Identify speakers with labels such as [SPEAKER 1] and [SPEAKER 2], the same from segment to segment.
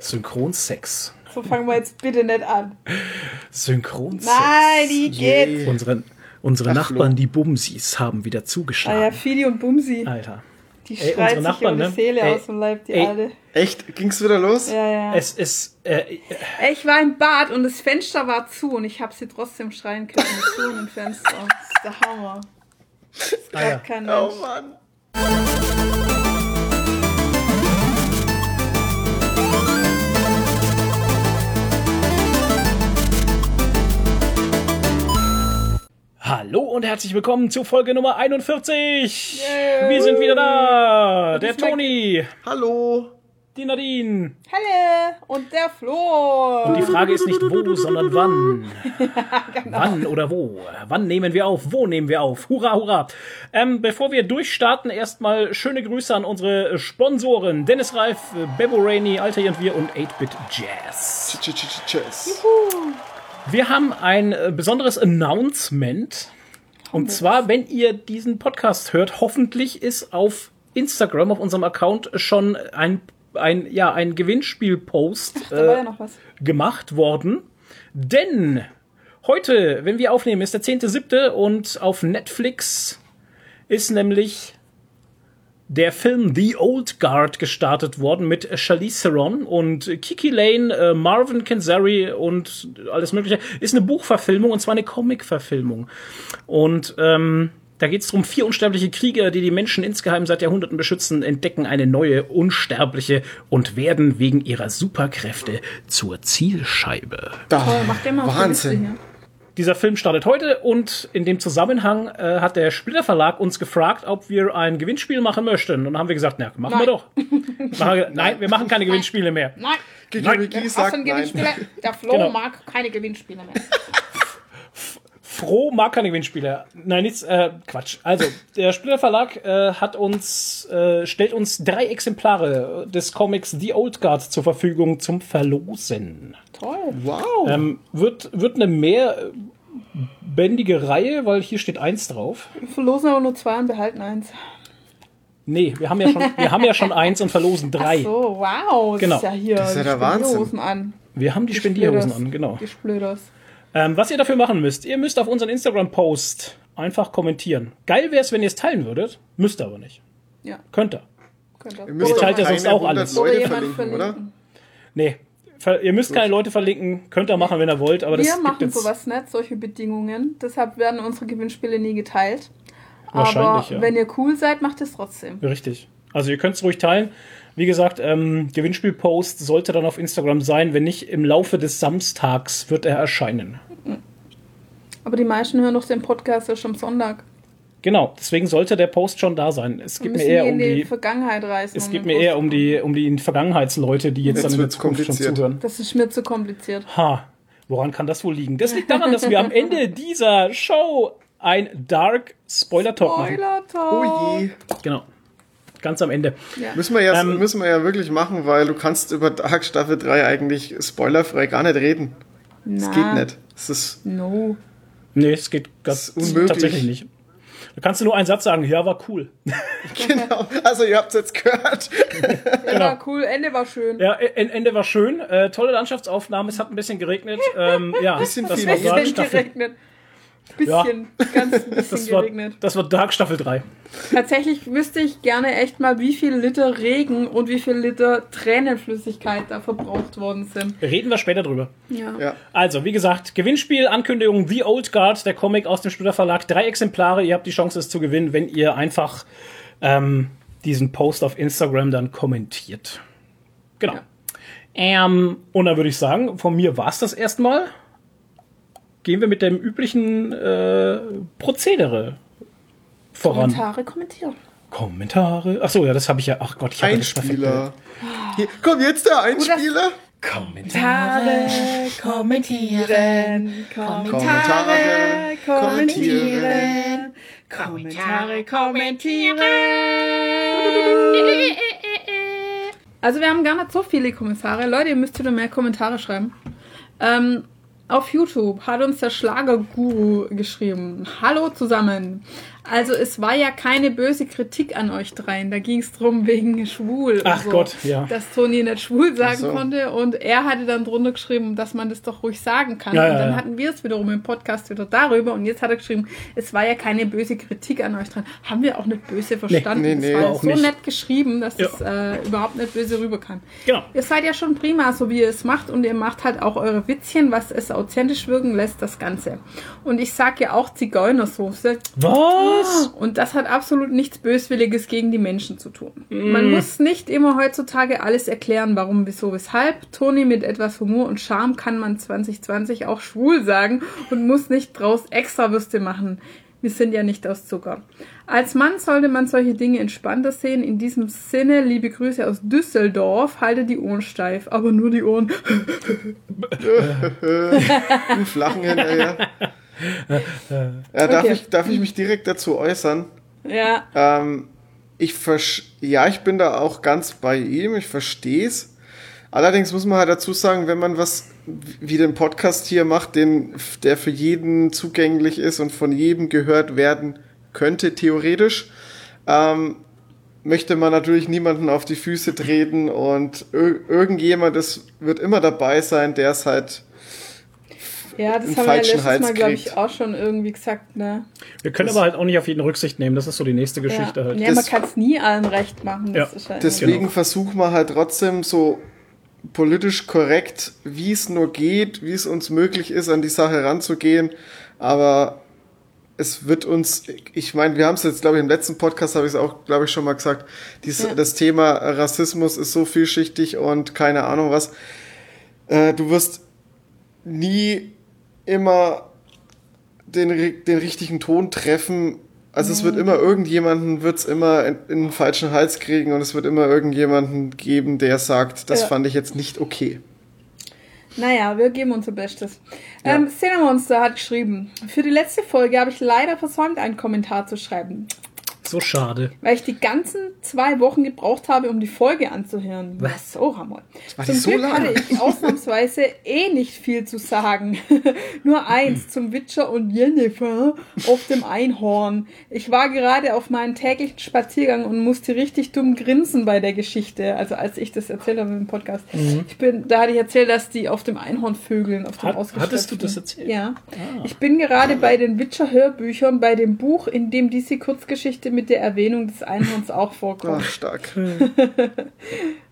[SPEAKER 1] Synchronsex.
[SPEAKER 2] So fangen wir jetzt bitte nicht an.
[SPEAKER 1] Synchronsex.
[SPEAKER 2] Nein, die geht.
[SPEAKER 3] Je.
[SPEAKER 1] Unsere, unsere
[SPEAKER 3] Ach,
[SPEAKER 1] Nachbarn, die Bumsis, haben wieder
[SPEAKER 2] Ah ja,
[SPEAKER 1] zugeschlagen.
[SPEAKER 2] Fidi und Bumsi.
[SPEAKER 1] Alter.
[SPEAKER 2] Die
[SPEAKER 1] Ey,
[SPEAKER 2] schreit sich
[SPEAKER 1] Nachbarn,
[SPEAKER 2] um die
[SPEAKER 1] ne?
[SPEAKER 2] Seele
[SPEAKER 1] Ey,
[SPEAKER 2] aus dem Leib, die
[SPEAKER 1] ey.
[SPEAKER 2] Alte.
[SPEAKER 3] Echt? Ging's wieder los?
[SPEAKER 2] Ja, ja.
[SPEAKER 1] Es ist. Äh,
[SPEAKER 2] Ich war im Bad und das Fenster war zu und ich habe sie trotzdem schreien können mit zu im Fenster. Das ist der Hammer. Das
[SPEAKER 1] Ah, ja.
[SPEAKER 2] kein
[SPEAKER 3] Oh
[SPEAKER 2] Mensch.
[SPEAKER 3] Mann.
[SPEAKER 1] Hallo und herzlich willkommen zu Folge Nummer 41.
[SPEAKER 2] Yay.
[SPEAKER 1] Wir sind wieder da. Der Toni,
[SPEAKER 3] Hallo.
[SPEAKER 1] die Nadine.
[SPEAKER 2] Hallo und der Flo.
[SPEAKER 1] Und die Frage ist nicht wo, sondern wann.
[SPEAKER 2] Genau.
[SPEAKER 1] Wann oder wo? Wann nehmen wir auf? Wo nehmen wir auf? Hurra, hurra. Ähm, bevor wir durchstarten, erstmal schöne Grüße an unsere Sponsoren. Dennis Reif, Bebo Rainey, Alter und wir und 8-Bit Jazz.
[SPEAKER 3] Tsch, Tschüss.
[SPEAKER 1] Wir haben ein äh, besonderes Announcement. Und zwar, wenn ihr diesen Podcast hört, hoffentlich ist auf Instagram, auf unserem Account, schon ein, ein, ja, ein Gewinnspiel-Post äh,
[SPEAKER 2] ja
[SPEAKER 1] gemacht worden. Denn heute, wenn wir aufnehmen, ist der 10.7. und auf Netflix ist nämlich der Film The Old Guard gestartet worden mit Charlize Theron und Kiki Lane, äh, Marvin Kenzari und alles mögliche. Ist eine Buchverfilmung und zwar eine Comic-Verfilmung. Und ähm, da geht es darum, vier unsterbliche Krieger, die die Menschen insgeheim seit Jahrhunderten beschützen, entdecken eine neue Unsterbliche und werden wegen ihrer Superkräfte zur Zielscheibe.
[SPEAKER 3] Da,
[SPEAKER 2] Toll, mach den mal auf die Liste
[SPEAKER 3] Wahnsinn.
[SPEAKER 2] hier.
[SPEAKER 1] Dieser Film startet heute und in dem Zusammenhang äh, hat der Splitter Verlag uns gefragt, ob wir ein Gewinnspiel machen möchten. Und dann haben wir gesagt, na, machen wir
[SPEAKER 2] Nein.
[SPEAKER 1] doch. Machen wir, nein, wir machen keine Gewinnspiele mehr.
[SPEAKER 2] Nein,
[SPEAKER 1] Nein.
[SPEAKER 2] Wir
[SPEAKER 3] sagt nein.
[SPEAKER 2] Der Flo
[SPEAKER 1] Genau.
[SPEAKER 2] mag keine Gewinnspiele mehr.
[SPEAKER 1] Froh mag keine Gewinnspiele. Nein, nichts, äh, Quatsch. Also, der Splitter Verlag äh, hat uns, äh, stellt uns drei Exemplare des Comics The Old Guard zur Verfügung zum Verlosen.
[SPEAKER 2] Toll.
[SPEAKER 3] Wow.
[SPEAKER 1] Ähm, wird, wird eine mehrbändige Reihe, weil hier steht eins drauf.
[SPEAKER 2] Wir verlosen aber nur zwei und behalten eins.
[SPEAKER 1] Nee, wir haben ja schon, wir haben ja schon eins und verlosen drei.
[SPEAKER 2] Ach so, wow. Das
[SPEAKER 1] Genau.
[SPEAKER 2] ist ja hier.
[SPEAKER 3] Das ist ja
[SPEAKER 2] die
[SPEAKER 3] der Wahnsinn.
[SPEAKER 2] Spendierhosen an.
[SPEAKER 1] Wir haben die Spendierhosen
[SPEAKER 2] Splöders.
[SPEAKER 1] an, genau.
[SPEAKER 2] Die Splöders.
[SPEAKER 1] Ähm, was ihr dafür machen müsst, ihr müsst auf unseren Instagram-Post einfach kommentieren. Geil wäre es, wenn ihr es teilen würdet. Müsst ihr aber nicht.
[SPEAKER 2] Ja,
[SPEAKER 1] Könnt ihr.
[SPEAKER 2] könnt ihr.
[SPEAKER 3] Ihr müsst
[SPEAKER 1] teilt ja sonst auch
[SPEAKER 3] 100
[SPEAKER 1] alles.
[SPEAKER 3] Leute
[SPEAKER 2] Oder jemand
[SPEAKER 3] verlinken, oder?
[SPEAKER 2] verlinken.
[SPEAKER 1] Nee. Ver ihr müsst keine Leute verlinken. Könnt ihr machen, wenn ihr wollt. Aber das
[SPEAKER 2] Wir
[SPEAKER 1] gibt
[SPEAKER 2] machen
[SPEAKER 1] jetzt
[SPEAKER 2] sowas nicht, solche Bedingungen. Deshalb werden unsere Gewinnspiele nie geteilt. Aber
[SPEAKER 1] Wahrscheinlich, ja.
[SPEAKER 2] wenn ihr cool seid, macht es trotzdem.
[SPEAKER 1] Richtig. Also ihr könnt es ruhig teilen. Wie gesagt, ähm, Gewinnspiel-Post sollte dann auf Instagram sein. Wenn nicht, im Laufe des Samstags wird er erscheinen.
[SPEAKER 2] Aber die meisten hören doch den Podcast erst am Sonntag.
[SPEAKER 1] Genau, deswegen sollte der Post schon da sein. Es geht mir eher
[SPEAKER 2] die
[SPEAKER 1] um
[SPEAKER 2] in die
[SPEAKER 1] die,
[SPEAKER 2] Vergangenheit reisen.
[SPEAKER 1] es
[SPEAKER 2] um
[SPEAKER 1] geht mir
[SPEAKER 2] Post
[SPEAKER 1] eher um die, um die Vergangenheitsleute, die jetzt,
[SPEAKER 3] Jetzt
[SPEAKER 1] dann in der Zukunft schon
[SPEAKER 3] kompliziert.
[SPEAKER 1] zuhören.
[SPEAKER 2] Das ist mir zu kompliziert.
[SPEAKER 1] Ha, woran kann das wohl liegen? Das liegt daran, dass wir am Ende dieser Show ein Dark Spoiler Talk machen.
[SPEAKER 2] Spoiler Talk.
[SPEAKER 3] Oh je.
[SPEAKER 1] Genau. Ganz am Ende.
[SPEAKER 2] Ja.
[SPEAKER 3] Müssen wir, ja,
[SPEAKER 1] Ähm,
[SPEAKER 3] müssen wir ja wirklich machen, weil du kannst über Dark Staffel 3 eigentlich spoilerfrei gar nicht reden. Das
[SPEAKER 2] Na,
[SPEAKER 3] geht nicht. Das ist
[SPEAKER 2] No.
[SPEAKER 1] Nee, es geht ganz
[SPEAKER 3] Das unmöglich.
[SPEAKER 1] tatsächlich nicht. Da kannst du nur einen Satz sagen, ja, war cool.
[SPEAKER 3] genau. Also ihr habt es jetzt gehört.
[SPEAKER 2] Ja, war cool. Ende war schön.
[SPEAKER 1] Ja, en- Ende war schön. Äh, tolle Landschaftsaufnahmen. Es hat ein bisschen geregnet. Ähm, ja,
[SPEAKER 3] Bisschen
[SPEAKER 1] das
[SPEAKER 3] viel.
[SPEAKER 1] war Staffel.
[SPEAKER 2] geregnet. Bisschen, ganz ein bisschen
[SPEAKER 1] Das war,
[SPEAKER 2] geregnet.
[SPEAKER 1] das war Dark Staffel 3.
[SPEAKER 2] Tatsächlich wüsste ich gerne echt mal, wie viel Liter Regen und wie viel Liter Tränenflüssigkeit da verbraucht worden sind.
[SPEAKER 1] Reden wir später drüber.
[SPEAKER 2] Ja.
[SPEAKER 3] Ja.
[SPEAKER 1] Also, wie gesagt, Gewinnspiel, Ankündigung, The Old Guard, der Comic aus dem Splitter Verlag. Drei Exemplare. Ihr habt die Chance, es zu gewinnen, wenn ihr einfach ähm, diesen Post auf Instagram dann kommentiert. Genau.
[SPEAKER 2] Ja.
[SPEAKER 1] Ähm, und dann würde ich sagen, von mir war es das erstmal. Gehen wir mit dem üblichen äh, Prozedere voran.
[SPEAKER 2] Kommentare kommentieren.
[SPEAKER 1] Kommentare. Ach so, ja, das habe ich ja. Ach Gott, ich habe das perfekt.
[SPEAKER 3] Einspieler. Hier, komm, jetzt der Einspieler.
[SPEAKER 1] Kommentare.
[SPEAKER 2] kommentieren,
[SPEAKER 3] Kommentare kommentieren.
[SPEAKER 2] Kommentare kommentieren. Also wir haben gar nicht so viele Kommentare. Leute, ihr müsst wieder mehr Kommentare schreiben. Ähm, auf YouTube hat uns der Schlagerguru geschrieben. Hallo zusammen. Also es war ja keine böse Kritik an euch dreien. Da ging es drum wegen schwul.
[SPEAKER 1] Ach
[SPEAKER 2] und
[SPEAKER 1] Gott, ja.
[SPEAKER 2] Dass Toni nicht schwul sagen
[SPEAKER 3] so.
[SPEAKER 2] konnte und er hatte dann drunter geschrieben, dass man das doch ruhig sagen kann.
[SPEAKER 1] Ja,
[SPEAKER 2] und dann
[SPEAKER 1] ja.
[SPEAKER 2] hatten wir es wiederum im Podcast wieder darüber und jetzt hat er geschrieben, es war ja keine böse Kritik an euch dreien. Haben wir auch nicht böse verstanden.
[SPEAKER 3] Nee, nee,
[SPEAKER 2] es war
[SPEAKER 1] auch
[SPEAKER 2] so
[SPEAKER 1] nicht.
[SPEAKER 2] nett geschrieben, dass
[SPEAKER 1] Ja.
[SPEAKER 2] es äh, überhaupt nicht böse rüberkam.
[SPEAKER 1] Genau.
[SPEAKER 2] Ihr seid ja schon prima, so wie ihr es macht und ihr macht halt auch eure Witzchen, was es authentisch wirken lässt, das Ganze. Und ich sag ja auch Zigeunersoße.
[SPEAKER 1] Was?
[SPEAKER 2] Und das hat absolut nichts Böswilliges gegen die Menschen zu tun. Man muss nicht immer heutzutage alles erklären, warum, wieso, weshalb. Toni mit etwas Humor und Charme kann man 2020 auch schwul sagen und muss nicht draus Extrawürste machen. Wir sind ja nicht aus Zucker. Als Mann sollte man solche Dinge entspannter sehen. In diesem Sinne, liebe Grüße aus Düsseldorf. Halte die Ohren steif, aber nur die Ohren.
[SPEAKER 3] Den flachen hinterher. Ja, darf,
[SPEAKER 2] Okay.
[SPEAKER 3] ich, darf ich mich direkt dazu äußern?
[SPEAKER 2] Ja,
[SPEAKER 3] Ähm, ich versch ja, ich bin da auch ganz bei ihm, ich verstehe es. Allerdings muss man halt dazu sagen, wenn man was wie den Podcast hier macht, den, der für jeden zugänglich ist und von jedem gehört werden könnte, theoretisch, ähm, möchte man natürlich niemanden auf die Füße treten und ir irgendjemand es wird immer dabei sein, der es halt
[SPEAKER 2] ja, das haben wir ja
[SPEAKER 3] falschen
[SPEAKER 2] letztes
[SPEAKER 3] Hals
[SPEAKER 2] Mal, glaube ich, auch schon irgendwie gesagt, ne?
[SPEAKER 1] Wir können
[SPEAKER 3] Das-
[SPEAKER 1] aber halt auch nicht auf jeden Rücksicht nehmen. Das ist so die nächste Geschichte
[SPEAKER 2] ja.
[SPEAKER 1] halt.
[SPEAKER 2] Ja, man kann es nie allen recht machen. Das
[SPEAKER 1] Ja,
[SPEAKER 2] ist halt
[SPEAKER 3] Deswegen
[SPEAKER 1] Genau.
[SPEAKER 3] versuchen wir halt trotzdem so politisch korrekt, wie es nur geht, wie es uns möglich ist, an die Sache ranzugehen. Aber es wird uns, ich meine, wir haben es jetzt, glaube ich, im letzten Podcast habe ich es auch, glaube ich, schon mal gesagt, dies,
[SPEAKER 2] Ja.
[SPEAKER 3] das Thema Rassismus ist so vielschichtig und keine Ahnung was. Äh, du wirst nie immer den, den richtigen Ton treffen. Also es wird immer irgendjemanden, wird es immer in, in den falschen Hals kriegen und es wird immer irgendjemanden geben, der sagt, das
[SPEAKER 2] Ja.
[SPEAKER 3] fand ich jetzt nicht okay.
[SPEAKER 2] Naja, wir geben unser Bestes.
[SPEAKER 3] Ja.
[SPEAKER 2] Ähm, Cinemonster hat geschrieben, für die letzte Folge habe ich leider versäumt, einen Kommentar zu schreiben,
[SPEAKER 1] So schade.
[SPEAKER 2] weil ich die ganzen zwei Wochen gebraucht habe, um die Folge anzuhören.
[SPEAKER 1] Was?
[SPEAKER 2] So, Hammer.
[SPEAKER 3] War
[SPEAKER 2] Zum
[SPEAKER 3] so
[SPEAKER 2] Glück
[SPEAKER 3] lang?
[SPEAKER 2] hatte ich ausnahmsweise eh nicht viel zu sagen. Nur eins zum Witcher und Jennifer auf dem Einhorn. Ich war gerade auf meinen täglichen Spaziergang und musste richtig dumm grinsen bei der Geschichte. Also als ich das erzählt habe im Podcast. Ich bin, da hatte ich erzählt, dass die auf dem Einhorn vögeln, auf dem
[SPEAKER 1] Hat- hattest du das erzählt?
[SPEAKER 2] Ja.
[SPEAKER 1] Ah.
[SPEAKER 2] Ich bin gerade bei den Witcher-Hörbüchern, bei dem Buch, in dem diese Kurzgeschichte mit der Erwähnung des Einhorns auch vorkommt.
[SPEAKER 3] Ach, stark.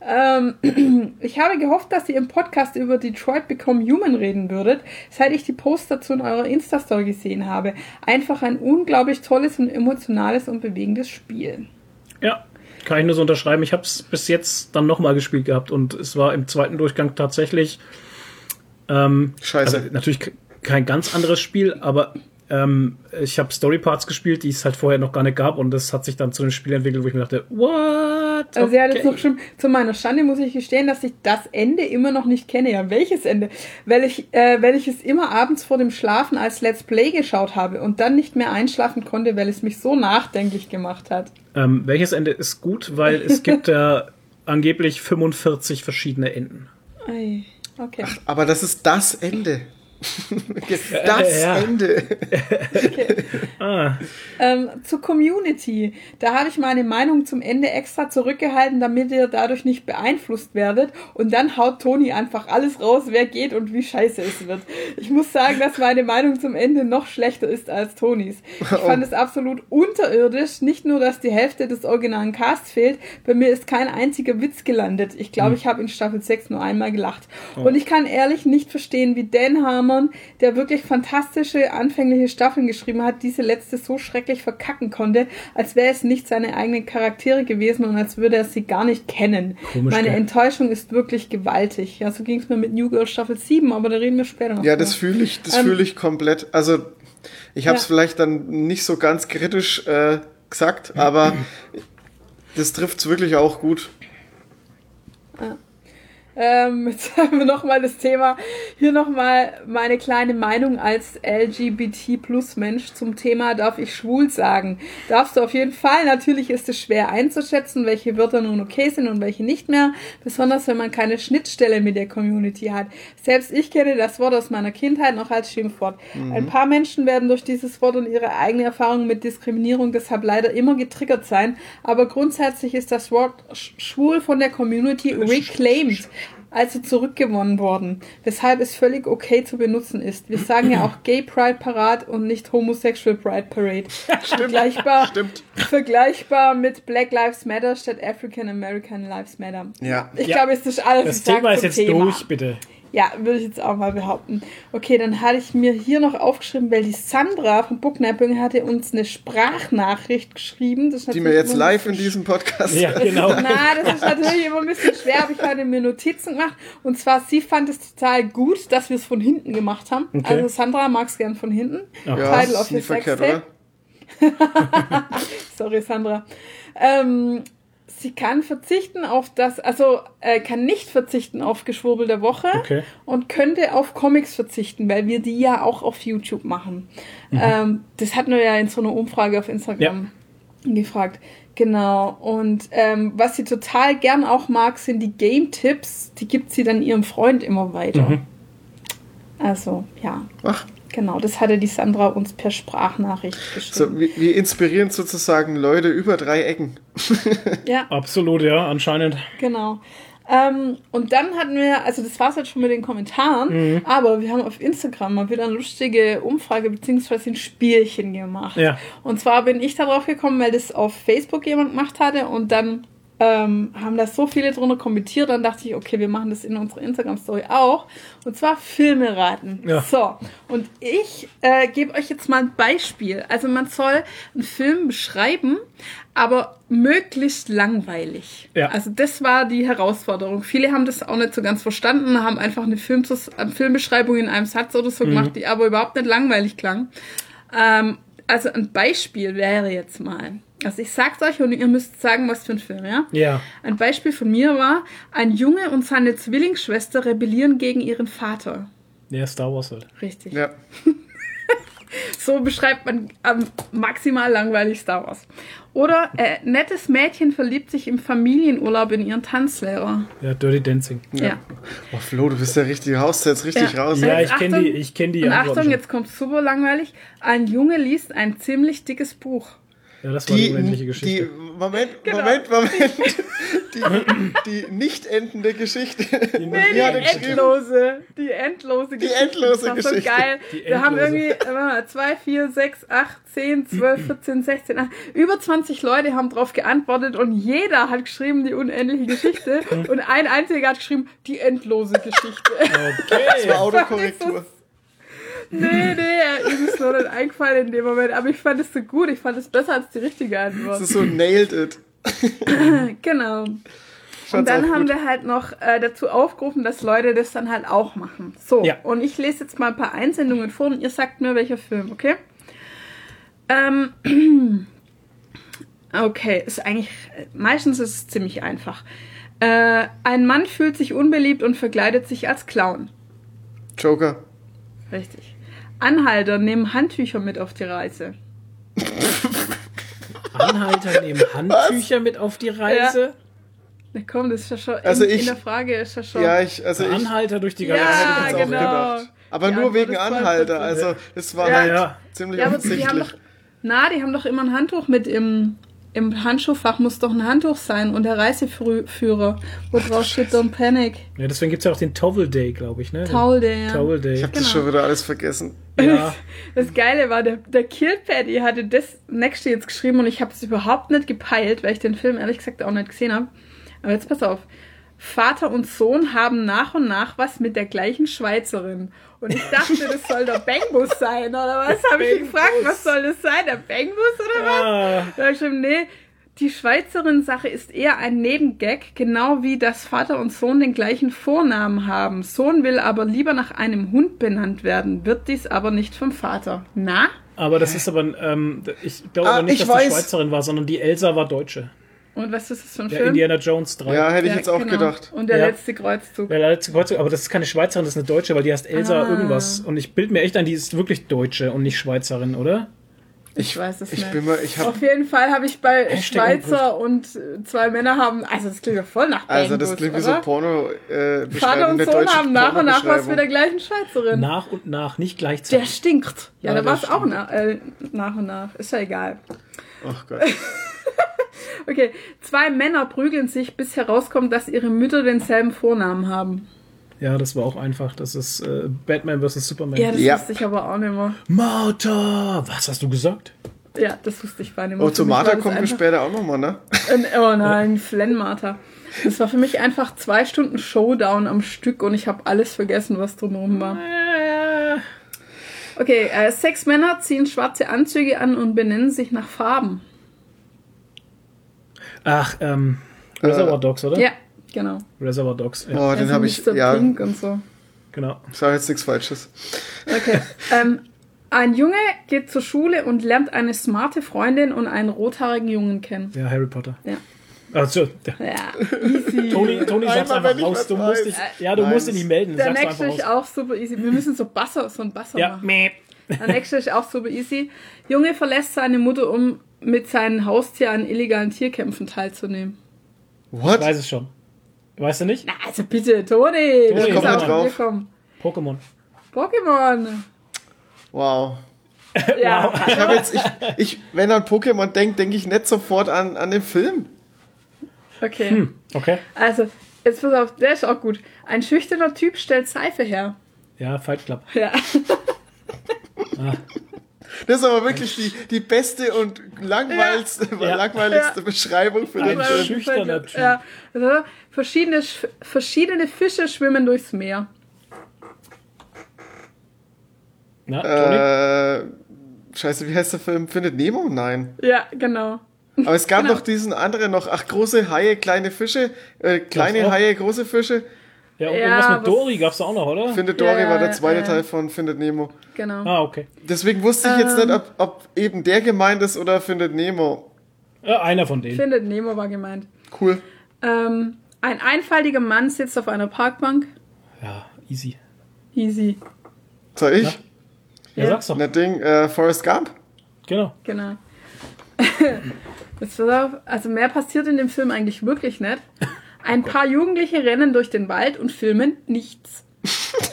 [SPEAKER 2] Ähm, ich habe gehofft, dass ihr im Podcast über Detroit Become Human reden würdet, seit ich die Post dazu in eurer Insta-Story gesehen habe. Einfach ein unglaublich tolles und emotionales und bewegendes Spiel.
[SPEAKER 1] Ja, kann ich nur so unterschreiben. Ich habe es bis jetzt dann nochmal gespielt gehabt und es war im zweiten Durchgang tatsächlich ähm,
[SPEAKER 3] Scheiße.
[SPEAKER 1] Also natürlich ke- kein ganz anderes Spiel, aber ähm, ich habe Storyparts gespielt, die es halt vorher noch gar nicht gab und das hat sich dann zu einem Spiel entwickelt, wo ich mir dachte, what?
[SPEAKER 2] Also sie hat jetzt
[SPEAKER 1] Okay.
[SPEAKER 2] noch schon, zu meiner Schande muss ich gestehen, dass ich das Ende immer noch nicht kenne. Ja, welches Ende? Weil ich, äh, weil ich es immer abends vor dem Schlafen als Let's Play geschaut habe und dann nicht mehr einschlafen konnte, weil es mich so nachdenklich gemacht hat.
[SPEAKER 1] Ähm, welches Ende ist gut, weil es gibt ja angeblich 45 verschiedene Enden.
[SPEAKER 2] Ei, okay.
[SPEAKER 3] Aber das ist das Ende. Das
[SPEAKER 1] ja.
[SPEAKER 3] Ende.
[SPEAKER 1] Ah,
[SPEAKER 2] Ähm, zur Community. Da habe ich meine Meinung zum Ende extra zurückgehalten, damit ihr dadurch nicht beeinflusst werdet. Und dann haut Toni einfach alles raus, wer geht und wie scheiße es wird. Ich muss sagen, dass meine Meinung zum Ende noch schlechter ist als Tonis. Ich fand es absolut unterirdisch. Nicht nur, dass die Hälfte des originalen Casts fehlt, bei mir ist kein einziger Witz gelandet. Ich glaube, ich habe in Staffel 6 nur einmal gelacht. Und ich kann ehrlich nicht verstehen, wie Dan Harmon, der wirklich fantastische anfängliche Staffeln geschrieben hat, diese letzte so schrecklich verkacken konnte, als wäre es nicht seine eigenen Charaktere gewesen und als würde er sie gar nicht kennen.
[SPEAKER 1] Komisch,
[SPEAKER 2] Meine
[SPEAKER 1] gell?
[SPEAKER 2] Enttäuschung ist wirklich gewaltig. Ja, so ging es mir mit New Girl Staffel 7, aber da reden wir später noch.
[SPEAKER 3] Ja,
[SPEAKER 2] drüber.
[SPEAKER 3] das fühle ich, das
[SPEAKER 2] Ähm,
[SPEAKER 3] fühle ich komplett. Also ich habe es
[SPEAKER 2] Ja.
[SPEAKER 3] vielleicht dann nicht so ganz kritisch äh, gesagt, aber das trifft es wirklich auch gut.
[SPEAKER 2] Ähm, jetzt haben wir nochmal das Thema Hier nochmal meine kleine Meinung als LGBT-Plus-Mensch zum Thema darf ich schwul sagen. Darfst du auf jeden Fall. Natürlich ist es schwer einzuschätzen, welche Wörter nun okay sind und welche nicht mehr. Besonders wenn man keine Schnittstelle mit der Community hat. Selbst ich kenne das Wort aus meiner Kindheit noch als Schimpfwort. Mhm. Ein paar Menschen werden durch dieses Wort und ihre eigene Erfahrung mit Diskriminierung deshalb leider immer getriggert sein. Aber grundsätzlich ist das Wort schwul von der Community reclaimed also zurückgewonnen worden, weshalb es völlig okay zu benutzen ist. Wir sagen ja auch Gay Pride Parade und nicht Homosexual Pride Parade.
[SPEAKER 3] Stimmt. Vergleichbar, Stimmt.
[SPEAKER 2] vergleichbar mit Black Lives Matter statt African American Lives Matter.
[SPEAKER 3] Ja.
[SPEAKER 2] Ich
[SPEAKER 1] ja.
[SPEAKER 2] glaube, es ist alles.
[SPEAKER 1] Das Thema ist jetzt
[SPEAKER 2] Thema.
[SPEAKER 1] durch, bitte.
[SPEAKER 2] Ja, würde ich jetzt auch mal behaupten. Okay, dann hatte ich mir hier noch aufgeschrieben, weil die Sandra von Booknapping hatte uns eine Sprachnachricht geschrieben.
[SPEAKER 3] die wir jetzt live in diesem Podcast
[SPEAKER 1] Ja, genau.
[SPEAKER 2] Na, das ist natürlich immer ein bisschen schwer, aber ich hatte mir Notizen gemacht. Und zwar, sie fand es total gut, dass wir es von hinten gemacht haben.
[SPEAKER 1] Okay.
[SPEAKER 2] Also Sandra mag es gern von hinten.
[SPEAKER 3] Ja,
[SPEAKER 2] Title
[SPEAKER 3] ist
[SPEAKER 2] of
[SPEAKER 3] verkehrt,
[SPEAKER 2] Sextape.
[SPEAKER 3] oder?
[SPEAKER 2] Sorry, Sandra. Ähm, sie kann verzichten auf das, also äh, kann nicht verzichten auf Geschwurbel der Woche
[SPEAKER 1] Okay.
[SPEAKER 2] und könnte auf Comics verzichten, weil wir die ja auch auf YouTube machen. Ähm, das hatten wir ja in so einer Umfrage auf Instagram gefragt. Genau. Und ähm, was sie total gern auch mag, sind die Game-Tipps. Die gibt sie dann ihrem Freund immer weiter. Also, ja.
[SPEAKER 3] Ach,
[SPEAKER 2] Genau, das hatte die Sandra uns per Sprachnachricht geschrieben.
[SPEAKER 3] so, wie inspirierend sozusagen Leute über drei Ecken.
[SPEAKER 2] Ja.
[SPEAKER 1] Absolut, ja, anscheinend.
[SPEAKER 2] Genau. Ähm, und dann hatten wir, also das war's jetzt schon mit den Kommentaren,
[SPEAKER 1] Mhm.
[SPEAKER 2] aber wir haben auf Instagram mal wieder eine lustige Umfrage beziehungsweise ein Spielchen gemacht.
[SPEAKER 1] Ja.
[SPEAKER 2] Und zwar bin ich darauf gekommen, weil das auf Facebook jemand gemacht hatte und dann ähm, haben da so viele drunter kommentiert, dann dachte ich, okay, wir machen das in unserer Instagram-Story auch. Und zwar Filme raten.
[SPEAKER 1] Ja.
[SPEAKER 2] So, und ich äh, gebe euch jetzt mal ein Beispiel. Also man soll einen Film beschreiben, aber möglichst langweilig.
[SPEAKER 1] Ja.
[SPEAKER 2] Also das war die Herausforderung. Viele haben das auch nicht so ganz verstanden, haben einfach eine Filmzus äh, Filmbeschreibung in einem Satz oder so gemacht, die aber überhaupt nicht langweilig klang. Ähm, also ein Beispiel wäre jetzt mal. Also ich sag's euch und ihr müsst sagen, was für ein Film, ja?
[SPEAKER 1] Ja.
[SPEAKER 2] Ein Beispiel von mir war, ein Junge und seine Zwillingsschwester rebellieren gegen ihren Vater.
[SPEAKER 1] Ja, Star Wars halt.
[SPEAKER 2] Richtig.
[SPEAKER 3] Ja.
[SPEAKER 2] So beschreibt man ähm, maximal langweilig Star Wars. Oder äh, nettes Mädchen verliebt sich im Familienurlaub in ihren Tanzlehrer.
[SPEAKER 1] Ja, Dirty Dancing.
[SPEAKER 2] Ja.
[SPEAKER 3] Oh, Flo, du bist ja richtig, haust jetzt richtig
[SPEAKER 2] Ja.
[SPEAKER 3] raus.
[SPEAKER 1] Ja, ich kenne die, ich kenn die
[SPEAKER 2] Und Achtung,
[SPEAKER 1] schon.
[SPEAKER 2] jetzt kommt super langweilig. Ein Junge liest ein ziemlich dickes Buch.
[SPEAKER 1] Ja, das war die,
[SPEAKER 3] Die,
[SPEAKER 1] unendliche
[SPEAKER 3] die,
[SPEAKER 1] Geschichte.
[SPEAKER 3] Moment,
[SPEAKER 2] Genau.
[SPEAKER 3] Moment, Moment. Die, die nicht endende Geschichte.
[SPEAKER 2] Nee, die
[SPEAKER 3] er geschrieben?
[SPEAKER 2] endlose, die endlose Geschichte.
[SPEAKER 3] endlose
[SPEAKER 2] das war
[SPEAKER 3] Geschichte.
[SPEAKER 2] So geil.
[SPEAKER 1] Die
[SPEAKER 2] Wir haben
[SPEAKER 1] endlose.
[SPEAKER 2] irgendwie, äh, warte mal, 2, 4, 6, 8, 10, 12, 14, 16, 8, über 20 Leute haben drauf geantwortet und jeder hat geschrieben, die unendliche Geschichte und ein einziger hat geschrieben, die endlose Geschichte.
[SPEAKER 3] Das
[SPEAKER 1] Okay.
[SPEAKER 3] war Autokorrektur.
[SPEAKER 2] Nee, nee, ihm ist nur nicht eingefallen in dem Moment, aber ich fand es so gut, ich fand es besser als die richtige
[SPEAKER 3] Das
[SPEAKER 2] Antwort.
[SPEAKER 3] ist so nailed it.
[SPEAKER 2] Genau. Und dann haben
[SPEAKER 3] gut.
[SPEAKER 2] wir halt noch äh, dazu aufgerufen, dass Leute das dann halt auch machen. So,
[SPEAKER 1] Ja.
[SPEAKER 2] und ich lese jetzt mal ein paar Einsendungen vor und ihr sagt mir, welcher Film, okay? Ähm, okay, ist eigentlich, meistens ist es ziemlich einfach. Äh, ein Mann fühlt sich unbeliebt und verkleidet sich als Clown.
[SPEAKER 3] Joker.
[SPEAKER 2] Richtig. Anhalter nehmen Handtücher mit auf die Reise.
[SPEAKER 1] Anhalter nehmen Handtücher mit auf die Reise.
[SPEAKER 2] Na komm, das ist ja schon,
[SPEAKER 3] Also
[SPEAKER 2] in,
[SPEAKER 3] ich-
[SPEAKER 2] in der Frage ist ja schon.
[SPEAKER 3] Ja, ich, also ich,
[SPEAKER 1] Anhalter durch die
[SPEAKER 2] Ja,
[SPEAKER 1] Galaxie.
[SPEAKER 3] jetzt auch
[SPEAKER 2] genau.
[SPEAKER 3] gedacht. Aber
[SPEAKER 2] Die
[SPEAKER 3] nur
[SPEAKER 2] Antwort
[SPEAKER 3] wegen Anhalter. Also, es war
[SPEAKER 2] Ja,
[SPEAKER 3] halt
[SPEAKER 1] ja.
[SPEAKER 3] ziemlich
[SPEAKER 2] Ja, aber die haben doch. Na, die haben doch immer ein Handtuch mit im. Im Handschuhfach muss doch ein Handtuch sein und der Reiseführer, wo drauf steht Don't Panic.
[SPEAKER 1] Ja, deswegen gibt es ja auch den Towel Day, glaube ich, ne?
[SPEAKER 2] Towel Day, ja.
[SPEAKER 1] Towel Day.
[SPEAKER 3] Ich habe das
[SPEAKER 2] Genau.
[SPEAKER 3] schon wieder alles vergessen.
[SPEAKER 1] Ja,
[SPEAKER 2] Das Geile war, der, der Kill Paddy hatte das nächste jetzt geschrieben und ich habe es überhaupt nicht gepeilt, weil ich den Film ehrlich gesagt auch nicht gesehen habe. Aber jetzt pass auf. Vater und Sohn haben nach und nach was mit der gleichen Schweizerin. Und ich dachte, das soll der Bangbus sein, oder was? Habe ich ihn gefragt, was soll das sein? Der Bangbus oder was?
[SPEAKER 1] ah,
[SPEAKER 2] Da hab ich geschrieben, nee, die Schweizerin-Sache ist eher ein Nebengag, genau wie dass Vater und Sohn den gleichen Vornamen haben. Sohn will aber lieber nach einem Hund benannt werden, wird dies aber nicht vom Vater. Na?
[SPEAKER 1] aber das ist aber, ähm, ich glaube
[SPEAKER 3] Ah,
[SPEAKER 1] nicht,
[SPEAKER 3] ich
[SPEAKER 1] dass
[SPEAKER 3] weiß.
[SPEAKER 1] die Schweizerin war, sondern die Elsa war Deutsche.
[SPEAKER 2] Und was ist das für ein
[SPEAKER 1] Der
[SPEAKER 2] Film?
[SPEAKER 1] Indiana Jones 3.
[SPEAKER 3] Ja, hätte ich
[SPEAKER 2] Ja,
[SPEAKER 3] jetzt auch
[SPEAKER 2] genau.
[SPEAKER 3] gedacht.
[SPEAKER 2] Und der
[SPEAKER 1] Ja.
[SPEAKER 2] letzte Kreuzzug.
[SPEAKER 1] Ja, letzte Kreuzung, aber das ist keine Schweizerin, das ist eine Deutsche, weil die heißt Elsa
[SPEAKER 2] Ah.
[SPEAKER 1] irgendwas. Und ich bild mir echt ein, die ist wirklich Deutsche und nicht Schweizerin, oder?
[SPEAKER 2] Ich weiß es
[SPEAKER 3] Ich
[SPEAKER 2] nicht.
[SPEAKER 3] bin mal, ich habe
[SPEAKER 2] Auf jeden Fall habe ich bei
[SPEAKER 1] Hashtag
[SPEAKER 2] Schweizer und äh, zwei Männer haben, also das klingt ja voll nach
[SPEAKER 3] also das
[SPEAKER 2] Banggood,
[SPEAKER 3] klingt wie so? Porno äh,
[SPEAKER 2] Vater und Sohn haben nach und nach was mit der gleichen Schweizerin.
[SPEAKER 1] Nach und nach, nicht gleichzeitig.
[SPEAKER 2] Der stinkt. Ja,
[SPEAKER 1] Ja,
[SPEAKER 2] da war es
[SPEAKER 1] der
[SPEAKER 2] auch
[SPEAKER 1] stinkt.
[SPEAKER 2] nach, äh, nach und nach. Ist ja egal.
[SPEAKER 3] Ach Gott.
[SPEAKER 2] Okay, zwei Männer prügeln sich, bis herauskommt, dass ihre Mütter denselben Vornamen haben.
[SPEAKER 1] Ja, das war auch einfach. Das ist äh, Batman vs. Superman.
[SPEAKER 2] Ja, das
[SPEAKER 3] Ja.
[SPEAKER 2] wusste ich aber auch nicht mehr.
[SPEAKER 1] Martha! Was hast du gesagt?
[SPEAKER 2] Ja, das wusste ich nicht mehr.
[SPEAKER 3] Oh, zu Martha
[SPEAKER 2] das
[SPEAKER 3] kommen wir später auch nochmal, ne?
[SPEAKER 2] Ein- Oh nein, Flennmartha. Das war für mich einfach zwei Stunden Showdown am Stück und ich habe alles vergessen, was drumherum war.
[SPEAKER 1] Äh,
[SPEAKER 2] Okay, äh, sechs Männer ziehen schwarze Anzüge an und benennen sich nach Farben.
[SPEAKER 1] ach, ähm, Reservoir Dogs, oder?
[SPEAKER 2] Ja, genau.
[SPEAKER 1] Reservoir Dogs, ja,
[SPEAKER 3] Oh, den
[SPEAKER 2] Also
[SPEAKER 3] habe ich,
[SPEAKER 2] Mr.
[SPEAKER 3] ja,
[SPEAKER 2] Pink und so.
[SPEAKER 1] genau.
[SPEAKER 3] ich sage jetzt nichts Falsches.
[SPEAKER 2] Okay. ähm, ein Junge geht zur Schule und lernt eine smarte Freundin und einen rothaarigen Jungen kennen.
[SPEAKER 1] Ja, Harry Potter.
[SPEAKER 2] Ja.
[SPEAKER 1] Also, der,
[SPEAKER 2] Ja, easy.
[SPEAKER 1] Toni, Toni sag's einfach raus. Du musst dich, ja, du
[SPEAKER 3] Nein,
[SPEAKER 1] musst dich nicht melden.
[SPEAKER 2] Der
[SPEAKER 1] Sag's
[SPEAKER 2] nächste ist auch super easy. Wir müssen so Basser, so ein Basser
[SPEAKER 1] Ja,
[SPEAKER 2] machen.
[SPEAKER 1] meh.
[SPEAKER 2] Der nächste ist auch super easy. Junge verlässt seine Mutter, um mit seinem Haustier an illegalen Tierkämpfen teilzunehmen.
[SPEAKER 3] What?
[SPEAKER 1] Ich weiß es schon. Weißt du nicht?
[SPEAKER 2] Na, also bitte, Toni.
[SPEAKER 1] Toni, komm mal
[SPEAKER 3] drauf.
[SPEAKER 1] Pokémon.
[SPEAKER 2] Pokémon.
[SPEAKER 3] Wow.
[SPEAKER 2] Ja.
[SPEAKER 3] Ich habe jetzt, ich, ich, wenn an Pokémon denkt, denke ich nicht sofort an, an den Film.
[SPEAKER 2] Okay.
[SPEAKER 1] Hm, okay.
[SPEAKER 2] Also, jetzt pass auf, der ist auch gut. Ein schüchterner Typ stellt Seife her.
[SPEAKER 1] Ja, Fight Club.
[SPEAKER 2] Ja.
[SPEAKER 3] Das ist aber wirklich die, die beste und langweiligste,
[SPEAKER 1] Ja.
[SPEAKER 3] langweiligste
[SPEAKER 2] Ja.
[SPEAKER 3] Beschreibung für den Film.
[SPEAKER 1] schüchterner Typ.
[SPEAKER 2] Ja. Also, verschiedene, Sch- verschiedene Fische schwimmen durchs Meer.
[SPEAKER 1] Na, Toni?
[SPEAKER 3] Äh, scheiße, wie heißt der Film? Findet Nemo? Nein.
[SPEAKER 2] Ja, genau.
[SPEAKER 3] Aber es gab
[SPEAKER 2] Genau.
[SPEAKER 3] noch diesen anderen noch. Ach, große Haie, kleine Fische. Äh, kleine? Haie, große Fische.
[SPEAKER 1] Ja, und
[SPEAKER 2] ja,
[SPEAKER 1] irgendwas mit Dory gab's da auch noch, oder?
[SPEAKER 3] Findet Dory
[SPEAKER 2] Ja,
[SPEAKER 3] war der zweite. Teil von Findet Nemo.
[SPEAKER 2] Genau.
[SPEAKER 1] Ah, okay.
[SPEAKER 3] Deswegen wusste ich jetzt
[SPEAKER 2] Ähm.
[SPEAKER 3] nicht, ob, ob eben der gemeint ist oder Findet Nemo.
[SPEAKER 1] Ja, einer von denen.
[SPEAKER 2] Findet Nemo war gemeint.
[SPEAKER 3] Cool.
[SPEAKER 2] Ähm, ein einfaltiger Mann sitzt auf einer Parkbank.
[SPEAKER 1] Ja, easy.
[SPEAKER 2] Easy.
[SPEAKER 3] Soll ich?
[SPEAKER 1] Ja. Ja, sag's doch.
[SPEAKER 3] Na Ding, äh, Forrest Gump?
[SPEAKER 2] Genau.
[SPEAKER 3] Genau.
[SPEAKER 2] Jetzt pass auf, also mehr passiert in dem Film eigentlich wirklich nicht. Ein paar Jugendliche rennen durch den Wald und filmen nichts.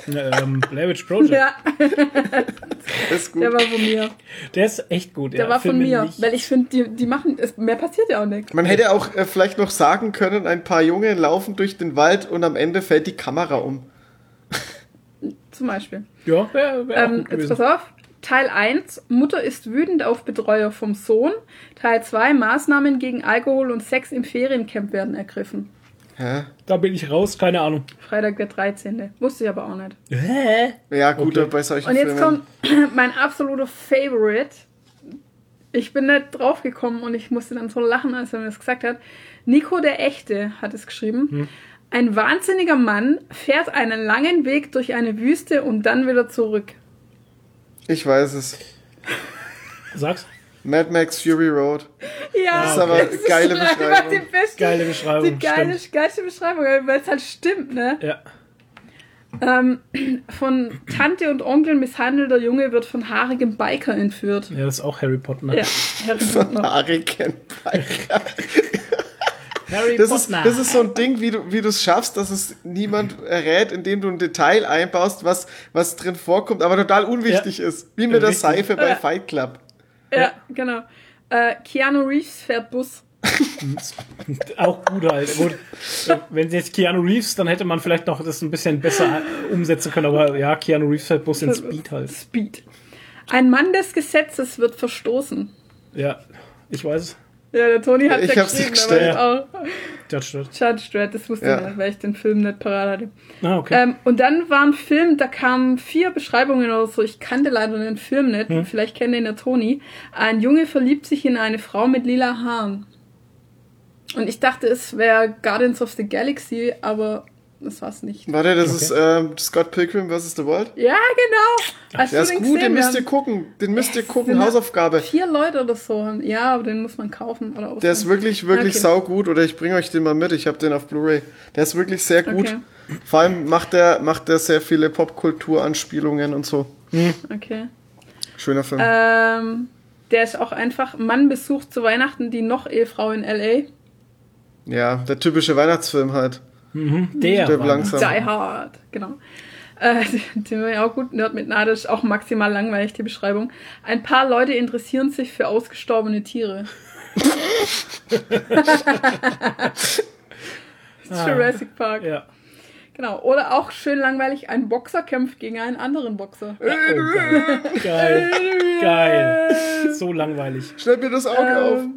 [SPEAKER 1] ähm, Blair Witch Project.
[SPEAKER 2] Ja,
[SPEAKER 3] Das ist gut.
[SPEAKER 2] der war von mir.
[SPEAKER 1] Der ist echt gut.
[SPEAKER 2] Der
[SPEAKER 1] ja.
[SPEAKER 2] war von
[SPEAKER 1] Filme
[SPEAKER 2] mir.
[SPEAKER 1] nicht.
[SPEAKER 2] Weil ich finde, die, die machen, es, mehr passiert ja auch nicht.
[SPEAKER 3] Man hätte auch äh, vielleicht noch sagen können, ein paar Junge laufen durch den Wald und am Ende fällt die Kamera um.
[SPEAKER 2] Zum Beispiel.
[SPEAKER 1] Ja, wäre wär auch
[SPEAKER 2] Ähm,
[SPEAKER 1] gut
[SPEAKER 2] jetzt pass auf. Teil 1, Mutter ist wütend auf Betreuer vom Sohn. Teil 2, Maßnahmen gegen Alkohol und Sex im Feriencamp werden ergriffen.
[SPEAKER 3] Hä?
[SPEAKER 1] Da bin ich raus, keine Ahnung.
[SPEAKER 2] Freitag der 13. Wusste ich aber auch nicht.
[SPEAKER 1] Hä?
[SPEAKER 3] Ja, gut,
[SPEAKER 1] Okay.
[SPEAKER 3] bei solchen
[SPEAKER 2] Und jetzt
[SPEAKER 3] Filmen.
[SPEAKER 2] kommt mein absoluter Favorite. Ich bin nicht draufgekommen und ich musste dann so lachen, als er mir das gesagt hat. Nico der Echte hat es geschrieben. Ein wahnsinniger Mann fährt einen langen Weg durch eine Wüste und dann wieder zurück.
[SPEAKER 3] Ich weiß es.
[SPEAKER 1] Sag's.
[SPEAKER 3] Mad Max Fury Road.
[SPEAKER 2] Ja,
[SPEAKER 3] Das ist aber eine geile Beschreibung.
[SPEAKER 2] Die, beste,
[SPEAKER 1] Geile Beschreibung,
[SPEAKER 2] die geile, geilste Beschreibung, weil es halt stimmt, ne?
[SPEAKER 1] Ja.
[SPEAKER 2] Ähm, von Tante und Onkel misshandelter Junge wird von haarigem Biker entführt.
[SPEAKER 1] ja, das ist auch Harry Potter. Ne?
[SPEAKER 2] Ja, Harry Potter.
[SPEAKER 3] Hurricane Biker.
[SPEAKER 1] Harry
[SPEAKER 3] Das ist,
[SPEAKER 1] Potter.
[SPEAKER 3] das ist so ein Ding, wie du wie du es schaffst, dass es niemand errät, indem du ein Detail einbaust, was, was drin vorkommt, aber total unwichtig ist. Wie mit der. Seife bei
[SPEAKER 2] Ja.
[SPEAKER 3] Fight Club.
[SPEAKER 2] Ja, genau. Äh, Keanu Reeves fährt Bus.
[SPEAKER 1] auch gut halt. Gut. Wenn sie jetzt Keanu Reeves, dann hätte man vielleicht noch das ein bisschen besser umsetzen können, aber ja, Keanu Reeves fährt Bus in Speed halt.
[SPEAKER 2] Speed. Ein Mann des Gesetzes wird verstoßen.
[SPEAKER 1] Ja, ich weiß es.
[SPEAKER 2] Ja, der Toni hat
[SPEAKER 3] Ich
[SPEAKER 2] ja
[SPEAKER 3] hab's
[SPEAKER 2] geschrieben,
[SPEAKER 3] gestellt.
[SPEAKER 2] aber auch
[SPEAKER 1] Judge Dredd.
[SPEAKER 2] Judge Dredd, das wusste
[SPEAKER 3] Ja.
[SPEAKER 2] ich nicht, weil ich den Film nicht parat hatte.
[SPEAKER 1] Ah, okay.
[SPEAKER 2] Ähm, und dann war ein Film, da kamen vier Beschreibungen oder so. Ich kannte leider den Film nicht.
[SPEAKER 1] Hm.
[SPEAKER 2] Vielleicht kennt ihn der Toni. Ein Junge verliebt sich in eine Frau mit lila Haaren. Und ich dachte, es wäre Guardians of the Galaxy, aber das war's nicht.
[SPEAKER 3] Warte, das
[SPEAKER 1] Okay.
[SPEAKER 3] ist ähm, Scott Pilgrim vs. The World?
[SPEAKER 2] Ja, genau. Hast
[SPEAKER 3] Der ist gut, den müsst ihr gucken. Den müsst ihr gucken, Hausaufgabe.
[SPEAKER 2] Vier Leute oder so. Ja, aber den muss man kaufen oder
[SPEAKER 3] Der ist wirklich, wirklich
[SPEAKER 2] Okay.
[SPEAKER 3] saugut. Oder ich bringe euch den mal mit. Ich habe den auf Blu-ray. Der ist wirklich sehr gut.
[SPEAKER 2] Okay.
[SPEAKER 3] Vor allem macht der, macht der sehr viele Popkultur-Anspielungen und so.
[SPEAKER 2] Okay.
[SPEAKER 3] Schöner Film.
[SPEAKER 2] Ähm, der ist auch einfach, Mann besucht zu Weihnachten die noch Ehefrau in L.A.
[SPEAKER 3] ja, der typische Weihnachtsfilm halt.
[SPEAKER 1] Der
[SPEAKER 3] Stirb langsam.
[SPEAKER 2] Die Hard, genau. Äh, den war ja auch gut. Nerd mit Nadel ist auch maximal langweilig, die Beschreibung. Ein paar Leute interessieren sich für ausgestorbene Tiere. Jurassic Park.
[SPEAKER 1] Ja.
[SPEAKER 2] Genau. Oder auch schön langweilig, ein Boxer kämpft gegen einen anderen Boxer.
[SPEAKER 1] Ja, oh, geil. geil. Geil. So langweilig.
[SPEAKER 3] Schneid mir das Auge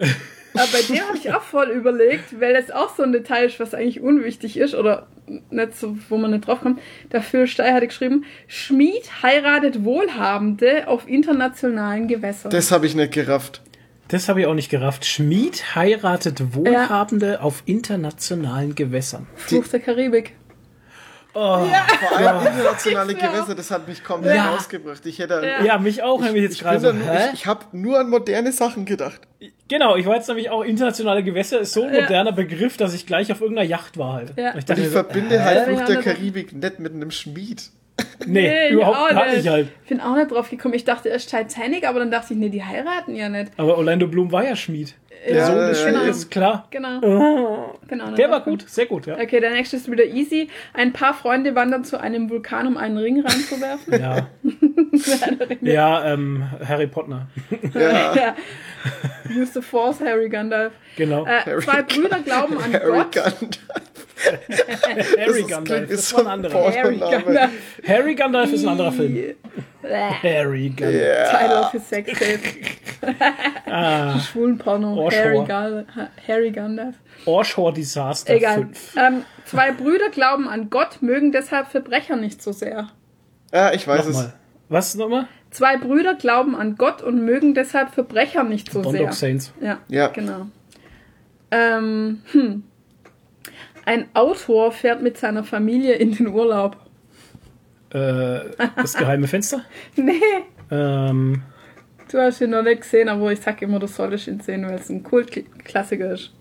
[SPEAKER 2] Ähm, Aber bei dem habe ich auch voll überlegt, weil das auch so ein Detail ist, was eigentlich unwichtig ist oder nicht so, wo man nicht drauf kommt. Dafür Stey hatte geschrieben, Schmied heiratet Wohlhabende auf internationalen Gewässern.
[SPEAKER 3] Das habe ich nicht gerafft.
[SPEAKER 1] Das habe ich auch nicht gerafft. Schmied heiratet Wohlhabende auf internationalen Gewässern.
[SPEAKER 2] Fluch der Karibik.
[SPEAKER 1] Oh,
[SPEAKER 3] Vor allem internationale
[SPEAKER 2] Ja.
[SPEAKER 3] Gewässer, das hat mich komplett
[SPEAKER 1] Ja.
[SPEAKER 3] ausgebracht. Ich hätte.
[SPEAKER 2] Ja.
[SPEAKER 1] ja, mich auch, ich jetzt
[SPEAKER 3] Ich,
[SPEAKER 1] gerade
[SPEAKER 3] bin
[SPEAKER 1] so.
[SPEAKER 3] da nur-
[SPEAKER 1] Hä?
[SPEAKER 3] ich, ich habe nur an moderne Sachen gedacht.
[SPEAKER 1] Genau, ich war jetzt nämlich auch internationale Gewässer ist so ein
[SPEAKER 2] Ja.
[SPEAKER 1] moderner Begriff, dass ich gleich auf irgendeiner Yacht war halt.
[SPEAKER 2] Ja.
[SPEAKER 1] Ich
[SPEAKER 3] Und
[SPEAKER 1] dachte
[SPEAKER 3] ich verbinde
[SPEAKER 1] hä?
[SPEAKER 3] halt
[SPEAKER 2] Ja,
[SPEAKER 3] Fluch
[SPEAKER 2] ja,
[SPEAKER 3] der Karibik nicht mit einem Schmied.
[SPEAKER 1] Nee,
[SPEAKER 2] ich
[SPEAKER 1] überhaupt
[SPEAKER 2] auch
[SPEAKER 1] gar nicht halt.
[SPEAKER 2] Ich bin auch nicht drauf gekommen. Ich dachte erst Titanic, aber dann dachte ich, nee, die heiraten ja nicht.
[SPEAKER 1] Aber Orlando Bloom war ja Schmied.
[SPEAKER 3] Ja,
[SPEAKER 1] des
[SPEAKER 3] ja,
[SPEAKER 1] Schmieds,
[SPEAKER 3] ja.
[SPEAKER 1] ist klar.
[SPEAKER 2] Genau. genau
[SPEAKER 1] Der war gut, sehr gut, ja.
[SPEAKER 2] Okay, der nächste ist wieder easy. Ein paar Freunde wandern zu einem Vulkan, um einen Ring reinzuwerfen.
[SPEAKER 1] Ja, ja ähm, Harry Potter.
[SPEAKER 3] Ja,
[SPEAKER 2] ja. Use the Force, Harry Gandalf.
[SPEAKER 1] Genau.
[SPEAKER 2] Äh,
[SPEAKER 3] Harry
[SPEAKER 2] zwei Brüder glauben an
[SPEAKER 3] Harry
[SPEAKER 2] Gott.
[SPEAKER 3] Gandalf.
[SPEAKER 1] Harry Gandalf, das
[SPEAKER 3] so
[SPEAKER 1] ein anderer.
[SPEAKER 2] Harry. Gandalf.
[SPEAKER 1] Harry Gandalf ist ein anderer Film. Harry Gandalf.
[SPEAKER 3] Ja.
[SPEAKER 2] Title of his sex tape.
[SPEAKER 1] Ah,
[SPEAKER 2] Schwulen Porno. Harry. Gal Harry Gandalf.
[SPEAKER 1] Orshore Disaster
[SPEAKER 2] Egal.
[SPEAKER 1] 5.
[SPEAKER 2] Ähm, zwei Brüder glauben an Gott, mögen deshalb Verbrecher nicht so sehr.
[SPEAKER 3] Ja, ich weiß es.
[SPEAKER 1] Nochmal. Was nochmal?
[SPEAKER 2] Zwei Brüder glauben an Gott und mögen deshalb Verbrecher nicht so
[SPEAKER 1] Bond
[SPEAKER 2] sehr.
[SPEAKER 1] of Saints.
[SPEAKER 2] Ja,
[SPEAKER 3] Ja.
[SPEAKER 2] genau. Ähm, hm. Ein Autor fährt mit seiner Familie in den Urlaub.
[SPEAKER 1] Äh, das geheime Fenster?
[SPEAKER 2] Nee,
[SPEAKER 1] Ähm,
[SPEAKER 2] du hast ihn noch nicht gesehen, aber ich sag immer, du solltest ihn sehen, weil es ein Kultklassiker ist.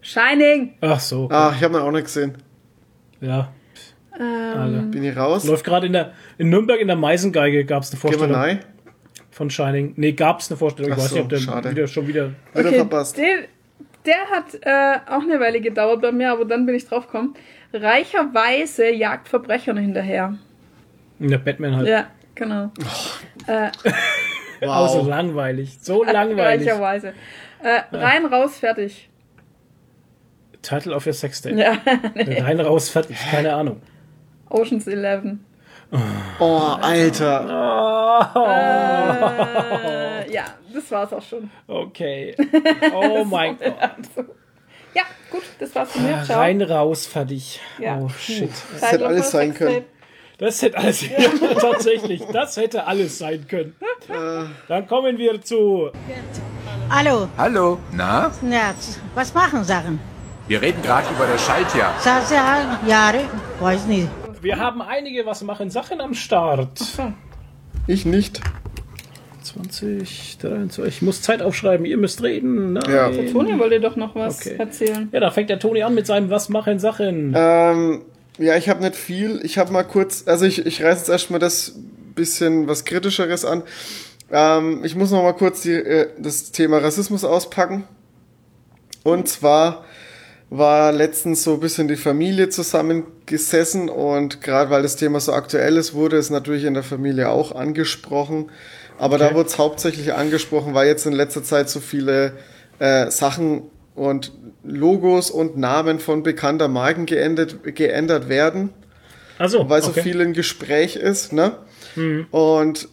[SPEAKER 2] Shining!
[SPEAKER 1] ach so.
[SPEAKER 3] Ah, ich habe ihn auch nicht gesehen.
[SPEAKER 1] Ja. Alter.
[SPEAKER 2] Ähm,
[SPEAKER 3] Bin ich raus?
[SPEAKER 1] Läuft gerade in der in Nürnberg in der Meisengeige gab es eine Vorstellung
[SPEAKER 3] rein?
[SPEAKER 1] von Shining. Nee, gab es eine Vorstellung. Ich
[SPEAKER 3] Ach
[SPEAKER 1] weiß
[SPEAKER 3] so,
[SPEAKER 1] nicht, ob der
[SPEAKER 3] schade.
[SPEAKER 1] wieder schon wieder.
[SPEAKER 3] Wieder
[SPEAKER 2] okay,
[SPEAKER 3] verpasst.
[SPEAKER 2] Der, der hat äh, auch eine Weile gedauert bei mir, aber dann bin ich drauf gekommen. Reicherweise jagt Verbrechern hinterher.
[SPEAKER 1] In der Batman halt.
[SPEAKER 2] Ja, genau. Äh,
[SPEAKER 1] Auch so
[SPEAKER 3] Wow.
[SPEAKER 1] langweilig. So langweilig.
[SPEAKER 2] Reicherweise. Äh, rein, raus, fertig.
[SPEAKER 1] Title of your Sextape.
[SPEAKER 2] Ja,
[SPEAKER 1] Rein, raus, fertig. Keine Ahnung.
[SPEAKER 2] Ocean's Eleven.
[SPEAKER 3] Oh, Alter.
[SPEAKER 2] Äh, ja, das war's auch schon.
[SPEAKER 1] Okay. Oh mein Gott.
[SPEAKER 2] Ja, gut, das war's von mir. Ciao.
[SPEAKER 1] Rein, raus, fertig.
[SPEAKER 2] Ja.
[SPEAKER 1] Oh shit.
[SPEAKER 3] Das hätte alles sein können.
[SPEAKER 1] Das hätte alles, ja, tatsächlich, das hätte alles sein können. Dann kommen wir zu
[SPEAKER 4] Hallo,
[SPEAKER 5] Hallo. Na?
[SPEAKER 4] ja, was machen Sachen?
[SPEAKER 5] Wir reden gerade über das Schaltjahr.
[SPEAKER 4] Sasa, Jahre, weiß nicht.
[SPEAKER 1] Wir haben einige was machen Sachen am Start.
[SPEAKER 3] Ich nicht.
[SPEAKER 1] 20, 23. Ich muss Zeit aufschreiben, ihr müsst reden. Nein.
[SPEAKER 3] Ja.
[SPEAKER 2] Toni wollte doch noch was
[SPEAKER 1] Okay.
[SPEAKER 2] erzählen.
[SPEAKER 1] Ja, da fängt der Toni an mit seinem Was machen Sachen.
[SPEAKER 3] Ähm, ja, ich habe nicht viel. Ich habe mal kurz, also ich, ich reiße jetzt erstmal das bisschen was Kritischeres an. Ähm, ich muss noch mal kurz die, äh, das Thema Rassismus auspacken. Und zwar war letztens so ein bisschen die Familie zusammengesessen und gerade weil das Thema so aktuell ist, wurde es natürlich in der Familie auch angesprochen. Aber da
[SPEAKER 1] Okay.
[SPEAKER 3] wurde es hauptsächlich angesprochen, weil jetzt in letzter Zeit so viele äh, Sachen und Logos und Namen von bekannter Marken geändert, geändert werden,
[SPEAKER 1] Also,
[SPEAKER 3] weil so
[SPEAKER 1] okay.
[SPEAKER 3] viel im Gespräch ist, ne? Und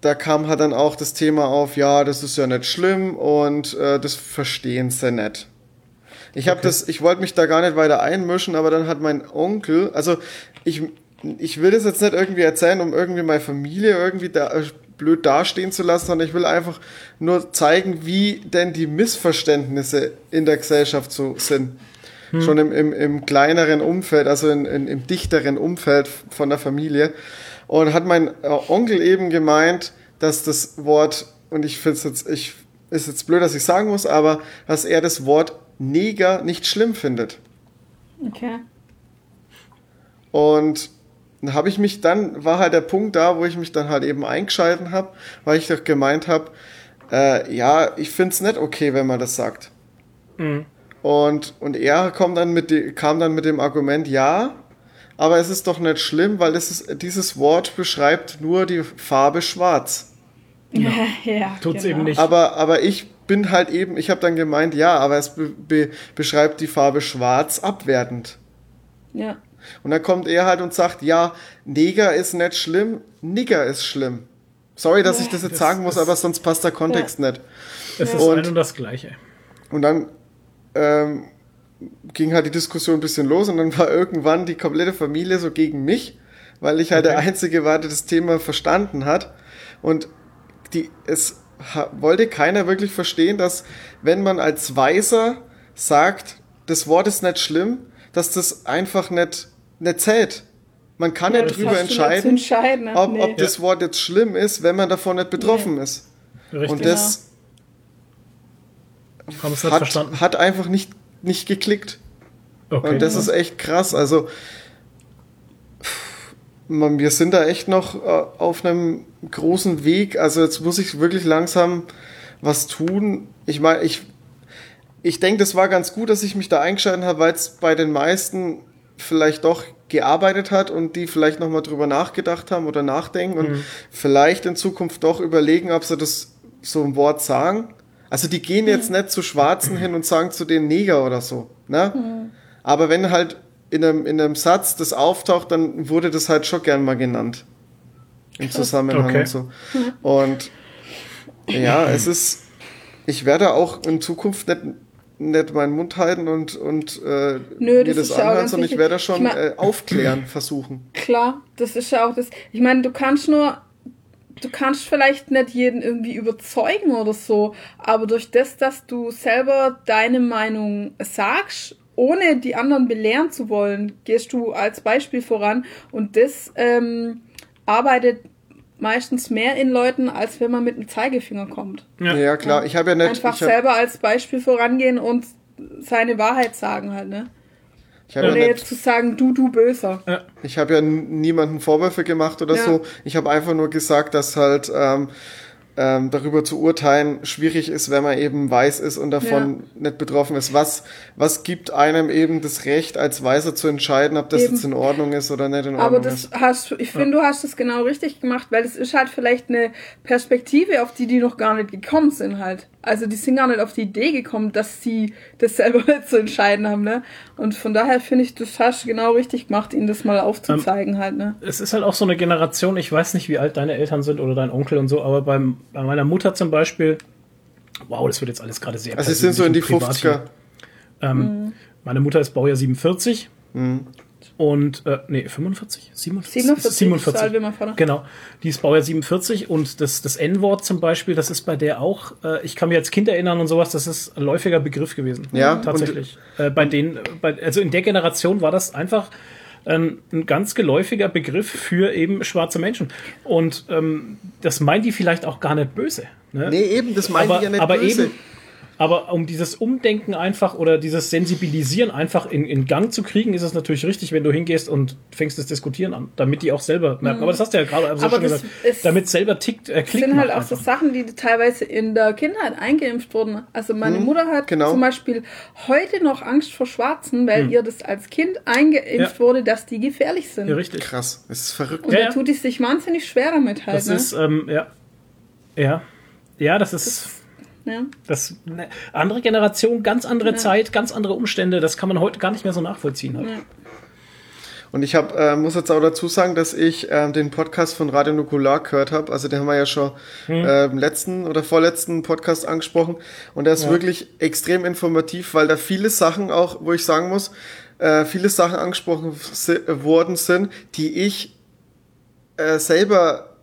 [SPEAKER 3] da kam halt dann auch das Thema auf, ja, das ist ja nicht schlimm und äh, das verstehen sie nicht. Ich habe das, ich wollte mich da gar nicht weiter einmischen, aber dann hat mein Onkel, also ich, ich will das jetzt nicht irgendwie erzählen, um irgendwie meine Familie irgendwie da, äh, blöd dastehen zu lassen, sondern ich will einfach nur zeigen, wie denn die Missverständnisse in der Gesellschaft so sind. schon im, im, im kleineren Umfeld, also in, in, im dichteren Umfeld von der Familie. Und hat mein äh, Onkel eben gemeint, dass das Wort, und ich finde es jetzt, ich, ist jetzt blöd, dass ich sagen muss, aber dass er das Wort Neger nicht schlimm findet.
[SPEAKER 2] Okay.
[SPEAKER 3] Und dann habe ich mich dann, war halt der Punkt da, wo ich mich dann halt eben eingeschalten habe, weil ich doch gemeint habe, äh, ja, ich find's nicht okay, wenn man das sagt. Und, und er kommt dann mit die, kam dann mit dem Argument, ja, aber es ist doch nicht schlimm, weil es ist, dieses Wort beschreibt nur die Farbe schwarz.
[SPEAKER 2] Ja, ja
[SPEAKER 1] Tut's
[SPEAKER 2] genau.
[SPEAKER 1] eben nicht.
[SPEAKER 3] Aber, aber ich bin halt eben, ich habe dann gemeint, ja, aber es be be beschreibt die Farbe schwarz abwertend.
[SPEAKER 2] Ja.
[SPEAKER 3] Und dann kommt er halt und sagt, ja, Neger ist nicht schlimm, Nigger ist schlimm. Sorry, dass ich das jetzt
[SPEAKER 1] Das
[SPEAKER 3] sagen muss, aber sonst passt der Kontext nicht.
[SPEAKER 1] Es ist
[SPEAKER 3] Und-
[SPEAKER 1] ein und das Gleiche.
[SPEAKER 3] Und dann ähm, ging halt die Diskussion ein bisschen los und dann war irgendwann die komplette Familie so gegen mich, weil ich halt der
[SPEAKER 1] Okay.
[SPEAKER 3] Einzige war, der das Thema verstanden hat. Und die, es wollte keiner wirklich verstehen, dass wenn man als Weiser sagt, das Wort ist nicht schlimm, dass das einfach nicht, nicht zählt. Man kann
[SPEAKER 2] Ja,
[SPEAKER 3] nicht drüber
[SPEAKER 2] du nicht
[SPEAKER 3] entscheiden,
[SPEAKER 2] entscheiden,
[SPEAKER 3] ob,
[SPEAKER 2] nee.
[SPEAKER 3] ob das Wort jetzt schlimm ist, wenn man davon nicht betroffen ist.
[SPEAKER 1] Richtig.
[SPEAKER 3] Und das
[SPEAKER 1] nicht
[SPEAKER 3] hat, hat einfach nicht, nicht geklickt.
[SPEAKER 1] Okay.
[SPEAKER 3] Und das ist echt krass. Also, wir sind da echt noch äh, auf einem großen Weg. Also, jetzt muss ich wirklich langsam was tun. Ich meine, ich, ich denke, das war ganz gut, dass ich mich da eingeschaltet habe, weil es bei den meisten vielleicht doch gearbeitet hat und die vielleicht nochmal drüber nachgedacht haben oder nachdenken und vielleicht in Zukunft doch überlegen, ob sie das so ein Wort sagen. Also die gehen jetzt nicht zu Schwarzen hin und sagen zu den Neger oder so. Ne? Aber wenn halt in einem, in einem Satz das auftaucht, dann wurde das halt schon gern mal genannt. Im Zusammenhang
[SPEAKER 1] Okay.
[SPEAKER 3] und so. Und ja, es ist, ich werde auch in Zukunft nicht, nicht meinen Mund halten und, und äh,
[SPEAKER 2] Nö,
[SPEAKER 3] mir
[SPEAKER 2] das
[SPEAKER 3] anhören, sondern ich werde schon
[SPEAKER 2] Ich mein-
[SPEAKER 3] äh, aufklären versuchen.
[SPEAKER 2] Klar, das ist ja auch das. Ich meine, du kannst nur, du kannst vielleicht nicht jeden irgendwie überzeugen oder so, aber durch das, dass du selber deine Meinung sagst, ohne die anderen belehren zu wollen, gehst du als Beispiel voran und das ähm, arbeitet meistens mehr in Leuten, als wenn man mit dem Zeigefinger kommt.
[SPEAKER 3] Ja,
[SPEAKER 1] Ja.
[SPEAKER 3] klar. Ich habe ja nicht.
[SPEAKER 2] Einfach selber als Beispiel vorangehen und seine Wahrheit sagen halt, ne?
[SPEAKER 3] ich habe
[SPEAKER 2] Ohne
[SPEAKER 3] ja,
[SPEAKER 2] jetzt
[SPEAKER 3] nicht,
[SPEAKER 2] zu sagen, du, du Böser.
[SPEAKER 3] ich hab ja niemanden Vorwürfe gemacht oder
[SPEAKER 2] Ja.
[SPEAKER 3] so. Ich habe einfach nur gesagt, dass halt ähm, ähm, darüber zu urteilen schwierig ist, wenn man eben weiß ist und davon nicht betroffen ist. Was, was gibt einem eben das Recht, als Weiser zu entscheiden, ob das
[SPEAKER 2] Eben.
[SPEAKER 3] jetzt in Ordnung ist oder nicht in Ordnung
[SPEAKER 2] Aber das
[SPEAKER 3] ist?
[SPEAKER 2] hast du, ich finde, du hast es genau richtig gemacht, weil es ist halt vielleicht eine Perspektive, auf die die noch gar nicht gekommen sind halt. Also die sind gar nicht auf die Idee gekommen, dass sie das selber zu entscheiden haben, ne? Und von daher finde ich, das hast du genau richtig gemacht, ihnen das mal aufzuzeigen halt, ne?
[SPEAKER 1] es ist halt auch so eine Generation, ich weiß nicht, wie alt deine Eltern sind oder dein Onkel und so, aber beim, bei meiner Mutter zum Beispiel, wow, das wird jetzt alles gerade sehr
[SPEAKER 3] Also sie sind so in die
[SPEAKER 1] persönlich und privat
[SPEAKER 3] 50er.
[SPEAKER 1] hier. Ähm, Meine Mutter ist Baujahr 47 und, äh, nee, 45? 47?
[SPEAKER 2] 47,
[SPEAKER 1] 47.
[SPEAKER 2] so alt wie mein Vater.
[SPEAKER 1] Genau, die ist Baujahr 47 und das, das N-Wort zum Beispiel, das ist bei der auch, äh, ich kann mich als Kind erinnern und sowas, das ist ein läufiger Begriff gewesen.
[SPEAKER 3] Ja,
[SPEAKER 1] tatsächlich. Äh, bei denen, bei, also in der Generation war das einfach ein, ein ganz geläufiger Begriff für eben schwarze Menschen. Und ähm, das meint die vielleicht auch gar nicht böse. Ne?
[SPEAKER 3] Nee, eben, das meine
[SPEAKER 1] aber,
[SPEAKER 3] ich ja nicht
[SPEAKER 1] aber
[SPEAKER 3] böse.
[SPEAKER 1] eben, aber um dieses Umdenken einfach oder dieses Sensibilisieren einfach in, in Gang zu kriegen, ist es natürlich richtig, wenn du hingehst und fängst das Diskutieren an, damit die auch selber merken. Aber das hast du ja gerade also
[SPEAKER 2] Mhm.
[SPEAKER 1] Schon
[SPEAKER 2] das
[SPEAKER 1] gesagt, damit selber tickt, äh,
[SPEAKER 2] Das
[SPEAKER 1] klickt
[SPEAKER 2] sind halt auch so
[SPEAKER 1] einfach.
[SPEAKER 2] Sachen, die teilweise in der Kindheit eingeimpft wurden. Also meine Mutter hat
[SPEAKER 3] genau.
[SPEAKER 2] zum Beispiel heute noch Angst vor Schwarzen, weil ihr das als Kind eingeimpft
[SPEAKER 1] Ja.
[SPEAKER 2] wurde, dass die gefährlich sind.
[SPEAKER 1] Ja, richtig.
[SPEAKER 3] Krass, es ist verrückt.
[SPEAKER 2] Und
[SPEAKER 1] Ja,
[SPEAKER 2] da
[SPEAKER 1] ja.
[SPEAKER 2] tut es sich wahnsinnig schwer damit halt.
[SPEAKER 1] Das
[SPEAKER 2] ne?
[SPEAKER 1] ist, ähm, ja. Ja. Ja, das ist.
[SPEAKER 2] Ja.
[SPEAKER 1] Das ne, andere Generation, ganz andere Zeit, ganz andere Umstände, das kann man heute gar nicht mehr so nachvollziehen. Halt.
[SPEAKER 2] Ja.
[SPEAKER 3] Und ich hab, äh, muss jetzt auch dazu sagen, dass ich ähm, den Podcast von Radio Nukular gehört habe. Also den haben wir ja schon
[SPEAKER 1] Hm.
[SPEAKER 3] äh, im letzten oder vorletzten Podcast angesprochen. Und der ist wirklich extrem informativ, weil da viele Sachen auch, wo ich sagen muss, äh, viele Sachen angesprochen si worden sind, die ich äh, selber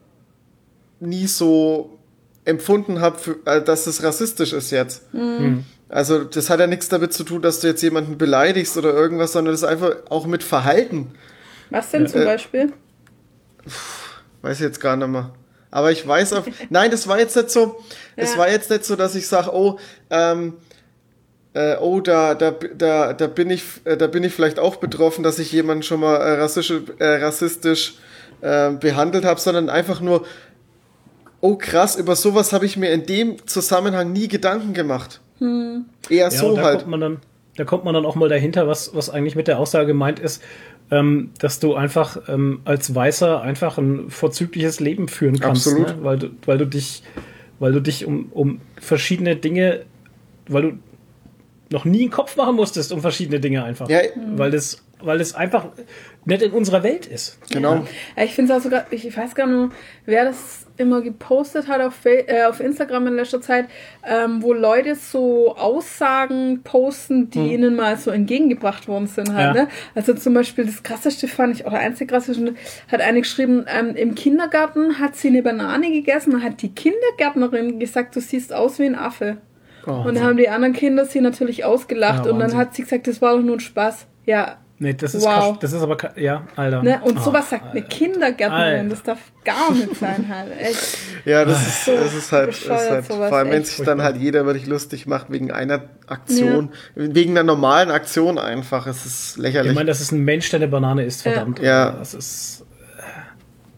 [SPEAKER 3] nie so empfunden habe, äh, dass es rassistisch ist jetzt. Also das hat ja nichts damit zu tun, dass du jetzt jemanden beleidigst oder irgendwas, sondern das ist einfach auch mit Verhalten.
[SPEAKER 2] Was denn zum
[SPEAKER 3] Äh,
[SPEAKER 2] Beispiel?
[SPEAKER 3] Weiß ich jetzt gar nicht mehr. Aber ich weiß auf. Nein, das war jetzt nicht so. Es
[SPEAKER 2] Ja.
[SPEAKER 3] war jetzt nicht so, dass ich sage, oh, ähm, äh, oh, da, da, da, da bin ich, äh, da bin ich vielleicht auch betroffen, dass ich jemanden schon mal äh, rassistisch, äh, rassistisch behandelt habe, sondern einfach nur, oh krass, über sowas habe ich mir in dem Zusammenhang nie Gedanken gemacht. Eher
[SPEAKER 1] Ja,
[SPEAKER 3] so
[SPEAKER 1] da
[SPEAKER 3] halt.
[SPEAKER 1] kommt man dann, da kommt man dann auch mal dahinter, was, was eigentlich mit der Aussage gemeint ist, ähm, dass du einfach ähm, als Weißer einfach ein vorzügliches Leben führen kannst,
[SPEAKER 3] Absolut.
[SPEAKER 1] Ne? weil du, weil du dich, weil du dich um, um verschiedene Dinge, weil du noch nie einen Kopf machen musstest um verschiedene Dinge einfach,
[SPEAKER 3] Ja.
[SPEAKER 1] weil das, weil das einfach nicht in unserer Welt ist.
[SPEAKER 3] Genau.
[SPEAKER 2] Ja, ich finde es auch sogar, ich weiß gar nicht, wer das immer gepostet hat auf, äh, auf Instagram in letzter Zeit, ähm, wo Leute so Aussagen posten, die ihnen mal so entgegengebracht worden sind halt,
[SPEAKER 1] Ja.
[SPEAKER 2] ne? Also zum Beispiel das krasseste fand ich, oder eins der krassesten, hat eine geschrieben, ähm, im Kindergarten hat sie eine Banane gegessen und hat die Kindergärtnerin gesagt, du siehst aus wie ein Affe.
[SPEAKER 3] Oh,
[SPEAKER 2] und dann haben die anderen Kinder sie natürlich ausgelacht
[SPEAKER 1] Ja,
[SPEAKER 2] und dann hat sie gesagt, das war doch nur ein Spaß. Ja,
[SPEAKER 1] Nee, das ist
[SPEAKER 2] Wow.
[SPEAKER 1] krass, das ist aber, ja, Alter.
[SPEAKER 2] Ne? Und
[SPEAKER 1] Ah,
[SPEAKER 2] sowas sagt eine Kindergärtnerin,
[SPEAKER 1] Alter.
[SPEAKER 2] das darf gar nicht sein halt. Echt.
[SPEAKER 3] Ja, das ist,
[SPEAKER 2] So
[SPEAKER 3] das ist halt, ist halt
[SPEAKER 2] sowas,
[SPEAKER 3] vor allem, wenn sich dann halt jeder dich lustig macht wegen einer Aktion, wegen einer normalen Aktion einfach. Es ist lächerlich.
[SPEAKER 1] Ich meine, das ist ein Mensch, der eine Banane isst, verdammt.
[SPEAKER 3] Ja.
[SPEAKER 1] Das ist,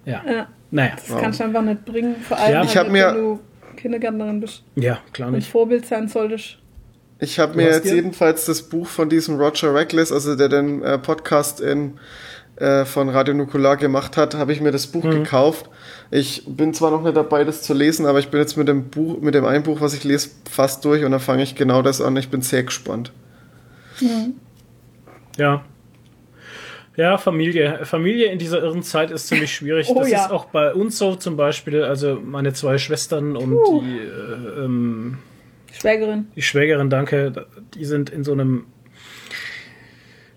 [SPEAKER 1] äh, ja.
[SPEAKER 2] Ja,
[SPEAKER 1] Naja,
[SPEAKER 2] das kannst du einfach nicht bringen. Vor allem,
[SPEAKER 1] Ja.
[SPEAKER 2] halt
[SPEAKER 3] Ich hab mir-
[SPEAKER 2] wenn du Kindergärtnerin bist
[SPEAKER 1] ja, klar
[SPEAKER 2] und
[SPEAKER 1] nicht.
[SPEAKER 2] Vorbild sein solltest.
[SPEAKER 3] Ich habe mir jetzt
[SPEAKER 1] dir-
[SPEAKER 3] jedenfalls das Buch von diesem Roger Reckless, also der den äh, Podcast in, äh, von Radio Nukular gemacht hat, habe ich mir das
[SPEAKER 1] Mhm.
[SPEAKER 3] Buch gekauft. Ich bin zwar noch nicht dabei, das zu lesen, aber ich bin jetzt mit dem Buch, mit dem einen Buch, was ich lese, fast durch und dann fange ich genau das an. Ich bin sehr gespannt.
[SPEAKER 1] Ja. Ja, Familie. Familie in dieser irren Zeit ist ziemlich schwierig.
[SPEAKER 2] Oh
[SPEAKER 1] das
[SPEAKER 2] ja.
[SPEAKER 1] ist auch bei uns so zum Beispiel. Also meine zwei Schwestern und
[SPEAKER 2] Puh.
[SPEAKER 1] die, äh, ähm,
[SPEAKER 2] Schwägerin.
[SPEAKER 1] die Schwägerin, danke, die sind in so einem.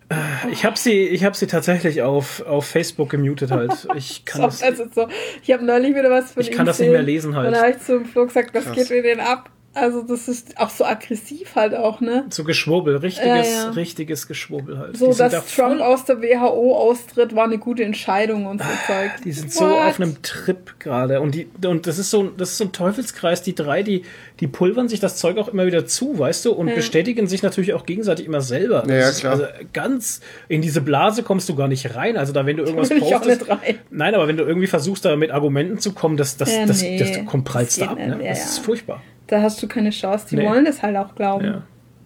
[SPEAKER 1] Äh, Ich habe sie, ich habe sie tatsächlich auf, auf Facebook gemutet halt. Ich kann
[SPEAKER 2] So,
[SPEAKER 1] das,
[SPEAKER 2] also so, ich habe neulich wieder was von
[SPEAKER 1] Ich kann das nicht mehr lesen halt.
[SPEAKER 2] Und da habe ich zum Flo gesagt, was
[SPEAKER 3] Krass.
[SPEAKER 2] geht mit denen ab? Also das ist auch so aggressiv halt auch, ne?
[SPEAKER 1] so Geschwurbel, richtiges,
[SPEAKER 2] Ja, ja.
[SPEAKER 1] richtiges Geschwurbel halt.
[SPEAKER 2] So, dass
[SPEAKER 1] da
[SPEAKER 2] Trump aus der WHO austritt, war eine gute Entscheidung und so Zeug.
[SPEAKER 1] Die sind so
[SPEAKER 2] What?
[SPEAKER 1] auf einem Trip gerade. Und, die, und das ist so, das ist so ein Teufelskreis. Die drei, die, die pulvern sich das Zeug auch immer wieder zu, weißt du, und bestätigen sich natürlich auch gegenseitig immer selber. Das
[SPEAKER 3] Ja, ja,
[SPEAKER 1] ist
[SPEAKER 3] klar.
[SPEAKER 1] Also ganz in diese Blase kommst du gar nicht rein. Also da, wenn du irgendwas
[SPEAKER 2] will ich auch
[SPEAKER 1] postest. Nein, aber wenn du irgendwie versuchst, da mit Argumenten zu kommen, das, das,
[SPEAKER 2] Ja,
[SPEAKER 1] das,
[SPEAKER 2] nee,
[SPEAKER 1] das, kommt prallst ab. Ne?
[SPEAKER 2] ja,
[SPEAKER 1] Das
[SPEAKER 2] ja.
[SPEAKER 1] ist furchtbar.
[SPEAKER 2] Da hast du keine Chance. Die
[SPEAKER 1] Nee.
[SPEAKER 2] wollen das halt auch glauben.
[SPEAKER 1] Ja.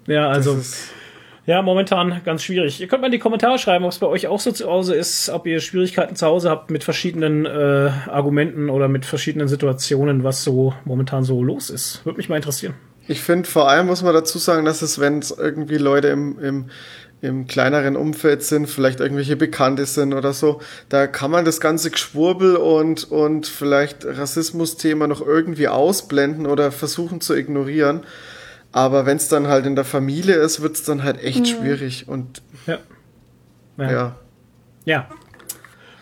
[SPEAKER 1] Ja, also. Ja, momentan ganz schwierig. Ihr könnt mal in die Kommentare schreiben, ob es bei euch auch so zu Hause ist, ob ihr Schwierigkeiten zu Hause habt mit verschiedenen äh, Argumenten oder mit verschiedenen Situationen, was so momentan so los ist. Würde mich mal interessieren.
[SPEAKER 3] ich finde, vor allem muss man dazu sagen, dass es, wenn es irgendwie Leute im, im, im kleineren Umfeld sind, vielleicht irgendwelche Bekannte sind oder so, da kann man das ganze Geschwurbel und, und vielleicht Rassismus-Thema noch irgendwie ausblenden oder versuchen zu ignorieren. Aber wenn es dann halt in der Familie ist, wird es dann halt echt schwierig. Und
[SPEAKER 1] Ja. Ja.
[SPEAKER 3] ja.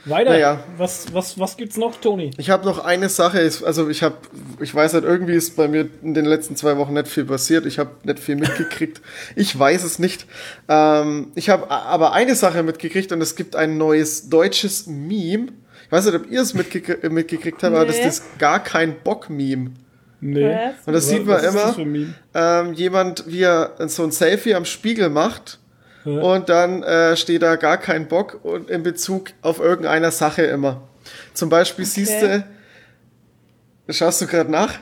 [SPEAKER 1] Weiter.
[SPEAKER 3] Naja.
[SPEAKER 1] Was, was, was gibt's noch, Toni?
[SPEAKER 3] Ich habe noch eine Sache, also ich habe, ich weiß halt, irgendwie ist bei mir in den letzten zwei Wochen nicht viel passiert. Ich habe nicht viel mitgekriegt. Ich weiß es nicht. Ähm, ich habe aber eine Sache mitgekriegt und es gibt ein neues deutsches Meme. Ich weiß nicht, ob ihr es mitgekriegt, mitgekriegt habt, aber das
[SPEAKER 2] Nee.
[SPEAKER 3] ist gar kein Bock-Meme.
[SPEAKER 1] Nee.
[SPEAKER 3] Und das sieht man
[SPEAKER 1] das
[SPEAKER 3] immer,
[SPEAKER 1] Meme?
[SPEAKER 3] ähm, jemand, wie er so ein Selfie am Spiegel macht und dann äh, steht da gar kein Bock und in Bezug auf irgendeiner Sache immer. Zum Beispiel siehst du, schaust du gerade nach?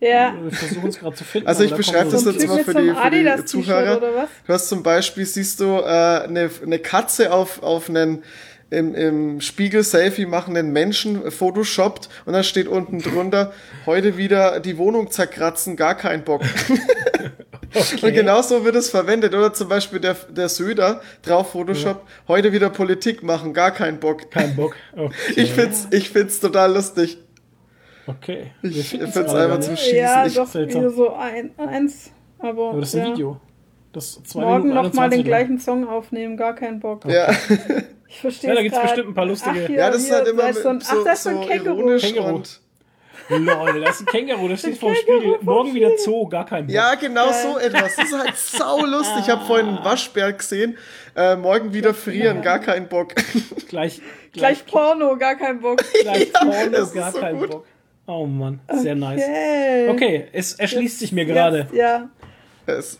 [SPEAKER 2] Ja.
[SPEAKER 1] Wir versuchen es gerade zu finden.
[SPEAKER 3] Also ich beschreibe das
[SPEAKER 1] so-
[SPEAKER 3] jetzt mal für die, für die Zuhörer.
[SPEAKER 2] oder was?
[SPEAKER 3] Du hast zum Beispiel, siehst du, äh, eine, eine Katze auf, auf einen im, im Spiegel Selfie machenden Menschen photoshoppt und dann steht unten drunter, heute wieder die Wohnung zerkratzen, gar kein Bock. Und genauso wird es verwendet. Oder zum Beispiel der, der Söder drauf Photoshop, heute wieder Politik machen, gar kein Bock.
[SPEAKER 1] Kein Bock. Okay.
[SPEAKER 3] Ich find's, ich find's total lustig.
[SPEAKER 1] okay.
[SPEAKER 3] Ich
[SPEAKER 1] Wir
[SPEAKER 3] find's
[SPEAKER 1] gerade
[SPEAKER 3] einfach zum Schießen.
[SPEAKER 2] Ja,
[SPEAKER 3] Ich-
[SPEAKER 2] doch,
[SPEAKER 1] seltsam.
[SPEAKER 2] wieder so ein, eins. Aber,
[SPEAKER 1] Aber das ist ein
[SPEAKER 2] ja.
[SPEAKER 1] Video. Das zwei
[SPEAKER 2] Morgen nochmal den
[SPEAKER 1] 21 lang.
[SPEAKER 2] gleichen Song aufnehmen, gar keinen Bock.
[SPEAKER 3] Ja.
[SPEAKER 2] Ich verstehe
[SPEAKER 1] Ja, da gibt's bestimmt ein paar lustige-
[SPEAKER 2] Ach,
[SPEAKER 3] Ja, das ist
[SPEAKER 2] hier,
[SPEAKER 3] halt immer
[SPEAKER 2] da ist so ein,
[SPEAKER 3] so,
[SPEAKER 2] ach, das ist so ein
[SPEAKER 3] so
[SPEAKER 2] Känguru.
[SPEAKER 3] ironisch
[SPEAKER 1] Känguru.
[SPEAKER 3] und
[SPEAKER 1] Lol, das ist ein Känguru, das steht vor dem Spiegel. Morgen wieder Zoo, gar kein Bock.
[SPEAKER 3] Ja, genau so etwas. Das ist halt sau lustig. Ich habe vorhin einen Waschbär gesehen. Äh, morgen wieder frieren, gar keinen Bock.
[SPEAKER 1] Gleich,
[SPEAKER 2] Gleich Porno, gar kein Bock.
[SPEAKER 1] gleich Porno,
[SPEAKER 3] das ist
[SPEAKER 1] gar
[SPEAKER 3] so
[SPEAKER 1] kein
[SPEAKER 3] gut.
[SPEAKER 1] Bock. Oh Mann, sehr nice.
[SPEAKER 2] Okay.
[SPEAKER 1] Okay, es erschließt sich mir gerade.
[SPEAKER 2] Jetzt, ja.
[SPEAKER 3] Es,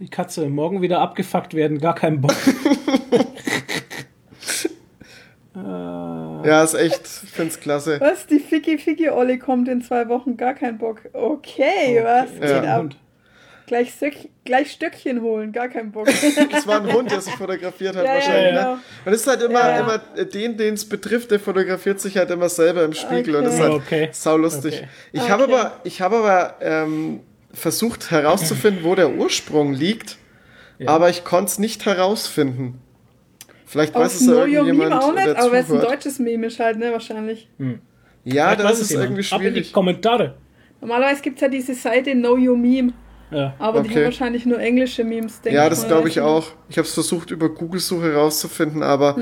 [SPEAKER 1] Die Katze, morgen wieder abgefuckt werden, gar keinen Bock.
[SPEAKER 3] ja, ist echt, ich find's klasse.
[SPEAKER 2] Was? Die Ficky Ficky Olli kommt in zwei Wochen, gar kein Bock. Okay, was
[SPEAKER 3] Ja.
[SPEAKER 2] geht ab?
[SPEAKER 1] Und
[SPEAKER 2] Gleich, Söck, gleich Stöckchen holen, gar kein Bock.
[SPEAKER 3] Das war ein Hund, der sich fotografiert hat
[SPEAKER 2] ja, ja,
[SPEAKER 3] wahrscheinlich.
[SPEAKER 2] genau.
[SPEAKER 3] Ne? Man ist halt immer,
[SPEAKER 2] Ja,
[SPEAKER 3] immer den, den es betrifft, der fotografiert sich halt immer selber im Spiegel und das ist halt
[SPEAKER 1] Okay.
[SPEAKER 3] saulustig.
[SPEAKER 1] Okay.
[SPEAKER 3] Ich
[SPEAKER 2] Okay.
[SPEAKER 3] habe aber, ich habe aber ähm, versucht herauszufinden, wo der Ursprung liegt, aber ich konnte es nicht herausfinden. Vielleicht weiß es ja
[SPEAKER 2] Know Your Meme
[SPEAKER 3] irgendjemand,
[SPEAKER 2] auch nicht,
[SPEAKER 3] der
[SPEAKER 2] aber es ist ein deutsches Meme ist halt, ne, wahrscheinlich.
[SPEAKER 3] Ja,
[SPEAKER 1] Vielleicht
[SPEAKER 3] das ist
[SPEAKER 1] jemand.
[SPEAKER 3] irgendwie
[SPEAKER 1] Ab in die
[SPEAKER 3] schwierig.
[SPEAKER 1] Kommentare.
[SPEAKER 2] Normalerweise gibt es ja diese Seite Know Your Meme,
[SPEAKER 1] Ja.
[SPEAKER 2] aber die
[SPEAKER 3] Okay.
[SPEAKER 2] haben wahrscheinlich nur englische Memes, denke
[SPEAKER 3] Ja, das glaube ich auch. Ich habe es versucht über Google-Suche rauszufinden, aber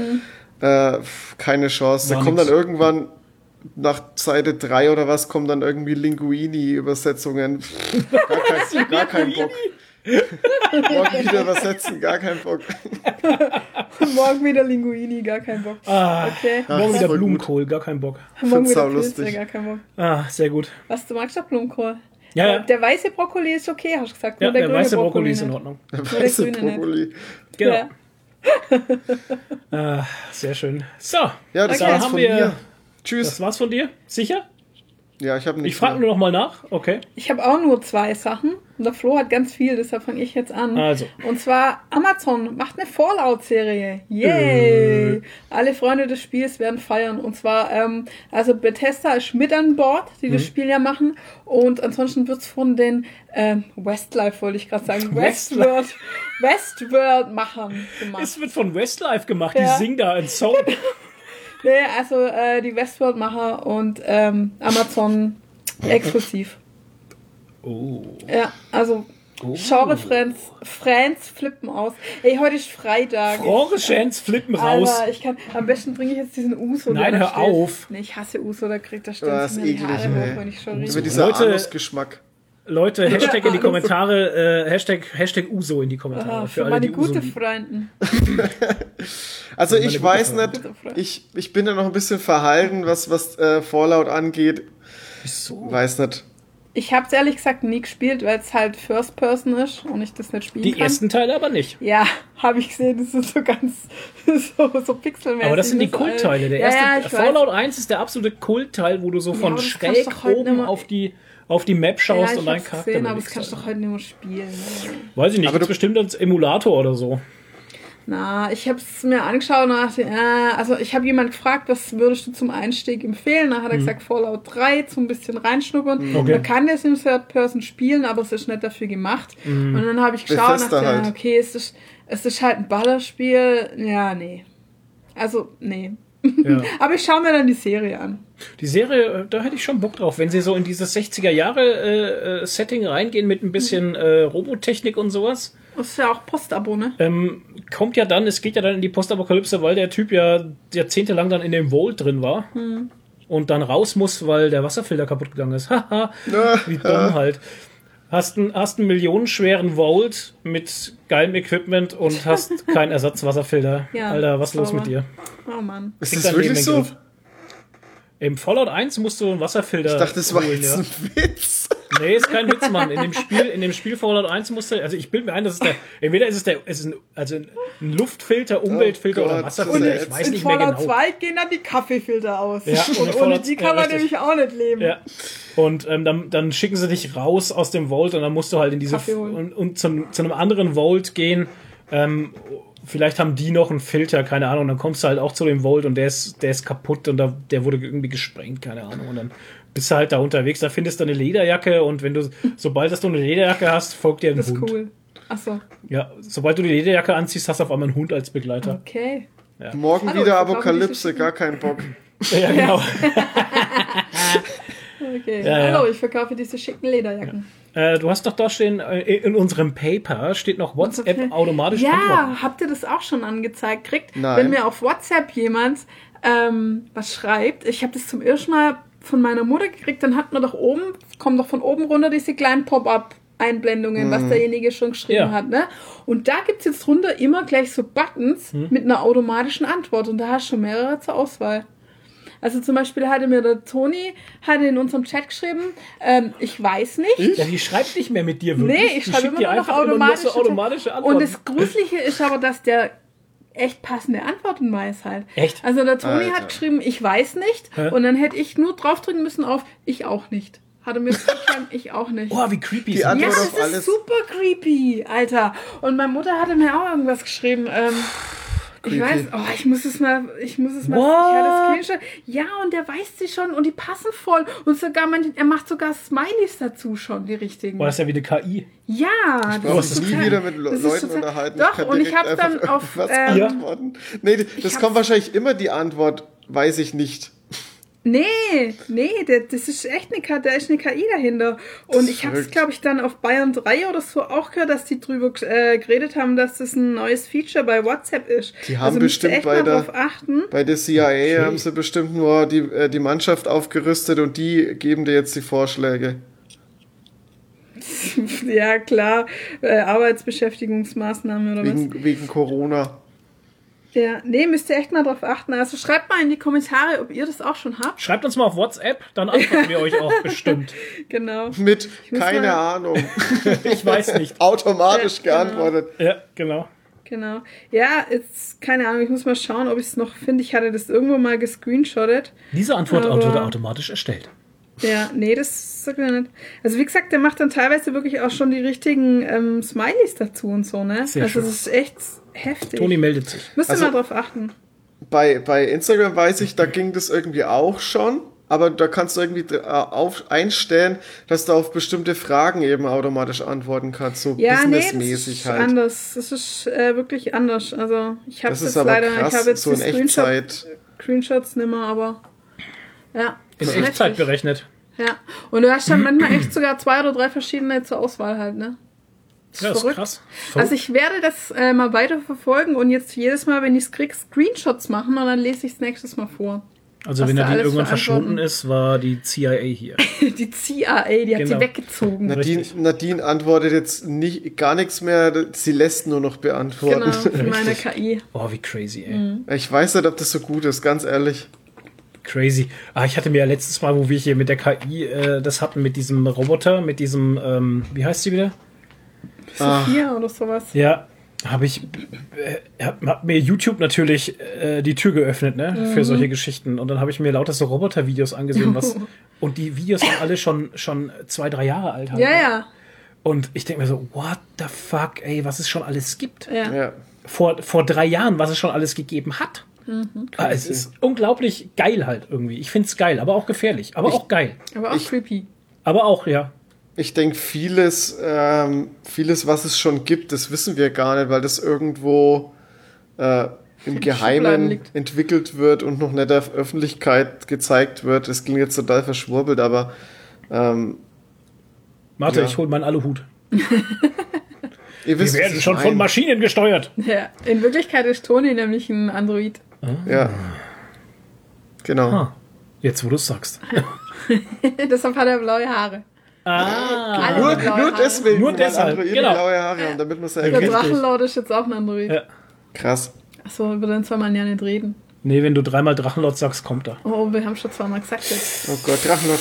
[SPEAKER 3] äh, pf, keine Chance.
[SPEAKER 1] War
[SPEAKER 3] da kommt dann irgendwann nach Seite 3 oder was kommen dann irgendwie Linguini-Übersetzungen. Gar kein, gar kein Bock. Morgen wieder übersetzen, gar kein Bock.
[SPEAKER 2] Morgen wieder Linguini, gar kein Bock.
[SPEAKER 1] Ah,
[SPEAKER 2] Okay.
[SPEAKER 3] Ach,
[SPEAKER 1] morgen wieder
[SPEAKER 3] war gut.
[SPEAKER 1] Blumenkohl, gar keinen Bock.
[SPEAKER 2] Morgen
[SPEAKER 3] find's
[SPEAKER 2] wieder. Pilze, gar kein Bock.
[SPEAKER 1] Ah, sehr gut.
[SPEAKER 2] Was, du magst doch Blumenkohl?
[SPEAKER 1] Ja,
[SPEAKER 2] Der,
[SPEAKER 1] ja.
[SPEAKER 2] der weiße Brokkoli ist okay, hast du gesagt.
[SPEAKER 1] Ja,
[SPEAKER 2] Nur der,
[SPEAKER 1] der
[SPEAKER 2] grüne
[SPEAKER 1] weiße Brokkoli ist in
[SPEAKER 2] nicht.
[SPEAKER 1] Ordnung.
[SPEAKER 3] Der
[SPEAKER 2] der
[SPEAKER 3] weiße
[SPEAKER 2] grüne nicht.
[SPEAKER 3] Brokkoli.
[SPEAKER 1] Genau.
[SPEAKER 2] Ja.
[SPEAKER 1] Ah, sehr schön. So,
[SPEAKER 3] Ja, das
[SPEAKER 2] Okay.
[SPEAKER 3] war's
[SPEAKER 1] haben
[SPEAKER 3] von
[SPEAKER 1] wir-
[SPEAKER 3] mir.
[SPEAKER 1] das
[SPEAKER 3] Tschüss.
[SPEAKER 1] war's von dir? Sicher?
[SPEAKER 3] Ja, ich habe
[SPEAKER 1] Ich frage nur noch mal nach. Okay.
[SPEAKER 2] Ich habe auch nur zwei Sachen und der Flo hat ganz viel, deshalb fange ich jetzt an.
[SPEAKER 1] Also.
[SPEAKER 2] Und zwar Amazon macht eine Fallout-Serie. Yay!
[SPEAKER 1] Äh.
[SPEAKER 2] Alle Freunde des Spiels werden feiern. Und zwar, ähm, also Bethesda ist mit an Bord, die
[SPEAKER 1] Mhm.
[SPEAKER 2] das Spiel ja machen. Und ansonsten wird's von den ähm, Westlife, wollte ich gerade sagen. Westworld, Westworld-Machern gemacht.
[SPEAKER 1] Es wird von Westlife gemacht.
[SPEAKER 2] Ja.
[SPEAKER 1] Die singen da einen Song.
[SPEAKER 2] Nee, also äh, die Westworld-Macher und ähm, Amazon exklusiv.
[SPEAKER 1] Oh.
[SPEAKER 2] Ja, also Genre-Friends Friends flippen aus. Ey, heute ist Freitag.
[SPEAKER 1] Franchance flippen raus.
[SPEAKER 2] Alter, ich kann, am besten bringe ich jetzt diesen Uso.
[SPEAKER 1] Nein, hör
[SPEAKER 2] steht.
[SPEAKER 1] auf.
[SPEAKER 2] Nee, ich hasse Uso, da kriegt der
[SPEAKER 3] Das
[SPEAKER 2] Stimmt
[SPEAKER 3] ist
[SPEAKER 2] mir die
[SPEAKER 3] eklig,
[SPEAKER 2] Haare wenn ich schon
[SPEAKER 3] Über dieser
[SPEAKER 1] Leute-
[SPEAKER 3] Anusgeschmack.
[SPEAKER 1] Leute, Hashtag in die Kommentare, äh, Hashtag, Hashtag Uso in die Kommentare.
[SPEAKER 2] Aha,
[SPEAKER 1] für
[SPEAKER 2] für
[SPEAKER 1] alle,
[SPEAKER 2] meine
[SPEAKER 1] die
[SPEAKER 2] gute. Freunden.
[SPEAKER 3] Also ich weiß nicht, ich, ich bin da noch ein bisschen verhalten, was, was äh, Fallout angeht.
[SPEAKER 1] Wieso?
[SPEAKER 3] Weiß nicht.
[SPEAKER 2] Ich habe es ehrlich gesagt nie gespielt, weil es halt First Person ist und ich das nicht spielen
[SPEAKER 1] Die
[SPEAKER 2] kann.
[SPEAKER 1] ersten Teile aber nicht.
[SPEAKER 2] Ja, habe ich gesehen, das ist so ganz so, so pixelmäßig.
[SPEAKER 1] Aber das sind die Kultteile. Der
[SPEAKER 2] ja,
[SPEAKER 1] erste
[SPEAKER 2] ja, ich weiß.
[SPEAKER 1] Fallout 1 ist der absolute Kultteil, wo du so von
[SPEAKER 2] kannst
[SPEAKER 1] schräg oben auf die, auf die Map schaust
[SPEAKER 2] ja,
[SPEAKER 1] und
[SPEAKER 2] ich
[SPEAKER 1] deinen
[SPEAKER 2] hab's
[SPEAKER 1] Charakter
[SPEAKER 2] gesehen, aber das kannst du doch heute nicht mehr spielen. Ne?
[SPEAKER 1] Weiß ich nicht,
[SPEAKER 3] Aber du-
[SPEAKER 1] bestimmt als Emulator oder so.
[SPEAKER 2] Na, ich habe es mir angeschaut und dachte, äh, also ich habe jemand gefragt, was würdest du zum Einstieg empfehlen? Da hat er gesagt, Fallout 3, zum bisschen reinschnuppern.
[SPEAKER 1] Mhm. Okay.
[SPEAKER 2] Man kann das im Third Person spielen, aber es ist nicht dafür gemacht.
[SPEAKER 1] Mhm.
[SPEAKER 2] Und dann habe ich geschaut und
[SPEAKER 3] Bethesda
[SPEAKER 2] dachte,
[SPEAKER 3] halt.
[SPEAKER 2] ja, okay, es ist, es ist halt ein Ballerspiel. Ja, nee. Also, nee.
[SPEAKER 1] Ja.
[SPEAKER 2] Aber ich schaue mir dann die Serie an.
[SPEAKER 1] Die Serie, äh, da hätte ich schon Bock drauf, wenn sie so in dieses 60er Jahre äh, äh, Setting reingehen mit ein bisschen äh, Robotechnik und sowas.
[SPEAKER 2] Das ist ja auch Postabo, ne?
[SPEAKER 1] Ähm, kommt ja dann, es geht ja dann in die Postapokalypse, weil der Typ ja jahrzehntelang dann in dem Vault drin war und dann raus muss, weil der Wasserfilter kaputt gegangen ist. Haha, wie dumm halt. Hast einen, hast einen millionenschweren Vault mit geilem Equipment und hast keinen Ersatzwasserfilter.
[SPEAKER 2] Ja,
[SPEAKER 1] Alter, was ist los mit dir?
[SPEAKER 2] Oh Mann.
[SPEAKER 3] Ist
[SPEAKER 1] Krieg
[SPEAKER 3] das wirklich so?
[SPEAKER 1] Griff. Im Fallout 1 musst du einen Wasserfilter.
[SPEAKER 3] Ich dachte, das war
[SPEAKER 1] holen,
[SPEAKER 3] jetzt
[SPEAKER 1] ja.
[SPEAKER 3] ein Witz.
[SPEAKER 1] Nee, ist kein Witz, Mann. In dem Spiel, in dem Spiel Fallout 1 musste, also ich bilde mir ein, das ist der, entweder ist es der, es ist ein, also ein Luftfilter, Umweltfilter
[SPEAKER 3] Oh
[SPEAKER 1] oder Wasserfilter, ich weiß
[SPEAKER 2] In
[SPEAKER 1] nicht mehr
[SPEAKER 2] Fallout
[SPEAKER 1] genau.
[SPEAKER 2] 2 gehen dann die Kaffeefilter aus.
[SPEAKER 1] Ja, und in
[SPEAKER 2] und ohne
[SPEAKER 1] Fallout-
[SPEAKER 2] die
[SPEAKER 1] ja,
[SPEAKER 2] kann man
[SPEAKER 1] richtig.
[SPEAKER 2] nämlich auch nicht leben.
[SPEAKER 1] Ja. Und ähm, dann, dann schicken sie dich raus aus dem Vault und dann musst du halt in diese und, und zum, zu einem anderen Vault gehen. Ähm, vielleicht haben die noch einen Filter, keine Ahnung. Dann kommst du halt auch zu dem Vault und der ist, der ist kaputt und da, der wurde irgendwie gesprengt, keine Ahnung. Und dann bist du halt da unterwegs, da findest du eine Lederjacke und wenn du, sobald dass du eine Lederjacke hast, folgt dir ein
[SPEAKER 2] Das ist
[SPEAKER 1] Hund.
[SPEAKER 2] cool. Achso,
[SPEAKER 1] Ja, sobald du die Lederjacke anziehst, hast du auf einmal einen Hund als Begleiter.
[SPEAKER 2] okay.
[SPEAKER 3] Morgen
[SPEAKER 2] Hallo,
[SPEAKER 3] wieder Apokalypse, gar keinen Bock.
[SPEAKER 1] Ja, genau.
[SPEAKER 2] okay.
[SPEAKER 1] Ja, ja.
[SPEAKER 2] Hallo, ich verkaufe diese schicken Lederjacken.
[SPEAKER 1] äh, du hast doch da stehen, äh, in unserem Paper steht noch WhatsApp automatisch antworten.
[SPEAKER 2] Ja, habt ihr das auch schon angezeigt kriegt?
[SPEAKER 3] Nein.
[SPEAKER 2] Wenn mir auf WhatsApp jemand ähm, was schreibt, ich habe das zum ersten Mal von meiner Mutter gekriegt, dann hat man doch oben, kommen doch von oben runter diese kleinen Pop-up. Einblendungen, was derjenige schon geschrieben
[SPEAKER 1] Ja.
[SPEAKER 2] hat, ne? Und da gibt's jetzt drunter immer gleich so Buttons
[SPEAKER 1] Hm.
[SPEAKER 2] mit einer automatischen Antwort und da hast du schon mehrere zur Auswahl. Also zum Beispiel hatte mir der Toni hatte in unserem Chat geschrieben, ähm, ich weiß nicht.
[SPEAKER 1] Ja, die schreibt nicht mehr mit dir wirklich.
[SPEAKER 2] Nee, ich schreibe immer noch
[SPEAKER 1] immer nur
[SPEAKER 2] automatische,
[SPEAKER 1] automatische
[SPEAKER 2] Und
[SPEAKER 1] Antworten.
[SPEAKER 2] das Gruselige ist aber, dass der echt passende Antworten weiß halt.
[SPEAKER 1] Echt?
[SPEAKER 2] Also der Toni
[SPEAKER 3] Alter.
[SPEAKER 2] hat geschrieben, ich weiß nicht.
[SPEAKER 1] Hä?
[SPEAKER 2] Und dann hätte ich nur draufdrücken müssen auf, ich auch nicht. Hat er mir geschrieben, ich auch nicht.
[SPEAKER 1] oh, wie creepy
[SPEAKER 3] Die
[SPEAKER 1] ist
[SPEAKER 3] Antwort-
[SPEAKER 2] Ja,
[SPEAKER 3] auf
[SPEAKER 2] das ist
[SPEAKER 3] alles.
[SPEAKER 2] super creepy, Alter. Und meine Mutter hatte mir auch irgendwas geschrieben. Ähm, ich weiß, oh, ich muss es mal, ich muss es mal,
[SPEAKER 1] What?
[SPEAKER 2] ich das. Ja, und der weiß sie schon und die passen voll. Und sogar, man, er macht sogar Smileys dazu schon, die richtigen.
[SPEAKER 1] Boah, das ist ja wie eine KI.
[SPEAKER 2] Ja,
[SPEAKER 3] Ich brauche
[SPEAKER 2] ist
[SPEAKER 3] nie
[SPEAKER 2] total-
[SPEAKER 3] wieder mit Le
[SPEAKER 2] das ist
[SPEAKER 3] Leuten
[SPEAKER 2] total-
[SPEAKER 3] unterhalten.
[SPEAKER 2] Doch,
[SPEAKER 3] kann
[SPEAKER 2] und ich habe dann auf,
[SPEAKER 3] was
[SPEAKER 2] ähm,
[SPEAKER 3] beantworten. Nee, das kommt wahrscheinlich immer die Antwort, weiß ich nicht.
[SPEAKER 2] Nee, nee, das ist echt eine, K- da ist eine KI dahinter. Und ich habe es, glaube ich, dann auf Bayern 3 oder so auch gehört, dass die drüber äh, geredet haben, dass das ein neues Feature bei WhatsApp ist.
[SPEAKER 3] Die haben
[SPEAKER 2] also
[SPEAKER 3] bestimmt
[SPEAKER 2] echt
[SPEAKER 3] bei der-. Bei der CIA haben sie bestimmt nur die, äh, die Mannschaft aufgerüstet und die geben dir jetzt die Vorschläge.
[SPEAKER 2] ja, klar. Äh, Arbeitsbeschäftigungsmaßnahmen oder was.
[SPEAKER 3] Wegen, wegen Corona.
[SPEAKER 2] Ja, nee, müsst ihr echt mal drauf achten. Also schreibt mal in die Kommentare, ob ihr das auch schon habt.
[SPEAKER 1] Schreibt uns mal auf WhatsApp, dann antworten wir euch auch bestimmt.
[SPEAKER 2] Genau.
[SPEAKER 3] Mit keine
[SPEAKER 2] mal-
[SPEAKER 3] Ahnung.
[SPEAKER 1] Ich weiß nicht.
[SPEAKER 3] Automatisch
[SPEAKER 2] Ja, genau.
[SPEAKER 3] geantwortet.
[SPEAKER 1] Ja, genau.
[SPEAKER 2] Genau. Ja, jetzt, keine Ahnung, ich muss mal schauen, ob ich es noch finde. Ich hatte das irgendwo mal gescreenshottet.
[SPEAKER 1] Diese Antwort
[SPEAKER 2] Aber-
[SPEAKER 1] wurde automatisch erstellt.
[SPEAKER 2] Ja, nee, das sagt er nicht. Also wie gesagt, der macht dann teilweise wirklich auch schon die richtigen ähm, Smileys dazu und so, ne?
[SPEAKER 1] Sehr
[SPEAKER 2] also
[SPEAKER 1] schön.
[SPEAKER 2] das ist echt heftig.
[SPEAKER 1] Toni meldet sich.
[SPEAKER 2] Müsst ihr
[SPEAKER 3] Also-
[SPEAKER 2] mal drauf achten.
[SPEAKER 3] Bei, bei Instagram weiß ich, da ging das irgendwie auch schon. Aber da kannst du irgendwie äh, auf, einstellen, dass du auf bestimmte Fragen eben automatisch antworten kannst. So
[SPEAKER 2] Ja, nee, das
[SPEAKER 3] businessmäßig
[SPEAKER 2] ist
[SPEAKER 3] halt.
[SPEAKER 2] anders. Das ist äh, wirklich anders. Also ich habe jetzt leider,
[SPEAKER 3] krass,
[SPEAKER 2] ich habe jetzt
[SPEAKER 3] so in
[SPEAKER 2] die Screenshot,
[SPEAKER 3] Echtzeit.
[SPEAKER 2] Screenshots nimmer, aber ja.
[SPEAKER 1] In Echtzeit berechnet.
[SPEAKER 2] Ja. Und du hast dann manchmal echt sogar zwei oder drei verschiedene zur Auswahl halt, ne? Das
[SPEAKER 1] Ja, ist
[SPEAKER 2] verrückt.
[SPEAKER 1] krass.
[SPEAKER 2] Also ich werde das äh, mal weiter verfolgen und jetzt jedes Mal, wenn ich es krieg, Screenshots machen und dann lese ich es nächstes Mal vor.
[SPEAKER 1] Also
[SPEAKER 2] was
[SPEAKER 1] wenn Nadine irgendwann verschwunden ist, war die CIA hier.
[SPEAKER 2] Die CIA, die hat
[SPEAKER 1] Genau.
[SPEAKER 2] sie weggezogen.
[SPEAKER 3] Nadine. Nadine antwortet jetzt nicht, gar nichts mehr, sie lässt nur noch beantworten.
[SPEAKER 2] Genau, von meiner KI.
[SPEAKER 1] Oh, wie crazy, ey.
[SPEAKER 2] Mhm.
[SPEAKER 3] Ich weiß nicht, ob das so gut ist, ganz ehrlich.
[SPEAKER 1] Crazy. Ah, ich hatte mir ja letztes Mal, wo wir hier mit der KI äh, das hatten, mit diesem Roboter, mit diesem, ähm, wie heißt sie wieder?
[SPEAKER 2] Sophia oder sowas.
[SPEAKER 1] Ja, habe ich, äh, hab, hab mir YouTube natürlich äh, die Tür geöffnet, ne,
[SPEAKER 2] Mhm.
[SPEAKER 1] für solche Geschichten. Und dann habe ich mir lauter so Roboter-Videos angesehen, was, und die Videos sind alle schon, schon zwei, drei Jahre alt. halt,
[SPEAKER 2] Ja,
[SPEAKER 1] ne?
[SPEAKER 2] ja.
[SPEAKER 1] Und ich denke mir so, what the fuck, ey, was es schon alles gibt.
[SPEAKER 2] Ja.
[SPEAKER 3] Ja.
[SPEAKER 1] Vor, vor drei Jahren, was es schon alles gegeben hat.
[SPEAKER 2] Mhm.
[SPEAKER 1] Ah, es ist unglaublich geil halt irgendwie. Ich find's geil, aber auch gefährlich, aber auch geil.
[SPEAKER 2] Aber auch creepy.
[SPEAKER 1] Aber auch, ja.
[SPEAKER 3] Ich denke, vieles, ähm, vieles, was es schon gibt, das wissen wir gar nicht, weil das irgendwo äh, im Geheimen entwickelt wird und noch nicht der Öffentlichkeit gezeigt wird. Das klingt jetzt total verschwurbelt, aber ähm,
[SPEAKER 1] Warte,
[SPEAKER 3] Ja.
[SPEAKER 1] ich hol meinen Aluhut.
[SPEAKER 3] ihr
[SPEAKER 1] Wir
[SPEAKER 3] wisst, was
[SPEAKER 1] werden schon von
[SPEAKER 3] mein.
[SPEAKER 1] Maschinen gesteuert.
[SPEAKER 2] Ja. In Wirklichkeit ist Toni nämlich ein Android.
[SPEAKER 3] Ja. Genau.
[SPEAKER 1] Ah, jetzt, wo du sagst.
[SPEAKER 2] Deshalb hat er blaue Haare.
[SPEAKER 1] Ah,
[SPEAKER 2] Alle
[SPEAKER 3] Nur, nur deswegen,
[SPEAKER 1] Nur
[SPEAKER 3] weil
[SPEAKER 1] deshalb,
[SPEAKER 3] Androiden
[SPEAKER 1] genau.
[SPEAKER 3] blaue Haare haben, damit man es
[SPEAKER 2] Der
[SPEAKER 3] erkennt.
[SPEAKER 1] Richtig.
[SPEAKER 2] Drachenlord ist jetzt auch ein Android.
[SPEAKER 1] Ja.
[SPEAKER 3] Krass.
[SPEAKER 2] Achso, über den soll man ja nicht reden.
[SPEAKER 1] Nee, wenn du dreimal Drachenlord sagst, kommt er.
[SPEAKER 2] Oh, wir haben schon zweimal gesagt jetzt.
[SPEAKER 3] Oh Gott, Drachenlord.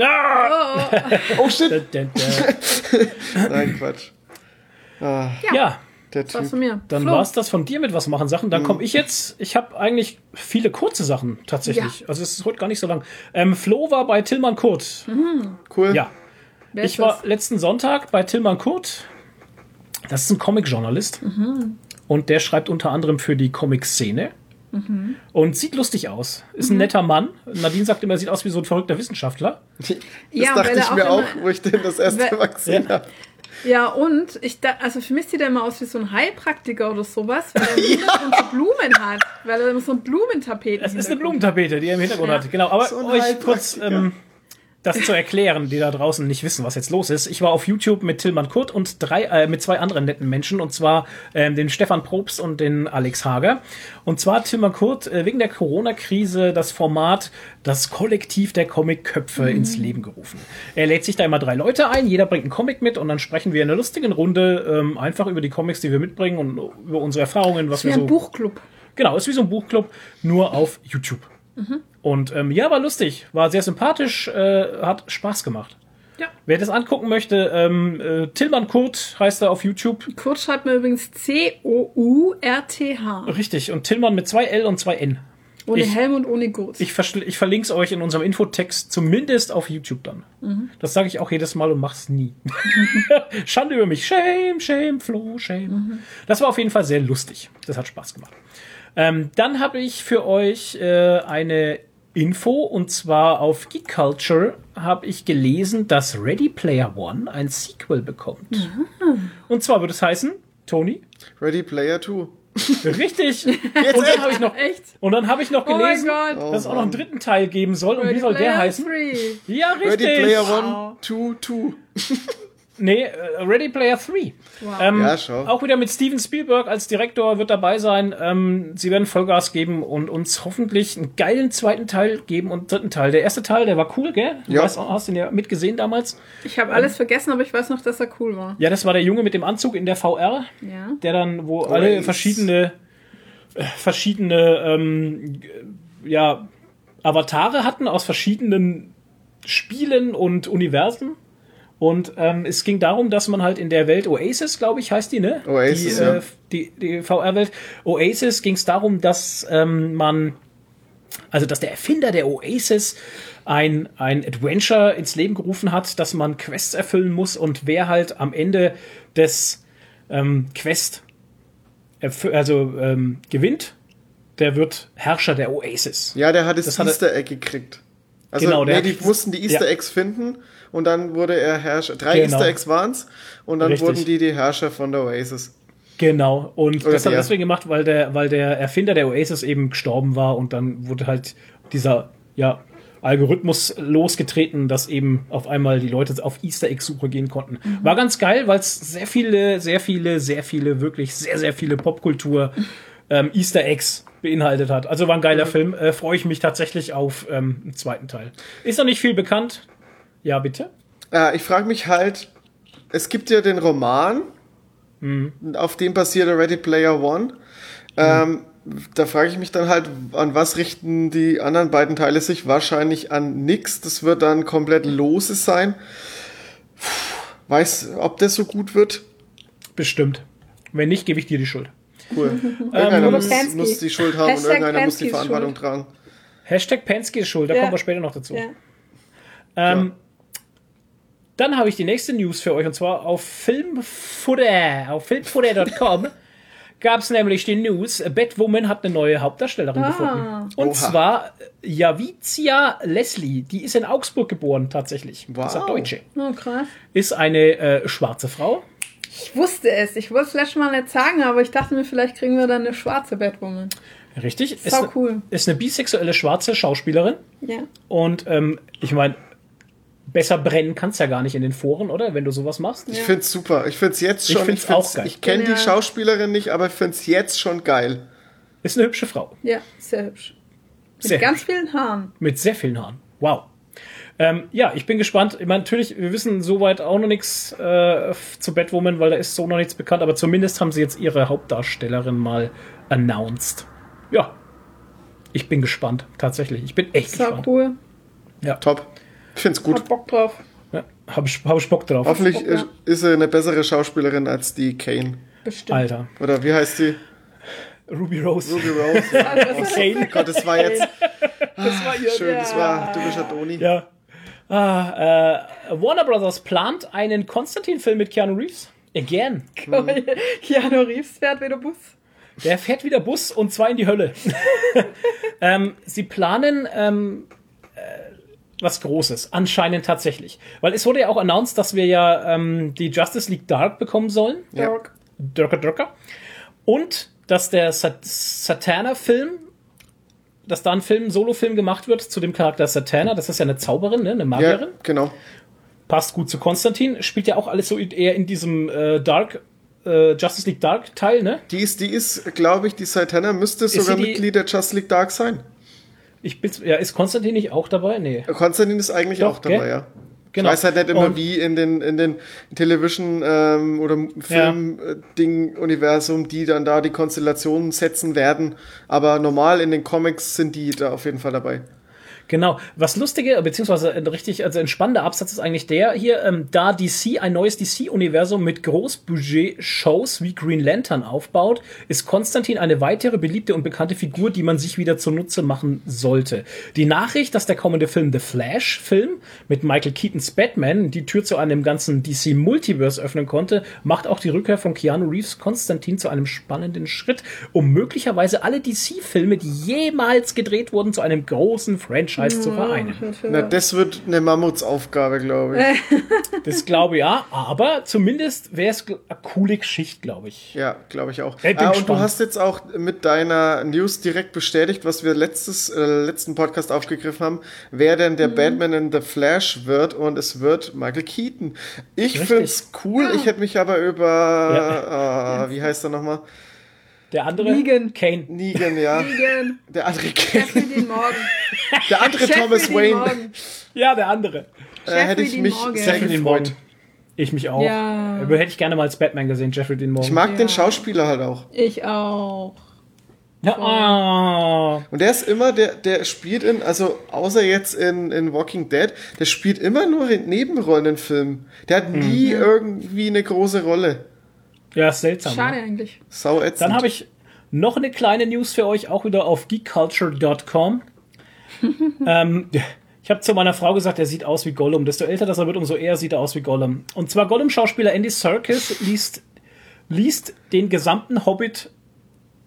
[SPEAKER 1] Ah!
[SPEAKER 2] Oh,
[SPEAKER 3] Oh shit.
[SPEAKER 1] Da, da, da.
[SPEAKER 3] Nein, Quatsch. Ah,
[SPEAKER 1] Ja,
[SPEAKER 3] der
[SPEAKER 2] das war's
[SPEAKER 3] Typ.
[SPEAKER 2] von mir.
[SPEAKER 1] dann
[SPEAKER 2] Flo.
[SPEAKER 1] war's das von dir mit was machen Sachen.
[SPEAKER 3] Mhm.
[SPEAKER 1] Dann komme ich jetzt. Ich habe eigentlich viele kurze Sachen tatsächlich. Also es ist heute gar nicht so lang. Ähm, Flo war bei Tillmann Kurt.
[SPEAKER 3] Cool.
[SPEAKER 1] Ja,
[SPEAKER 2] Wer
[SPEAKER 1] ich war
[SPEAKER 2] das?
[SPEAKER 1] letzten Sonntag bei Tillmann Kurt. Das ist ein Comic-Journalist. Und der schreibt unter anderem für die Comic-Szene. Und sieht lustig aus. Ist ein netter Mann. Nadine sagt immer, er sieht aus wie so ein verrückter Wissenschaftler.
[SPEAKER 3] Das
[SPEAKER 2] Ja,
[SPEAKER 3] dachte
[SPEAKER 2] weil
[SPEAKER 3] ich
[SPEAKER 2] auch
[SPEAKER 3] mir auch,
[SPEAKER 2] immer-
[SPEAKER 3] wo ich den das erste Mal gesehen
[SPEAKER 1] Ja.
[SPEAKER 3] habe.
[SPEAKER 2] Ja, und ich da, also für mich sieht er immer aus wie so ein Heilpraktiker oder sowas, weil er im Hintergrund so Blumen hat. Weil er immer so ein Blumentapeten
[SPEAKER 1] Es ist eine Blumentapete, die er im Hintergrund
[SPEAKER 2] Ja.
[SPEAKER 1] hat. Genau, aber
[SPEAKER 3] So
[SPEAKER 1] euch kurz ähm, das zu erklären, die da draußen nicht wissen, was jetzt los ist. Ich war auf YouTube mit Tillmann Kurt und drei, äh, mit zwei anderen netten Menschen, und zwar ähm, den Stefan Probst und den Alex Hager. Und zwar Tillmann Kurt äh, wegen der Corona-Krise das Format das Kollektiv der Comic-Köpfe ins Leben gerufen. Er lädt sich da immer drei Leute ein, jeder bringt einen Comic mit und dann sprechen wir in einer lustigen Runde ähm, einfach über die Comics, die wir mitbringen und über unsere Erfahrungen, was
[SPEAKER 2] Wie
[SPEAKER 1] wir
[SPEAKER 2] ein
[SPEAKER 1] so
[SPEAKER 2] Buchclub.
[SPEAKER 1] Genau, ist wie so ein Buchclub, nur auf YouTube. Und ähm, ja, war lustig, war sehr sympathisch, äh, hat Spaß gemacht.
[SPEAKER 2] Ja.
[SPEAKER 1] Wer das angucken möchte, ähm, äh, Tillmann Kurt heißt er auf YouTube.
[SPEAKER 2] Kurt schreibt mir übrigens C-O-U-R-T-H.
[SPEAKER 1] Richtig, und Tillmann mit zwei L und zwei N.
[SPEAKER 2] Ohne
[SPEAKER 1] Ich-
[SPEAKER 2] Helm und ohne Gurt.
[SPEAKER 1] Ich, ich verlinke es euch in unserem Infotext, zumindest auf YouTube dann. Das sage ich auch jedes Mal und mach's nie. Schande über mich. Shame, shame, Flo, shame. Das war auf jeden Fall sehr lustig. Das hat Spaß gemacht. Ähm, dann habe ich für euch äh, eine Info und zwar auf Geek Culture habe ich gelesen, dass Ready Player One ein Sequel bekommt. Und zwar wird es heißen, Tony,
[SPEAKER 3] Ready Player 2.
[SPEAKER 1] richtig. und dann habe ich noch
[SPEAKER 2] Echt?
[SPEAKER 1] und dann habe ich noch
[SPEAKER 2] Oh
[SPEAKER 1] gelesen,
[SPEAKER 2] Gott.
[SPEAKER 1] dass es auch noch einen dritten Teil geben soll. Und wie
[SPEAKER 2] Ready
[SPEAKER 1] soll der
[SPEAKER 2] Player
[SPEAKER 1] heißen?
[SPEAKER 2] Three.
[SPEAKER 1] Ja, richtig.
[SPEAKER 3] Ready Player
[SPEAKER 2] Wow.
[SPEAKER 3] 1, 2, 2.
[SPEAKER 1] Nee, äh, Ready Player 3. Ähm,
[SPEAKER 3] Ja, schau.
[SPEAKER 1] Auch wieder mit Steven Spielberg als Direktor wird dabei sein. Ähm, sie werden Vollgas geben und uns hoffentlich einen geilen zweiten Teil geben und dritten Teil. Der erste Teil, der war cool, gell? Du
[SPEAKER 3] Ja.
[SPEAKER 1] weißt, hast ihn ja mitgesehen damals.
[SPEAKER 2] Ich habe alles vergessen, aber ich weiß noch, dass er cool war.
[SPEAKER 1] Ja, das war der Junge mit dem Anzug in der VR,
[SPEAKER 2] Ja.
[SPEAKER 1] der dann, wo alle
[SPEAKER 3] Nice.
[SPEAKER 1] verschiedene, äh, verschiedene, ähm, ja, Avatare hatten aus verschiedenen Spielen und Universen. Und ähm, es ging darum, dass man halt in der Welt Oasis, glaube ich, heißt die, ne?
[SPEAKER 3] Oasis,
[SPEAKER 1] die,
[SPEAKER 3] ja.
[SPEAKER 1] äh, die, die VR-Welt. Oasis ging es darum, dass ähm, man, also dass der Erfinder der Oasis ein, ein Adventure ins Leben gerufen hat, dass man Quests erfüllen muss und wer halt am Ende des ähm, Quest also ähm, gewinnt, der wird Herrscher der Oasis.
[SPEAKER 3] Ja, der hat das,
[SPEAKER 1] Das hat er-
[SPEAKER 3] Easter Egg gekriegt. Also,
[SPEAKER 1] Genau, der
[SPEAKER 3] nee, die mussten die Easter
[SPEAKER 1] ja.
[SPEAKER 3] Eggs finden und dann wurde er Herrscher. Drei
[SPEAKER 1] Genau.
[SPEAKER 3] Easter Eggs waren's und dann
[SPEAKER 1] Richtig.
[SPEAKER 3] wurden die die Herrscher von der Oasis.
[SPEAKER 1] Genau. Und
[SPEAKER 3] Oder
[SPEAKER 1] das hat er deswegen gemacht, weil der, weil der Erfinder der Oasis eben gestorben war und dann wurde halt dieser, ja, Algorithmus losgetreten, dass eben auf einmal die Leute auf Easter Egg Suche gehen konnten. War ganz geil, weil es sehr viele, sehr viele, sehr viele, wirklich sehr, sehr viele Popkultur ähm, Easter Eggs beinhaltet hat. Also war ein geiler Film. Äh, Freue ich mich tatsächlich auf ähm, einen zweiten Teil. Ist noch nicht viel bekannt. Ja, bitte.
[SPEAKER 3] Äh, ich frage mich halt, es gibt ja den Roman,
[SPEAKER 1] Mhm.
[SPEAKER 3] auf dem basiert der Ready Player One. Ähm, da frage ich mich dann halt, an was richten die anderen beiden Teile sich? Wahrscheinlich an nix. Das wird dann komplett loses sein. Puh, Weiß, ob das so gut wird?
[SPEAKER 1] Bestimmt. Wenn nicht, gebe ich dir die Schuld.
[SPEAKER 3] Cool. Irgendeiner
[SPEAKER 2] Oder
[SPEAKER 3] muss, muss die Schuld haben und
[SPEAKER 2] Hashtag
[SPEAKER 3] irgendeiner muss die Verantwortung
[SPEAKER 2] schuld.
[SPEAKER 3] tragen.
[SPEAKER 1] Hashtag Penske ist schuld, da
[SPEAKER 2] Ja.
[SPEAKER 1] kommen wir später noch dazu.
[SPEAKER 2] Ja.
[SPEAKER 1] Ähm, Dann habe ich die nächste News für euch und zwar auf Filmfutter, auf filmfutter.com gab es nämlich die News, Batwoman hat eine neue Hauptdarstellerin
[SPEAKER 2] Ah.
[SPEAKER 1] gefunden. Und
[SPEAKER 3] Oha.
[SPEAKER 1] zwar Javizia Leslie, die ist in Augsburg geboren tatsächlich. Das ist eine
[SPEAKER 3] Wow.
[SPEAKER 1] Deutsche.
[SPEAKER 2] Oh, krass.
[SPEAKER 1] Ist eine äh, schwarze Frau.
[SPEAKER 2] Ich wusste es. Ich wollte es letztes Mal nicht sagen, aber ich dachte mir, vielleicht kriegen wir dann eine schwarze Batwoman.
[SPEAKER 1] Richtig. Ist,
[SPEAKER 2] Sau
[SPEAKER 1] eine-
[SPEAKER 2] cool.
[SPEAKER 1] ist eine bisexuelle schwarze Schauspielerin.
[SPEAKER 2] Ja.
[SPEAKER 1] Und ähm, ich meine, besser brennen kannst ja gar nicht in den Foren, oder? Wenn du sowas machst.
[SPEAKER 3] Ich find's super. Ich find's jetzt
[SPEAKER 1] Ich
[SPEAKER 3] schon.
[SPEAKER 1] find's
[SPEAKER 3] find's-
[SPEAKER 1] auch geil.
[SPEAKER 3] Ich kenne die
[SPEAKER 2] Genial.
[SPEAKER 3] Schauspielerin nicht, aber ich find's jetzt schon geil.
[SPEAKER 1] Ist eine hübsche Frau.
[SPEAKER 2] Ja, sehr hübsch. Mit
[SPEAKER 1] Sehr
[SPEAKER 2] ganz
[SPEAKER 1] hübsch.
[SPEAKER 2] vielen Haaren.
[SPEAKER 1] Mit sehr vielen Haaren. Wow. Ähm, ja, ich bin gespannt. Ich meine, natürlich, wir wissen soweit auch noch nichts äh, zu Batwoman, weil da ist so noch nichts bekannt, aber zumindest haben sie jetzt ihre Hauptdarstellerin mal announced. Ja. Ich bin gespannt, tatsächlich. Ich bin echt
[SPEAKER 2] Sau
[SPEAKER 1] gespannt.
[SPEAKER 2] cool.
[SPEAKER 3] Top. Ich find's gut.
[SPEAKER 2] Hab Bock drauf.
[SPEAKER 1] Ja, hab, ich, hab ich Bock drauf.
[SPEAKER 3] Hoffentlich
[SPEAKER 2] Bock, ja.
[SPEAKER 3] ist- sie eine bessere Schauspielerin als die Kane.
[SPEAKER 2] Bestimmt.
[SPEAKER 1] Alter.
[SPEAKER 3] Oder wie heißt die?
[SPEAKER 1] Ruby Rose.
[SPEAKER 3] Ruby Rose. Ja.
[SPEAKER 1] Okay.
[SPEAKER 3] Gott, das war jetzt
[SPEAKER 1] Das war ihr.
[SPEAKER 3] schön. Das war typischer Toni.
[SPEAKER 1] Ja. Ah, äh, Warner Brothers plant einen Konstantin-Film mit Keanu Reeves. Again.
[SPEAKER 2] Keanu Reeves fährt wieder Bus.
[SPEAKER 1] Der fährt wieder Bus und zwar in die Hölle. ähm, sie planen ähm, äh, was Großes, anscheinend tatsächlich. Weil es wurde ja auch announced, dass wir ja ähm, die Justice League Dark bekommen sollen.
[SPEAKER 3] Ja.
[SPEAKER 2] Dark.
[SPEAKER 1] Dröcker, Dröcker. Und dass der Sat Satana-Film dass da ein Film, Solo-Film gemacht wird zu dem Charakter Satana. Das ist ja eine Zauberin, ne? eine
[SPEAKER 3] Ja,
[SPEAKER 1] Magierin.
[SPEAKER 3] genau.
[SPEAKER 1] Passt gut zu Konstantin. Spielt ja auch alles so eher in diesem äh, Dark, äh, Justice League Dark Teil, ne?
[SPEAKER 3] Die ist, die ist, glaube ich, die Satana müsste sogar
[SPEAKER 1] sie die-
[SPEAKER 3] Mitglied der Just League Dark sein.
[SPEAKER 1] Ich bin, ja, ist Konstantin nicht auch dabei? Nee.
[SPEAKER 3] Konstantin ist eigentlich
[SPEAKER 1] Doch,
[SPEAKER 3] auch dabei,
[SPEAKER 1] gell?
[SPEAKER 3] ja.
[SPEAKER 1] Genau.
[SPEAKER 3] Ich weiß halt nicht immer,
[SPEAKER 1] Und-
[SPEAKER 3] wie in den, in den Television ähm, oder Film-Ding-Universum, die dann da die Konstellationen setzen werden. Aber normal in den Comics sind die da auf jeden Fall dabei.
[SPEAKER 1] Genau. Was lustige, beziehungsweise richtig, also ein spannender Absatz ist eigentlich der hier, ähm, da DC ein neues DC-Universum mit Großbudget-Shows wie Green Lantern aufbaut, ist Konstantin eine weitere beliebte und bekannte Figur, die man sich wieder zunutze machen sollte. Die Nachricht, dass der kommende Film The Flash-Film mit Michael Keatons Batman die Tür zu einem ganzen DC-Multiverse öffnen konnte, macht auch die Rückkehr von Keanu Reeves Konstantin zu einem spannenden Schritt, um möglicherweise alle DC-Filme, die jemals gedreht wurden, zu einem großen Franchise zu vereinen.
[SPEAKER 3] Na, das wird eine Mammutsaufgabe, glaube ich.
[SPEAKER 1] Das glaube ich ja, aber zumindest wäre es eine coole Geschichte, glaube ich.
[SPEAKER 3] Ja, glaube ich auch.
[SPEAKER 1] Ich
[SPEAKER 3] Ah, und du
[SPEAKER 1] gespannt.
[SPEAKER 3] hast jetzt auch mit deiner News direkt bestätigt, was wir letztes, äh, letzten Podcast aufgegriffen haben, wer denn
[SPEAKER 1] Mhm.
[SPEAKER 3] der Batman in The Flash wird und es wird Michael Keaton. Ich
[SPEAKER 1] Richtig.
[SPEAKER 3] find's cool, ich hätte mich aber über, äh, wie heißt er nochmal?
[SPEAKER 1] Der andere,
[SPEAKER 2] Negan.
[SPEAKER 1] Kane.
[SPEAKER 3] Negan, ja.
[SPEAKER 2] Negan.
[SPEAKER 3] Der andere,
[SPEAKER 2] Jeffrey Dean Morgan.
[SPEAKER 3] Der andere Thomas Wayne.
[SPEAKER 1] Ja, der andere.
[SPEAKER 3] Äh, hätte ich mich
[SPEAKER 2] Morgan.
[SPEAKER 3] sehr gefreut.
[SPEAKER 1] Ich mich auch.
[SPEAKER 2] Ja.
[SPEAKER 1] Aber Hätte ich gerne mal als Batman gesehen, Jeffrey Dean Morgan.
[SPEAKER 3] Ich mag
[SPEAKER 2] Ja.
[SPEAKER 3] den Schauspieler halt auch.
[SPEAKER 2] Ich auch.
[SPEAKER 1] ja, ah.
[SPEAKER 3] Und der ist immer, der, der spielt in, also außer jetzt in, in Walking Dead, der spielt immer nur in Nebenrollen in Filmen. Der hat nie irgendwie eine große Rolle.
[SPEAKER 1] ja, ist seltsam.
[SPEAKER 2] Schade
[SPEAKER 1] Ne?
[SPEAKER 2] eigentlich.
[SPEAKER 3] Sau ätzend.
[SPEAKER 1] Dann habe ich noch eine kleine News für euch, auch wieder auf geekculture.com. ähm, ich habe zu meiner Frau gesagt, er sieht aus wie Gollum. Desto älter das er wird, umso eher sieht er aus wie Gollum. Und zwar Gollum-Schauspieler Andy Serkis liest, liest den gesamten Hobbit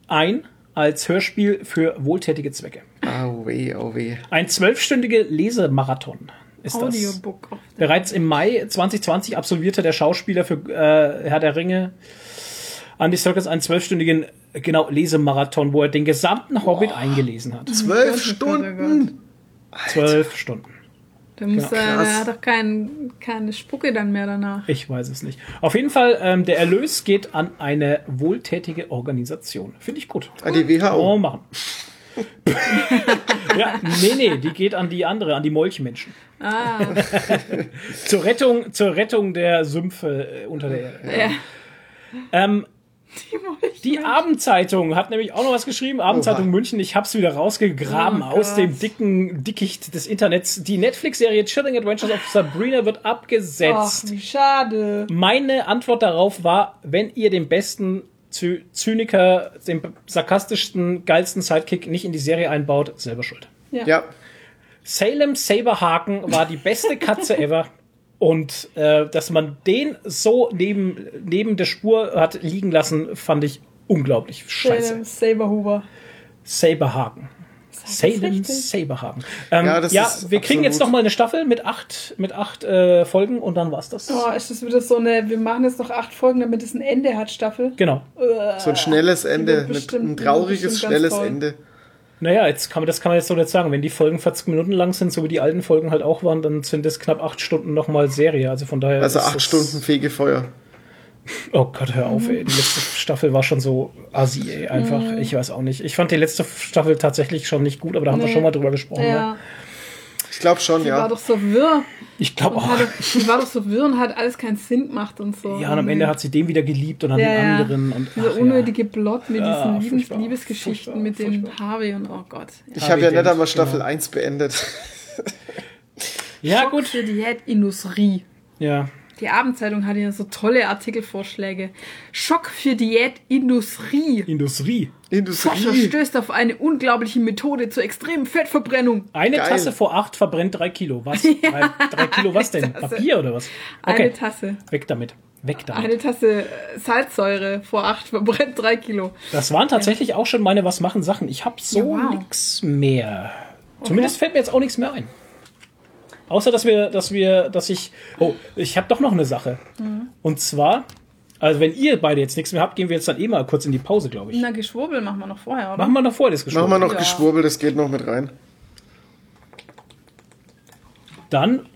[SPEAKER 1] ein als Hörspiel für wohltätige Zwecke.
[SPEAKER 3] Oh weh, oh weh.
[SPEAKER 1] Ein zwölfstündige Lesemarathon ist das.
[SPEAKER 2] Audiobook.
[SPEAKER 1] Bereits im Mai 2020 absolvierte der Schauspieler für äh, Herr der Ringe Andy Serkis einen zwölfstündigen genau Lesemarathon, wo er den gesamten Hobbit eingelesen hat.
[SPEAKER 3] Zwölf Stunden?
[SPEAKER 1] Zwölf Stunden.
[SPEAKER 2] Der, muss, äh,
[SPEAKER 3] krass.
[SPEAKER 2] der hat doch kein, keine Spucke dann mehr danach.
[SPEAKER 1] Ich weiß es nicht. Auf jeden Fall, ähm, der Erlös geht an eine wohltätige Organisation. Finde ich gut.
[SPEAKER 3] An die WHO.
[SPEAKER 1] Oh, machen. ja, nee, nee, die geht an die andere, an die Molchmenschen.
[SPEAKER 2] Ah,
[SPEAKER 1] Zur Rettung, zur Rettung der Sümpfe äh, unter der Erde.
[SPEAKER 2] ja.
[SPEAKER 1] Ähm, die Abendzeitung hat nämlich auch noch was geschrieben. Abendzeitung
[SPEAKER 3] Oha.
[SPEAKER 1] München. Ich hab's wieder rausgegraben
[SPEAKER 2] Oh
[SPEAKER 1] aus dem dicken Dickicht des Internets. Die Netflix-Serie Chilling Adventures of Sabrina wird
[SPEAKER 2] Ach,
[SPEAKER 1] abgesetzt.
[SPEAKER 2] wie schade.
[SPEAKER 1] Meine Antwort darauf war, wenn ihr den besten Zy Zyniker, den sarkastischsten, geilsten Sidekick nicht in die Serie einbaut, selber schuld.
[SPEAKER 3] Ja.
[SPEAKER 1] Salem Saberhaken war die beste Katze ever. Und äh, dass man den so neben, neben der Spur hat liegen lassen, fand ich unglaublich scheiße.
[SPEAKER 2] Saberhuber.
[SPEAKER 1] Saberhaken. Salem? Saberhaken. Ähm,
[SPEAKER 3] Ja,
[SPEAKER 1] ja, wir kriegen
[SPEAKER 3] absolut-
[SPEAKER 1] jetzt noch mal eine Staffel mit acht, mit acht äh, Folgen und dann war's das.
[SPEAKER 2] Oh, ist das wieder so eine, wir machen jetzt noch acht Folgen, damit es ein Ende hat, Staffel?
[SPEAKER 1] Genau.
[SPEAKER 3] So ein schnelles Ende.
[SPEAKER 2] wird
[SPEAKER 3] Mit,
[SPEAKER 2] bestimmt-
[SPEAKER 3] ein trauriges, schnelles. Ende.
[SPEAKER 1] Naja, jetzt kann man, das kann man jetzt so nicht sagen. Wenn die Folgen 40 Minuten lang sind, so wie die alten Folgen halt auch waren, dann sind das knapp acht Stunden nochmal Serie. Also von daher.
[SPEAKER 3] Also
[SPEAKER 1] ist
[SPEAKER 3] acht
[SPEAKER 1] das-
[SPEAKER 3] Stunden Fegefeuer.
[SPEAKER 1] Oh Gott, hör auf, ey. Die letzte Staffel war schon so assi, ey. Einfach, ich weiß auch nicht. Ich fand die letzte Staffel tatsächlich schon nicht gut, aber da haben wir
[SPEAKER 2] Nee.
[SPEAKER 1] schon mal drüber gesprochen. Ne?
[SPEAKER 2] Ja,
[SPEAKER 3] Ich glaube schon,
[SPEAKER 2] die war
[SPEAKER 3] ja.
[SPEAKER 2] doch so wirr.
[SPEAKER 1] Ich glaube auch.
[SPEAKER 2] hatte, die war doch so wirr und hat alles keinen Sinn gemacht und so.
[SPEAKER 1] Ja, und am Ende hat sie den wieder geliebt und dann
[SPEAKER 2] ja,
[SPEAKER 1] den
[SPEAKER 2] ja.
[SPEAKER 1] anderen. Und,
[SPEAKER 2] Dieser
[SPEAKER 1] ach,
[SPEAKER 2] unnötige Plot mit
[SPEAKER 1] Ja,
[SPEAKER 2] diesen Liebes
[SPEAKER 1] furchtbar,
[SPEAKER 2] Liebesgeschichten
[SPEAKER 1] furchtbar,
[SPEAKER 2] mit dem. Harvey und oh Gott.
[SPEAKER 3] Ich habe ja nicht einmal Staffel
[SPEAKER 1] genau.
[SPEAKER 3] 1 beendet.
[SPEAKER 1] Ja,
[SPEAKER 2] Schock
[SPEAKER 1] gut.
[SPEAKER 2] für die Diätindustrie.
[SPEAKER 1] Ja.
[SPEAKER 2] Die Abendzeitung hatte ja so tolle Artikelvorschläge. Schock für Diätindustrie.
[SPEAKER 1] Industrie.
[SPEAKER 2] Forscher
[SPEAKER 3] Industrie.
[SPEAKER 2] stößt auf eine unglaubliche Methode zur extremen Fettverbrennung.
[SPEAKER 1] Eine
[SPEAKER 3] Geil.
[SPEAKER 1] Tasse vor acht verbrennt drei Kilo. Was? Drei, drei Kilo was denn?
[SPEAKER 2] Tasse.
[SPEAKER 1] Papier oder was?
[SPEAKER 2] Eine
[SPEAKER 1] Okay,
[SPEAKER 2] Tasse.
[SPEAKER 1] weg damit. Weg damit.
[SPEAKER 2] Eine Tasse äh, Salzsäure vor acht verbrennt drei Kilo.
[SPEAKER 1] Das waren tatsächlich auch schon meine Was machen Sachen. Ich habe so
[SPEAKER 2] Ja, wow.
[SPEAKER 1] nix mehr. Zumindest fällt mir jetzt auch nichts mehr ein. Außer dass wir, dass wir, dass ich. Oh, ich habe doch noch eine Sache. Und zwar Also wenn ihr beide jetzt nichts mehr habt, gehen wir jetzt dann eh mal kurz in die Pause, glaube ich.
[SPEAKER 2] Na, Geschwurbel machen wir noch vorher, oder?
[SPEAKER 1] Machen wir noch vor das Gespräch.
[SPEAKER 3] Machen wir noch
[SPEAKER 2] Ja.
[SPEAKER 3] Geschwurbel, das geht noch mit rein.
[SPEAKER 1] Dann,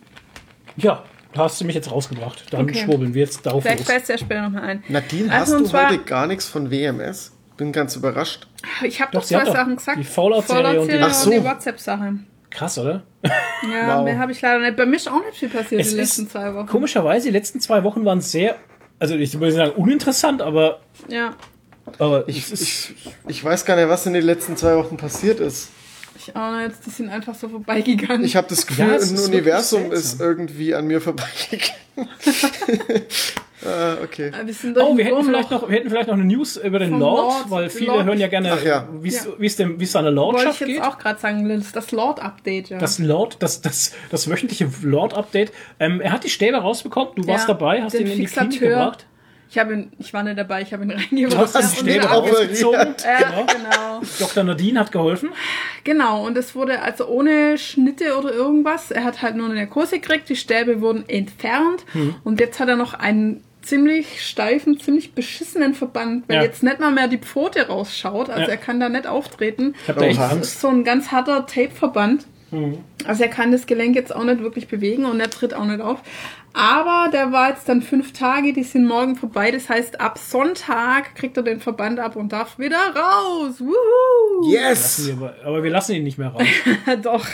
[SPEAKER 1] ja, da hast du mich jetzt rausgebracht. Dann
[SPEAKER 2] Okay.
[SPEAKER 1] schwurbeln wir jetzt darauf
[SPEAKER 2] Vielleicht
[SPEAKER 1] los.
[SPEAKER 2] fällt es ja später nochmal ein.
[SPEAKER 3] Nadine,
[SPEAKER 2] Also,
[SPEAKER 3] hast du
[SPEAKER 2] zwar-
[SPEAKER 3] heute gar nichts von WMS? Bin ganz überrascht.
[SPEAKER 2] Ich habe
[SPEAKER 1] Doch,
[SPEAKER 2] doch zwei
[SPEAKER 1] doch
[SPEAKER 2] Sachen gesagt.
[SPEAKER 1] die Fallout-Serie und die-
[SPEAKER 3] so.
[SPEAKER 2] die WhatsApp-Sache.
[SPEAKER 1] Krass, oder?
[SPEAKER 2] Ja,
[SPEAKER 3] Wow.
[SPEAKER 2] mehr habe ich leider nicht. Bei mir ist auch nicht viel passiert
[SPEAKER 1] Es
[SPEAKER 2] die letzten
[SPEAKER 1] ist
[SPEAKER 2] zwei Wochen.
[SPEAKER 1] komischerweise, die letzten zwei Wochen waren sehr, also ich würde sagen uninteressant, aber,
[SPEAKER 2] Ja,
[SPEAKER 1] aber
[SPEAKER 3] Ich, ich, ich weiß gar nicht, was in den letzten zwei Wochen passiert ist.
[SPEAKER 2] ich auch nicht. Die sind einfach so vorbeigegangen.
[SPEAKER 3] Ich habe das Gefühl,
[SPEAKER 1] Ja,
[SPEAKER 3] ein
[SPEAKER 1] ist
[SPEAKER 3] Universum ist irgendwie an mir vorbeigegangen. ah, okay.
[SPEAKER 2] wir sind durch
[SPEAKER 1] Oh, wir hätten vielleicht noch, wir hätten vielleicht noch eine News über den Lord,
[SPEAKER 2] Lord.
[SPEAKER 1] weil viele
[SPEAKER 2] Lord.
[SPEAKER 1] hören ja gerne,
[SPEAKER 3] ja.
[SPEAKER 1] wie es
[SPEAKER 2] Ja.
[SPEAKER 1] wie es wie es seiner
[SPEAKER 2] Wollte ich
[SPEAKER 1] Lordschaft
[SPEAKER 2] jetzt
[SPEAKER 1] geht.
[SPEAKER 2] auch gerade sagen. Das Lord-Update, ja.
[SPEAKER 1] Das Lord, das, das, das wöchentliche Lord-Update. Ähm, er hat die Stäbe rausbekommen, du warst
[SPEAKER 2] Ja,
[SPEAKER 1] dabei, hast
[SPEAKER 2] den
[SPEAKER 1] ihn in die Klinik gebracht.
[SPEAKER 2] ich, habe ihn, ich war nicht dabei, ich habe ihn
[SPEAKER 1] Du
[SPEAKER 2] reingebracht.
[SPEAKER 1] hast die Stäbe rausgezogen.
[SPEAKER 2] Ja,
[SPEAKER 1] Genau.
[SPEAKER 2] genau.
[SPEAKER 1] Dr. Nadine hat geholfen.
[SPEAKER 2] Genau, und es wurde also ohne Schnitte oder irgendwas. Er hat halt nur eine Narkose gekriegt, die Stäbe wurden entfernt
[SPEAKER 1] Hm.
[SPEAKER 2] und jetzt hat er noch einen ziemlich steifen, ziemlich beschissenen Verband, weil
[SPEAKER 1] Ja.
[SPEAKER 2] jetzt nicht mal mehr die Pfote rausschaut, also
[SPEAKER 1] Ja.
[SPEAKER 2] er kann da nicht auftreten.
[SPEAKER 1] Ich habe da echt Angst.
[SPEAKER 2] ist so ein ganz harter Tape-Verband.
[SPEAKER 1] Hm.
[SPEAKER 2] Also er kann das Gelenk jetzt auch nicht wirklich bewegen und er tritt auch nicht auf. Aber der war jetzt dann fünf Tage, die sind morgen vorbei. Das heißt, ab Sonntag kriegt er den Verband ab und darf wieder raus. Wuhu!
[SPEAKER 3] Yes!
[SPEAKER 1] Wir aber, aber wir lassen ihn nicht mehr raus.
[SPEAKER 2] Doch,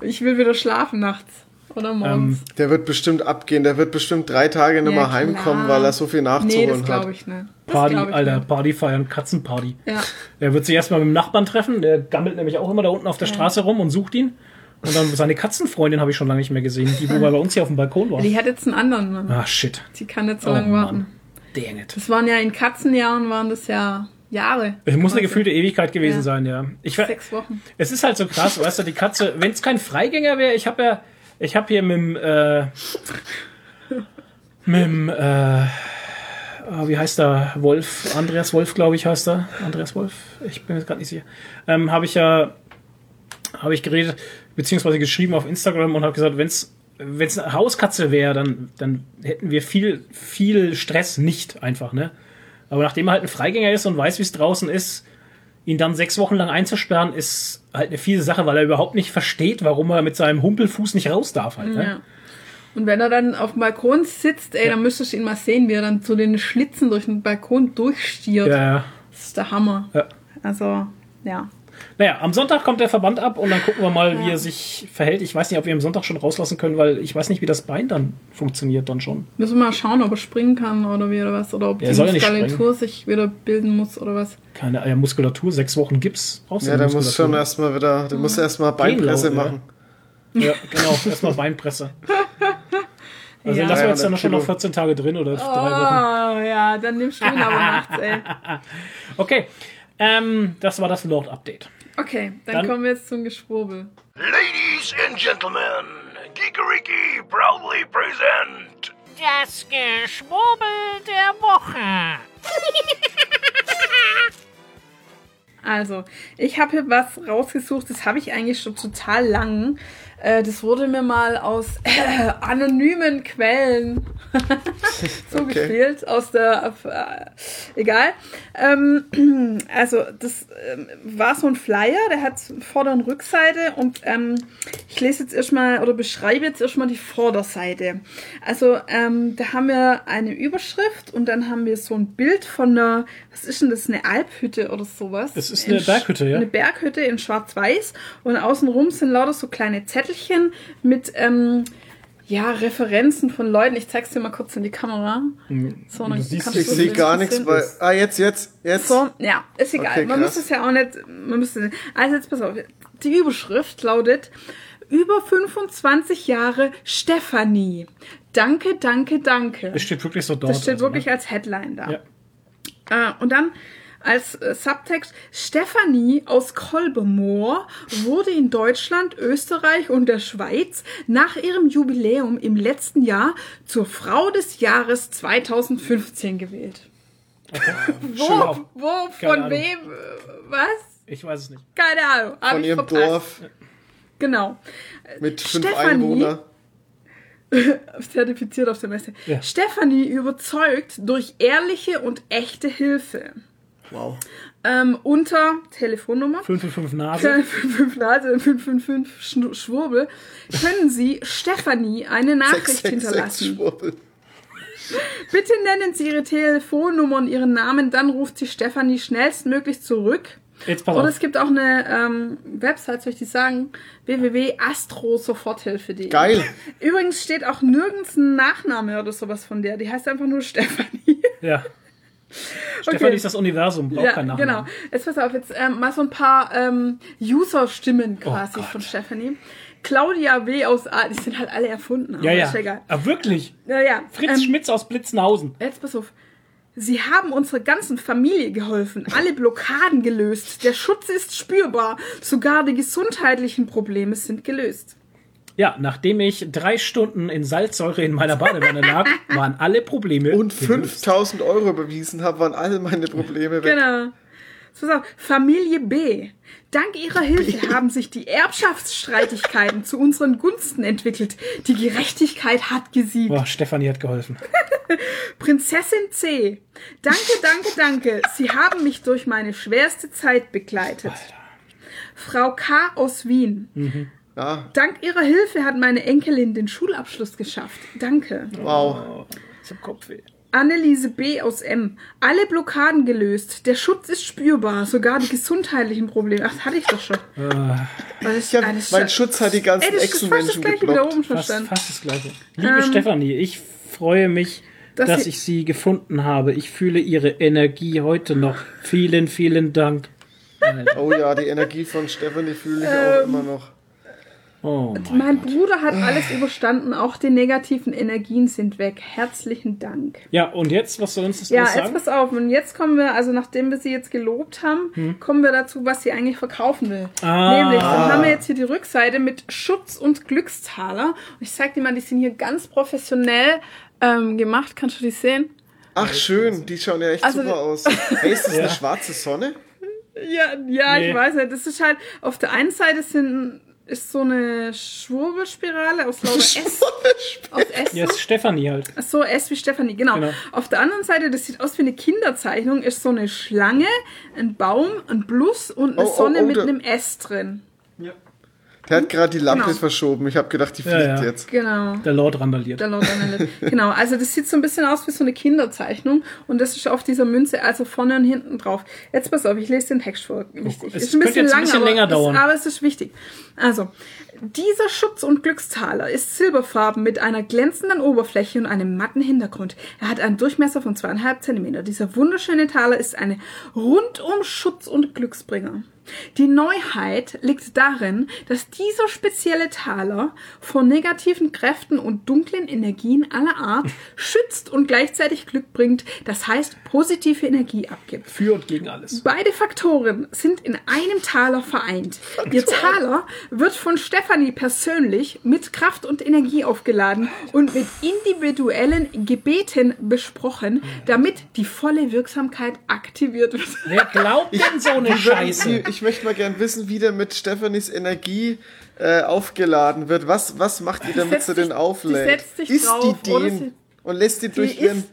[SPEAKER 2] ich will wieder schlafen nachts oder morgens.
[SPEAKER 3] Der wird bestimmt abgehen. Der wird bestimmt drei Tage nicht
[SPEAKER 2] Ja,
[SPEAKER 3] mehr heimkommen,
[SPEAKER 2] klar.
[SPEAKER 3] weil er so viel
[SPEAKER 2] nee,
[SPEAKER 3] nachzuholen
[SPEAKER 2] das
[SPEAKER 3] hat.
[SPEAKER 2] glaube ich nicht. Das
[SPEAKER 1] Party,
[SPEAKER 2] ich
[SPEAKER 1] Alter,
[SPEAKER 2] nicht.
[SPEAKER 1] Party feiern, Katzenparty.
[SPEAKER 2] Ja.
[SPEAKER 1] Er wird sich erstmal mit dem Nachbarn treffen, der gammelt nämlich auch immer da unten auf der Straße rum und sucht ihn. Und dann seine Katzenfreundin habe ich schon lange nicht mehr gesehen, die wo bei uns hier auf dem Balkon war.
[SPEAKER 2] Die hat jetzt einen anderen Mann.
[SPEAKER 1] Ah, shit.
[SPEAKER 2] Sie kann nicht so
[SPEAKER 1] Oh,
[SPEAKER 2] lange warten.
[SPEAKER 1] Mann. Dang it.
[SPEAKER 2] Das waren ja in Katzenjahren, waren das ja Jahre.
[SPEAKER 1] Es muss eine gefühlte Ewigkeit gewesen
[SPEAKER 2] Ja.
[SPEAKER 1] sein, ja. Ich,
[SPEAKER 2] Sechs Wochen.
[SPEAKER 1] es ist halt so krass, weißt du, die Katze, wenn es kein Freigänger wäre, ich habe ja, ich habe hier mit dem, äh, mit dem, äh, ah, wie heißt er, Wolf, Andreas Wolf, glaube ich, heißt er, Andreas Wolf, ich bin mir gerade nicht sicher, ähm, habe ich ja, habe ich geredet, beziehungsweise geschrieben auf Instagram und habe gesagt, wenn es wenn es eine Hauskatze wäre, dann, dann hätten wir viel, viel Stress nicht einfach, ne? Aber nachdem er halt ein Freigänger ist und weiß, wie es draußen ist, ihn dann sechs Wochen lang einzusperren, ist halt eine fiese Sache, weil er überhaupt nicht versteht, warum er mit seinem Humpelfuß nicht raus darf halt. Ne?
[SPEAKER 2] Ja. Und wenn er dann auf dem Balkon sitzt, ey,
[SPEAKER 1] Ja.
[SPEAKER 2] dann müsstest du ihn mal sehen, wie er dann zu den Schlitzen durch den Balkon durchstiert.
[SPEAKER 1] Ja, ja.
[SPEAKER 2] Das ist der Hammer.
[SPEAKER 1] ja.
[SPEAKER 2] Also, ja.
[SPEAKER 1] Naja, am Sonntag kommt der Verband ab und dann gucken wir mal, wie
[SPEAKER 2] Ja.
[SPEAKER 1] er sich verhält. Ich weiß nicht, ob wir am Sonntag schon rauslassen können, weil ich weiß nicht, wie das Bein dann funktioniert dann schon.
[SPEAKER 2] Müssen wir mal schauen, ob er springen kann oder wie oder was. Oder ob
[SPEAKER 1] Ja,
[SPEAKER 2] die Muskulatur sich wieder bilden muss oder was.
[SPEAKER 1] Keine ja, Muskulatur, sechs Wochen Gips. Brauchst du
[SPEAKER 3] Ja, der muss schon erstmal wieder, der muss erstmal Beinpresse
[SPEAKER 1] Gehen laut,
[SPEAKER 3] machen.
[SPEAKER 1] Ja, genau, erstmal Beinpresse. Also
[SPEAKER 2] Ja.
[SPEAKER 1] lassen wir jetzt dann
[SPEAKER 3] 300
[SPEAKER 1] schon noch
[SPEAKER 3] Kilo.
[SPEAKER 1] 14 Tage drin oder drei
[SPEAKER 2] Oh,
[SPEAKER 1] Wochen.
[SPEAKER 2] ja, dann nimmst du ihn aber nachts, ey.
[SPEAKER 1] Okay, ähm, das war das Lord-Update.
[SPEAKER 2] Okay, dann,
[SPEAKER 1] Dann-
[SPEAKER 2] kommen wir jetzt zum Geschwurbel.
[SPEAKER 6] Ladies and gentlemen, Geekeriki proudly present
[SPEAKER 7] Das Geschwurbel der Woche.
[SPEAKER 2] Also, ich habe hier was rausgesucht, das habe ich eigentlich schon total lang. Äh, das wurde mir mal aus äh, anonymen Quellen zugespielt, aus der, äh, egal. Ähm, also, das ähm, war so ein Flyer, der hat Vorder- und Rückseite und ähm, ich lese jetzt erstmal oder beschreibe jetzt erstmal die Vorderseite. Also, ähm, da haben wir eine Überschrift und dann haben wir so ein Bild von einer, was ist denn das, eine Alphütte oder sowas?
[SPEAKER 1] Das ist
[SPEAKER 2] In
[SPEAKER 1] eine
[SPEAKER 2] Sch-
[SPEAKER 1] Berghütte, ja.
[SPEAKER 2] Eine Berghütte in Schwarz-Weiß und außenrum sind lauter so kleine Zettelchen mit ähm, ja, Referenzen von Leuten. Ich zeig's dir mal kurz in die Kamera. So, dann
[SPEAKER 1] Du siehst-
[SPEAKER 3] Ich sehe gar nichts, weil. Ah, jetzt, jetzt, jetzt.
[SPEAKER 2] so, ja, ist egal.
[SPEAKER 3] Okay,
[SPEAKER 2] man muss es ja auch nicht, man müsste, also jetzt pass auf. Die Überschrift lautet, über 25 Jahre Stefanie. Danke, danke, danke.
[SPEAKER 1] Das steht wirklich so dort.
[SPEAKER 2] Das steht
[SPEAKER 1] also,
[SPEAKER 2] wirklich
[SPEAKER 1] ne?
[SPEAKER 2] als Headline da.
[SPEAKER 1] Ja.
[SPEAKER 2] Äh, und dann als äh, Subtext, Stefanie aus Kolbermoor wurde in Deutschland, Österreich und der Schweiz nach ihrem Jubiläum im letzten Jahr zur Frau des Jahres 2015 gewählt. Wo, wo, von wem, äh, was?
[SPEAKER 1] Ich weiß es nicht.
[SPEAKER 2] Keine Ahnung. hab
[SPEAKER 3] Von
[SPEAKER 2] ich
[SPEAKER 3] ihrem
[SPEAKER 2] verpasst.
[SPEAKER 3] Dorf
[SPEAKER 2] Genau.
[SPEAKER 3] mit fünf
[SPEAKER 2] Stefanie-
[SPEAKER 3] Einwohnern.
[SPEAKER 2] zertifiziert auf der Messe.
[SPEAKER 1] Ja.
[SPEAKER 2] Stefanie überzeugt durch ehrliche und echte Hilfe.
[SPEAKER 3] Wow.
[SPEAKER 2] Ähm, unter Telefonnummer
[SPEAKER 1] 555 Nase.
[SPEAKER 2] 555 Nase 555 Schn- Schwurbel können Sie Stefanie eine Nachricht
[SPEAKER 3] 666
[SPEAKER 2] hinterlassen.
[SPEAKER 3] Schwurbel.
[SPEAKER 2] Bitte nennen Sie Ihre Telefonnummer und Ihren Namen, dann ruft Sie Stefanie schnellstmöglich zurück.
[SPEAKER 1] Jetzt pass
[SPEAKER 2] Oder es gibt auch eine ähm, Website, soll ich die sagen? www.astrosoforthilfe.de.
[SPEAKER 3] Geil.
[SPEAKER 2] Übrigens steht auch nirgends ein Nachname oder sowas von der. Die heißt einfach nur Stefanie.
[SPEAKER 1] Ja. Stefanie ist das Universum, braucht
[SPEAKER 2] ja,
[SPEAKER 1] keinen
[SPEAKER 2] genau.
[SPEAKER 1] Nachnamen.
[SPEAKER 2] Jetzt pass auf, jetzt ähm, mal so ein paar ähm, User-Stimmen quasi
[SPEAKER 1] Oh
[SPEAKER 2] von Stefanie. Claudia W. aus A, die sind halt alle erfunden. aber
[SPEAKER 1] Ja, ja.
[SPEAKER 2] Ist egal.
[SPEAKER 1] Aber wirklich.
[SPEAKER 2] Ja, ja.
[SPEAKER 1] Fritz
[SPEAKER 2] ähm,
[SPEAKER 1] Schmitz aus Blitzenhausen.
[SPEAKER 2] Jetzt pass auf. Sie haben unserer ganzen Familie geholfen, alle Blockaden gelöst. Der Schutz ist spürbar. Sogar die gesundheitlichen Probleme sind gelöst.
[SPEAKER 1] Ja, nachdem ich drei Stunden in Salzsäure in meiner Badewanne lag, waren alle Probleme
[SPEAKER 3] Und
[SPEAKER 1] gelöst.
[SPEAKER 3] 5000 Euro überwiesen habe, waren alle meine Probleme weg.
[SPEAKER 2] Genau. Jetzt pass auf. Familie B. Dank ihrer Hilfe haben sich die Erbschaftsstreitigkeiten zu unseren Gunsten entwickelt. Die Gerechtigkeit hat gesiegt.
[SPEAKER 1] Boah, Stefanie hat geholfen.
[SPEAKER 2] Prinzessin C. Danke, danke, danke. Sie haben mich durch meine schwerste Zeit begleitet. Frau K. aus Wien.
[SPEAKER 3] Ja,
[SPEAKER 2] Dank ihrer Hilfe hat meine Enkelin den Schulabschluss geschafft. Danke.
[SPEAKER 3] wow.
[SPEAKER 1] Ich hab Kopfweh.
[SPEAKER 2] Anneliese B. aus M. Alle Blockaden gelöst. Der Schutz ist spürbar. Sogar die gesundheitlichen Probleme. Ach, das hatte ich doch schon. Das ist-
[SPEAKER 3] Ja,
[SPEAKER 2] ah, das ist
[SPEAKER 3] mein Schutz hat die ganzen
[SPEAKER 2] Ey, das ist fast das
[SPEAKER 3] Echsenmenschen
[SPEAKER 2] gleiche wie da
[SPEAKER 3] geblockt.
[SPEAKER 2] oben schon
[SPEAKER 1] Fast, das Gleiche. Liebe Stefanie, ich freue mich,
[SPEAKER 2] Dass
[SPEAKER 1] dass, ich sie gefunden habe. Ich fühle ihre Energie heute noch. Vielen, vielen Dank.
[SPEAKER 3] Oh ja, die Energie von Stephanie fühle ich
[SPEAKER 2] Ähm,
[SPEAKER 3] auch immer noch.
[SPEAKER 1] Oh mein
[SPEAKER 2] Mein Bruder hat alles überstanden. Auch die negativen Energien sind weg. Herzlichen Dank.
[SPEAKER 1] Ja, und jetzt, was soll uns das
[SPEAKER 2] Ja, jetzt
[SPEAKER 1] sagen?
[SPEAKER 2] pass auf. Und jetzt kommen wir, also nachdem wir sie jetzt gelobt haben,
[SPEAKER 1] Hm.
[SPEAKER 2] kommen wir dazu, was sie eigentlich verkaufen will.
[SPEAKER 1] Ah.
[SPEAKER 2] Nämlich, dann haben wir jetzt hier die Rückseite mit Schutz und Glückstaler. Und ich zeig dir mal, die sind hier ganz professionell ähm, gemacht. Kannst du die sehen?
[SPEAKER 3] Ach schön, die schauen ja echt
[SPEAKER 2] Also-
[SPEAKER 3] super aus. Hey, ist das eine schwarze Sonne?
[SPEAKER 2] Ja, ja,
[SPEAKER 1] Nee.
[SPEAKER 2] ich weiß nicht. Das ist halt, auf der einen Seite sind, ist so eine Schwurbelspirale aus lauter S. aus S.
[SPEAKER 1] Ja, ist Stefanie halt.
[SPEAKER 2] Ach so, S wie Stefanie, genau.
[SPEAKER 1] Genau.
[SPEAKER 2] Auf der anderen Seite, das sieht aus wie eine Kinderzeichnung, ist so eine Schlange, ein Baum, ein Plus und eine
[SPEAKER 3] Oh, oh,
[SPEAKER 2] Sonne
[SPEAKER 3] oh,
[SPEAKER 2] mit
[SPEAKER 3] da-
[SPEAKER 2] einem S drin.
[SPEAKER 3] Der hat gerade die Lampe
[SPEAKER 2] Genau.
[SPEAKER 3] verschoben. Ich habe gedacht, die
[SPEAKER 1] Ja,
[SPEAKER 3] fliegt
[SPEAKER 1] ja.
[SPEAKER 3] jetzt.
[SPEAKER 2] Genau.
[SPEAKER 1] Der Lord randaliert.
[SPEAKER 2] Der Lord Annelied. genau, also das sieht so ein bisschen aus wie so eine Kinderzeichnung und das ist auf dieser Münze, also vorne und hinten drauf. Jetzt pass auf, ich lese den Text vor. Wichtig.
[SPEAKER 1] es
[SPEAKER 2] ist ein bisschen
[SPEAKER 1] jetzt ein
[SPEAKER 2] lang,
[SPEAKER 1] bisschen
[SPEAKER 2] aber,
[SPEAKER 1] länger
[SPEAKER 2] es-
[SPEAKER 1] dauern.
[SPEAKER 2] aber es ist wichtig. Also, dieser Schutz- und Glückstaler ist silberfarben mit einer glänzenden Oberfläche und einem matten Hintergrund. Er hat einen Durchmesser von zweieinhalb Zentimeter. Dieser wunderschöne Taler ist eine rundum Schutz- und Glücksbringer. Die Neuheit liegt darin, dass dieser spezielle Taler vor negativen Kräften und dunklen Energien aller Art schützt und gleichzeitig Glück bringt, das heißt positive Energie abgibt.
[SPEAKER 1] Für und gegen alles.
[SPEAKER 2] Beide Faktoren sind in einem Taler vereint. Ihr Taler wird von Stefanie persönlich mit Kraft und Energie aufgeladen und mit individuellen Gebeten besprochen, damit die volle Wirksamkeit aktiviert wird.
[SPEAKER 1] Wer glaubt denn so eine Scheiße?
[SPEAKER 3] ich möchte mal gern wissen, wie der mit Stephanies Energie äh, aufgeladen wird. Was, was macht ihr, damit sie den auflädt?
[SPEAKER 2] die setzt sich drauf,
[SPEAKER 3] die den
[SPEAKER 2] sie-
[SPEAKER 3] und lässt die durch
[SPEAKER 2] Die
[SPEAKER 3] ihren...
[SPEAKER 2] ist-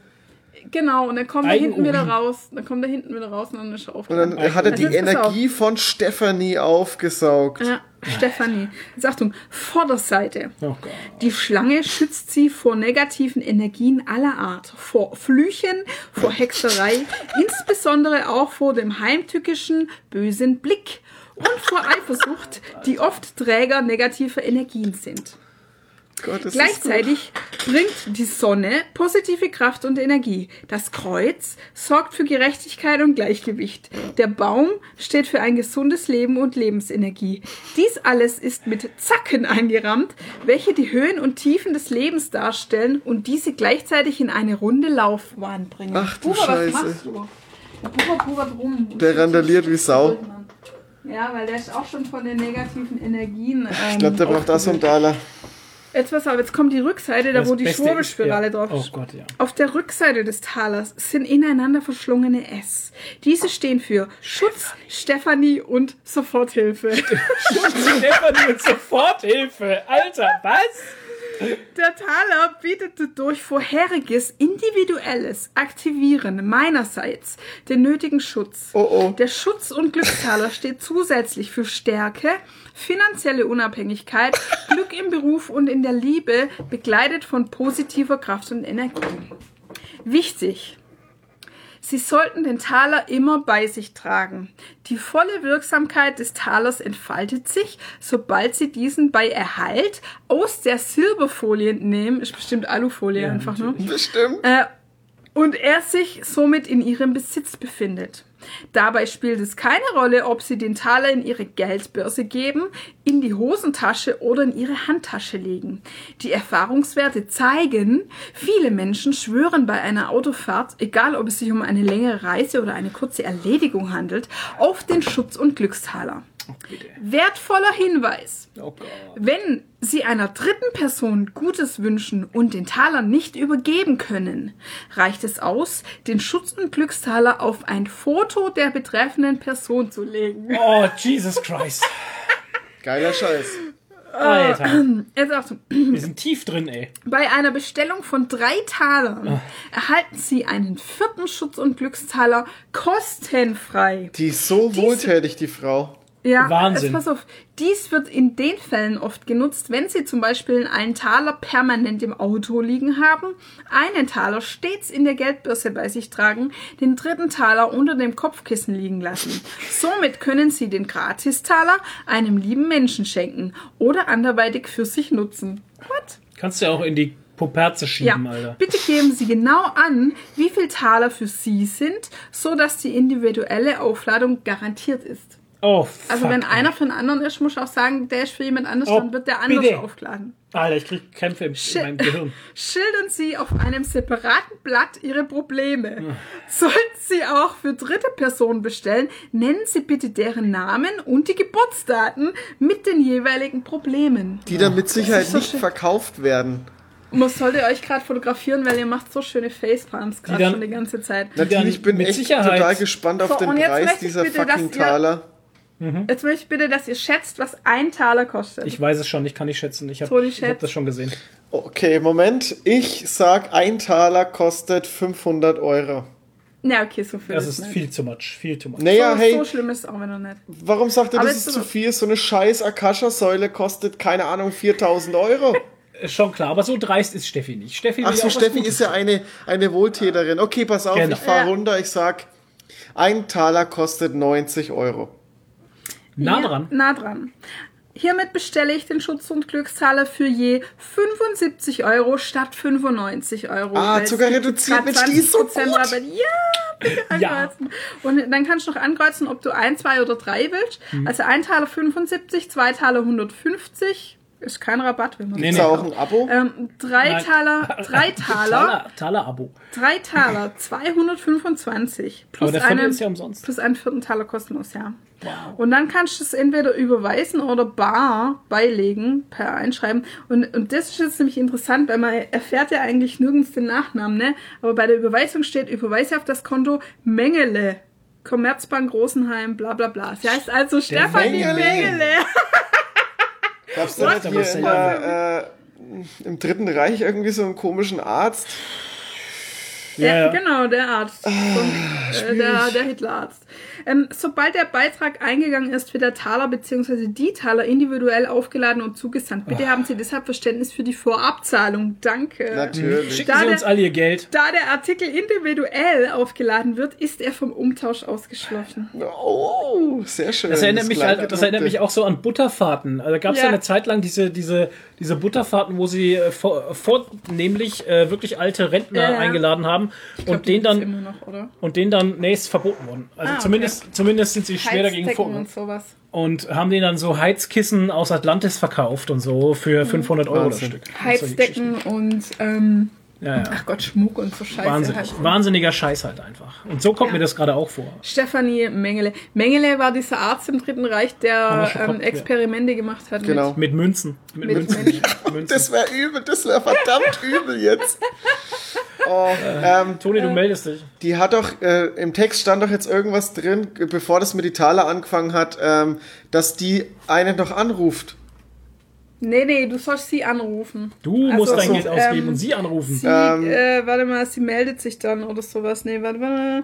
[SPEAKER 2] Genau, und dann kommt er hinten wieder raus. Dann kommt er hinten wieder raus und dann ist er
[SPEAKER 3] Und
[SPEAKER 2] aufgeladen.
[SPEAKER 3] dann hat er die
[SPEAKER 2] Also auf.
[SPEAKER 3] Energie von Stephanie aufgesaugt.
[SPEAKER 2] Ja, Stefanie. Jetzt Achtung, Vorderseite.
[SPEAKER 1] Oh.
[SPEAKER 2] Die Schlange schützt sie vor negativen Energien aller Art, vor Flüchen, vor Hexerei, insbesondere auch vor dem heimtückischen, bösen Blick und vor Eifersucht, die oft Träger negativer Energien sind.
[SPEAKER 3] Gott,
[SPEAKER 2] Gleichzeitig bringt die Sonne positive Kraft und Energie. Das Kreuz sorgt für Gerechtigkeit und Gleichgewicht. Der Baum steht für ein gesundes Leben und Lebensenergie. Dies alles ist mit Zacken eingerammt, welche die Höhen und Tiefen des Lebens darstellen und diese gleichzeitig in eine runde Laufbahn bringen.
[SPEAKER 3] Ach du
[SPEAKER 2] Buber,
[SPEAKER 3] Scheiße.
[SPEAKER 2] was machst du? Der Buber pubert rum.
[SPEAKER 3] Der randaliert wie Sau.
[SPEAKER 2] Ja, weil der ist auch schon von den negativen Energien. Ähm,
[SPEAKER 3] Ich glaube, der braucht auch so einen Taler.
[SPEAKER 2] Jetzt pass auf, jetzt kommt die Rückseite, da
[SPEAKER 1] Das
[SPEAKER 2] wo die Schwurbelspirale
[SPEAKER 1] ist- ja.
[SPEAKER 2] drauf
[SPEAKER 1] Oh
[SPEAKER 2] ist.
[SPEAKER 1] Gott, ja.
[SPEAKER 2] Auf der Rückseite des Talers sind ineinander verschlungene S. Diese stehen für Schutz, Stefanie und Soforthilfe.
[SPEAKER 1] Stefanie und Soforthilfe. Alter, was?
[SPEAKER 2] Der Taler bietet durch vorheriges individuelles Aktivieren meinerseits den nötigen Schutz.
[SPEAKER 3] Oh, oh.
[SPEAKER 2] Der Schutz- und Glückstaler steht zusätzlich für Stärke, finanzielle Unabhängigkeit, Glück im Beruf und in der Liebe, begleitet von positiver Kraft und Energie. Wichtig. Sie sollten den Taler immer bei sich tragen. Die volle Wirksamkeit des Talers entfaltet sich, sobald Sie diesen bei Erhalt aus der Silberfolie entnehmen. Ist bestimmt Alufolie einfach, ne?
[SPEAKER 3] Bestimmt.
[SPEAKER 2] Äh, und er sich somit in ihrem Besitz befindet. Dabei spielt es keine Rolle, ob sie den Taler in ihre Geldbörse geben, in die Hosentasche oder in ihre Handtasche legen. Die Erfahrungswerte zeigen, viele Menschen schwören bei einer Autofahrt, egal ob es sich um eine längere Reise oder eine kurze Erledigung handelt, auf den Schutz- und Glückstaler. Wertvoller Hinweis.
[SPEAKER 1] Oh.
[SPEAKER 2] Wenn Sie einer dritten Person Gutes wünschen und den Taler nicht übergeben können, reicht es aus, den Schutz- und Glückstaler auf ein Foto der betreffenden Person zu legen.
[SPEAKER 1] Oh, Jesus Christ.
[SPEAKER 3] Geiler Scheiß.
[SPEAKER 1] Alter.
[SPEAKER 2] Jetzt Achtung.
[SPEAKER 1] Wir sind tief drin, ey.
[SPEAKER 2] Bei einer Bestellung von drei Talern erhalten Sie einen vierten Schutz- und Glückstaler kostenfrei.
[SPEAKER 3] Die ist so wohltätig, die Frau.
[SPEAKER 2] Ja,
[SPEAKER 1] Wahnsinn.
[SPEAKER 2] Jetzt pass auf. Dies wird in den Fällen oft genutzt, wenn Sie zum Beispiel einen Taler permanent im Auto liegen haben, einen Taler stets in der Geldbörse bei sich tragen, den dritten Taler unter dem Kopfkissen liegen lassen. Somit können Sie den Gratistaler einem lieben Menschen schenken oder anderweitig für sich nutzen. What?
[SPEAKER 1] Kannst du ja auch in die Poperze schieben,
[SPEAKER 2] Ja,
[SPEAKER 1] Alter.
[SPEAKER 2] bitte geben Sie genau an, wie viel Taler für Sie sind, so dass die individuelle Aufladung garantiert ist.
[SPEAKER 1] Oh, fuck.
[SPEAKER 2] Also wenn einer für einen anderen ist, muss ich auch sagen, der ist für jemand anders,
[SPEAKER 1] Oh,
[SPEAKER 2] dann wird der anders
[SPEAKER 1] bitte.
[SPEAKER 2] aufgeladen.
[SPEAKER 1] Alter, ich krieg Krämpfe im, in meinem Gehirn.
[SPEAKER 2] Schildern Sie auf einem separaten Blatt Ihre Probleme. Sollten Sie auch für dritte Personen bestellen, nennen Sie bitte deren Namen und die Geburtsdaten mit den jeweiligen Problemen.
[SPEAKER 3] Die dann mit Sicherheit
[SPEAKER 2] so
[SPEAKER 3] nicht
[SPEAKER 2] schön.
[SPEAKER 3] verkauft werden.
[SPEAKER 2] Man sollte euch gerade fotografieren, weil ihr macht so schöne Facepalms gerade schon die ganze Zeit.
[SPEAKER 3] Natürlich, ich bin
[SPEAKER 1] mit
[SPEAKER 3] echt
[SPEAKER 1] Sicherheit-
[SPEAKER 3] total gespannt auf
[SPEAKER 2] So,
[SPEAKER 3] den
[SPEAKER 2] und jetzt
[SPEAKER 3] Preis
[SPEAKER 2] möchte ich
[SPEAKER 3] dieser fucking
[SPEAKER 2] ihr-
[SPEAKER 3] Taler.
[SPEAKER 2] Jetzt möchte ich bitte, dass ihr schätzt, was ein Taler kostet.
[SPEAKER 1] Ich weiß es schon, ich kann nicht schätzen. Ich habe hab das schon gesehen.
[SPEAKER 3] Okay, Moment. Ich sag, ein Taler kostet 500 Euro.
[SPEAKER 2] ja, okay, so viel
[SPEAKER 1] Das
[SPEAKER 2] ist
[SPEAKER 1] ist
[SPEAKER 2] nicht.
[SPEAKER 1] viel zu much. Viel zu much.
[SPEAKER 3] Naja,
[SPEAKER 2] so,
[SPEAKER 3] hey,
[SPEAKER 2] so schlimm ist es auch wieder nicht.
[SPEAKER 3] warum sagt ihr, das ist
[SPEAKER 2] so-
[SPEAKER 3] zu viel? So eine scheiß Akasha-Säule kostet, keine Ahnung, 4000 Euro.
[SPEAKER 1] Ist Schon klar, aber so dreist ist Steffi nicht. Steffi
[SPEAKER 3] Ach so, Steffi ist ja eine, eine Wohltäterin. Okay, pass auf,
[SPEAKER 1] Genau.
[SPEAKER 3] ich fahr
[SPEAKER 2] Ja.
[SPEAKER 3] runter. Ich sag, ein Taler kostet 90 Euro.
[SPEAKER 1] Nah
[SPEAKER 2] Ja,
[SPEAKER 1] dran.
[SPEAKER 2] Nah dran. Hiermit bestelle ich den Schutz- und Glückstaler für je 75 Euro statt 95 Euro.
[SPEAKER 3] Ah, sogar reduziert, die ist so
[SPEAKER 2] 20%
[SPEAKER 3] gut.
[SPEAKER 2] Rabatt. Ja, bitte
[SPEAKER 1] Ja.
[SPEAKER 2] ankreuzen. Und dann kannst du noch ankreuzen, ob du ein, zwei oder drei willst.
[SPEAKER 1] Mhm.
[SPEAKER 2] Also ein Taler 75, zwei Taler 150. Ist kein Rabatt, wenn man
[SPEAKER 1] Nee,
[SPEAKER 3] Ist
[SPEAKER 1] nee.
[SPEAKER 3] auch ein Abo?
[SPEAKER 2] ähm, drei
[SPEAKER 1] Nein.
[SPEAKER 2] Taler, drei Taler,
[SPEAKER 1] Taler, Taler-Abo.
[SPEAKER 2] drei Taler, 225 plus
[SPEAKER 1] Aber der
[SPEAKER 2] einen,
[SPEAKER 1] ist ja umsonst.
[SPEAKER 2] plus einen vierten Taler kostenlos, ja. Und dann kannst du es entweder überweisen oder bar beilegen, per Einschreiben. Und, und das ist jetzt nämlich interessant, weil man erfährt ja eigentlich nirgends den Nachnamen, ne? Aber bei der Überweisung steht, überweise auf das Konto Mengele. Commerzbank Rosenheim, bla bla bla. Sie heißt also Stefanie
[SPEAKER 3] Mengele.
[SPEAKER 2] Mengele.
[SPEAKER 3] Gab's da nicht hier in der, äh, im Dritten Reich irgendwie so einen komischen Arzt?
[SPEAKER 1] Ja,
[SPEAKER 2] Ja,
[SPEAKER 1] ja.
[SPEAKER 2] genau, der Arzt.
[SPEAKER 3] Ah,
[SPEAKER 2] Von, äh, der, der Hitlerarzt. Ähm, sobald der Beitrag eingegangen ist, wird der Taler bzw. die Taler individuell aufgeladen und zugesandt. Bitte haben Sie deshalb Verständnis für die Vorabzahlung. Danke.
[SPEAKER 3] Natürlich.
[SPEAKER 1] Schicken
[SPEAKER 2] Da
[SPEAKER 1] Sie
[SPEAKER 2] der-
[SPEAKER 1] uns all Ihr Geld.
[SPEAKER 2] Da der Artikel individuell aufgeladen wird, ist er vom Umtausch ausgeschlossen.
[SPEAKER 3] Oh, sehr schön.
[SPEAKER 1] Das erinnert, mich, halt, das erinnert mich auch so an Butterfahrten. Also gab es ja.
[SPEAKER 2] Ja.
[SPEAKER 1] eine Zeit lang diese, diese, diese Butterfahrten, wo sie äh, vor, vornehmlich äh, wirklich alte Rentner
[SPEAKER 2] Ja, ja.
[SPEAKER 1] eingeladen haben
[SPEAKER 2] glaub,
[SPEAKER 1] und
[SPEAKER 2] die
[SPEAKER 1] den
[SPEAKER 2] gibt's
[SPEAKER 1] dann
[SPEAKER 2] immer noch, oder?
[SPEAKER 1] und den dann nee, ist verboten worden. Also
[SPEAKER 2] Ah, okay.
[SPEAKER 1] zumindest zumindest sind sie schwer dagegen
[SPEAKER 2] Heizdecken
[SPEAKER 1] vor
[SPEAKER 2] und sowas.
[SPEAKER 1] und haben denen dann so Heizkissen aus Atlantis verkauft und so für 500 Euro das
[SPEAKER 3] Wahnsinn.
[SPEAKER 1] Stück. Solche
[SPEAKER 2] Heizdecken und ähm,
[SPEAKER 1] Ja, ja.
[SPEAKER 2] ach Gott, Schmuck und so Scheiße.
[SPEAKER 1] Wahnsinnig,
[SPEAKER 2] halt.
[SPEAKER 1] wahnsinniger Scheiß halt einfach. Und so kommt
[SPEAKER 2] Ja.
[SPEAKER 1] mir das gerade auch vor.
[SPEAKER 2] Stefanie Mengele. Mengele war dieser Arzt im Dritten Reich, der ähm. Experimente gemacht hat.
[SPEAKER 3] Genau.
[SPEAKER 1] Mit Münzen. Mit,
[SPEAKER 2] Mit
[SPEAKER 1] Münzen.
[SPEAKER 2] Menschen.
[SPEAKER 1] Münzen.
[SPEAKER 3] Das wäre übel, das wäre verdammt übel jetzt. Oh, ähm,
[SPEAKER 1] Toni, du meldest dich.
[SPEAKER 3] die hat doch, äh, im Text stand doch jetzt irgendwas drin, äh, bevor das mit Italer angefangen hat, ähm, dass die einen doch anruft.
[SPEAKER 2] Nee, nee, du sollst sie anrufen.
[SPEAKER 1] Du
[SPEAKER 2] also,
[SPEAKER 1] musst dein Geld ähm, ausgeben
[SPEAKER 2] ähm,
[SPEAKER 1] und sie anrufen.
[SPEAKER 2] Sie,
[SPEAKER 3] ähm,
[SPEAKER 2] äh, warte mal, sie meldet sich dann oder sowas. Nee, warte mal.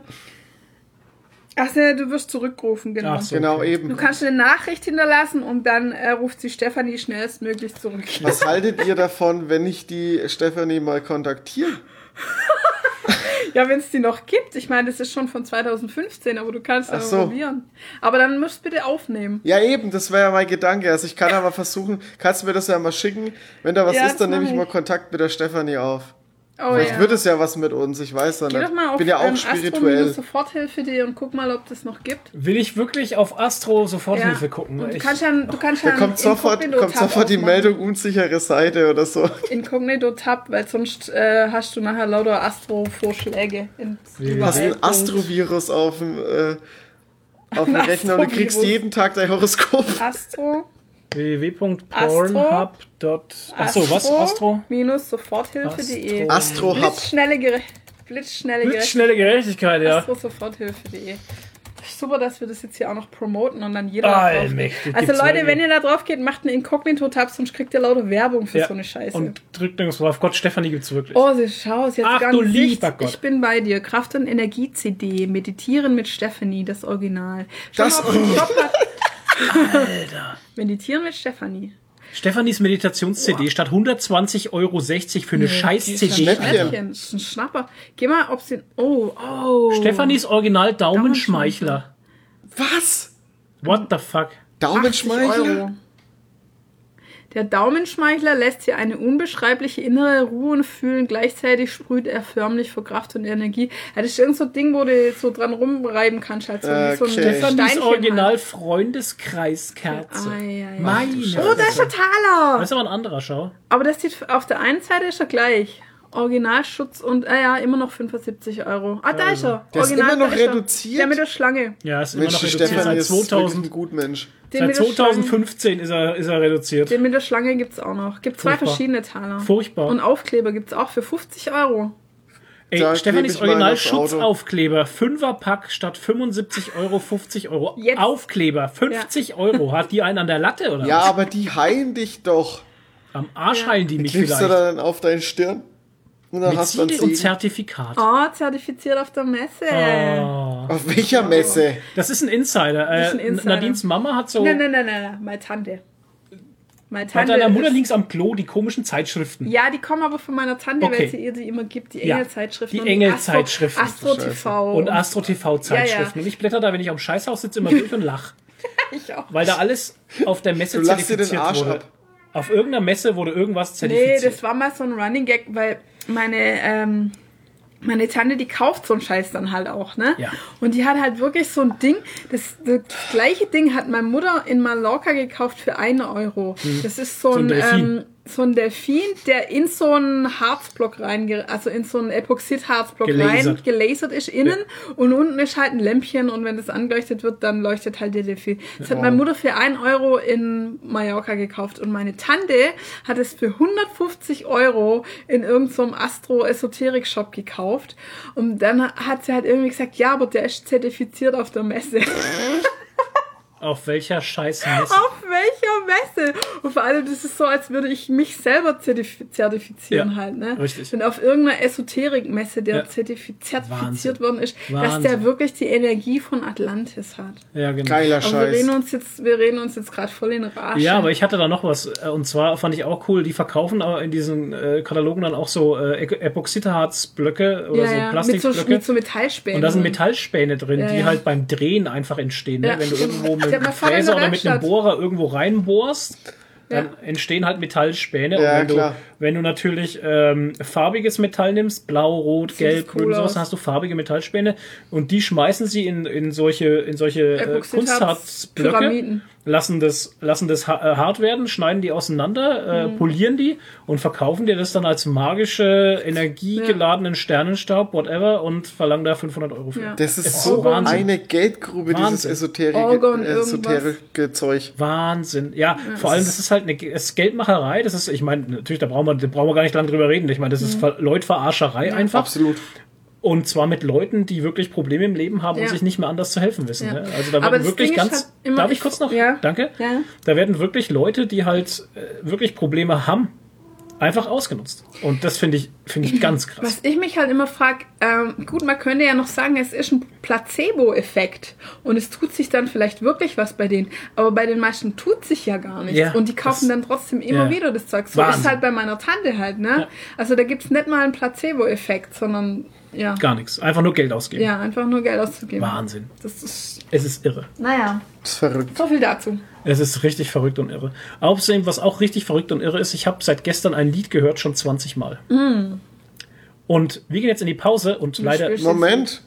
[SPEAKER 2] Ach nee, du wirst zurückgerufen, genau.
[SPEAKER 1] Ach so,
[SPEAKER 3] genau
[SPEAKER 1] okay.
[SPEAKER 3] eben.
[SPEAKER 2] Du kannst eine Nachricht hinterlassen und dann äh, ruft sie Stefanie schnellstmöglich zurück.
[SPEAKER 3] Was haltet ihr davon, wenn ich die Stefanie mal kontaktiere?
[SPEAKER 2] Ja, wenn es die noch gibt. Ich meine, das ist schon von 2015, aber du kannst es
[SPEAKER 3] so.
[SPEAKER 2] probieren. Aber dann musst du bitte aufnehmen.
[SPEAKER 3] Ja, eben, das wäre ja mein Gedanke. Also ich kann aber versuchen, kannst du mir das ja mal schicken. Wenn da was
[SPEAKER 2] ja,
[SPEAKER 3] ist, dann nehme ich mal Kontakt mit der Stefanie auf.
[SPEAKER 2] Oh,
[SPEAKER 3] Vielleicht
[SPEAKER 2] ja.
[SPEAKER 3] wird es ja was mit uns, ich weiß dann.
[SPEAKER 2] Geh doch mal auf,
[SPEAKER 3] bin ja auch
[SPEAKER 2] ähm,
[SPEAKER 3] spirituell.
[SPEAKER 2] Astro Soforthilfe.de und guck mal, ob das noch gibt.
[SPEAKER 1] Will ich wirklich auf Astro Soforthilfe
[SPEAKER 2] ja.
[SPEAKER 1] gucken?
[SPEAKER 2] Und du kannst ja, du kannst
[SPEAKER 3] da
[SPEAKER 2] ja
[SPEAKER 3] kommt sofort, kommt sofort die Meldung unsichere Seite oder so.
[SPEAKER 2] Inkognito Tab, weil sonst äh, hast du nachher lauter Astro Vorschläge.
[SPEAKER 1] Du
[SPEAKER 3] hast ein Astrovirus auf dem äh, auf dem Rechner und du kriegst jeden Tag dein Horoskop.
[SPEAKER 2] Astro
[SPEAKER 1] www.pornhub.com Achso, was? Astro?
[SPEAKER 2] Minus Soforthilfe.de.
[SPEAKER 3] Astro Hub.
[SPEAKER 2] Blitzschnelle, Gere Blitzschnelle,
[SPEAKER 1] Blitzschnelle Gerechtigkeit, ja.
[SPEAKER 2] Astro Soforthilfe.de. Super, dass wir das jetzt hier auch noch promoten und dann jeder.
[SPEAKER 1] Allmächtig.
[SPEAKER 2] Also, Leute, wenn ihr da drauf geht, macht einen Inkognito-Tab, sonst kriegt ihr lauter Werbung für
[SPEAKER 1] ja.
[SPEAKER 2] so eine Scheiße.
[SPEAKER 1] Und drückt nirgends drauf. Gott, Stefanie gibt's wirklich.
[SPEAKER 2] Oh, sie schau es jetzt
[SPEAKER 1] Ach,
[SPEAKER 2] ganz
[SPEAKER 1] du lieber Gott.
[SPEAKER 2] Ich bin bei dir. Kraft- und Energie-CD. Meditieren mit Stefanie, das Original. Schau
[SPEAKER 3] das
[SPEAKER 2] Original. Alter. Meditieren mit Stefanie.
[SPEAKER 1] Stefanis Meditations-CD oh. statt 120,60 Euro für eine
[SPEAKER 2] nee,
[SPEAKER 1] Scheiß-CD.
[SPEAKER 3] Schnäppchen.
[SPEAKER 2] Ein Schnapper. Geh mal, ob's den. Oh, oh.
[SPEAKER 1] Stefanis Original Daumenschmeichler.
[SPEAKER 3] Was?
[SPEAKER 1] What the fuck?
[SPEAKER 3] Daumenschmeichler?
[SPEAKER 2] Der Daumenschmeichler lässt hier eine unbeschreibliche innere Ruhe und Fühlen. Gleichzeitig sprüht er förmlich vor Kraft und Energie. Ja, das ist irgend so ein Ding, wo du so dran rumreiben kannst. Halt so, okay. so ein
[SPEAKER 1] das
[SPEAKER 2] ist
[SPEAKER 1] Original.
[SPEAKER 2] Halt.
[SPEAKER 1] Freundeskreiskerze.
[SPEAKER 2] Ah, ja,
[SPEAKER 1] ja.
[SPEAKER 2] Oh, da ist der Taler.
[SPEAKER 1] Das ist aber ein anderer, schau.
[SPEAKER 2] Aber das sieht, auf der einen Seite ist er gleich. Originalschutz und, äh ja, immer noch 75 Euro. Ah, da ist er.
[SPEAKER 3] Der ist immer noch reduziert.
[SPEAKER 2] Der mit der Schlange.
[SPEAKER 1] Ja, ist immer
[SPEAKER 3] Mensch,
[SPEAKER 1] noch reduziert.
[SPEAKER 3] Stefan
[SPEAKER 1] seit 2000.
[SPEAKER 3] Ist gut,
[SPEAKER 2] Mensch.
[SPEAKER 1] Seit 2015 ist er, ist er reduziert.
[SPEAKER 2] Den mit der Schlange gibt es auch noch. Gibt zwei verschiedene Taler.
[SPEAKER 1] Furchtbar.
[SPEAKER 2] Und Aufkleber gibt es auch für 50 Euro.
[SPEAKER 1] Ey,
[SPEAKER 3] da
[SPEAKER 1] Stefanis Original Schutzaufkleber. Fünferpack statt 75 Euro, 50 Euro.
[SPEAKER 2] Jetzt.
[SPEAKER 1] Aufkleber, 50 ja. Euro. Hat die einen an der Latte, oder?
[SPEAKER 3] Ja,
[SPEAKER 1] was?
[SPEAKER 3] aber die heilen dich doch.
[SPEAKER 1] Am Arsch ja. heilen die mich
[SPEAKER 3] Klebst
[SPEAKER 1] vielleicht.
[SPEAKER 3] du dann auf deinen Stirn?
[SPEAKER 1] Mit Siegel und Zertifikat.
[SPEAKER 2] Oh, zertifiziert auf der Messe.
[SPEAKER 1] Oh.
[SPEAKER 3] Auf welcher Messe?
[SPEAKER 1] Das ist ein Insider. Das
[SPEAKER 2] ist ein äh, Insider.
[SPEAKER 1] Nadines Mama hat so.
[SPEAKER 2] Nein, nein, nein, nein, meine Tante. Meine Tante Bei
[SPEAKER 1] deiner Mutter links am Klo die komischen Zeitschriften.
[SPEAKER 2] Ja, die kommen aber von meiner Tante,
[SPEAKER 1] okay.
[SPEAKER 2] weil sie ihr die immer gibt, die. Engelzeitschriften.
[SPEAKER 1] Die Engelzeitschriften.
[SPEAKER 2] Astro, Astro TV.
[SPEAKER 1] Und Astro TV Zeitschriften.
[SPEAKER 2] Ja, ja.
[SPEAKER 1] Und ich blätter da, wenn ich am Scheißhaus sitze, immer durch und lach.
[SPEAKER 2] ich auch.
[SPEAKER 1] Weil da alles auf der Messe
[SPEAKER 3] du zertifiziert dir den Arsch
[SPEAKER 1] wurde.
[SPEAKER 3] Ab.
[SPEAKER 1] Auf irgendeiner Messe wurde irgendwas zertifiziert.
[SPEAKER 2] Nee, das war mal so ein Running Gag, weil meine, ähm, meine Tante, die kauft so einen Scheiß dann halt auch, ne?
[SPEAKER 1] Ja.
[SPEAKER 2] Und die hat halt wirklich so ein Ding, das, das gleiche Ding hat meine Mutter in Mallorca gekauft für einen Euro. Mhm. Das ist so,
[SPEAKER 1] so ein,
[SPEAKER 2] ein ähm, so ein Delfin, der in so einen Harzblock rein, also in so einen Epoxid-Harzblock rein
[SPEAKER 1] gelasert
[SPEAKER 2] ist innen ja. und unten ist halt ein Lämpchen und wenn das angeleuchtet wird, dann leuchtet halt der Delfin. Das wow. hat meine Mutter für 1 Euro in Mallorca gekauft und meine Tante hat es für 150 Euro in irgendeinem so Astro-Esoterik-Shop gekauft und dann hat sie halt irgendwie gesagt, ja, aber der ist zertifiziert auf der Messe.
[SPEAKER 1] Auf welcher scheiß Messe?
[SPEAKER 2] Auf welcher Messe? Und vor allem, das ist so, als würde ich mich selber zertif zertifizieren
[SPEAKER 1] ja,
[SPEAKER 2] halt, ne?
[SPEAKER 1] Richtig.
[SPEAKER 2] Wenn auf irgendeiner Esoterik-Messe der
[SPEAKER 1] ja.
[SPEAKER 2] zertifiziert
[SPEAKER 1] Wahnsinn.
[SPEAKER 2] worden ist,
[SPEAKER 1] Wahnsinn.
[SPEAKER 2] dass der wirklich die Energie von Atlantis hat.
[SPEAKER 1] Ja, genau.
[SPEAKER 3] Geiler
[SPEAKER 2] aber
[SPEAKER 3] Scheiß.
[SPEAKER 2] Wir reden uns jetzt, wir reden uns jetzt gerade voll in Arsch.
[SPEAKER 1] Ja, aber ich hatte da noch was. Äh, und zwar fand ich auch cool, die verkaufen aber in diesen äh, Katalogen dann auch so äh, Epoxidharz-Blöcke oder
[SPEAKER 2] ja,
[SPEAKER 1] so
[SPEAKER 2] Plastikblöcke. Mit so, mit so Metallspänen.
[SPEAKER 1] Und da sind Metallspäne drin, die halt beim Drehen einfach entstehen, ne? Wenn du irgendwo mit
[SPEAKER 2] mit
[SPEAKER 1] einem Fräser oder mit einem Bohrer irgendwo reinbohrst, dann entstehen halt Metallspäne.
[SPEAKER 3] Ja,
[SPEAKER 1] und wenn
[SPEAKER 3] klar.
[SPEAKER 1] Wenn du natürlich ähm, farbiges Metall nimmst, blau, rot, gelb, grün und
[SPEAKER 2] sowas,
[SPEAKER 1] dann hast du farbige Metallspäne und die schmeißen sie in, in solche, in solche äh, Kunstharzblöcke, lassen das, lassen das äh, hart werden, schneiden die auseinander, äh,
[SPEAKER 2] mhm.
[SPEAKER 1] polieren die und verkaufen dir das dann als magische, energiegeladenen ja. Sternenstaub, whatever und verlangen da 500 Euro für.
[SPEAKER 2] Ja.
[SPEAKER 3] Das ist,
[SPEAKER 1] ist
[SPEAKER 3] so
[SPEAKER 1] Wahnsinn.
[SPEAKER 3] eine Geldgrube,
[SPEAKER 1] Wahnsinn.
[SPEAKER 3] dieses esoterische,
[SPEAKER 2] äh,
[SPEAKER 3] esoterische Zeug.
[SPEAKER 1] Wahnsinn. Ja, ja vor allem, das ist halt eine das ist Geldmacherei, das ist, ich meine, natürlich, da brauchen brauchen wir, brauchen wir gar nicht lange drüber reden. Ich meine, das ist mhm. Leutverarscherei ja, einfach.
[SPEAKER 3] Absolut.
[SPEAKER 1] Und
[SPEAKER 8] zwar mit Leuten, die wirklich Probleme im Leben haben
[SPEAKER 2] ja.
[SPEAKER 8] und sich nicht mehr anders zu helfen wissen.
[SPEAKER 2] Ja.
[SPEAKER 8] Ne? Also da werden wirklich
[SPEAKER 2] Ding
[SPEAKER 8] ganz.
[SPEAKER 2] Halt
[SPEAKER 8] darf ich kurz noch?
[SPEAKER 2] Ja.
[SPEAKER 8] Danke. Da werden wirklich Leute, die halt äh, wirklich Probleme haben, einfach ausgenutzt. Und das finde ich, finde ich ganz krass.
[SPEAKER 2] Was ich mich halt immer frage, ähm, gut, man könnte ja noch sagen, es ist ein Placebo-Effekt und es tut sich dann vielleicht wirklich was bei denen, aber bei den meisten tut sich ja gar nichts
[SPEAKER 8] Ja,
[SPEAKER 2] und die kaufen
[SPEAKER 8] das-
[SPEAKER 2] dann trotzdem immer
[SPEAKER 8] ja.
[SPEAKER 2] wieder das Zeug. So
[SPEAKER 8] Wahnsinn.
[SPEAKER 2] ist halt bei meiner Tante halt, ne?
[SPEAKER 8] Ja.
[SPEAKER 2] Also da gibt's nicht mal einen Placebo-Effekt, sondern ja,
[SPEAKER 8] Gar nichts. Einfach nur Geld ausgeben.
[SPEAKER 2] ja, einfach nur Geld auszugeben.
[SPEAKER 8] Wahnsinn.
[SPEAKER 2] Das ist,
[SPEAKER 8] Es ist irre.
[SPEAKER 2] naja,
[SPEAKER 3] Das ist verrückt.
[SPEAKER 2] so viel dazu.
[SPEAKER 8] Es ist richtig verrückt und irre. Außerdem, was auch richtig verrückt und irre ist, ich habe seit gestern ein Lied gehört, schon 20 Mal. Und wir gehen jetzt in die Pause und leider,
[SPEAKER 2] spielst-
[SPEAKER 3] Moment,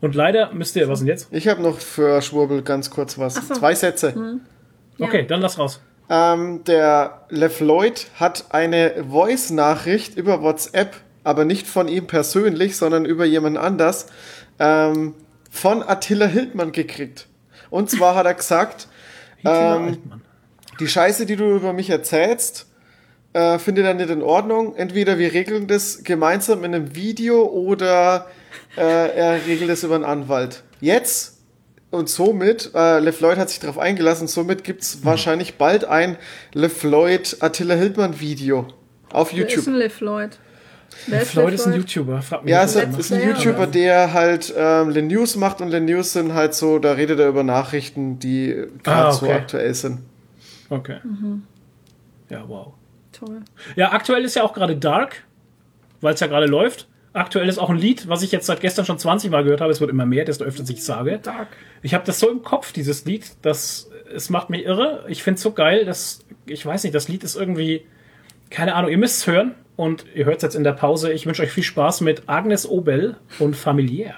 [SPEAKER 8] und leider müsst ihr, was denn jetzt?
[SPEAKER 3] ich habe noch für Schwurbel ganz kurz was.
[SPEAKER 2] so.
[SPEAKER 3] Zwei Sätze.
[SPEAKER 8] Okay, dann lass raus.
[SPEAKER 3] Ähm, der LeFloid hat eine Voice-Nachricht über WhatsApp, aber nicht von ihm persönlich, sondern über jemand anders, ähm, von Attila Hildmann gekriegt. Und zwar hat er gesagt, Ähm, die Scheiße, die du über mich erzählst, äh, finde er nicht in Ordnung. Entweder wir regeln das gemeinsam in einem Video oder äh, er regelt es über einen Anwalt. Jetzt und somit, äh, LeFloid hat sich darauf eingelassen, somit gibt's wahrscheinlich bald ein LeFloid Attila Hildmann Video auf
[SPEAKER 2] Wer ist
[SPEAKER 3] YouTube.
[SPEAKER 2] ein? Wer
[SPEAKER 8] Floyd ist ein? YouTuber. Frag mich
[SPEAKER 3] Ja,
[SPEAKER 8] er
[SPEAKER 3] ist, ist ein YouTuber, der halt ähm, Le News macht und Le News sind halt so, da redet er über Nachrichten, die gerade
[SPEAKER 8] Ah,
[SPEAKER 3] so
[SPEAKER 8] okay.
[SPEAKER 3] aktuell sind.
[SPEAKER 8] Okay. Ja, wow.
[SPEAKER 2] Toll.
[SPEAKER 8] Ja, aktuell ist ja auch gerade Dark, weil es ja gerade läuft. Aktuell ist auch ein Lied, was ich jetzt seit gestern schon 20 Mal gehört habe. Es wird immer mehr, desto öfter ich sage.
[SPEAKER 2] Dark.
[SPEAKER 8] Ich habe das so im Kopf, dieses Lied, dass es macht mich irre. Ich finde es so geil, dass ich weiß nicht, das Lied ist irgendwie keine Ahnung. Ihr müsst es hören und ihr hört es jetzt in der Pause. Ich wünsche euch viel Spaß mit Agnes Obel und Familiär.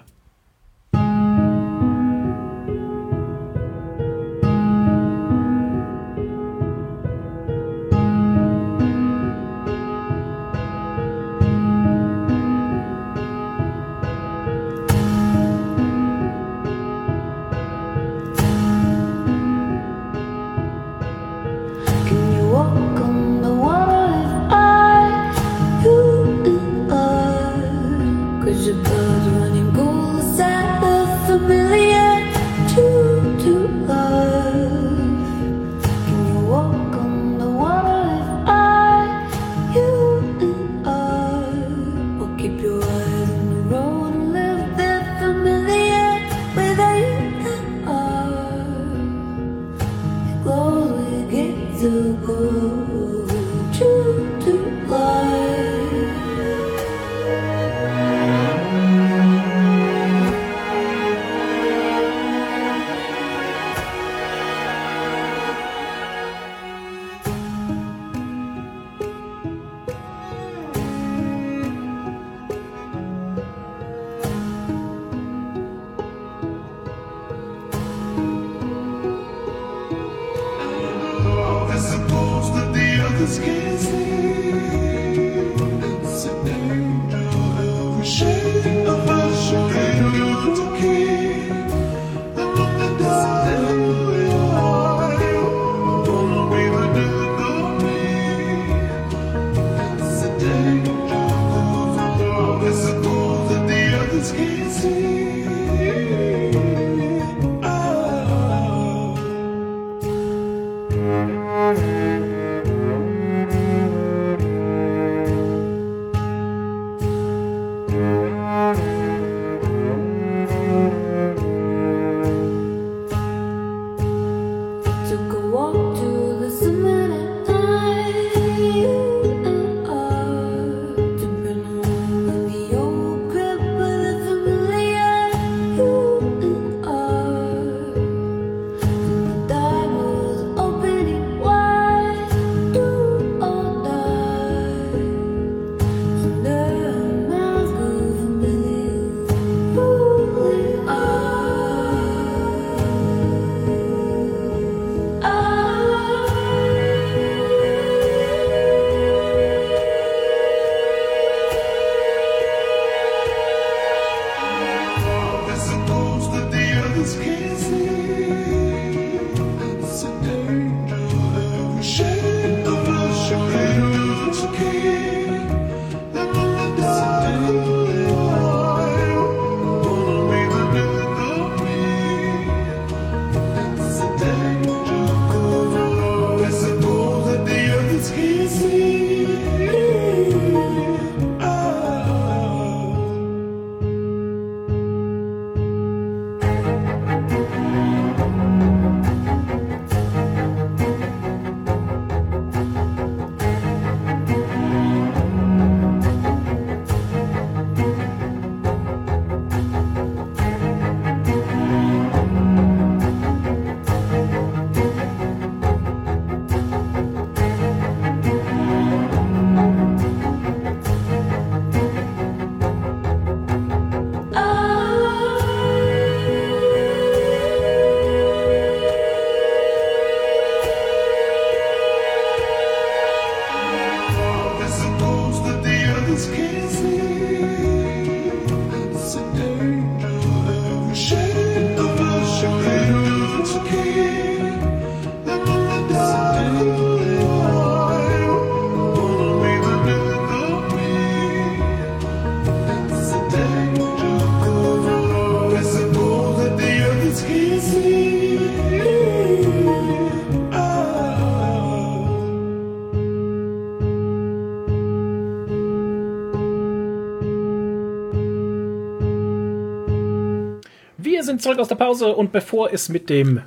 [SPEAKER 1] Zurück aus der Pause und bevor es mit dem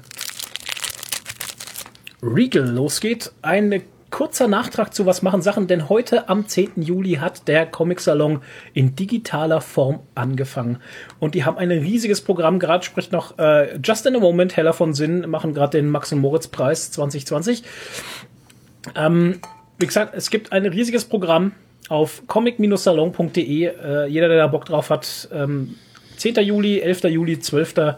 [SPEAKER 1] Regal losgeht, ein kurzer Nachtrag zu Was machen Sachen, denn heute am 10. Juli hat der Comic-Salon in digitaler Form angefangen. Und die haben ein riesiges Programm, gerade spricht noch äh, Just in a Moment, Heller von Sinn, machen gerade den Max- und Moritz-Preis 2020. Ähm, wie gesagt, es gibt ein riesiges Programm auf comic-salon.de. Äh, jeder, der da Bock drauf hat, ähm, 10. Juli, 11. Juli, 12. Äh,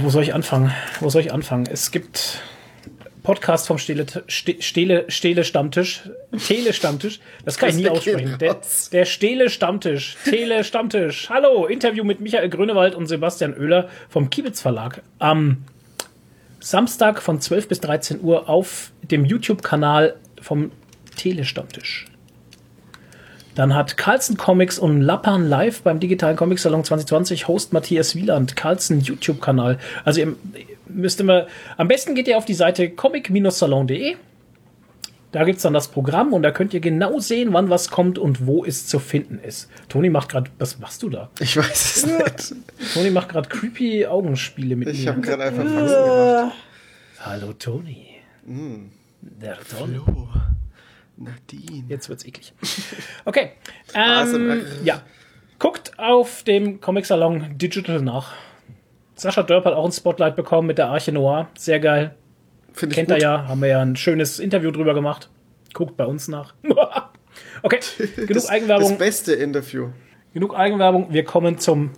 [SPEAKER 1] wo soll ich anfangen? Wo soll ich anfangen? Es gibt Podcast vom Stele, Ste- Stele, Stele Stammtisch, Tele Stammtisch. Das kann ich nie aussprechen. Der, der Stele Stammtisch, Tele Stammtisch. Hallo, Interview mit Michael Grönewald und Sebastian Oehler vom Kiebitz Verlag. Am Samstag von 12 bis 13 Uhr auf dem YouTube-Kanal vom Telestammtisch. Dann hat Carlsen Comics und Lappan Live beim digitalen Comic Salon 2020 Host Matthias Wieland, Carlsen YouTube-Kanal. Also ihr müsst immer, am besten geht ihr auf die Seite comic-salon.de. Da gibt's dann das Programm und da könnt ihr genau sehen, wann was kommt und wo es zu finden ist. Toni macht gerade, was machst du da?
[SPEAKER 3] Ich weiß es nicht.
[SPEAKER 1] Toni macht gerade creepy Augenspiele mit
[SPEAKER 3] Ich
[SPEAKER 1] mir.
[SPEAKER 3] habe gerade einfach Faxen gemacht.
[SPEAKER 1] Hallo Toni. Der Toni.
[SPEAKER 3] Oh, Nadine.
[SPEAKER 1] Jetzt wird's eklig. Okay. Ähm, ja. Guckt auf dem Comic Salon Digital nach. Sascha Dörp hat auch ein Spotlight bekommen mit der Arche Noir. Sehr geil.
[SPEAKER 3] Finde ich
[SPEAKER 1] Kennt
[SPEAKER 3] gut.
[SPEAKER 1] er ja. Haben wir ja ein schönes Interview drüber gemacht. Guckt bei uns nach. okay. Genug
[SPEAKER 3] Das, das
[SPEAKER 1] Eigenwerbung.
[SPEAKER 3] beste Interview.
[SPEAKER 1] Genug Eigenwerbung. Wir kommen zum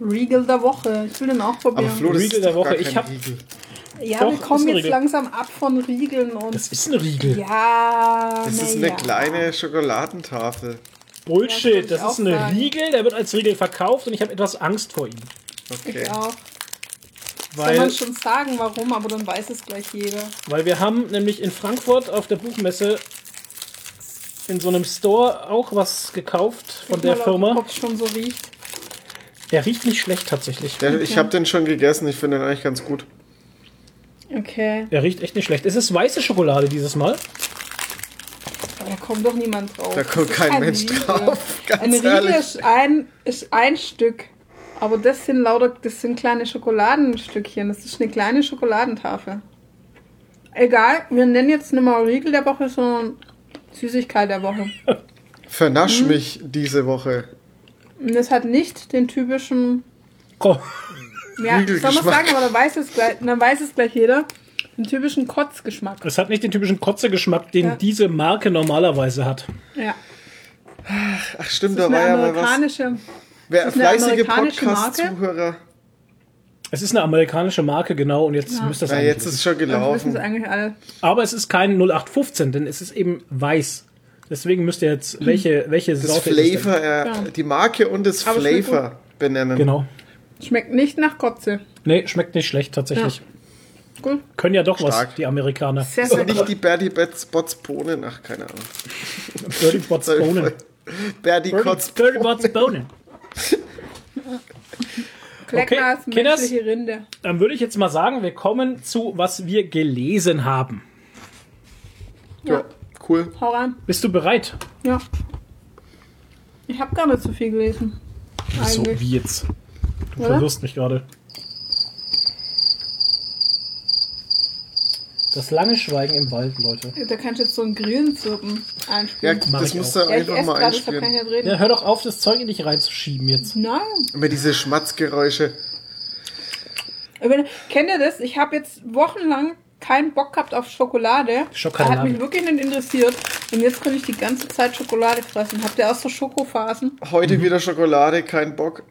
[SPEAKER 2] Regal der Woche. Ich will den auch
[SPEAKER 3] Aber
[SPEAKER 2] probieren.
[SPEAKER 3] Flo, das
[SPEAKER 1] Riegel
[SPEAKER 3] ist
[SPEAKER 1] der Woche. Ich
[SPEAKER 3] kein
[SPEAKER 1] hab-
[SPEAKER 3] Riegel.
[SPEAKER 2] Ja,
[SPEAKER 1] Doch,
[SPEAKER 2] wir kommen jetzt
[SPEAKER 1] Riegel.
[SPEAKER 2] langsam ab von Riegeln und.
[SPEAKER 1] Das ist ein Riegel.
[SPEAKER 2] ja,
[SPEAKER 3] Das ist eine
[SPEAKER 2] ja.
[SPEAKER 3] kleine Schokoladentafel.
[SPEAKER 2] Ja,
[SPEAKER 1] Bullshit.
[SPEAKER 2] ich
[SPEAKER 1] Das
[SPEAKER 2] auch
[SPEAKER 1] ist ein. Riegel. Der wird als Riegel verkauft und ich habe etwas Angst vor ihm.
[SPEAKER 3] Okay.
[SPEAKER 2] Ich auch. Soll
[SPEAKER 1] Weil
[SPEAKER 2] man schon sagen, warum, aber dann weiß es gleich jeder.
[SPEAKER 1] Weil wir haben nämlich in Frankfurt auf der Buchmesse in so einem Store auch was gekauft von der
[SPEAKER 2] Mal,
[SPEAKER 1] Firma.
[SPEAKER 2] Ob es schon so riecht.
[SPEAKER 1] Der riecht nicht schlecht tatsächlich.
[SPEAKER 3] Der, ich habe den schon gegessen, ich finde den eigentlich ganz gut.
[SPEAKER 2] Okay.
[SPEAKER 1] Der riecht echt nicht schlecht. Es ist weiße Schokolade dieses Mal.
[SPEAKER 2] Aber da kommt doch niemand drauf.
[SPEAKER 3] Da kommt kein Mensch
[SPEAKER 2] Riegel.
[SPEAKER 3] drauf, ganz
[SPEAKER 2] ein Riegel
[SPEAKER 3] ehrlich.
[SPEAKER 2] ist ein, ist ein Stück. Aber das sind lauter, das sind kleine Schokoladenstückchen. Das ist eine kleine Schokoladentafel. Egal, wir nennen jetzt nicht mal Riegel der Woche, sondern Süßigkeit der Woche.
[SPEAKER 3] Vernasch
[SPEAKER 2] Mhm.
[SPEAKER 3] mich diese Woche.
[SPEAKER 2] Und das hat nicht den typischen,
[SPEAKER 1] Komm.
[SPEAKER 2] Ja, soll man sagen, aber dann weiß es gleich, dann weiß es gleich jeder, den typischen Kotzgeschmack.
[SPEAKER 1] Es hat nicht den typischen Kotzegeschmack, den
[SPEAKER 2] Ja.
[SPEAKER 1] diese Marke normalerweise hat.
[SPEAKER 2] Ja.
[SPEAKER 3] Ach stimmt, da war ja mal was.
[SPEAKER 2] amerikanische,
[SPEAKER 3] Wer fleißige? Podcast-Zuhörer.
[SPEAKER 1] Es ist eine amerikanische Marke, genau, und jetzt müsste das
[SPEAKER 3] Ja,
[SPEAKER 1] eigentlich
[SPEAKER 3] jetzt ist es schon gelaufen.
[SPEAKER 2] es eigentlich alle.
[SPEAKER 1] Aber es ist kein 0815, denn es ist eben weiß. Deswegen müsst ihr jetzt welche, welche
[SPEAKER 3] Das
[SPEAKER 1] Sorte ist es denn?
[SPEAKER 3] Flavor, äh,
[SPEAKER 2] Ja.
[SPEAKER 3] die Marke und das
[SPEAKER 2] Aber
[SPEAKER 3] Flavor benennen.
[SPEAKER 1] Genau.
[SPEAKER 2] Schmeckt nicht nach Kotze.
[SPEAKER 1] Nee, schmeckt nicht schlecht tatsächlich.
[SPEAKER 2] Gut.
[SPEAKER 1] Können ja doch was,
[SPEAKER 3] Stark.
[SPEAKER 1] die Amerikaner.
[SPEAKER 2] Sehr, sehr
[SPEAKER 3] nicht die Bertie Bots Bohnen. Ach, keine Ahnung.
[SPEAKER 1] Birdie Bots Bohnen.
[SPEAKER 3] Bertie
[SPEAKER 1] Birdie,
[SPEAKER 3] Kotz
[SPEAKER 1] Birdie Bots Bohnen.
[SPEAKER 2] Kleckner ist
[SPEAKER 1] Kinders.
[SPEAKER 2] Rinde.
[SPEAKER 1] Dann würde ich jetzt mal sagen, wir kommen zu, was wir gelesen haben.
[SPEAKER 3] Ja, cool.
[SPEAKER 2] Hau rein.
[SPEAKER 1] Bist du bereit?
[SPEAKER 2] Ja. Ich habe gar nicht so viel gelesen.
[SPEAKER 1] So, wie jetzt? Du
[SPEAKER 2] Oder?
[SPEAKER 1] verwirrst mich gerade. Das lange Schweigen im Wald, Leute.
[SPEAKER 2] Da kannst du jetzt so ein Grillenzirpen
[SPEAKER 3] Ja,
[SPEAKER 2] einspielen.
[SPEAKER 1] Mach
[SPEAKER 3] das
[SPEAKER 1] ich
[SPEAKER 3] musst
[SPEAKER 1] auch.
[SPEAKER 3] du
[SPEAKER 2] Ja, ich
[SPEAKER 3] einfach
[SPEAKER 2] esse
[SPEAKER 3] mal
[SPEAKER 2] gerade, deshalb kann ich
[SPEAKER 3] einspielen.
[SPEAKER 2] nicht reden.
[SPEAKER 1] Ja, hör doch auf, das Zeug in dich reinzuschieben jetzt.
[SPEAKER 2] Nein.
[SPEAKER 3] Immer diese Schmatzgeräusche.
[SPEAKER 2] Kennt ihr das? Ich habe jetzt wochenlang keinen Bock gehabt auf Schokolade.
[SPEAKER 1] Schokolade.
[SPEAKER 2] Hat mich wirklich nicht interessiert. Und jetzt kann ich die ganze Zeit Schokolade fressen. Habt ihr auch so Schokophasen?
[SPEAKER 3] Heute
[SPEAKER 1] Mhm.
[SPEAKER 3] wieder Schokolade, kein Bock.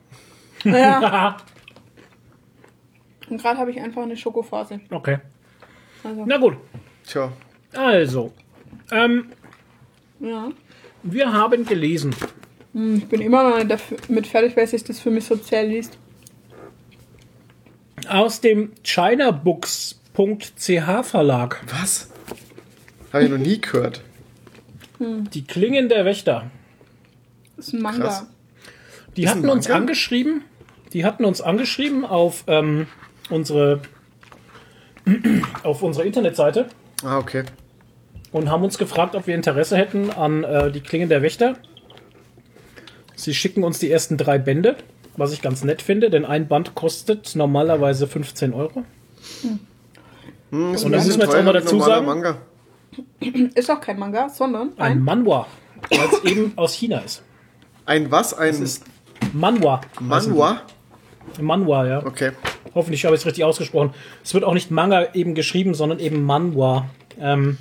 [SPEAKER 2] Ja. Und gerade habe ich einfach eine Schokophase.
[SPEAKER 1] okay.
[SPEAKER 2] Also,
[SPEAKER 1] Na gut.
[SPEAKER 3] Tja,
[SPEAKER 1] Also, ähm,
[SPEAKER 2] ja.
[SPEAKER 1] wir haben gelesen.
[SPEAKER 2] Hm, Ich bin immer noch nicht dafür, mit fertig, weil sich das für mich sozial liest.
[SPEAKER 1] Aus dem ChinaBooks.ch Verlag.
[SPEAKER 3] was? Habe ich noch nie gehört.
[SPEAKER 1] Die Klingen der Wächter.
[SPEAKER 2] Das ist ein Manga.
[SPEAKER 3] Krass.
[SPEAKER 1] Die hatten uns
[SPEAKER 3] Manga?
[SPEAKER 1] angeschrieben. Die hatten uns angeschrieben auf ähm, unsere auf unsere Internetseite
[SPEAKER 3] Ah, okay.
[SPEAKER 1] und haben uns gefragt, ob wir Interesse hätten an äh, die Klingen der Wächter. Sie schicken uns die ersten drei Bände, was ich ganz nett finde, denn ein Band kostet normalerweise 15 Euro.
[SPEAKER 3] Hm, ist
[SPEAKER 1] Und das müssen wir jetzt auch mal dazu sagen.
[SPEAKER 3] Manga.
[SPEAKER 2] Ist auch kein Manga, sondern
[SPEAKER 1] Ein
[SPEAKER 2] ein.
[SPEAKER 1] Manhwa, weil es eben aus China ist.
[SPEAKER 3] Ein was? Ein
[SPEAKER 1] ist Manhwa.
[SPEAKER 3] Manhwa?
[SPEAKER 1] Manhwa, ja.
[SPEAKER 3] Okay.
[SPEAKER 1] Hoffentlich habe ich es richtig ausgesprochen. Es wird auch nicht Manga eben geschrieben, sondern eben Manhwa. Ähm,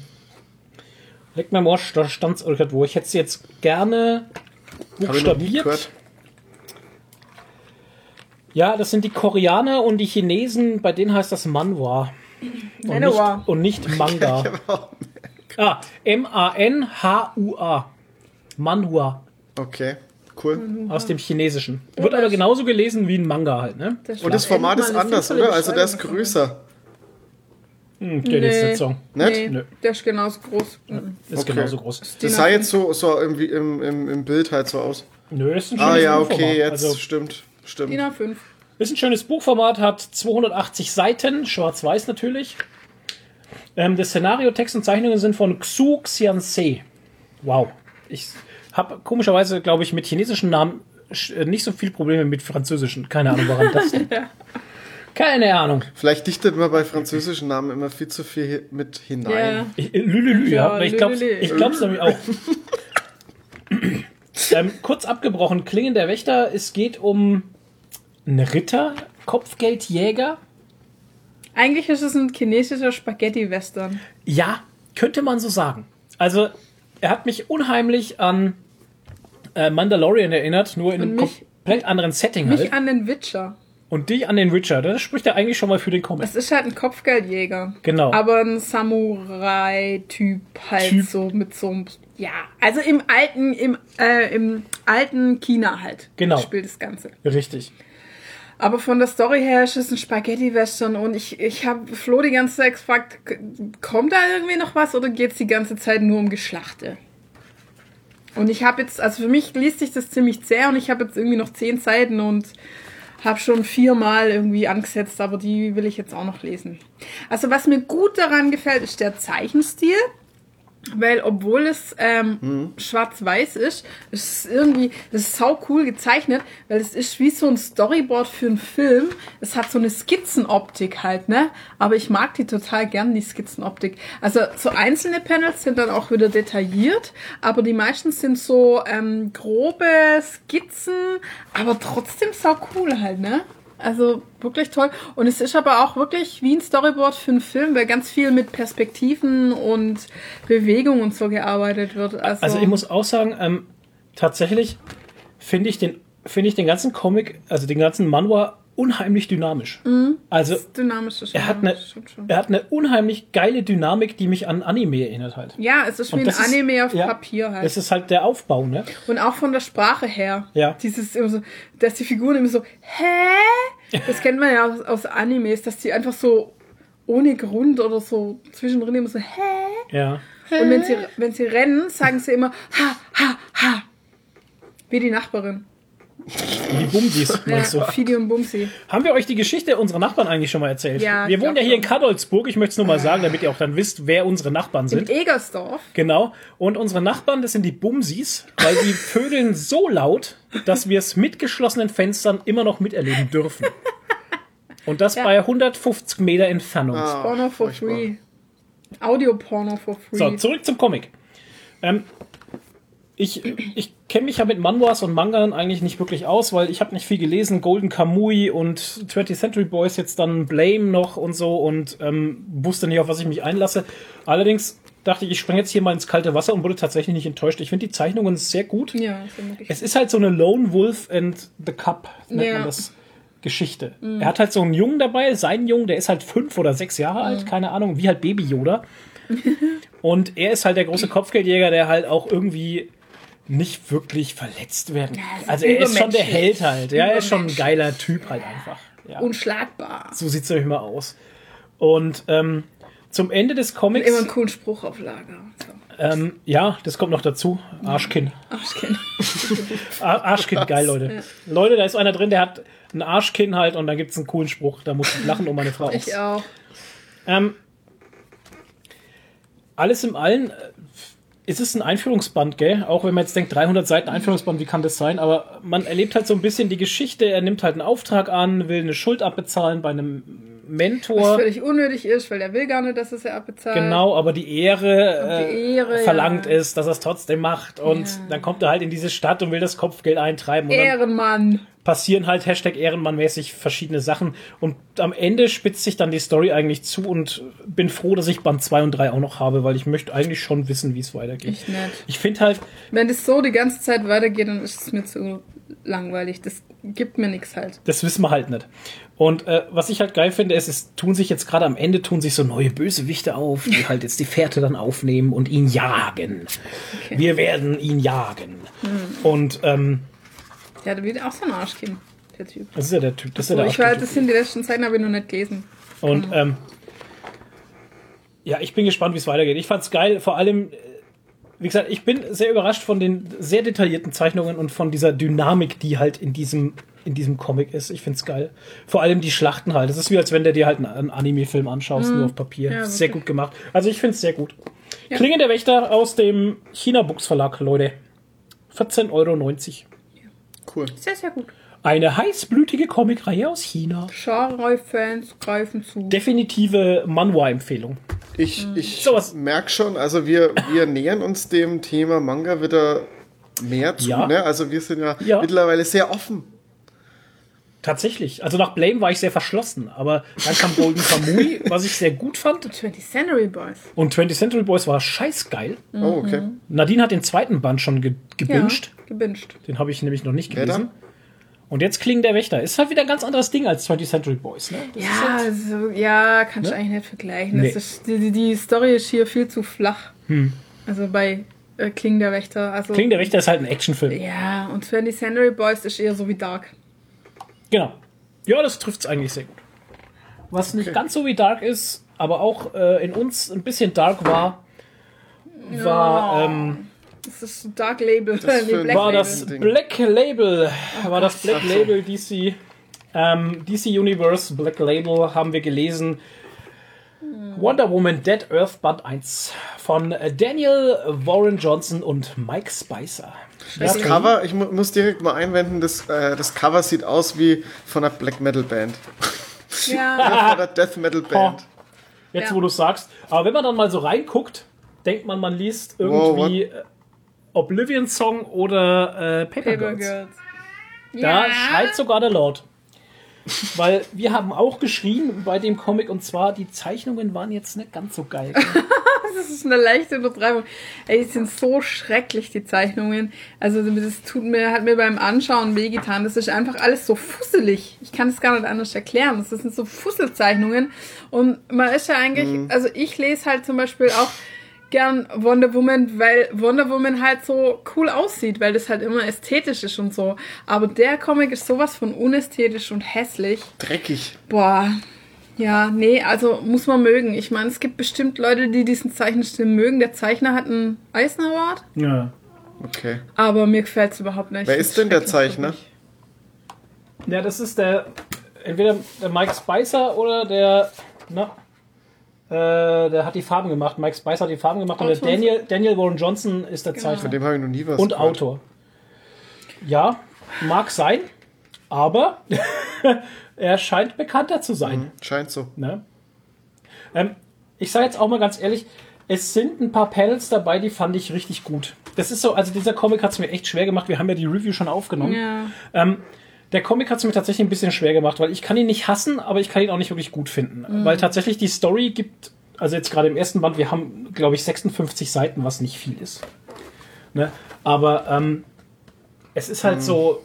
[SPEAKER 1] Leck mir Mosch, da stand es irgendwo. Ich hätte es jetzt gerne buchstabiert. Ja, das sind die Koreaner und die Chinesen, bei denen heißt das Manhwa. Und nicht, und nicht Manga. ah, M-A-N-H-U-A. Manhua.
[SPEAKER 3] Okay, cool.
[SPEAKER 1] Aus dem Chinesischen. Wird aber genauso gelesen wie ein Manga halt, ne?
[SPEAKER 3] Und das Format ist anders, oder? Also der ist größer.
[SPEAKER 1] Hm, der letzte Song.
[SPEAKER 3] Nicht?
[SPEAKER 2] Nee, der ist genauso groß. Mhm.
[SPEAKER 1] Ist
[SPEAKER 3] Okay.
[SPEAKER 1] genauso groß.
[SPEAKER 3] Das sah jetzt so, so irgendwie im, im, im Bild halt so aus.
[SPEAKER 1] Nö, das ist ein
[SPEAKER 3] Ah
[SPEAKER 1] schönes
[SPEAKER 3] ja,
[SPEAKER 1] Buchformat.
[SPEAKER 3] okay, jetzt
[SPEAKER 1] Also,
[SPEAKER 3] stimmt. Stimmt.
[SPEAKER 2] DIN A5.
[SPEAKER 1] ist ein schönes Buchformat, hat 280 Seiten, schwarz-weiß natürlich. Ähm, das Szenario, Text und Zeichnungen sind von Xu Xianse. Wow. Ich habe komischerweise, glaube ich, mit chinesischen Namen äh, nicht so viel Probleme mit französischen. Keine Ahnung, woran das liegt. Keine Ahnung.
[SPEAKER 3] Vielleicht dichtet man bei französischen Namen immer viel zu viel mit hinein.
[SPEAKER 2] Ja.
[SPEAKER 1] Ich, äh, Lülülü, ja.
[SPEAKER 2] Ja,
[SPEAKER 1] ich glaube
[SPEAKER 2] Lülülü.
[SPEAKER 1] ich glaub's nämlich auch. ähm, kurz abgebrochen, Klingen der Wächter, es geht um einen Ritter, Kopfgeldjäger.
[SPEAKER 2] Eigentlich ist es ein chinesischer Spaghetti-Western.
[SPEAKER 1] Ja, könnte man so sagen. Also, er hat mich unheimlich an äh, Mandalorian erinnert, nur in einem
[SPEAKER 2] Und mich-
[SPEAKER 1] komplett anderen Setting
[SPEAKER 2] Mich
[SPEAKER 1] halt.
[SPEAKER 2] an den Witcher.
[SPEAKER 1] Und dich an den Witcher. Das spricht ja eigentlich schon mal für den Comic.
[SPEAKER 2] Es ist halt ein Kopfgeldjäger.
[SPEAKER 1] Genau.
[SPEAKER 2] Aber ein Samurai-Typ halt
[SPEAKER 1] Typ.
[SPEAKER 2] so mit so einem. Ja, also im alten, im, äh, im alten China halt.
[SPEAKER 1] Genau.
[SPEAKER 2] Spielt das Ganze.
[SPEAKER 1] Richtig.
[SPEAKER 2] Aber von der Story her ist es ein Spaghetti-Western und ich, ich habe Flo die ganze Zeit gefragt, kommt da irgendwie noch was oder geht es die ganze Zeit nur um Geschlachte? Und ich habe jetzt, also für mich liest sich das ziemlich zäh und ich habe jetzt irgendwie noch zehn Seiten und habe schon viermal irgendwie angesetzt, aber die will ich jetzt auch noch lesen. Also was mir gut daran gefällt, ist der Zeichenstil. Weil obwohl es ähm, schwarz-weiß ist, ist es irgendwie, das ist sau cool gezeichnet, weil es ist wie so ein Storyboard für einen Film. Es hat so eine Skizzenoptik halt, ne? Aber ich mag die total gern, die Skizzenoptik. Also so einzelne Panels sind dann auch wieder detailliert, aber die meisten sind so ähm, grobe Skizzen, aber trotzdem sau cool halt, ne? Also wirklich toll. Und es ist aber auch wirklich wie ein Storyboard für einen Film, weil ganz viel mit Perspektiven und Bewegung und so gearbeitet wird. Also,
[SPEAKER 1] Also ich muss auch sagen, ähm, tatsächlich finde ich den finde ich den ganzen Comic, also den ganzen Manhwa unheimlich dynamisch. Also
[SPEAKER 2] dynamisch ist
[SPEAKER 1] er hat eine er hat eine unheimlich geile Dynamik, die mich an Anime erinnert halt.
[SPEAKER 2] Ja, es ist wie ein
[SPEAKER 1] das ist-
[SPEAKER 2] Anime auf
[SPEAKER 1] ja,
[SPEAKER 2] Papier halt.
[SPEAKER 1] Es ist halt der Aufbau, ne?
[SPEAKER 2] Und auch von der Sprache her.
[SPEAKER 1] Ja.
[SPEAKER 2] Dieses immer so, dass die Figuren immer so, hä? Das kennt man ja aus, aus Animes, dass die einfach so ohne Grund oder so zwischendrin immer so, hä?
[SPEAKER 1] Ja.
[SPEAKER 2] Und wenn sie, wenn sie rennen, sagen sie immer, ha, ha, ha. Wie die Nachbarin.
[SPEAKER 1] Die Bumsis, meinst du?
[SPEAKER 2] Ja, Fidi und Bumsi.
[SPEAKER 1] Haben wir euch die Geschichte unserer Nachbarn eigentlich schon mal erzählt?
[SPEAKER 2] Ja,
[SPEAKER 1] wir wohnen ja hier in
[SPEAKER 2] schon.
[SPEAKER 1] Kadolsburg, ich möchte es nur mal sagen, damit ihr auch dann wisst, wer unsere Nachbarn
[SPEAKER 2] In
[SPEAKER 1] sind.
[SPEAKER 2] Egersdorf.
[SPEAKER 1] Genau. Und unsere Nachbarn, das sind die Bumsis, weil die vögeln so laut, dass wir es mit geschlossenen Fenstern immer noch miterleben dürfen. Und das bei 150 Meter Entfernung.
[SPEAKER 3] Ah,
[SPEAKER 2] Porno for
[SPEAKER 3] furchtbar.
[SPEAKER 2] free. Audio-Porno for free.
[SPEAKER 1] So, zurück zum Comic. Ähm, ich ich kenne mich ja mit Manhwas und Mangan eigentlich nicht wirklich aus, weil ich habe nicht viel gelesen. Golden Kamui und 20th Century Boys, jetzt dann Blame noch und so und ähm, wusste nicht, auf was ich mich einlasse. Allerdings dachte ich, ich springe jetzt hier mal ins kalte Wasser und wurde tatsächlich nicht enttäuscht. Ich finde die Zeichnungen sehr gut.
[SPEAKER 2] ja, wirklich.
[SPEAKER 1] Es ist halt so eine Lone Wolf and the Cup, nennt
[SPEAKER 2] Ja.
[SPEAKER 1] man das. Geschichte. Er hat halt so einen Jungen dabei, sein Jungen, der ist halt fünf oder sechs Jahre alt, keine Ahnung, wie halt Baby Yoda. Und er ist halt der große Kopfgeldjäger, der halt auch irgendwie nicht wirklich verletzt werden kann. Also er ist schon der. Held halt. Ja, er ist schon ein geiler Typ halt einfach. Ja.
[SPEAKER 2] Unschlagbar.
[SPEAKER 1] So sieht's nämlich mal aus. Und ähm, zum Ende des Comics,
[SPEAKER 2] Immer einen coolen Spruch auf Lager. So.
[SPEAKER 1] ähm, ja, das kommt noch dazu, Arschkind.
[SPEAKER 2] Arschkind.
[SPEAKER 1] Ar- Arschkind, geil, Leute. Leute, da ist einer drin, der hat ein Arschkind halt und da gibt's einen coolen Spruch. Da muss ich lachen um meine Frau.
[SPEAKER 2] Ich auch.
[SPEAKER 1] Ähm, alles im Allen, es ist ein Einführungsband, gell? Auch wenn man jetzt denkt, 300 Seiten Einführungsband, wie kann das sein? Aber man erlebt halt so ein bisschen die Geschichte. Er nimmt halt einen Auftrag an, will eine Schuld abbezahlen bei einem
[SPEAKER 2] Was
[SPEAKER 1] Mentor.
[SPEAKER 2] völlig unnötig ist, weil der will gar nicht, dass es er abbezahlt.
[SPEAKER 1] Genau, aber die Ehre,
[SPEAKER 2] die
[SPEAKER 1] äh,
[SPEAKER 2] Ehre,
[SPEAKER 1] verlangt
[SPEAKER 2] ja.
[SPEAKER 1] es, dass er es trotzdem macht. Und
[SPEAKER 2] Ja.
[SPEAKER 1] dann kommt er halt in diese Stadt und will das Kopfgeld eintreiben.
[SPEAKER 2] Ehrenmann.
[SPEAKER 1] Passieren halt Hashtag Ehrenmann-mäßig verschiedene Sachen. Und am Ende spitzt sich dann die Story eigentlich zu und bin froh, dass ich Band 2 und 3 auch noch habe, weil ich möchte eigentlich schon wissen, wie es weitergeht.
[SPEAKER 2] Ich nicht.
[SPEAKER 1] Ich finde halt,
[SPEAKER 2] Wenn das so die ganze Zeit weitergeht, dann ist es mir zu langweilig. Das gibt mir nichts halt.
[SPEAKER 1] das wissen wir halt nicht. Und äh, was ich halt geil finde, ist, es tun sich jetzt gerade am Ende tun sich so neue Bösewichte auf, die halt jetzt die Fährte dann aufnehmen und ihn jagen. Wir werden ihn jagen. Und ähm,
[SPEAKER 2] Ja, da wird auch so ein Arschkind, der Typ.
[SPEAKER 1] das ist ja der Typ. Das ist ja der
[SPEAKER 2] ich weiß,
[SPEAKER 1] Arschtyp.
[SPEAKER 2] das sind die letzten Zeiten, habe ich noch nicht gelesen.
[SPEAKER 1] Und ähm, ja, ich bin gespannt, wie es weitergeht. Ich fand's geil, vor allem, äh, wie gesagt, ich bin sehr überrascht von den sehr detaillierten Zeichnungen und von dieser Dynamik, die halt in diesem in diesem Comic ist. Ich find's geil. Vor allem die Schlachten halt. Das ist wie als wenn du dir halt einen, Anime-Film anschaust, nur auf Papier.
[SPEAKER 2] Ja,
[SPEAKER 1] sehr gut gemacht. Also ich find's sehr gut. Klingen der Wächter aus dem China Books Verlag, Leute. 14,90 Euro.
[SPEAKER 3] Cool.
[SPEAKER 2] Sehr, sehr gut.
[SPEAKER 1] Eine heißblütige Comicreihe aus China.
[SPEAKER 2] Genre-Fans greifen zu.
[SPEAKER 1] Definitive Manhwa-Empfehlung.
[SPEAKER 3] Ich, ich
[SPEAKER 1] Sowas.
[SPEAKER 3] merke schon, also wir, wir nähern uns dem Thema Manga wieder mehr zu.
[SPEAKER 1] Ja.
[SPEAKER 3] Ne? Also wir sind ja,
[SPEAKER 1] Ja.
[SPEAKER 3] mittlerweile sehr offen.
[SPEAKER 1] Tatsächlich. Also nach Blame war ich sehr verschlossen, aber dann kam Golden Kamui, was ich sehr gut fand.
[SPEAKER 2] 20th Century Boys.
[SPEAKER 1] Und 20th Century Boys war scheißgeil.
[SPEAKER 3] Oh, okay.
[SPEAKER 1] Nadine hat den zweiten Band schon ge gebinged.
[SPEAKER 2] Ja, gebinged.
[SPEAKER 1] Den habe ich nämlich noch nicht gelesen. Und jetzt Klingen der Wächter. Ist halt wieder ein ganz anderes Ding als 20th Century Boys. Ne? Das ist
[SPEAKER 2] Ja,
[SPEAKER 1] halt-
[SPEAKER 2] also, ja, kannst du
[SPEAKER 1] Ne?
[SPEAKER 2] eigentlich nicht vergleichen.
[SPEAKER 1] Nee.
[SPEAKER 2] Das ist, die, die- Story ist hier viel zu flach. Also bei äh, Kling der Wächter. Also,
[SPEAKER 1] Klingen der Wächter ist halt ein Actionfilm.
[SPEAKER 2] Ja, und 20th Century Boys ist eher so wie Dark.
[SPEAKER 1] Genau. Ja, das trifft es eigentlich sehr gut. Was nicht ganz so wie Dark ist, aber auch äh, in uns ein bisschen Dark war, war, ähm,
[SPEAKER 2] Das ist so Dark Label.
[SPEAKER 3] Das
[SPEAKER 2] nee, Black
[SPEAKER 1] war
[SPEAKER 2] Label.
[SPEAKER 1] das
[SPEAKER 3] Ding.
[SPEAKER 1] Black Label. War das Black
[SPEAKER 3] Ach so.
[SPEAKER 1] Label DC. Ähm, DC Universe Black Label haben wir gelesen. Wonder Woman Dead Earth Band 1 von Daniel Warren Johnson und Mike Spicer.
[SPEAKER 3] Das Cover, ich mu muss direkt mal einwenden, das, äh, das Cover sieht aus wie von einer Black Metal Band.
[SPEAKER 2] Ja,
[SPEAKER 3] Ja, von einer Death Metal Band.
[SPEAKER 1] Jetzt,
[SPEAKER 2] Ja.
[SPEAKER 1] wo du sagst. Aber wenn man dann mal so reinguckt, denkt man, man liest irgendwie äh, Oblivion Song oder äh, Paper,
[SPEAKER 2] Paper
[SPEAKER 1] Girls.
[SPEAKER 2] Girls.
[SPEAKER 1] Da schreit sogar der Lord. Weil wir haben auch geschrien bei dem Comic und zwar die Zeichnungen waren jetzt nicht ganz so geil.
[SPEAKER 2] Das ist eine leichte Übertreibung. Ey, die sind so schrecklich, die Zeichnungen. Also, das tut mir, hat mir beim Anschauen wehgetan. Das ist einfach alles so fusselig. Ich kann es gar nicht anders erklären. Das sind so Fusselzeichnungen. Und man ist ja eigentlich, also ich lese halt zum Beispiel auch gern Wonder Woman, weil Wonder Woman halt so cool aussieht, weil das halt immer ästhetisch ist und so. Aber der Comic ist sowas von unästhetisch und hässlich.
[SPEAKER 3] Dreckig.
[SPEAKER 2] Boah. Ja, nee, also muss man mögen. Ich meine, es gibt bestimmt Leute, die diesen Zeichenstil mögen. Der Zeichner hat einen Eisner Award,
[SPEAKER 1] ja.
[SPEAKER 3] Okay.
[SPEAKER 2] aber mir gefällt es überhaupt nicht.
[SPEAKER 3] Wer ist denn der Zeichner?
[SPEAKER 1] ja, das ist der entweder der Mike Spicer oder der na, äh, der hat die Farben gemacht. Mike Spicer hat die Farben gemacht und der
[SPEAKER 2] Autor.
[SPEAKER 1] Daniel, Daniel Warren Johnson ist der
[SPEAKER 2] Genau.
[SPEAKER 3] Von
[SPEAKER 1] Zeichner
[SPEAKER 3] dem habe ich noch nie was
[SPEAKER 1] und
[SPEAKER 3] gehört.
[SPEAKER 1] Autor. Ja, mag sein, aber er scheint bekannter zu sein.
[SPEAKER 3] Scheint so.
[SPEAKER 1] Ne? Ähm, ich sage jetzt auch mal ganz ehrlich, es sind ein paar Panels dabei, die fand ich richtig gut. Das ist so, also dieser Comic hat es mir echt schwer gemacht. Wir haben ja die Review schon aufgenommen.
[SPEAKER 2] Ja.
[SPEAKER 1] Ähm, der Comic hat es mir tatsächlich ein bisschen schwer gemacht, weil ich kann ihn nicht hassen, aber ich kann ihn auch nicht wirklich gut finden. Weil tatsächlich die Story gibt, also jetzt gerade im ersten Band, wir haben, glaube ich, 56 Seiten, was nicht viel ist. Ne? Aber ähm, es ist halt so,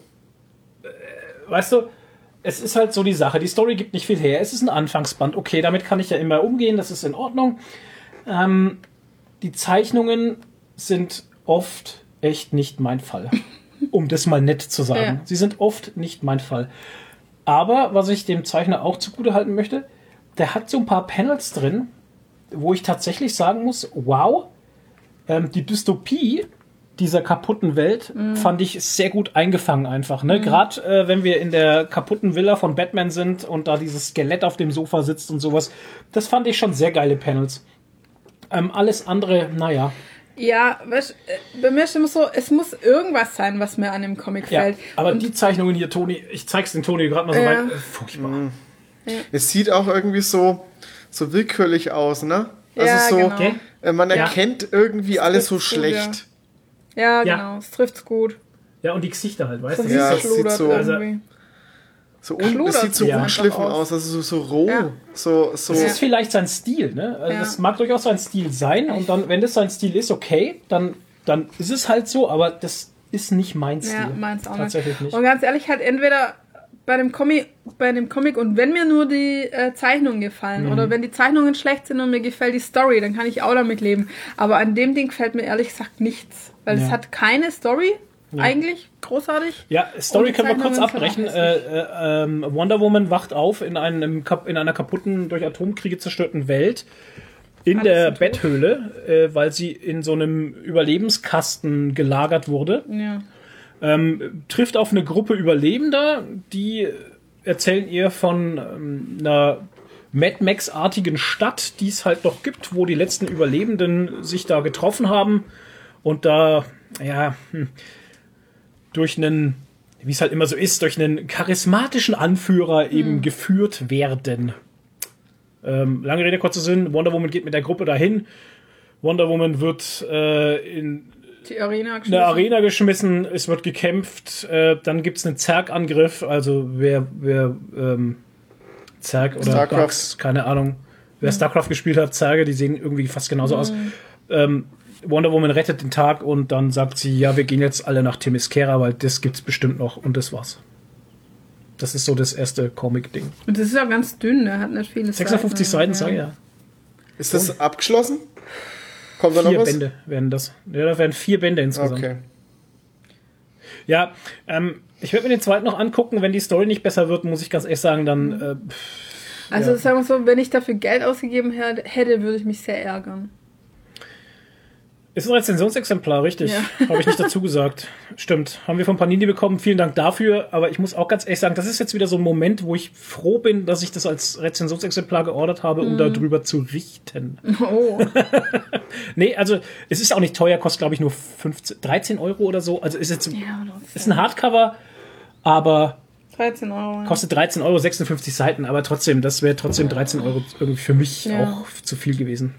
[SPEAKER 1] äh, weißt du, es ist halt so die Sache. Die Story gibt nicht viel her. Es ist ein Anfangsband. Okay, damit kann ich ja immer umgehen. Das ist in Ordnung. Ähm, die Zeichnungen sind oft echt nicht mein Fall. Um das mal nett zu sagen.
[SPEAKER 2] Ja.
[SPEAKER 1] Sie sind oft nicht mein Fall. Aber was ich dem Zeichner auch zugute halten möchte, der hat so ein paar Panels drin, wo ich tatsächlich sagen muss, wow, ähm, die Dystopie dieser kaputten Welt fand ich sehr gut eingefangen einfach. Ne? Gerade äh, wenn wir in der kaputten Villa von Batman sind und da dieses Skelett auf dem Sofa sitzt und sowas, das fand ich schon sehr geile Panels. Ähm, alles andere, naja.
[SPEAKER 2] Ja, weißt, äh, bei mir ist immer so, es muss irgendwas sein, was mir an dem Comic
[SPEAKER 1] Ja,
[SPEAKER 2] fällt.
[SPEAKER 1] aber
[SPEAKER 2] Und
[SPEAKER 1] die Zeichnungen hier, Toni, ich zeig's den Toni gerade mal so
[SPEAKER 2] Ja.
[SPEAKER 1] weit. Äh, Furchtbar.
[SPEAKER 3] Es sieht auch irgendwie so, so willkürlich aus, ne? Also
[SPEAKER 2] Ja,
[SPEAKER 3] so,
[SPEAKER 2] genau.
[SPEAKER 1] Okay.
[SPEAKER 3] äh, man
[SPEAKER 1] Ja.
[SPEAKER 3] erkennt irgendwie alles so
[SPEAKER 2] trifft's gut,
[SPEAKER 3] schlecht.
[SPEAKER 2] ja,
[SPEAKER 1] Ja.
[SPEAKER 2] genau, es trifft's gut.
[SPEAKER 1] Ja, und die Gesichter halt, weißt
[SPEAKER 2] So
[SPEAKER 1] du?
[SPEAKER 3] Ja,
[SPEAKER 2] es
[SPEAKER 3] sieht so-
[SPEAKER 2] irgendwie.
[SPEAKER 3] So un, es sieht so
[SPEAKER 1] ja.
[SPEAKER 3] unschliffen
[SPEAKER 2] einfach
[SPEAKER 3] aus, also so, so roh.
[SPEAKER 2] Ja.
[SPEAKER 3] So, so.
[SPEAKER 1] Das ist vielleicht sein Stil, ne? Also
[SPEAKER 2] Ja.
[SPEAKER 1] Das mag durchaus sein Stil sein. Und dann, wenn das sein Stil ist, okay, dann, dann ist es halt so, aber das ist nicht mein Stil.
[SPEAKER 2] Ja, meins auch
[SPEAKER 1] Tatsächlich
[SPEAKER 2] nicht.
[SPEAKER 1] nicht.
[SPEAKER 2] Und ganz ehrlich, halt entweder bei dem Comic, bei dem Comic und wenn mir nur die äh, Zeichnungen gefallen
[SPEAKER 1] Mhm.
[SPEAKER 2] oder wenn die Zeichnungen schlecht sind und mir gefällt die Story, dann kann ich auch damit leben. Aber an dem Ding gefällt mir ehrlich gesagt nichts, weil
[SPEAKER 1] Ja.
[SPEAKER 2] es hat keine Story eigentlich großartig.
[SPEAKER 1] Ja, Story können wir kurz abbrechen. Äh, äh, ähm, Wonder Woman wacht auf in, einem, in einer kaputten, durch Atomkriege zerstörten Welt in
[SPEAKER 2] Alles
[SPEAKER 1] der. Betthöhle, äh, weil sie in so einem Überlebenskasten gelagert wurde.
[SPEAKER 2] Ja.
[SPEAKER 1] Ähm, trifft auf eine Gruppe Überlebender, die erzählen ihr von ähm, einer Mad Max-artigen Stadt, die es halt noch gibt, wo die letzten Überlebenden sich da getroffen haben und da, ja, hm, durch einen, wie es halt immer so ist, durch einen charismatischen Anführer eben geführt werden. Ähm, lange Rede, kurzer Sinn, Wonder Woman geht mit der Gruppe dahin. Wonder Woman wird äh, in
[SPEAKER 2] Die Arena
[SPEAKER 1] eine Arena geschmissen, es wird gekämpft, äh, dann gibt es einen Zerg-Angriff, also wer, wer ähm, Zerg oder
[SPEAKER 3] Starcraft.
[SPEAKER 1] Bugs, keine Ahnung, wer StarCraft gespielt hat, Zerge, die sehen irgendwie fast genauso aus. Ähm, Wonder Woman rettet den Tag und dann sagt sie, ja, wir gehen jetzt alle nach Themyscira, weil das gibt's bestimmt noch und das war's. Das ist so das erste Comic-Ding.
[SPEAKER 2] Und das ist auch ganz dünn, der hat nicht viele
[SPEAKER 1] 56 Seiten,
[SPEAKER 2] ja.
[SPEAKER 1] sag ich ja.
[SPEAKER 3] Ist das abgeschlossen? Kommt da noch
[SPEAKER 1] Vier
[SPEAKER 3] was?
[SPEAKER 1] Bände werden das. Ja, da werden vier Bände insgesamt.
[SPEAKER 3] Okay.
[SPEAKER 1] Ja, ähm, ich werde mir den zweiten noch angucken. Wenn die Story nicht besser wird, muss ich ganz ehrlich sagen, dann äh,
[SPEAKER 2] Also
[SPEAKER 1] Ja.
[SPEAKER 2] sagen wir so, wenn ich dafür Geld ausgegeben hätte, würde ich mich sehr ärgern.
[SPEAKER 1] Ist ein Rezensionsexemplar, richtig.
[SPEAKER 2] Ja.
[SPEAKER 1] Habe ich nicht dazu gesagt. Stimmt. Haben wir von Panini bekommen. Vielen Dank dafür. Aber ich muss auch ganz ehrlich sagen, das ist jetzt wieder so ein Moment, wo ich froh bin, dass ich das als Rezensionsexemplar geordert habe, um darüber zu richten.
[SPEAKER 2] Oh,
[SPEAKER 1] Nee, also es ist auch nicht teuer, kostet glaube ich nur 15, 13 Euro oder so. Also ist jetzt
[SPEAKER 2] ja,
[SPEAKER 1] ist ein Hardcover, aber
[SPEAKER 2] 13 Euro.
[SPEAKER 1] kostet 13 Euro, 56 Seiten, aber trotzdem, das wäre trotzdem 13 Euro irgendwie für mich
[SPEAKER 2] Ja.
[SPEAKER 1] auch zu viel gewesen.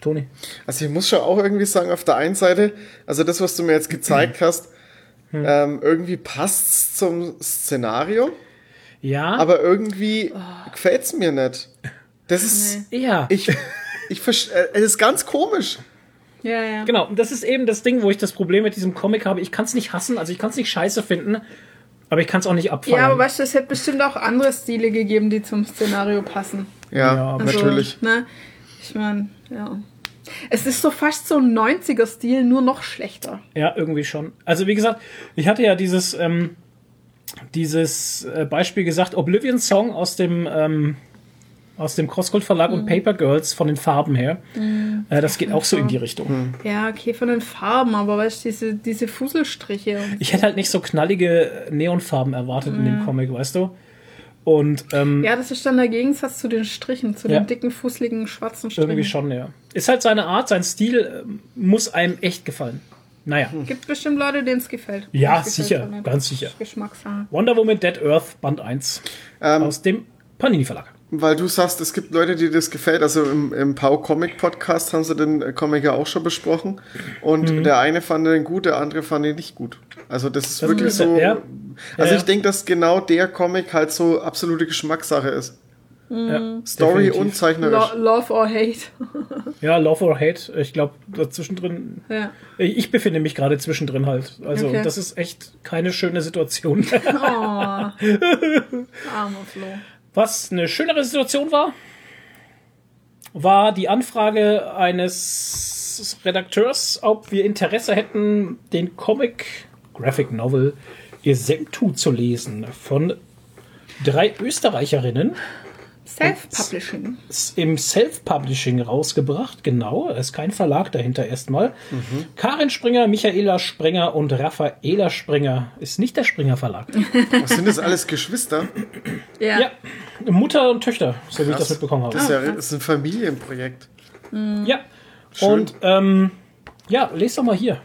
[SPEAKER 1] Toni?
[SPEAKER 3] Also ich muss schon auch irgendwie sagen, auf der einen Seite, also das, was du mir jetzt gezeigt hast,
[SPEAKER 1] Hm.
[SPEAKER 3] ähm, irgendwie passt zum Szenario,
[SPEAKER 1] Ja,
[SPEAKER 3] aber irgendwie gefällt's mir nicht. Das ist,
[SPEAKER 1] ja.
[SPEAKER 3] ich, ich, versch- äh, es ist ganz komisch.
[SPEAKER 2] Ja, ja.
[SPEAKER 1] Genau, und das ist eben das Ding, wo ich das Problem mit diesem Comic habe. Ich kann es nicht hassen, also ich kann es nicht scheiße finden, aber ich kann es auch nicht abfallen.
[SPEAKER 2] Ja, aber weißt du, es hätte bestimmt auch andere Stile gegeben, die zum Szenario passen.
[SPEAKER 3] Ja,
[SPEAKER 1] Ja,
[SPEAKER 2] Also,
[SPEAKER 3] natürlich.
[SPEAKER 2] Ne? Ich meine, ja. Es ist so fast so ein 90er-Stil, nur noch schlechter.
[SPEAKER 1] Ja, irgendwie schon. Also wie gesagt, ich hatte ja dieses, ähm, dieses äh, Beispiel gesagt, Oblivion Song aus dem, ähm, aus dem Crossgold Verlag und Paper Girls von den Farben her. Äh, das geht auch so in die Richtung.
[SPEAKER 2] Ja, okay, von den Farben, aber weißt du, diese, diese Fusselstriche. Und
[SPEAKER 1] Ich hätte halt nicht so knallige Neonfarben erwartet in dem Comic, weißt du? Und ähm,
[SPEAKER 2] ja, das ist dann der Gegensatz zu den Strichen, zu
[SPEAKER 1] Ja.
[SPEAKER 2] den dicken, fusseligen, schwarzen Strichen.
[SPEAKER 1] irgendwie schon, ja. Ist halt seine Art, sein Stil ähm, muss einem echt gefallen. Naja.
[SPEAKER 2] Gibt bestimmt Leute, denen es gefällt.
[SPEAKER 1] Ja,
[SPEAKER 2] Uns gefällt's
[SPEAKER 1] sicher,
[SPEAKER 2] nicht.
[SPEAKER 1] ganz sicher.
[SPEAKER 2] Geschmackssache.
[SPEAKER 1] Wonder Woman Dead Earth Band 1
[SPEAKER 3] Ähm,
[SPEAKER 1] aus dem Panini Verlag.
[SPEAKER 3] Weil du sagst, es gibt Leute, die das gefällt. Also im, im Pau Comic Podcast haben sie den Comic ja auch schon besprochen. Und
[SPEAKER 1] Mhm.
[SPEAKER 3] der eine fand den gut, der andere fand ihn nicht gut. Also das ist
[SPEAKER 1] Das
[SPEAKER 3] wirklich
[SPEAKER 1] ist-
[SPEAKER 3] so.
[SPEAKER 1] ja.
[SPEAKER 3] Also
[SPEAKER 1] Ja,
[SPEAKER 3] ich denke, dass genau der Comic halt so absolute Geschmackssache ist.
[SPEAKER 1] Ja,
[SPEAKER 3] Story
[SPEAKER 1] definitiv.
[SPEAKER 3] und zeichnerisch.
[SPEAKER 2] Lo Love or Hate.
[SPEAKER 1] Ja, Love or Hate. Ich glaube, dazwischendrin.
[SPEAKER 2] ja.
[SPEAKER 1] Ich befinde mich gerade zwischendrin halt. Also,
[SPEAKER 2] Okay.
[SPEAKER 1] das ist echt keine schöne Situation.
[SPEAKER 2] Oh. Armer Flo.
[SPEAKER 1] Was eine schönere Situation war, war die Anfrage eines Redakteurs, ob wir Interesse hätten, den Comic Graphic Novel Esemtu zu lesen von drei Österreicherinnen.
[SPEAKER 2] Self-Publishing.
[SPEAKER 1] im Self-Publishing rausgebracht, genau. Es ist kein Verlag dahinter erstmal. Karin Springer, Michaela Springer und Raffaela Springer ist nicht der Springer Verlag.
[SPEAKER 3] Was sind das alles Geschwister?
[SPEAKER 2] Ja.
[SPEAKER 1] ja, Mutter und Töchter, so wie ich
[SPEAKER 3] Krass.
[SPEAKER 1] das mitbekommen habe.
[SPEAKER 3] Das ist ja das ist ein Familienprojekt.
[SPEAKER 1] Ja. Und ähm, Ja, lest doch mal hier.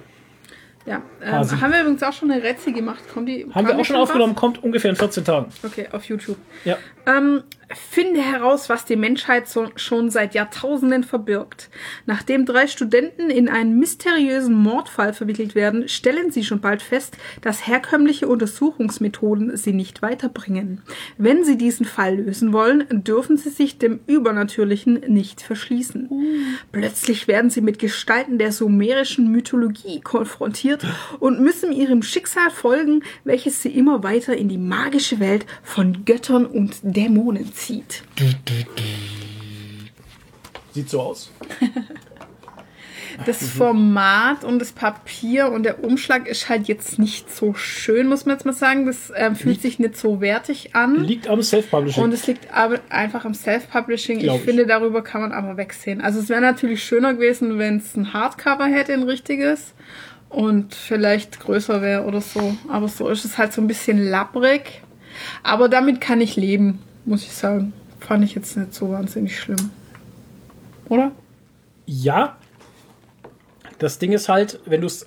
[SPEAKER 2] Ja, ähm, haben wir übrigens auch schon eine Rätsel gemacht. Kommt die,
[SPEAKER 1] Haben wir auch schon
[SPEAKER 2] was?
[SPEAKER 1] aufgenommen, kommt ungefähr in 14 Tagen.
[SPEAKER 2] Okay, auf YouTube.
[SPEAKER 1] Ja.
[SPEAKER 2] Ähm, finde heraus, was die Menschheit so, schon seit Jahrtausenden verbirgt. Nachdem drei Studenten in einen mysteriösen Mordfall verwickelt werden, stellen sie schon bald fest, dass herkömmliche Untersuchungsmethoden sie nicht weiterbringen. Wenn sie diesen Fall lösen wollen, dürfen sie sich dem Übernatürlichen nicht verschließen. Plötzlich werden sie mit Gestalten der sumerischen Mythologie konfrontiert und müssen ihrem Schicksal folgen, welches sie immer weiter in die magische Welt von Göttern und Dämonen zieht.
[SPEAKER 1] Sieht so aus.
[SPEAKER 2] Das Format und das Papier und der Umschlag ist halt jetzt nicht so schön, muss man jetzt mal sagen. Das ähm, fühlt sich nicht so wertig an.
[SPEAKER 1] Liegt am Self-Publishing.
[SPEAKER 2] Und es liegt aber einfach am Self-Publishing. Ich,
[SPEAKER 1] ich.
[SPEAKER 2] finde, darüber kann man aber wegsehen. Also es wäre natürlich schöner gewesen, wenn es ein Hardcover hätte, ein richtiges. Und vielleicht größer wäre oder so. Aber so ist es halt so ein bisschen labbrig. Aber damit kann ich leben, muss ich sagen. Fand ich jetzt nicht so wahnsinnig schlimm. Oder?
[SPEAKER 1] Ja. Das Ding ist halt, wenn du es,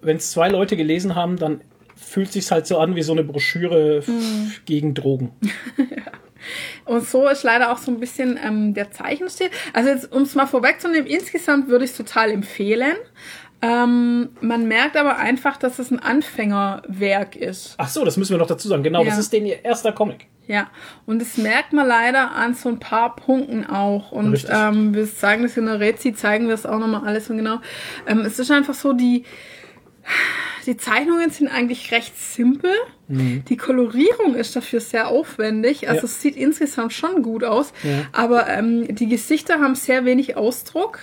[SPEAKER 1] wenn es zwei Leute gelesen haben, dann fühlt sich halt so an wie so eine Broschüre
[SPEAKER 2] Mhm.
[SPEAKER 1] gegen Drogen.
[SPEAKER 2] Und so ist leider auch so ein bisschen ähm, der Zeichenstil. Also jetzt, um es mal vorwegzunehmen, insgesamt würde ich es total empfehlen. Ähm, man merkt aber einfach, dass es ein Anfängerwerk ist.
[SPEAKER 1] Ach so, das müssen wir noch dazu sagen. Genau, das
[SPEAKER 2] Ja.
[SPEAKER 1] ist den ihr erster Comic.
[SPEAKER 2] Ja, und das merkt man leider an so ein paar Punkten auch. Und ähm, wir sagen das in der Rezi, zeigen wir es auch nochmal alles und genau. Ähm, es ist einfach so, die, die Zeichnungen sind eigentlich recht simpel. Die Kolorierung ist dafür sehr aufwendig. Also
[SPEAKER 1] Ja.
[SPEAKER 2] es sieht insgesamt schon gut aus.
[SPEAKER 1] Ja.
[SPEAKER 2] Aber ähm, die Gesichter haben sehr wenig Ausdruck.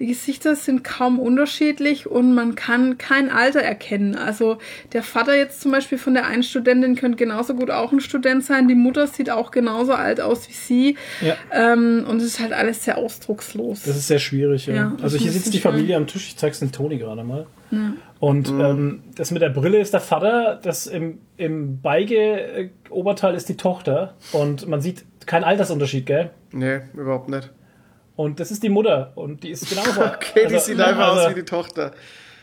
[SPEAKER 2] Die Gesichter sind kaum unterschiedlich und man kann kein Alter erkennen. Also der Vater jetzt zum Beispiel von der einen Studentin könnte genauso gut auch ein Student sein. Die Mutter sieht auch genauso alt aus wie sie.
[SPEAKER 1] Ja.
[SPEAKER 2] Ähm, und es ist halt alles sehr ausdruckslos.
[SPEAKER 1] Das ist sehr schwierig, ja.
[SPEAKER 2] Ja,
[SPEAKER 1] also hier sitzt die Familie am Tisch, ich zeig's den Toni gerade mal. Und ähm, das mit der Brille ist der Vater, das im, im Beige-Oberteil ist die Tochter. Und man sieht keinen Altersunterschied, gell?
[SPEAKER 3] Nee, überhaupt nicht.
[SPEAKER 1] Und das ist die Mutter. Und die ist genauso.
[SPEAKER 3] Okay, die
[SPEAKER 1] also,
[SPEAKER 3] sieht einfach
[SPEAKER 1] also,
[SPEAKER 3] aus wie die Tochter.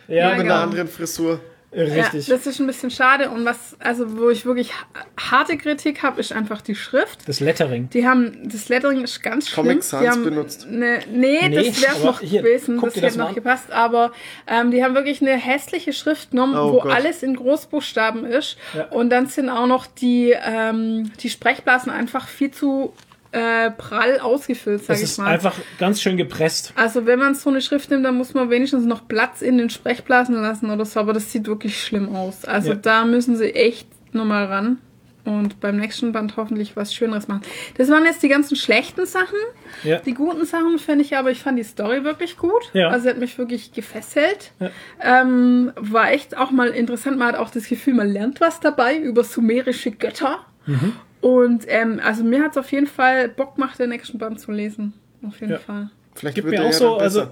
[SPEAKER 1] Ja,
[SPEAKER 3] Mit
[SPEAKER 2] genau.
[SPEAKER 3] einer anderen Frisur.
[SPEAKER 1] Richtig.
[SPEAKER 2] Ja, das ist ein bisschen schade. Und was, also wo ich wirklich ha- harte Kritik habe, ist einfach die Schrift.
[SPEAKER 1] das Lettering.
[SPEAKER 2] Die haben, das Lettering ist ganz schlimm.
[SPEAKER 3] Comic Sans
[SPEAKER 2] die haben,
[SPEAKER 3] benutzt.
[SPEAKER 2] Ne, nee,
[SPEAKER 1] Nee,
[SPEAKER 2] das wäre noch
[SPEAKER 1] hier,
[SPEAKER 2] gewesen, das hätte noch
[SPEAKER 1] an.
[SPEAKER 2] gepasst. Aber ähm, die haben wirklich eine hässliche Schrift genommen,
[SPEAKER 3] Oh
[SPEAKER 2] wo
[SPEAKER 3] Gott.
[SPEAKER 2] alles in Großbuchstaben ist.
[SPEAKER 1] Ja.
[SPEAKER 2] Und dann sind auch noch die, ähm, die Sprechblasen einfach viel zu äh, prall ausgefüllt, sag
[SPEAKER 1] Das
[SPEAKER 2] ich
[SPEAKER 1] ist
[SPEAKER 2] mal.
[SPEAKER 1] einfach ganz schön gepresst.
[SPEAKER 2] Also wenn man so eine Schrift nimmt, dann muss man wenigstens noch Platz in den Sprechblasen lassen oder so, aber das sieht wirklich schlimm aus. Also
[SPEAKER 1] Ja.
[SPEAKER 2] da müssen sie echt nochmal ran und beim nächsten Band hoffentlich was Schöneres machen. Das waren jetzt die ganzen schlechten Sachen.
[SPEAKER 1] Ja.
[SPEAKER 2] Die guten Sachen fände ich aber, ich fand die Story wirklich gut.
[SPEAKER 1] Ja.
[SPEAKER 2] Also sie hat mich wirklich gefesselt. Ähm, war echt auch mal interessant. Man hat auch das Gefühl, man lernt was dabei über sumerische Götter.
[SPEAKER 1] Mhm.
[SPEAKER 2] Und ähm, also mir hat es auf jeden Fall Bock gemacht, den nächsten Band zu lesen. Auf jeden
[SPEAKER 1] Ja.
[SPEAKER 2] Fall.
[SPEAKER 3] Vielleicht
[SPEAKER 1] Gibt
[SPEAKER 3] wird
[SPEAKER 1] mir auch
[SPEAKER 3] ja
[SPEAKER 1] so, also.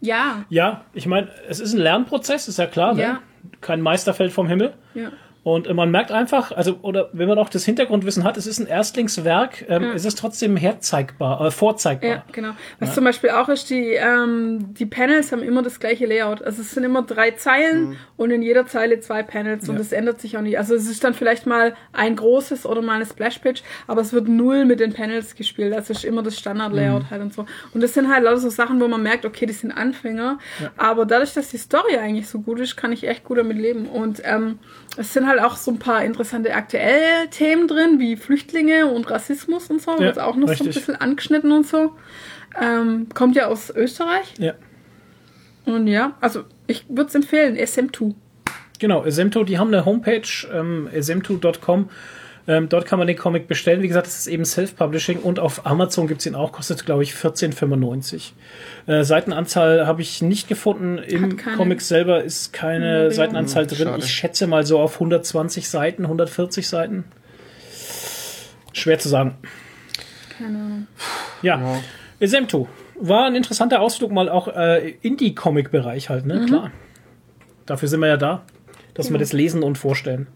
[SPEAKER 2] Ja,
[SPEAKER 1] ja, ich meine, es ist ein Lernprozess, ist ja klar, ne?
[SPEAKER 2] Ja.
[SPEAKER 1] Kein Meister fällt vom Himmel.
[SPEAKER 2] ja.
[SPEAKER 1] Und man merkt einfach, also, oder wenn man auch das Hintergrundwissen hat, es ist ein Erstlingswerk, ähm,
[SPEAKER 2] Ja.
[SPEAKER 1] es ist trotzdem herzeigbar, äh, vorzeigbar.
[SPEAKER 2] Ja, genau. Was zum Beispiel auch ist, die, ähm, die Panels haben immer das gleiche Layout. Also es sind immer drei Zeilen und in jeder Zeile zwei Panels und
[SPEAKER 1] Ja.
[SPEAKER 2] das ändert sich auch nicht. Also es ist dann vielleicht mal ein großes oder mal eine Splash-Page, aber es wird null mit den Panels gespielt. Das ist immer das Standard-Layout halt und so. Und das sind halt lauter so Sachen, wo man merkt, okay, die sind Anfänger, aber dadurch, dass die Story eigentlich so gut ist, kann ich echt gut damit leben. Und ähm, es sind halt auch so ein paar interessante aktuelle Themen drin, wie Flüchtlinge und Rassismus und so.
[SPEAKER 1] Ja,
[SPEAKER 2] wird auch noch so ein
[SPEAKER 1] richtig.
[SPEAKER 2] bisschen angeschnitten und so. Ähm, kommt ja aus Österreich.
[SPEAKER 1] Ja.
[SPEAKER 2] Und ja, also ich würde es empfehlen, SM2.
[SPEAKER 1] Genau, Esemto, die haben eine Homepage, ähm, esemto.com. Ähm, dort kann man den Comic bestellen. Wie gesagt, es ist eben Self-Publishing und auf Amazon gibt's ihn auch, kostet, glaube ich, 14,95. Äh, Seitenanzahl habe ich nicht gefunden. Im Comic selber ist keine
[SPEAKER 2] Nummerierung.
[SPEAKER 1] Seitenanzahl drin.
[SPEAKER 3] Schade.
[SPEAKER 1] Ich schätze mal so auf 120 Seiten, 140 Seiten. Schwer zu sagen.
[SPEAKER 2] Keine Ahnung.
[SPEAKER 1] Ja, Esemto. War ein interessanter Ausflug mal auch äh, in die Comic-Bereich halt,
[SPEAKER 2] Mhm.
[SPEAKER 1] ne? Klar. Dafür sind wir ja da, dass wir
[SPEAKER 2] Genau.
[SPEAKER 1] das lesen und vorstellen.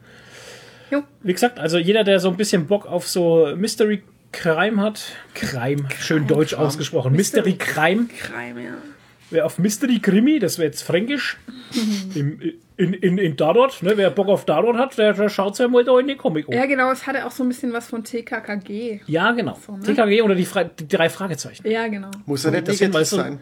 [SPEAKER 2] Jo.
[SPEAKER 1] Wie gesagt, also jeder, der so ein bisschen Bock auf so Mystery Crime hat, Crime, schön deutsch ausgesprochen, Mystery Crime,
[SPEAKER 2] Crime, ja.
[SPEAKER 1] Wer auf Mystery Krimi, das wäre jetzt fränkisch, im, in, in, in Tatort, ne? wer Bock auf Tatort hat, der, der schaut sich mal da in den Comic um.
[SPEAKER 2] Ja, genau, es hatte auch so ein bisschen was von TKKG.
[SPEAKER 1] Ja, genau.
[SPEAKER 2] ne?
[SPEAKER 1] TKG oder die, Fra die drei Fragezeichen.
[SPEAKER 2] Ja, genau.
[SPEAKER 3] Muss ja nicht negativ
[SPEAKER 1] weißt du,
[SPEAKER 3] sein.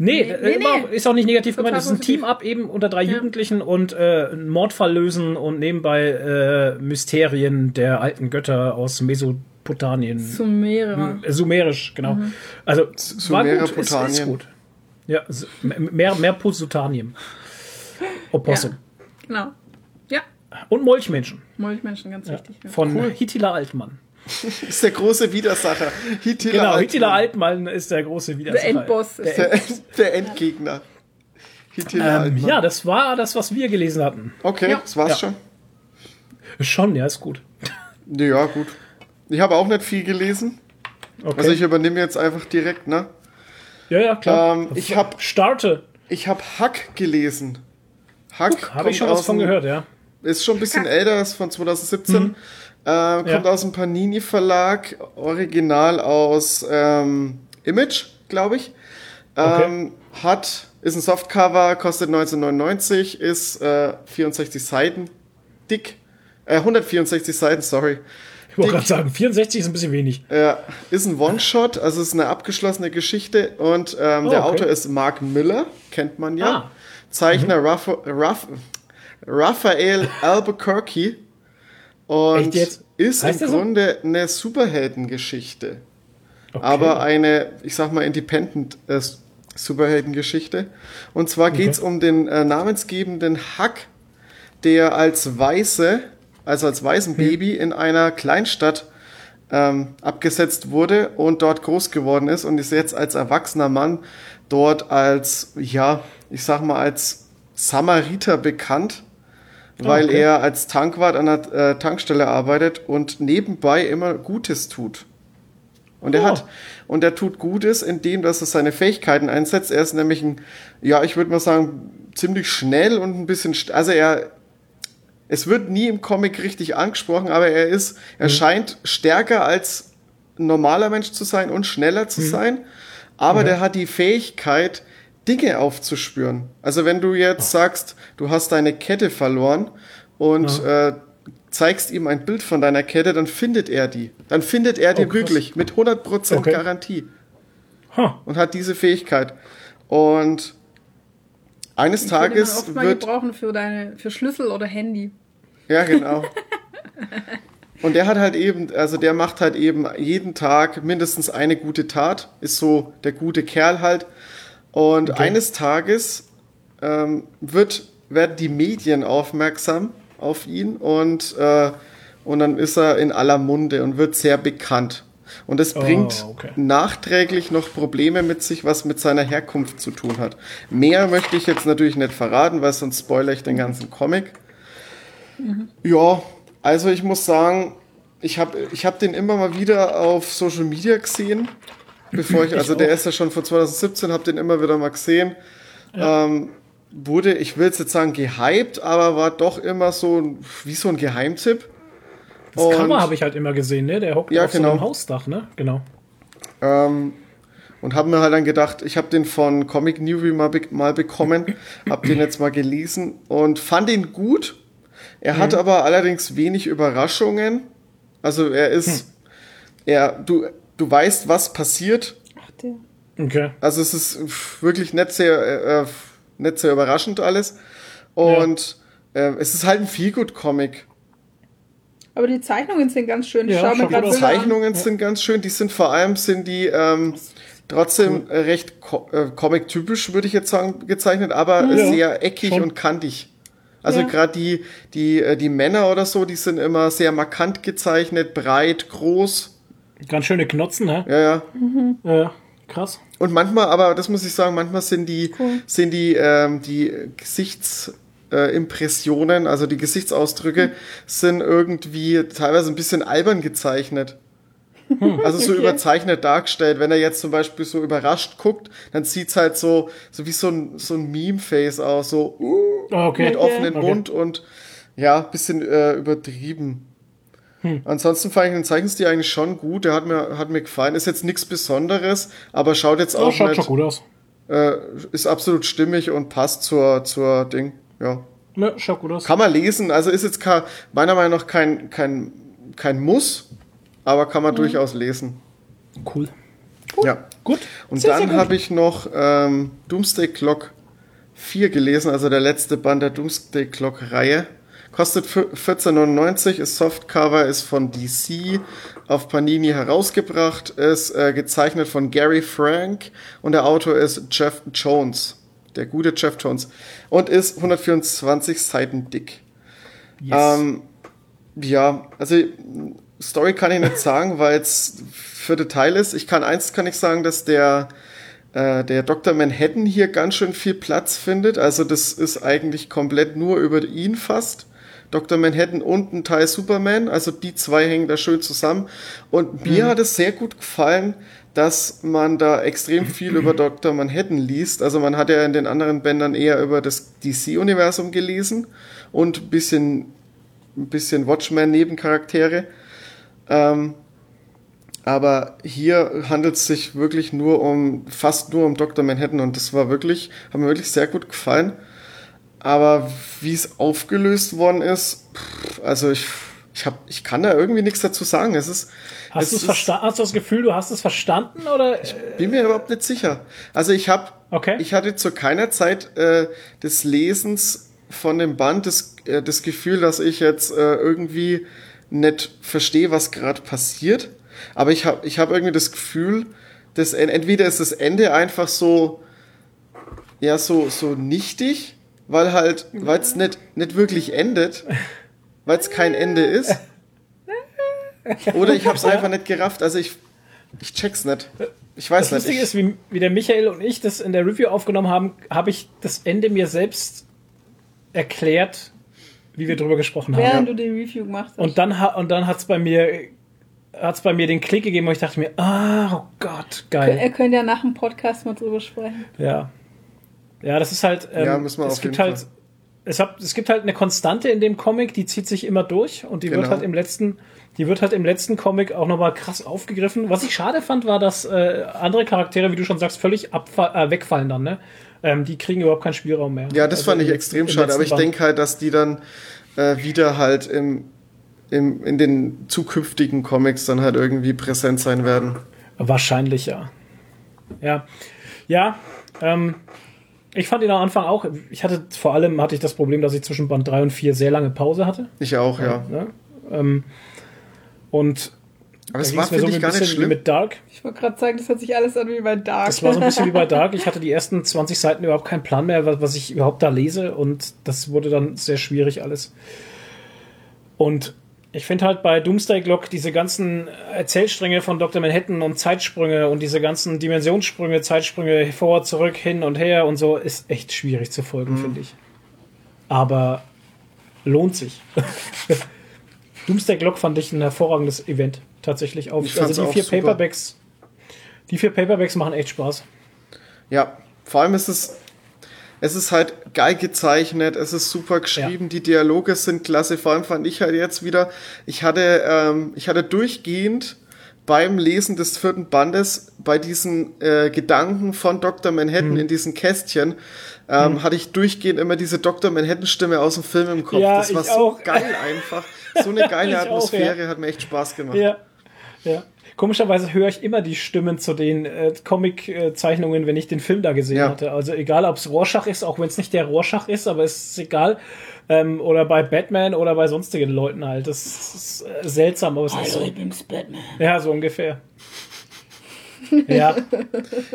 [SPEAKER 1] Nee,
[SPEAKER 2] Nee,
[SPEAKER 1] äh,
[SPEAKER 2] nee, nee.
[SPEAKER 1] ist auch nicht negativ
[SPEAKER 2] Total
[SPEAKER 1] gemeint. Es ist ein. Team-Up eben unter drei
[SPEAKER 2] Ja.
[SPEAKER 1] Jugendlichen und äh, einen Mordfall lösen und nebenbei äh, Mysterien der alten Götter aus Mesopotamien.
[SPEAKER 2] Sumerer.
[SPEAKER 1] Äh, Sumerisch, genau. Also, war gut, ist, ist gut. Ja, mehr, mehr Posutanien. Opossum.
[SPEAKER 2] Genau. Ja,
[SPEAKER 1] Und Molchmenschen.
[SPEAKER 2] Molchmenschen, ganz wichtig. Ja.
[SPEAKER 1] Von Hittila Altmann.
[SPEAKER 3] ist der große Widersacher. Hittila
[SPEAKER 1] Genau,
[SPEAKER 3] Altmann.
[SPEAKER 1] Hittila Altmann ist der große Widersacher.
[SPEAKER 2] Der Endboss ist
[SPEAKER 1] Der
[SPEAKER 3] Der, der Endgegner. Hittila
[SPEAKER 1] Ähm,
[SPEAKER 3] Altmann.
[SPEAKER 1] ja, das war das, was wir gelesen hatten.
[SPEAKER 3] Okay,
[SPEAKER 2] Ja.
[SPEAKER 3] das war's
[SPEAKER 1] Ja.
[SPEAKER 3] schon.
[SPEAKER 1] Schon, ja, ist gut.
[SPEAKER 3] Ja, gut. Ich habe auch nicht viel gelesen.
[SPEAKER 1] Okay.
[SPEAKER 3] Also ich übernehme jetzt einfach direkt, ne?
[SPEAKER 1] ja, ja, klar.
[SPEAKER 3] Ähm, ich hab-
[SPEAKER 1] Starte.
[SPEAKER 3] Ich habe Hack gelesen. Hack
[SPEAKER 1] Habe ich schon was von gehört, ja.
[SPEAKER 3] Ist schon ein bisschen älter, ist von 2017. Äh, kommt
[SPEAKER 1] Ja.
[SPEAKER 3] aus dem Panini Verlag, original aus ähm, Image, glaube ich. Ähm, Hat, ist ein Softcover, kostet 1999, ist äh, 64 Seiten dick. Äh, 164 Seiten, sorry.
[SPEAKER 1] Ich wollte gerade sagen, 64 ist ein bisschen wenig.
[SPEAKER 3] Ja, ist ein One-Shot, also ist eine abgeschlossene Geschichte und ähm,
[SPEAKER 1] Oh,
[SPEAKER 3] der
[SPEAKER 1] okay.
[SPEAKER 3] Autor ist Mark Miller, kennt man ja.
[SPEAKER 1] Ah. Mhm.
[SPEAKER 3] Zeichner Raff, Raphael Albuquerque und ist
[SPEAKER 1] Heißt
[SPEAKER 3] im
[SPEAKER 1] der so?
[SPEAKER 3] Grunde eine Superheldengeschichte,
[SPEAKER 1] Okay.
[SPEAKER 3] aber eine, ich sag mal, Independent äh, Superheldengeschichte. Und zwar geht's um den äh, namensgebenden Hack, der als Weiße, also als Waisenbaby in einer Kleinstadt ähm, abgesetzt wurde und dort groß geworden ist und ist jetzt als erwachsener Mann dort als, ja, ich sag mal, als Samariter bekannt, weil
[SPEAKER 1] okay.
[SPEAKER 3] er als Tankwart an der äh, Tankstelle arbeitet und nebenbei immer Gutes tut. Und er
[SPEAKER 1] Oh.
[SPEAKER 3] hat, und er tut Gutes, indem dass er seine Fähigkeiten einsetzt. Er ist nämlich ein, ja, ich würde mal sagen, ziemlich schnell und ein bisschen, also er, es wird nie im Comic richtig angesprochen, aber er ist, er scheint stärker als normaler Mensch zu sein und schneller zu sein. Aber der hat die Fähigkeit, Dinge aufzuspüren. Also wenn du jetzt sagst, du hast deine Kette verloren und äh, zeigst ihm ein Bild von deiner Kette, dann findet er die. Dann findet er die
[SPEAKER 1] Oh, krass.
[SPEAKER 3] wirklich mit 100%
[SPEAKER 1] Okay.
[SPEAKER 3] Garantie
[SPEAKER 1] Ha.
[SPEAKER 3] und hat diese Fähigkeit. Und eines
[SPEAKER 2] man
[SPEAKER 3] Tages
[SPEAKER 2] oft mal
[SPEAKER 3] wird
[SPEAKER 2] gebrauchen für deine, für Schlüssel oder Handy.
[SPEAKER 3] Ja, genau. Und der hat halt eben, also der macht halt eben jeden Tag mindestens eine gute Tat, ist so der gute Kerl halt. Und eines Tages ähm, wird, werden die Medien aufmerksam auf ihn und, äh, und dann ist er in aller Munde und wird sehr bekannt. Und es bringt
[SPEAKER 1] okay.
[SPEAKER 3] nachträglich noch Probleme mit sich, was mit seiner Herkunft zu tun hat. Mehr möchte ich jetzt natürlich nicht verraten, weil sonst spoilere ich den ganzen Comic. Ja, also ich muss sagen, ich habe ich hab den immer mal wieder auf Social Media gesehen. Bevor ich, also der
[SPEAKER 1] auch.
[SPEAKER 3] ist ja schon von 2017, habe den immer wieder mal gesehen. Ähm, wurde, ich will jetzt sagen, gehypt, aber war doch immer so ein- wie so ein Geheimtipp.
[SPEAKER 1] Das
[SPEAKER 3] Und-
[SPEAKER 1] Cover habe ich halt immer gesehen, ne? Der hockt
[SPEAKER 3] Ja,
[SPEAKER 1] auf
[SPEAKER 3] genau.
[SPEAKER 1] so einem Hausdach, ne? Genau.
[SPEAKER 3] Ähm, und habe mir halt dann gedacht, ich habe den von Comic Newbie mal, be mal bekommen, habe den jetzt mal gelesen und fand ihn gut. Er hat aber allerdings wenig Überraschungen. Also er ist, er, du, du weißt, was passiert.
[SPEAKER 2] Ach, der.
[SPEAKER 1] Okay.
[SPEAKER 3] Also es ist wirklich nicht sehr, äh, nicht sehr überraschend alles. Und äh, es ist halt ein Feelgood-Comic.
[SPEAKER 2] Aber die Zeichnungen sind ganz schön. Ich
[SPEAKER 1] Ja,
[SPEAKER 2] mir gerade
[SPEAKER 1] gut aus.
[SPEAKER 2] Bilder an.
[SPEAKER 3] Zeichnungen sind ganz schön. Die sind vor allem sind die ähm, trotzdem äh, recht co äh, comic-typisch, würde ich jetzt sagen, gezeichnet, aber
[SPEAKER 1] Ja,
[SPEAKER 3] sehr eckig
[SPEAKER 1] schon.
[SPEAKER 3] und kantig. Also
[SPEAKER 2] Ja.
[SPEAKER 3] gerade die, die, äh, die Männer oder so, die sind immer sehr markant gezeichnet, breit, groß.
[SPEAKER 1] Ganz schöne Knotzen, ne?
[SPEAKER 3] Ja, ja.
[SPEAKER 1] Ja, krass.
[SPEAKER 3] Und manchmal, aber das muss ich sagen, manchmal sind die, sind die, ähm, die Gesichtsimpressionen, äh, Impressionen, also die Gesichtsausdrücke, sind irgendwie teilweise ein bisschen albern gezeichnet. Also so
[SPEAKER 2] Okay.
[SPEAKER 3] überzeichnet dargestellt. Wenn er jetzt zum Beispiel so überrascht guckt, dann sieht's halt so, so wie so ein, so ein Meme-Face aus, so uh,
[SPEAKER 1] Ah, Okay.
[SPEAKER 3] mit offenem
[SPEAKER 1] Okay.
[SPEAKER 3] Mund und ja, bisschen äh, übertrieben. Ansonsten fand ich den Zeichenstil eigentlich schon gut. Der hat mir, hat mir gefallen. Ist jetzt nichts Besonderes, aber schaut jetzt
[SPEAKER 1] Ja,
[SPEAKER 3] auch
[SPEAKER 1] schaut
[SPEAKER 3] nicht,
[SPEAKER 1] schon gut aus.
[SPEAKER 3] Äh, ist absolut stimmig und passt zur, zur Ding. Ja.
[SPEAKER 1] Ne, schaut gut aus.
[SPEAKER 3] Kann man lesen, also ist jetzt ka- meiner Meinung nach kein, kein, kein Muss, aber kann man durchaus lesen.
[SPEAKER 1] Cool.
[SPEAKER 3] Ja.
[SPEAKER 1] Gut.
[SPEAKER 3] Und
[SPEAKER 1] Sehr,
[SPEAKER 3] dann
[SPEAKER 1] gut.
[SPEAKER 3] habe ich noch ähm, Doomsday Clock 4 gelesen, also der letzte Band der Doomsday Clock Reihe. Kostet fü- 14,99, ist Softcover, ist von DC auf Panini herausgebracht, ist äh, gezeichnet von Gary Frank und der Autor ist Jeff Jones, der gute Jeff Jones. Und ist 124 Seiten dick. Ähm, ja, also Story kann ich nicht sagen, weil es vierte Teil ist. Ich kann eins kann ich sagen, dass der äh, der Dr. Manhattan hier ganz schön viel Platz findet. Also das ist eigentlich komplett nur über ihn fast. Dr. Manhattan und ein Teil Superman, also die zwei hängen da schön zusammen. Und mir hat es sehr gut gefallen, dass man da extrem viel über Dr. Manhattan liest. Also man hat ja in den anderen Bändern eher über das DC-Universum gelesen und ein bisschen, ein bisschen Watchmen-Nebencharaktere. Ähm, aber hier handelt es sich wirklich nur um, fast nur um Dr. Manhattan und das war wirklich, hat mir wirklich sehr gut gefallen. Aber wie es aufgelöst worden ist, pff, also ich, ich, hab, ich kann da irgendwie nichts dazu sagen. Es ist,
[SPEAKER 1] Hast
[SPEAKER 3] es ist-?
[SPEAKER 1] Hast du das Gefühl, du hast es verstanden oder?
[SPEAKER 3] bin mir überhaupt nicht sicher. Also ich habe,
[SPEAKER 1] Okay.
[SPEAKER 3] ich hatte zu keiner Zeit äh, des Lesens von dem Band das, äh, das Gefühl, dass ich jetzt äh, irgendwie nicht verstehe, was gerade passiert. Aber ich habe, ich habe irgendwie das Gefühl, dass en- entweder ist das Ende einfach so, ja so so nichtig, weil halt, weil es nicht nicht wirklich endet, weil es kein Ende ist. Oder ich habe es einfach nicht gerafft. Also ich ich check's nicht. Ich weiß
[SPEAKER 1] Das
[SPEAKER 3] nicht.
[SPEAKER 1] Lustige
[SPEAKER 3] Ich,
[SPEAKER 1] ist, wie, wie der Michael und ich das in der Review aufgenommen haben, habe ich das Ende mir selbst erklärt, wie wir drüber gesprochen haben.
[SPEAKER 2] Während du die Review gemacht hast.
[SPEAKER 1] Und dann, ha- und dann hat's bei mir hat's bei mir den Klick gegeben, wo ich dachte mir, ah, oh Gott,
[SPEAKER 2] er
[SPEAKER 1] geil.
[SPEAKER 2] könnte ja nach dem Podcast mal drüber sprechen.
[SPEAKER 1] Ja. Ja, das ist halt, ähm,
[SPEAKER 3] Ja, müssen wir
[SPEAKER 1] es gibt halt,
[SPEAKER 3] Fall.
[SPEAKER 1] es, hat, es gibt halt eine Konstante in dem Comic, die zieht sich immer durch und die wird
[SPEAKER 3] Genau.
[SPEAKER 1] halt im letzten, die wird halt im letzten Comic auch nochmal krass aufgegriffen. Was ich schade fand, war, dass äh, andere Charaktere, wie du schon sagst, völlig äh, wegfallen dann, ne? Ähm, die kriegen überhaupt keinen Spielraum mehr.
[SPEAKER 3] ja, das
[SPEAKER 1] Also
[SPEAKER 3] fand ich extrem schade. Aber ich denke halt, dass die dann äh, wieder halt im, im, in den zukünftigen Comics dann halt irgendwie präsent sein werden.
[SPEAKER 1] Wahrscheinlich, ja. Ja. Ja, ähm, ich fand ihn am Anfang auch, ich hatte vor allem hatte ich das Problem, dass ich zwischen Band 3 und 4 sehr lange Pause hatte.
[SPEAKER 3] Ich auch, ja.
[SPEAKER 1] Ne? Ähm, und
[SPEAKER 3] Aber es war,
[SPEAKER 1] so
[SPEAKER 3] finde
[SPEAKER 1] ein
[SPEAKER 3] ich, gar nicht
[SPEAKER 1] bisschen wie
[SPEAKER 3] schlimm.
[SPEAKER 1] mit Dark.
[SPEAKER 2] Ich wollte gerade sagen, das hört sich alles an wie bei Dark.
[SPEAKER 1] Das war so ein bisschen wie bei Dark. Ich hatte die ersten 20 Seiten überhaupt keinen Plan mehr, was, was ich überhaupt da lese. Und das wurde dann sehr schwierig alles. Und ich finde halt bei Doomsday Clock diese ganzen Erzählstränge von Dr. Manhattan und Zeitsprünge und diese ganzen Dimensionssprünge, Zeitsprünge vor, zurück, hin und her und so ist echt schwierig zu folgen,
[SPEAKER 3] Mhm.
[SPEAKER 1] finde ich. Aber lohnt sich. Doomsday Clock fand ich ein hervorragendes Event tatsächlich auf. Also die
[SPEAKER 3] auch
[SPEAKER 1] vier
[SPEAKER 3] super.
[SPEAKER 1] Paperbacks, die vier Paperbacks machen echt Spaß.
[SPEAKER 3] Ja, vor allem ist es, es ist halt geil gezeichnet, es ist super geschrieben, die Dialoge sind klasse. Vor allem fand ich halt jetzt wieder, ich hatte, ähm, ich hatte durchgehend beim Lesen des vierten Bandes bei diesen äh, Gedanken von Dr. Manhattan
[SPEAKER 1] Hm.
[SPEAKER 3] in diesen Kästchen, ähm, hatte ich durchgehend immer diese Dr. Manhattan-Stimme aus dem Film im Kopf.
[SPEAKER 1] Ja,
[SPEAKER 3] das war so
[SPEAKER 1] auch.
[SPEAKER 3] geil einfach. So eine geile
[SPEAKER 1] Ich auch,
[SPEAKER 3] Atmosphäre, hat mir echt Spaß gemacht.
[SPEAKER 1] Ja, ja. Komischerweise höre ich immer die Stimmen zu den äh, Comic-Zeichnungen, wenn ich den Film da gesehen
[SPEAKER 3] Ja.
[SPEAKER 1] hatte. Also egal, ob es Rorschach ist, auch wenn es nicht der Rorschach ist, aber es ist egal. Ähm, oder bei Batman oder bei sonstigen Leuten halt. Das ist äh, seltsam, aber es ist so.
[SPEAKER 2] bin's Batman.
[SPEAKER 1] Ja, so ungefähr. ja,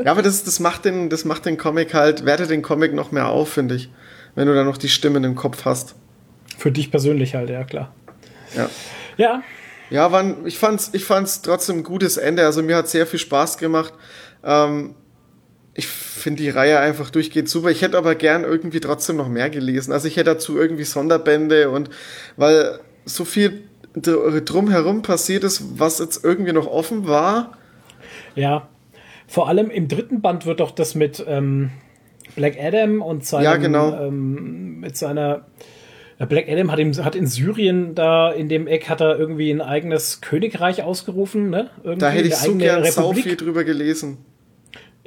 [SPEAKER 3] Ja, aber das, das, macht den, das macht den Comic halt, wertet den Comic noch mehr auf, finde ich. Wenn du da noch die Stimmen im Kopf hast.
[SPEAKER 1] für dich persönlich halt, ja klar.
[SPEAKER 3] Ja.
[SPEAKER 1] Ja,
[SPEAKER 3] Ja, waren, ich fand's, ich fand's trotzdem ein gutes Ende. Also mir hat sehr viel Spaß gemacht. Ähm, ich finde die Reihe einfach durchgehend super. Ich hätte aber gern irgendwie trotzdem noch mehr gelesen. Also ich hätte dazu irgendwie Sonderbände und weil so viel dr- drumherum passiert ist, was jetzt irgendwie noch offen war.
[SPEAKER 1] ja. Vor allem im dritten Band wird doch das mit ähm, Black Adam und seinem,
[SPEAKER 3] Ja, genau.
[SPEAKER 1] ähm, mit seiner Black Adam hat, im, hat in Syrien da in dem Eck hat er irgendwie ein eigenes Königreich ausgerufen, ne? Irgendwie
[SPEAKER 3] Da hätte ich so gern sau
[SPEAKER 1] Republik.
[SPEAKER 3] viel drüber gelesen.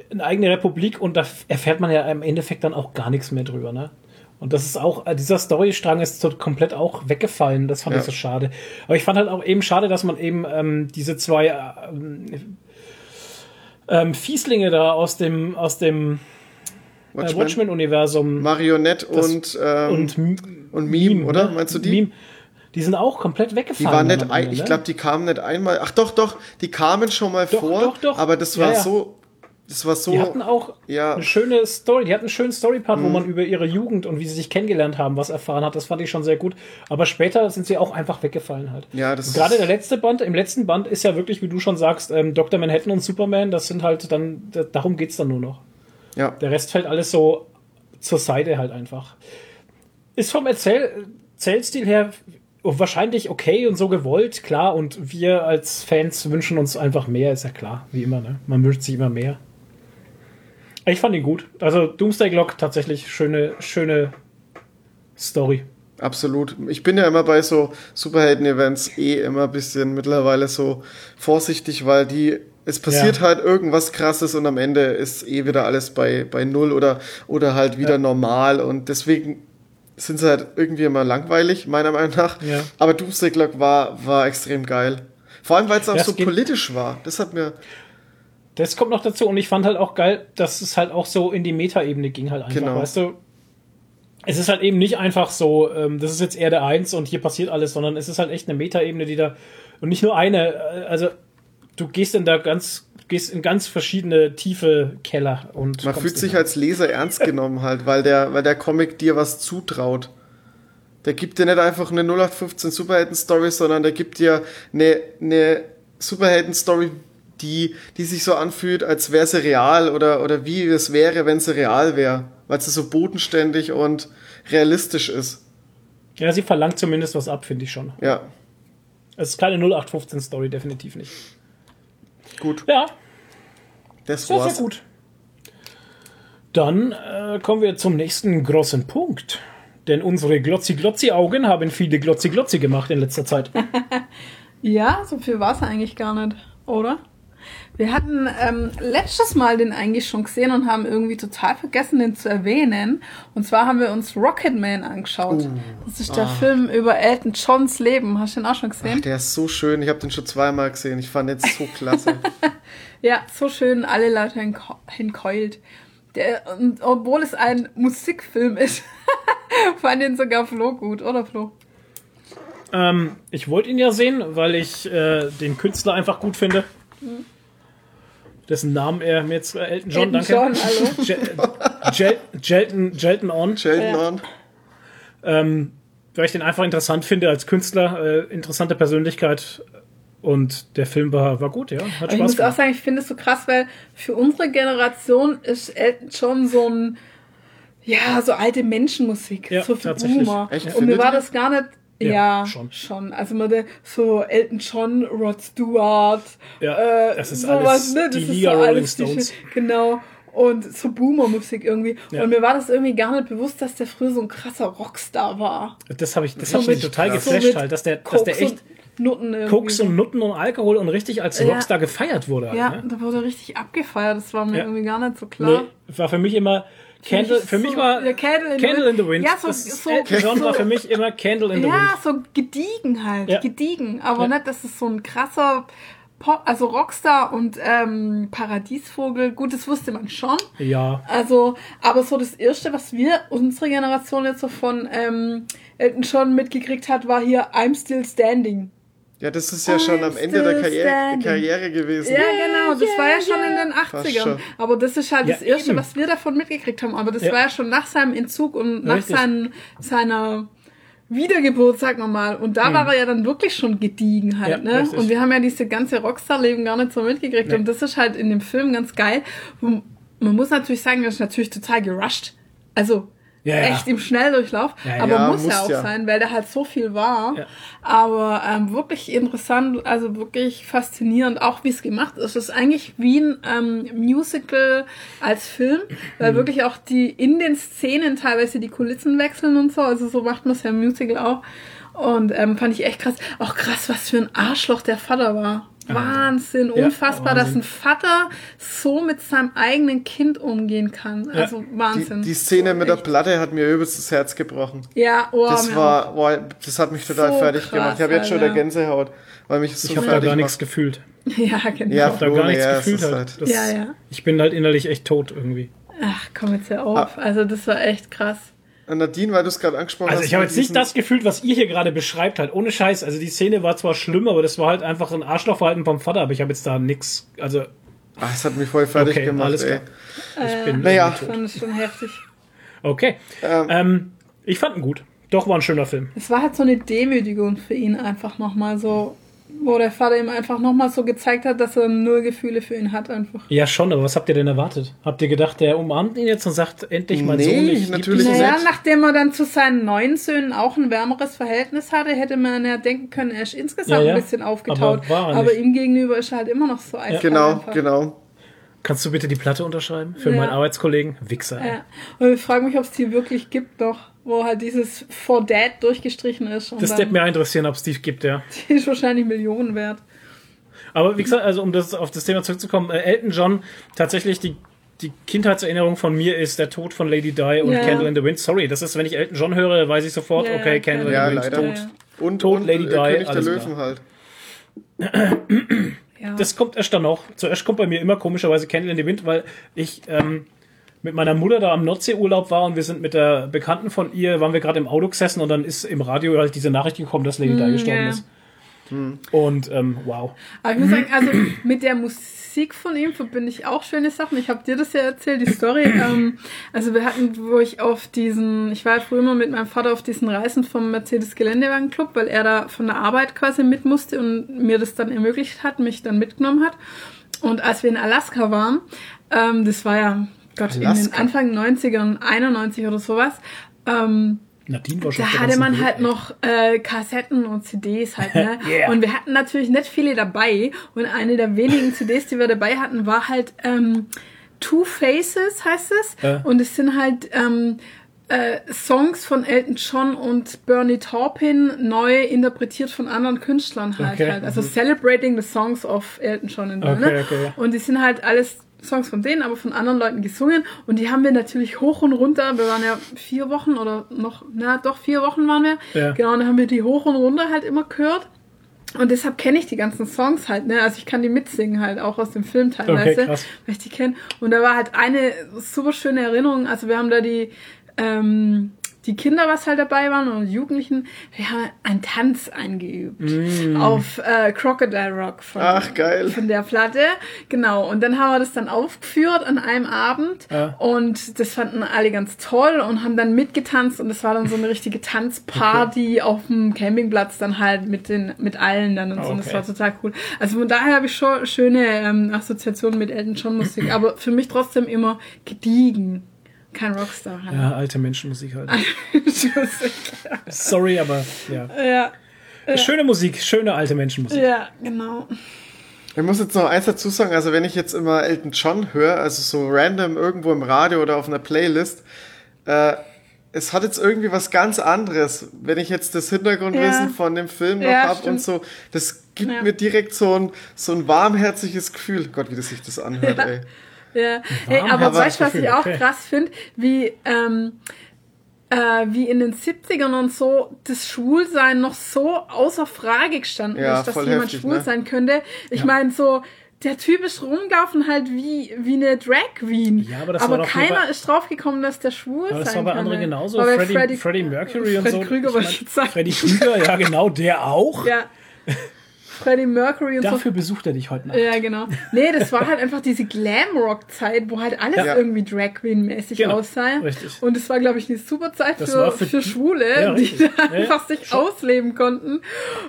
[SPEAKER 1] eine eigene Republik und da erfährt man ja im Endeffekt dann auch gar nichts mehr drüber, ne? Und das ist auch, äh, dieser Storystrang ist so komplett auch weggefallen. Das fand
[SPEAKER 3] Ja.
[SPEAKER 1] ich so schade. Aber ich fand halt auch eben schade, dass man eben ähm, diese zwei ähm, ähm, Fieslinge da aus dem, aus dem äh,
[SPEAKER 3] Watchmen.
[SPEAKER 1] Watchmen-Universum
[SPEAKER 3] Marionette
[SPEAKER 1] Das-
[SPEAKER 3] und, ähm,
[SPEAKER 1] und,
[SPEAKER 3] und Meme, oder?
[SPEAKER 1] ne?
[SPEAKER 3] Meinst du die?
[SPEAKER 1] Meme. Die sind auch komplett
[SPEAKER 3] Die
[SPEAKER 1] weggefallen.
[SPEAKER 3] waren
[SPEAKER 1] dann
[SPEAKER 3] nicht, ein, ich
[SPEAKER 1] ne?
[SPEAKER 3] glaube, die kamen nicht einmal. Ach doch, doch, die kamen schon mal
[SPEAKER 1] Doch,
[SPEAKER 3] vor,
[SPEAKER 1] doch, doch.
[SPEAKER 3] aber das
[SPEAKER 1] Ja,
[SPEAKER 3] war
[SPEAKER 1] ja.
[SPEAKER 3] so, das war so,
[SPEAKER 1] Die hatten auch
[SPEAKER 3] ja,
[SPEAKER 1] eine schöne Story. Die hatten einen schönen Storypart,
[SPEAKER 3] Mhm.
[SPEAKER 1] wo man über ihre Jugend und wie sie sich kennengelernt haben, was erfahren hat. Das fand ich schon sehr gut. Aber später sind sie auch einfach weggefallen halt.
[SPEAKER 3] ja, das
[SPEAKER 1] Gerade der letzte Band, im letzten Band ist ja wirklich, wie du schon sagst, ähm, Dr. Manhattan und Superman, das sind halt dann, da, darum geht's dann nur noch.
[SPEAKER 3] Ja,
[SPEAKER 1] Der Rest fällt alles so zur Seite halt einfach. Ist vom Erzähl Erzählstil her wahrscheinlich okay und so gewollt, klar. Und wir als Fans wünschen uns einfach mehr, ist ja klar, wie immer, ne? Man wünscht sich immer mehr. Ich fand ihn gut. Also Doomsday Clock tatsächlich schöne, schöne Story.
[SPEAKER 3] absolut. Ich bin ja immer bei so Superhelden-Events eh immer ein bisschen mittlerweile so vorsichtig, weil die, es passiert
[SPEAKER 1] Ja.
[SPEAKER 3] halt irgendwas krasses und am Ende ist eh wieder alles bei, bei Null oder, oder halt wieder
[SPEAKER 1] Ja.
[SPEAKER 3] normal und deswegen sind sie halt irgendwie immer langweilig, meiner Meinung nach.
[SPEAKER 1] Ja.
[SPEAKER 3] Aber Doomsday Clock war, war extrem geil. Vor allem, weil es auch
[SPEAKER 1] Ja, es
[SPEAKER 3] so politisch war. Das hat mir,
[SPEAKER 1] Das kommt noch dazu und ich fand halt auch geil, dass es halt auch so in die Metaebene ging halt einfach,
[SPEAKER 3] Genau.
[SPEAKER 1] weißt du? Es ist halt eben nicht einfach so, ähm, das ist jetzt Erde 1 und hier passiert alles, sondern es ist halt echt eine Metaebene, die da und nicht nur eine, äh, also du gehst in da ganz gehst in ganz verschiedene tiefe Keller und
[SPEAKER 3] man fühlt sich als Leser ernst genommen halt, weil der, weil der Comic dir was zutraut. Der gibt dir nicht einfach eine 0815 Superhelden-Story, sondern der gibt dir eine, eine Superhelden-Story, die, die sich so anfühlt, als wäre sie real oder, oder wie es wäre, wenn sie real wäre. Weil sie so bodenständig und realistisch ist.
[SPEAKER 1] Ja, sie verlangt zumindest was ab, finde ich schon.
[SPEAKER 3] Ja,
[SPEAKER 1] Es ist keine 0815 Story definitiv nicht.
[SPEAKER 3] Gut.
[SPEAKER 1] Ja,
[SPEAKER 3] Das
[SPEAKER 1] sehr
[SPEAKER 3] war's.
[SPEAKER 1] sehr gut. Dann äh, kommen wir zum nächsten großen Punkt. Denn unsere Glotzi-Glotzi-Augen haben viele Glotzi-Glotzi gemacht in letzter Zeit.
[SPEAKER 2] Ja, so viel war es eigentlich gar nicht, oder? Wir hatten ähm, letztes Mal den eigentlich schon gesehen und haben irgendwie total vergessen, den zu erwähnen. Und zwar haben wir uns Rocketman angeschaut. das ist der Film über Elton Johns Leben. Hast du den auch schon gesehen?
[SPEAKER 3] Ach, der ist so schön. Ich habe den schon zweimal gesehen. Ich fand den so klasse.
[SPEAKER 2] Ja, so schön, alle Leute hinkeult. Der, und obwohl es ein Musikfilm ist, fand den sogar Flo gut, oder Flo?
[SPEAKER 1] ähm, ich wollte ihn ja sehen, weil ich äh, den Künstler einfach gut finde. Dessen Namen er mir jetzt äh, Elton John,
[SPEAKER 2] Elton
[SPEAKER 1] danke.
[SPEAKER 2] John, hallo.
[SPEAKER 1] Je- Jel Jelton, Jelton On.
[SPEAKER 3] Sheldon
[SPEAKER 2] Ja.
[SPEAKER 3] On.
[SPEAKER 1] Ähm, weil ich den einfach interessant finde als Künstler, äh, interessante Persönlichkeit. Und der Film war, war gut, ja. Hat
[SPEAKER 2] Aber ich
[SPEAKER 1] Spaß
[SPEAKER 2] muss auch
[SPEAKER 1] gemacht.
[SPEAKER 2] sagen, ich finde es so krass, weil für unsere Generation ist Elton John so ein, ja, so alte Menschenmusik.
[SPEAKER 1] Ja,
[SPEAKER 2] so für. Boomer.
[SPEAKER 3] Echt,
[SPEAKER 2] Und mir war das gar nicht.
[SPEAKER 1] Ja,
[SPEAKER 2] Ja,
[SPEAKER 1] schon.
[SPEAKER 2] schon. Also man so Elton John, Rod Stewart,
[SPEAKER 1] Ja,
[SPEAKER 2] äh,
[SPEAKER 1] das ist
[SPEAKER 2] sowas,
[SPEAKER 1] alles
[SPEAKER 2] ne? Das
[SPEAKER 1] die Liga
[SPEAKER 2] so
[SPEAKER 1] Rolling Stones.
[SPEAKER 2] Genau. Und so Boomer-Musik irgendwie.
[SPEAKER 1] Ja.
[SPEAKER 2] Und mir war das irgendwie gar nicht bewusst, dass der früher so ein krasser Rockstar war.
[SPEAKER 1] Das habe ich, das
[SPEAKER 2] So
[SPEAKER 1] hat mich total geflasht halt, dass der, dass der
[SPEAKER 2] Koks
[SPEAKER 1] echt
[SPEAKER 2] Nutten irgendwie.
[SPEAKER 1] Koks und Nutten und Alkohol und richtig als. Rockstar gefeiert wurde. Halt,
[SPEAKER 2] Ja,
[SPEAKER 1] ne?
[SPEAKER 2] da wurde richtig abgefeiert. Das war mir irgendwie gar nicht so klar.
[SPEAKER 1] Nee, war für mich immer Candle, für mich
[SPEAKER 2] so-
[SPEAKER 1] war
[SPEAKER 2] ja, Candle in the
[SPEAKER 1] Candle in the Wind.
[SPEAKER 2] Ja, so-
[SPEAKER 1] das
[SPEAKER 2] so-
[SPEAKER 1] Elton
[SPEAKER 2] so-
[SPEAKER 1] war für mich immer Candle in the
[SPEAKER 2] Ja,
[SPEAKER 1] Wind.
[SPEAKER 2] so gediegen halt,
[SPEAKER 1] Ja.
[SPEAKER 2] gediegen. Aber
[SPEAKER 1] Ja.
[SPEAKER 2] nicht, dass es so ein krasser Pop, also Rockstar und ähm, Paradiesvogel. Gut, das wusste man schon.
[SPEAKER 1] Ja,
[SPEAKER 2] Also, aber so das Erste, was wir, unsere Generation jetzt so von ähm, Elton John mitgekriegt hat, war hier I'm Still Standing.
[SPEAKER 3] Ja, das ist ja schon am Ende der Karriere. Karriere gewesen.
[SPEAKER 2] Ja, genau, das war ja schon in den
[SPEAKER 3] Fast
[SPEAKER 2] 80ern.
[SPEAKER 3] schon.
[SPEAKER 2] Aber das ist halt
[SPEAKER 1] Ja,
[SPEAKER 2] das Erste,
[SPEAKER 1] eben.
[SPEAKER 2] was wir davon mitgekriegt haben. Aber das
[SPEAKER 1] Ja.
[SPEAKER 2] war ja schon nach seinem Entzug und nach seinen, seiner Wiedergeburt, sagen wir mal. Und da war er ja dann wirklich schon gediegen halt.
[SPEAKER 1] Ja,
[SPEAKER 2] ne?
[SPEAKER 1] richtig.
[SPEAKER 2] Und wir haben ja diese ganze Rockstar-Leben gar nicht so mitgekriegt. Und das ist halt in dem Film ganz geil. Man muss natürlich sagen, das ist natürlich total gerusht. Also,
[SPEAKER 1] Ja, ja.
[SPEAKER 2] echt im Schnelldurchlauf. Aber
[SPEAKER 3] Ja,
[SPEAKER 2] muss,
[SPEAKER 3] muss
[SPEAKER 2] ja auch
[SPEAKER 3] ja.
[SPEAKER 2] sein, weil da halt so viel war.
[SPEAKER 1] Ja.
[SPEAKER 2] Aber ähm, wirklich interessant, also wirklich faszinierend, auch wie es gemacht ist. Es ist eigentlich wie ein ähm, Musical als Film, weil
[SPEAKER 1] Mhm.
[SPEAKER 2] wirklich auch die in den Szenen teilweise die Kulissen wechseln und so. Also so macht man es ja im Musical auch. Und ähm, fand ich echt krass. Auch krass, was für ein Arschloch der Vater war. Wahnsinn,
[SPEAKER 1] Ja,
[SPEAKER 2] unfassbar, dass
[SPEAKER 1] Wahnsinn.
[SPEAKER 2] ein Vater so mit seinem eigenen Kind umgehen kann. Also
[SPEAKER 3] Die,
[SPEAKER 2] Wahnsinn.
[SPEAKER 3] die Szene mit der. Platte hat mir übelst das Herz gebrochen.
[SPEAKER 2] Ja, oh,
[SPEAKER 3] Das war, boah, das hat mich total
[SPEAKER 2] So
[SPEAKER 3] fertig
[SPEAKER 2] krass,
[SPEAKER 3] gemacht. Ich habe jetzt schon der. Gänsehaut, weil mich das so
[SPEAKER 1] Ich habe da gar nichts gefühlt.
[SPEAKER 2] Ja, genau.
[SPEAKER 3] Ja,
[SPEAKER 1] Ich habe da gar nichts
[SPEAKER 3] ja,
[SPEAKER 1] gefühlt
[SPEAKER 3] ist
[SPEAKER 1] halt. Das,
[SPEAKER 2] ja, ja.
[SPEAKER 1] Ich bin halt innerlich echt tot irgendwie.
[SPEAKER 2] Ach, komm jetzt ja
[SPEAKER 3] Ah.
[SPEAKER 2] auf. Also das war echt krass.
[SPEAKER 3] Und Nadine, weil du es gerade angesprochen
[SPEAKER 1] Also
[SPEAKER 3] hast.
[SPEAKER 1] ich habe jetzt nicht das gefühlt, was ihr hier gerade beschreibt halt. Ohne Scheiß. Also die Szene war zwar schlimm, aber das war halt einfach ein Arschlochverhalten vom Vater. Aber ich habe jetzt da nix. Also
[SPEAKER 3] Ah, es hat mich voll fertig
[SPEAKER 1] Okay,
[SPEAKER 3] gemacht,
[SPEAKER 1] alles
[SPEAKER 3] ey.
[SPEAKER 1] klar. ich bin
[SPEAKER 3] Naja.
[SPEAKER 2] Ich fand es schon heftig.
[SPEAKER 1] okay.
[SPEAKER 3] Ähm,
[SPEAKER 1] Ähm, ich fand ihn gut. Doch war ein schöner Film.
[SPEAKER 2] Es war halt so eine Demütigung für ihn einfach nochmal so, wo der Vater ihm einfach nochmal so gezeigt hat, dass er null Gefühle für ihn hat einfach.
[SPEAKER 1] Ja schon, aber was habt ihr denn erwartet? Habt ihr gedacht, der umarmt ihn jetzt und sagt endlich mein
[SPEAKER 3] Nee,
[SPEAKER 1] Sohn? Ich lieb
[SPEAKER 3] natürlich nicht.
[SPEAKER 2] Naja, nachdem er dann zu seinen neuen Söhnen auch ein wärmeres Verhältnis hatte, hätte man ja denken können, er ist insgesamt
[SPEAKER 1] Ja, ja.
[SPEAKER 2] ein bisschen aufgetaut.
[SPEAKER 1] Aber war er
[SPEAKER 2] Aber,
[SPEAKER 1] nicht.
[SPEAKER 2] ihm gegenüber ist er halt immer noch so eiskalt
[SPEAKER 3] Genau,
[SPEAKER 2] einfach.
[SPEAKER 3] genau.
[SPEAKER 1] Kannst du bitte die Platte unterschreiben für
[SPEAKER 2] Ja.
[SPEAKER 1] meinen Arbeitskollegen? Wichser.
[SPEAKER 2] Ja. Und ich frage mich, ob es die wirklich gibt noch, wo halt dieses For Dad durchgestrichen ist. Und
[SPEAKER 1] Das wird mir interessieren, ob es die gibt, ja.
[SPEAKER 2] die ist wahrscheinlich Millionen wert.
[SPEAKER 1] Aber wie gesagt, also um das auf das Thema zurückzukommen, äh, Elton John, tatsächlich die, die Kindheitserinnerung von mir ist der Tod von Lady Di und
[SPEAKER 2] Ja.
[SPEAKER 1] Candle in the Wind. Sorry, das ist, wenn ich Elton John höre, weiß ich sofort,
[SPEAKER 2] Ja,
[SPEAKER 1] okay,
[SPEAKER 2] ja,
[SPEAKER 1] Candle
[SPEAKER 3] Ja,
[SPEAKER 1] in the Wind,
[SPEAKER 3] leider.
[SPEAKER 1] tot.
[SPEAKER 3] Und,
[SPEAKER 1] Tot,
[SPEAKER 3] und
[SPEAKER 1] Lady
[SPEAKER 3] äh,
[SPEAKER 1] Di,
[SPEAKER 3] König der
[SPEAKER 1] alles
[SPEAKER 3] Löwen
[SPEAKER 1] klar.
[SPEAKER 3] halt.
[SPEAKER 2] Ja.
[SPEAKER 1] Das kommt erst dann noch. Zuerst kommt bei mir immer komischerweise Candle in the Wind, weil ich ähm, mit meiner Mutter da am Nordseeurlaub war und wir sind mit der Bekannten von ihr, waren wir gerade im Auto gesessen und dann ist im Radio halt diese Nachricht gekommen, dass Lady Di gestorben
[SPEAKER 2] Mm, ja.
[SPEAKER 1] ist. Und ähm, wow.
[SPEAKER 2] Aber ich muss sagen, also mit der Musik von ihm verbinde ich auch schöne Sachen. Ich habe dir das ja erzählt, die Story. ähm, also wir hatten, wo ich auf diesen, ich war früher immer mit meinem Vater auf diesen Reisen vom Mercedes Geländewagen Club, weil er da von der Arbeit quasi mit musste und mir das dann ermöglicht hat, mich dann mitgenommen hat. Und als wir in Alaska waren, ähm, das war ja, Gott, in den
[SPEAKER 3] Alaska?
[SPEAKER 2] Anfang 90ern, 91 oder sowas, ähm,
[SPEAKER 1] Nadine war schon
[SPEAKER 2] da hatte man halt noch äh, Kassetten und CDs halt, ne?
[SPEAKER 1] Yeah.
[SPEAKER 2] Und wir hatten natürlich nicht viele dabei. Und eine der wenigen CDs, die wir dabei hatten, war halt ähm, Two Faces, heißt es.
[SPEAKER 1] Ja.
[SPEAKER 2] Und es sind halt ähm, äh, Songs von Elton John und Bernie Taupin neu interpretiert von anderen Künstlern halt.
[SPEAKER 1] Okay,
[SPEAKER 2] halt. Also
[SPEAKER 1] mhm.
[SPEAKER 2] celebrating the songs of Elton John in
[SPEAKER 1] Okay,
[SPEAKER 2] ne?
[SPEAKER 1] okay, ja.
[SPEAKER 2] Und die sind halt alles Songs von denen, aber von anderen Leuten gesungen. Und die haben wir natürlich hoch und runter. Wir waren ja vier Wochen oder noch, na doch, vier Wochen waren wir.
[SPEAKER 1] Ja.
[SPEAKER 2] Genau, und dann haben wir die hoch und runter halt immer gehört. Und deshalb kenne ich die ganzen Songs halt, ne? Also ich kann die mitsingen halt, auch aus dem Film teilweise,
[SPEAKER 1] Okay,
[SPEAKER 2] weil ich die kenne. Und da war halt eine super schöne Erinnerung. Also wir haben da die, ähm, die Kinder, was halt dabei waren und Jugendlichen, wir haben einen Tanz eingeübt auf äh, Crocodile Rock von,
[SPEAKER 3] Ach,
[SPEAKER 2] von der Platte. Genau. Und dann haben wir das dann aufgeführt an einem Abend
[SPEAKER 1] Ja.
[SPEAKER 2] und das fanden alle ganz toll und haben dann mitgetanzt und es war dann so eine richtige Tanzparty auf dem Campingplatz dann halt mit den mit allen dann und so. Und das
[SPEAKER 1] Okay.
[SPEAKER 2] war total cool. Also von daher habe ich schon schöne ähm, Assoziationen mit Elton John Musik, aber für mich trotzdem immer gediegen. Kein Rockstar halt.
[SPEAKER 1] Ja, alte Menschenmusik halt. Sorry, aber ja.
[SPEAKER 2] ja,
[SPEAKER 1] Schöne Musik, schöne alte Menschenmusik.
[SPEAKER 2] ja, genau.
[SPEAKER 3] Ich muss jetzt noch eins dazu sagen, also wenn ich jetzt immer Elton John höre, also so random irgendwo im Radio oder auf einer Playlist, äh, es hat jetzt irgendwie was ganz anderes, wenn ich jetzt das Hintergrundwissen
[SPEAKER 2] Ja.
[SPEAKER 3] von dem Film noch
[SPEAKER 2] Ja,
[SPEAKER 3] hab
[SPEAKER 2] stimmt.
[SPEAKER 3] und so. Das gibt
[SPEAKER 2] Ja.
[SPEAKER 3] mir direkt so ein, so ein warmherziges Gefühl. Gott, wie das sich das anhört,
[SPEAKER 2] Ja.
[SPEAKER 3] ey.
[SPEAKER 2] Ja, hey, aber
[SPEAKER 1] Warmherziges
[SPEAKER 2] weißt du, was ich auch
[SPEAKER 1] okay.
[SPEAKER 2] krass finde? Wie, ähm, äh, wie in den 70ern und so das Schwulsein noch so außer Frage gestanden
[SPEAKER 3] Ja,
[SPEAKER 2] ist, dass jemand
[SPEAKER 3] heftig,
[SPEAKER 2] schwul
[SPEAKER 3] ne?
[SPEAKER 2] sein könnte. Ich meine, so, der Typ ist rumgelaufen halt wie, wie eine Drag Queen.
[SPEAKER 1] Ja, aber das nur
[SPEAKER 2] keiner
[SPEAKER 1] bei-
[SPEAKER 2] ist draufgekommen, dass der schwul
[SPEAKER 1] Aber das
[SPEAKER 2] sein
[SPEAKER 1] war bei anderen genauso. Freddie,
[SPEAKER 2] Freddie,
[SPEAKER 1] Freddie Mercury und
[SPEAKER 2] Freddy
[SPEAKER 1] so.
[SPEAKER 2] Krüger
[SPEAKER 1] Ich mein. Freddie Krüger, ja genau, der auch.
[SPEAKER 2] Ja. Freddie Mercury und so.
[SPEAKER 1] Dafür besucht er dich heute Nacht.
[SPEAKER 2] Ja, genau. Nee, das war halt einfach diese Glamrock-Zeit, wo halt alles
[SPEAKER 3] Ja.
[SPEAKER 2] irgendwie Drag Queen-mäßig
[SPEAKER 1] Genau,
[SPEAKER 2] aussah.
[SPEAKER 1] richtig.
[SPEAKER 2] Und es war, glaube ich, eine super Zeit für, für,
[SPEAKER 1] für-
[SPEAKER 2] Schwule,
[SPEAKER 1] Ja,
[SPEAKER 2] die da
[SPEAKER 1] Ja, ja.
[SPEAKER 2] einfach sich ausleben konnten.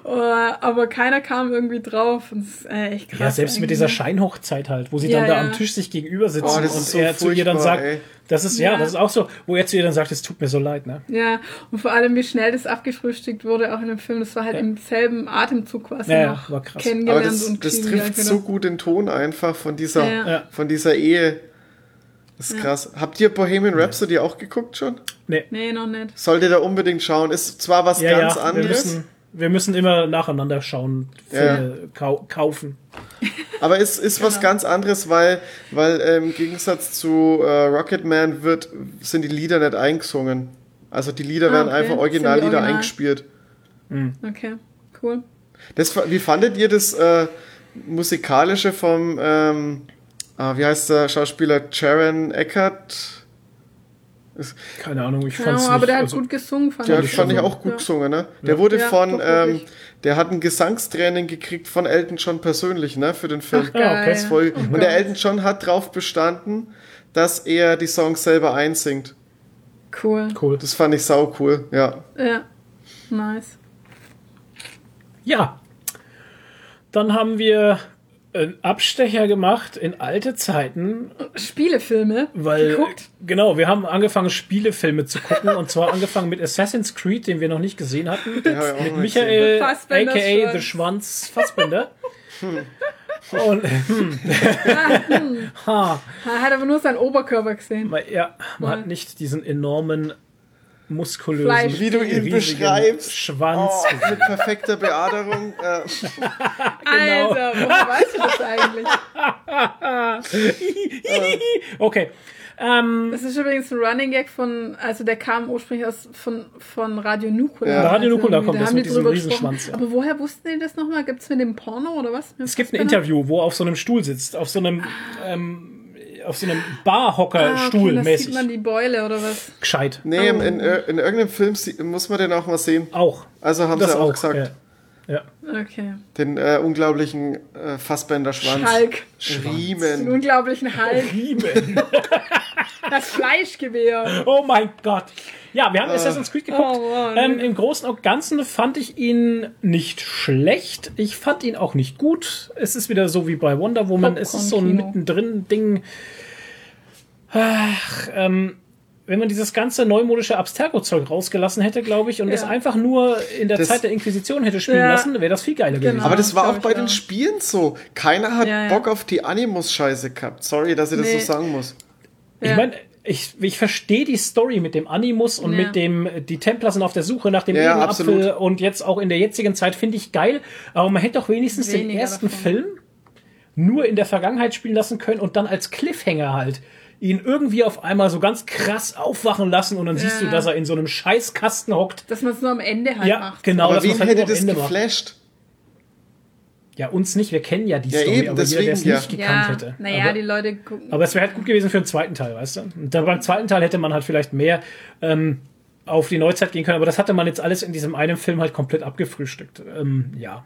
[SPEAKER 2] Äh, aber keiner kam irgendwie drauf. Und das ist äh, echt krass.
[SPEAKER 1] Ja, selbst mit
[SPEAKER 2] eigentlich.
[SPEAKER 1] dieser Scheinhochzeit halt, wo sie
[SPEAKER 2] Ja,
[SPEAKER 1] dann da
[SPEAKER 2] ja.
[SPEAKER 1] am Tisch sich gegenüber sitzen
[SPEAKER 3] Oh,
[SPEAKER 1] und
[SPEAKER 3] so
[SPEAKER 1] er zu ihr dann sagt,
[SPEAKER 3] ey.
[SPEAKER 1] Das ist ja,
[SPEAKER 2] Ja.
[SPEAKER 1] das ist auch so, wo er zu ihr dann sagt, es tut mir so leid, ne?
[SPEAKER 2] Ja, und vor allem, wie schnell das abgefrühstückt wurde, auch in dem Film. Das war halt
[SPEAKER 1] Ja.
[SPEAKER 2] im selben Atemzug quasi
[SPEAKER 1] Ja, ja,
[SPEAKER 2] noch
[SPEAKER 1] war krass.
[SPEAKER 2] kennengelernt
[SPEAKER 3] Aber das,
[SPEAKER 2] und
[SPEAKER 3] das trifft so
[SPEAKER 2] wieder.
[SPEAKER 3] gut den Ton einfach von dieser, von dieser Ehe. Das ist
[SPEAKER 2] Ja.
[SPEAKER 3] krass. Habt ihr Bohemian Rhapsody auch geguckt schon?
[SPEAKER 1] Nee.
[SPEAKER 2] Nee, noch nicht.
[SPEAKER 3] Solltet ihr da unbedingt schauen. Ist zwar was
[SPEAKER 1] Ja,
[SPEAKER 3] ganz
[SPEAKER 1] ja, wir
[SPEAKER 3] anderes.
[SPEAKER 1] Wir müssen immer nacheinander schauen, Filme kau kaufen.
[SPEAKER 3] Aber es ist was ganz anderes, weil, weil äh, im Gegensatz zu äh, Rocketman wird, sind die Lieder nicht eingesungen. Also die Lieder
[SPEAKER 2] Ah,
[SPEAKER 3] werden
[SPEAKER 2] okay.
[SPEAKER 3] einfach Originallieder
[SPEAKER 2] original?
[SPEAKER 3] eingespielt.
[SPEAKER 2] Okay, cool.
[SPEAKER 3] Das, wie fandet ihr das äh, musikalische vom, ähm, ah, wie heißt der Schauspieler Sharon Eckert?
[SPEAKER 1] Keine Ahnung, ich
[SPEAKER 2] Ja,
[SPEAKER 1] fand's
[SPEAKER 2] aber
[SPEAKER 1] nicht,
[SPEAKER 2] der hat
[SPEAKER 1] also,
[SPEAKER 2] gut gesungen, fand
[SPEAKER 3] Der
[SPEAKER 2] ich.
[SPEAKER 3] fand ich auch gut
[SPEAKER 2] Ja.
[SPEAKER 3] gesungen, ne? Der wurde
[SPEAKER 2] Ja,
[SPEAKER 3] von,
[SPEAKER 2] doch,
[SPEAKER 3] ähm, der hat ein Gesangstraining gekriegt von Elton John persönlich, ne, für den Film.
[SPEAKER 2] Ach, geil.
[SPEAKER 3] Das ist voll,
[SPEAKER 2] Oh
[SPEAKER 3] und der. Elton John hat drauf bestanden, dass er die Songs selber einsingt.
[SPEAKER 2] Cool.
[SPEAKER 1] cool.
[SPEAKER 3] Das fand ich sau cool, ja.
[SPEAKER 2] Ja. Nice.
[SPEAKER 1] Ja. Dann haben wir einen Abstecher gemacht in alte Zeiten,
[SPEAKER 2] Spielefilme
[SPEAKER 1] weil
[SPEAKER 2] geguckt.
[SPEAKER 1] genau, wir haben angefangen Spielefilme zu gucken und zwar angefangen mit Assassin's Creed, den wir noch nicht gesehen hatten,
[SPEAKER 3] auch
[SPEAKER 1] mit Michael aka. The Schwanz Fassbender. und ha,
[SPEAKER 2] Er hat aber nur seinen Oberkörper gesehen.
[SPEAKER 1] man, ja, man hat nicht diesen enormen muskulösen
[SPEAKER 2] Fleisch.
[SPEAKER 3] Wie du ihn beschreibst.
[SPEAKER 1] Schwanz.
[SPEAKER 3] Oh, mit perfekter Beaderung. Äh,
[SPEAKER 1] Genau.
[SPEAKER 2] Alter, woher weißt du das eigentlich?
[SPEAKER 1] okay. Ähm,
[SPEAKER 2] Das ist übrigens ein Running Gag von, also der kam ursprünglich aus von, von Radio Nukular.
[SPEAKER 3] Ja.
[SPEAKER 1] Radio Nukular
[SPEAKER 2] irgendwie,
[SPEAKER 1] kommt
[SPEAKER 2] da
[SPEAKER 1] das mit
[SPEAKER 2] die
[SPEAKER 1] diesem Riesenschwanz, ja.
[SPEAKER 2] Aber woher wussten die das nochmal? Gibt es mit dem Porno oder was?
[SPEAKER 1] Es gibt ein Interview, wo er auf so einem Stuhl sitzt, auf so einem, ähm, auf so einem Barhocker-Stuhl
[SPEAKER 2] ah, okay, da
[SPEAKER 1] mäßig.
[SPEAKER 2] sieht man die Beule oder was?
[SPEAKER 1] Gescheit.
[SPEAKER 3] nee,
[SPEAKER 2] Oh.
[SPEAKER 3] in, in, in irgendeinem Film muss man den auch mal sehen.
[SPEAKER 1] Auch.
[SPEAKER 3] Also haben
[SPEAKER 1] das
[SPEAKER 3] sie auch,
[SPEAKER 1] auch
[SPEAKER 3] gesagt.
[SPEAKER 1] Ja. Ja.
[SPEAKER 2] Okay.
[SPEAKER 3] Den äh, unglaublichen äh, Fassbender-Schwanz.
[SPEAKER 2] Hulk. Den
[SPEAKER 3] Riemen.
[SPEAKER 2] unglaublichen Hulk.
[SPEAKER 1] Riemen.
[SPEAKER 2] Das Fleischgewehr.
[SPEAKER 1] Oh mein Gott. Ja, wir haben Assassin's Creed geguckt.
[SPEAKER 2] Oh, Mann.
[SPEAKER 1] ähm, Im Großen und Ganzen fand ich ihn nicht schlecht. Ich fand ihn auch nicht gut. Es ist wieder so wie bei Wonder Woman. es ist so ein mittendrin Ding. Ach, ähm, wenn man dieses ganze neumodische Abstergo-Zeug rausgelassen hätte, glaube ich, und
[SPEAKER 2] Ja.
[SPEAKER 1] es einfach nur in der
[SPEAKER 3] Das-
[SPEAKER 1] Zeit der Inquisition hätte spielen
[SPEAKER 2] Ja.
[SPEAKER 1] lassen, wäre das viel geiler
[SPEAKER 2] Genau.
[SPEAKER 1] gewesen.
[SPEAKER 3] Aber das war auch bei den
[SPEAKER 2] auch.
[SPEAKER 3] Spielen so. Keiner hat
[SPEAKER 2] Ja, ja.
[SPEAKER 3] Bock auf die Animus-Scheiße gehabt. Sorry, dass ich das
[SPEAKER 2] Nee.
[SPEAKER 3] so sagen muss.
[SPEAKER 1] Ich meine, ich, ich verstehe die Story mit dem Animus und
[SPEAKER 2] Ja.
[SPEAKER 1] mit dem, die Templer sind auf der Suche nach dem
[SPEAKER 3] Ja, absolut.
[SPEAKER 1] und jetzt auch in der jetzigen Zeit finde ich geil, aber man hätte doch wenigstens den
[SPEAKER 2] Weniger
[SPEAKER 1] ersten
[SPEAKER 2] davon.
[SPEAKER 1] Film nur in der Vergangenheit spielen lassen können und dann als Cliffhanger halt ihn irgendwie auf einmal so ganz krass aufwachen lassen und dann siehst du,
[SPEAKER 2] Ja.
[SPEAKER 1] dass er in so einem Scheißkasten hockt.
[SPEAKER 2] Dass man es nur am Ende halt
[SPEAKER 1] Ja,
[SPEAKER 2] macht.
[SPEAKER 1] genau,
[SPEAKER 3] Aber
[SPEAKER 1] dass
[SPEAKER 3] wen
[SPEAKER 1] halt
[SPEAKER 3] hätte das
[SPEAKER 1] Ende macht.
[SPEAKER 3] geflasht?
[SPEAKER 1] Ja, uns nicht, wir kennen ja die
[SPEAKER 3] Ja,
[SPEAKER 1] Story,
[SPEAKER 3] eben,
[SPEAKER 1] aber jeder, der es
[SPEAKER 3] deswegen,
[SPEAKER 1] nicht
[SPEAKER 3] ja.
[SPEAKER 1] gekannt
[SPEAKER 2] Ja,
[SPEAKER 1] hätte.
[SPEAKER 2] naja,
[SPEAKER 1] aber,
[SPEAKER 2] die Leute gucken.
[SPEAKER 1] Aber es wäre halt gut gewesen für den zweiten Teil, weißt du? Und da beim zweiten Teil hätte man halt vielleicht mehr ähm, auf die Neuzeit gehen können, aber das hatte man jetzt alles in diesem einen Film halt komplett abgefrühstückt. Ähm, ja.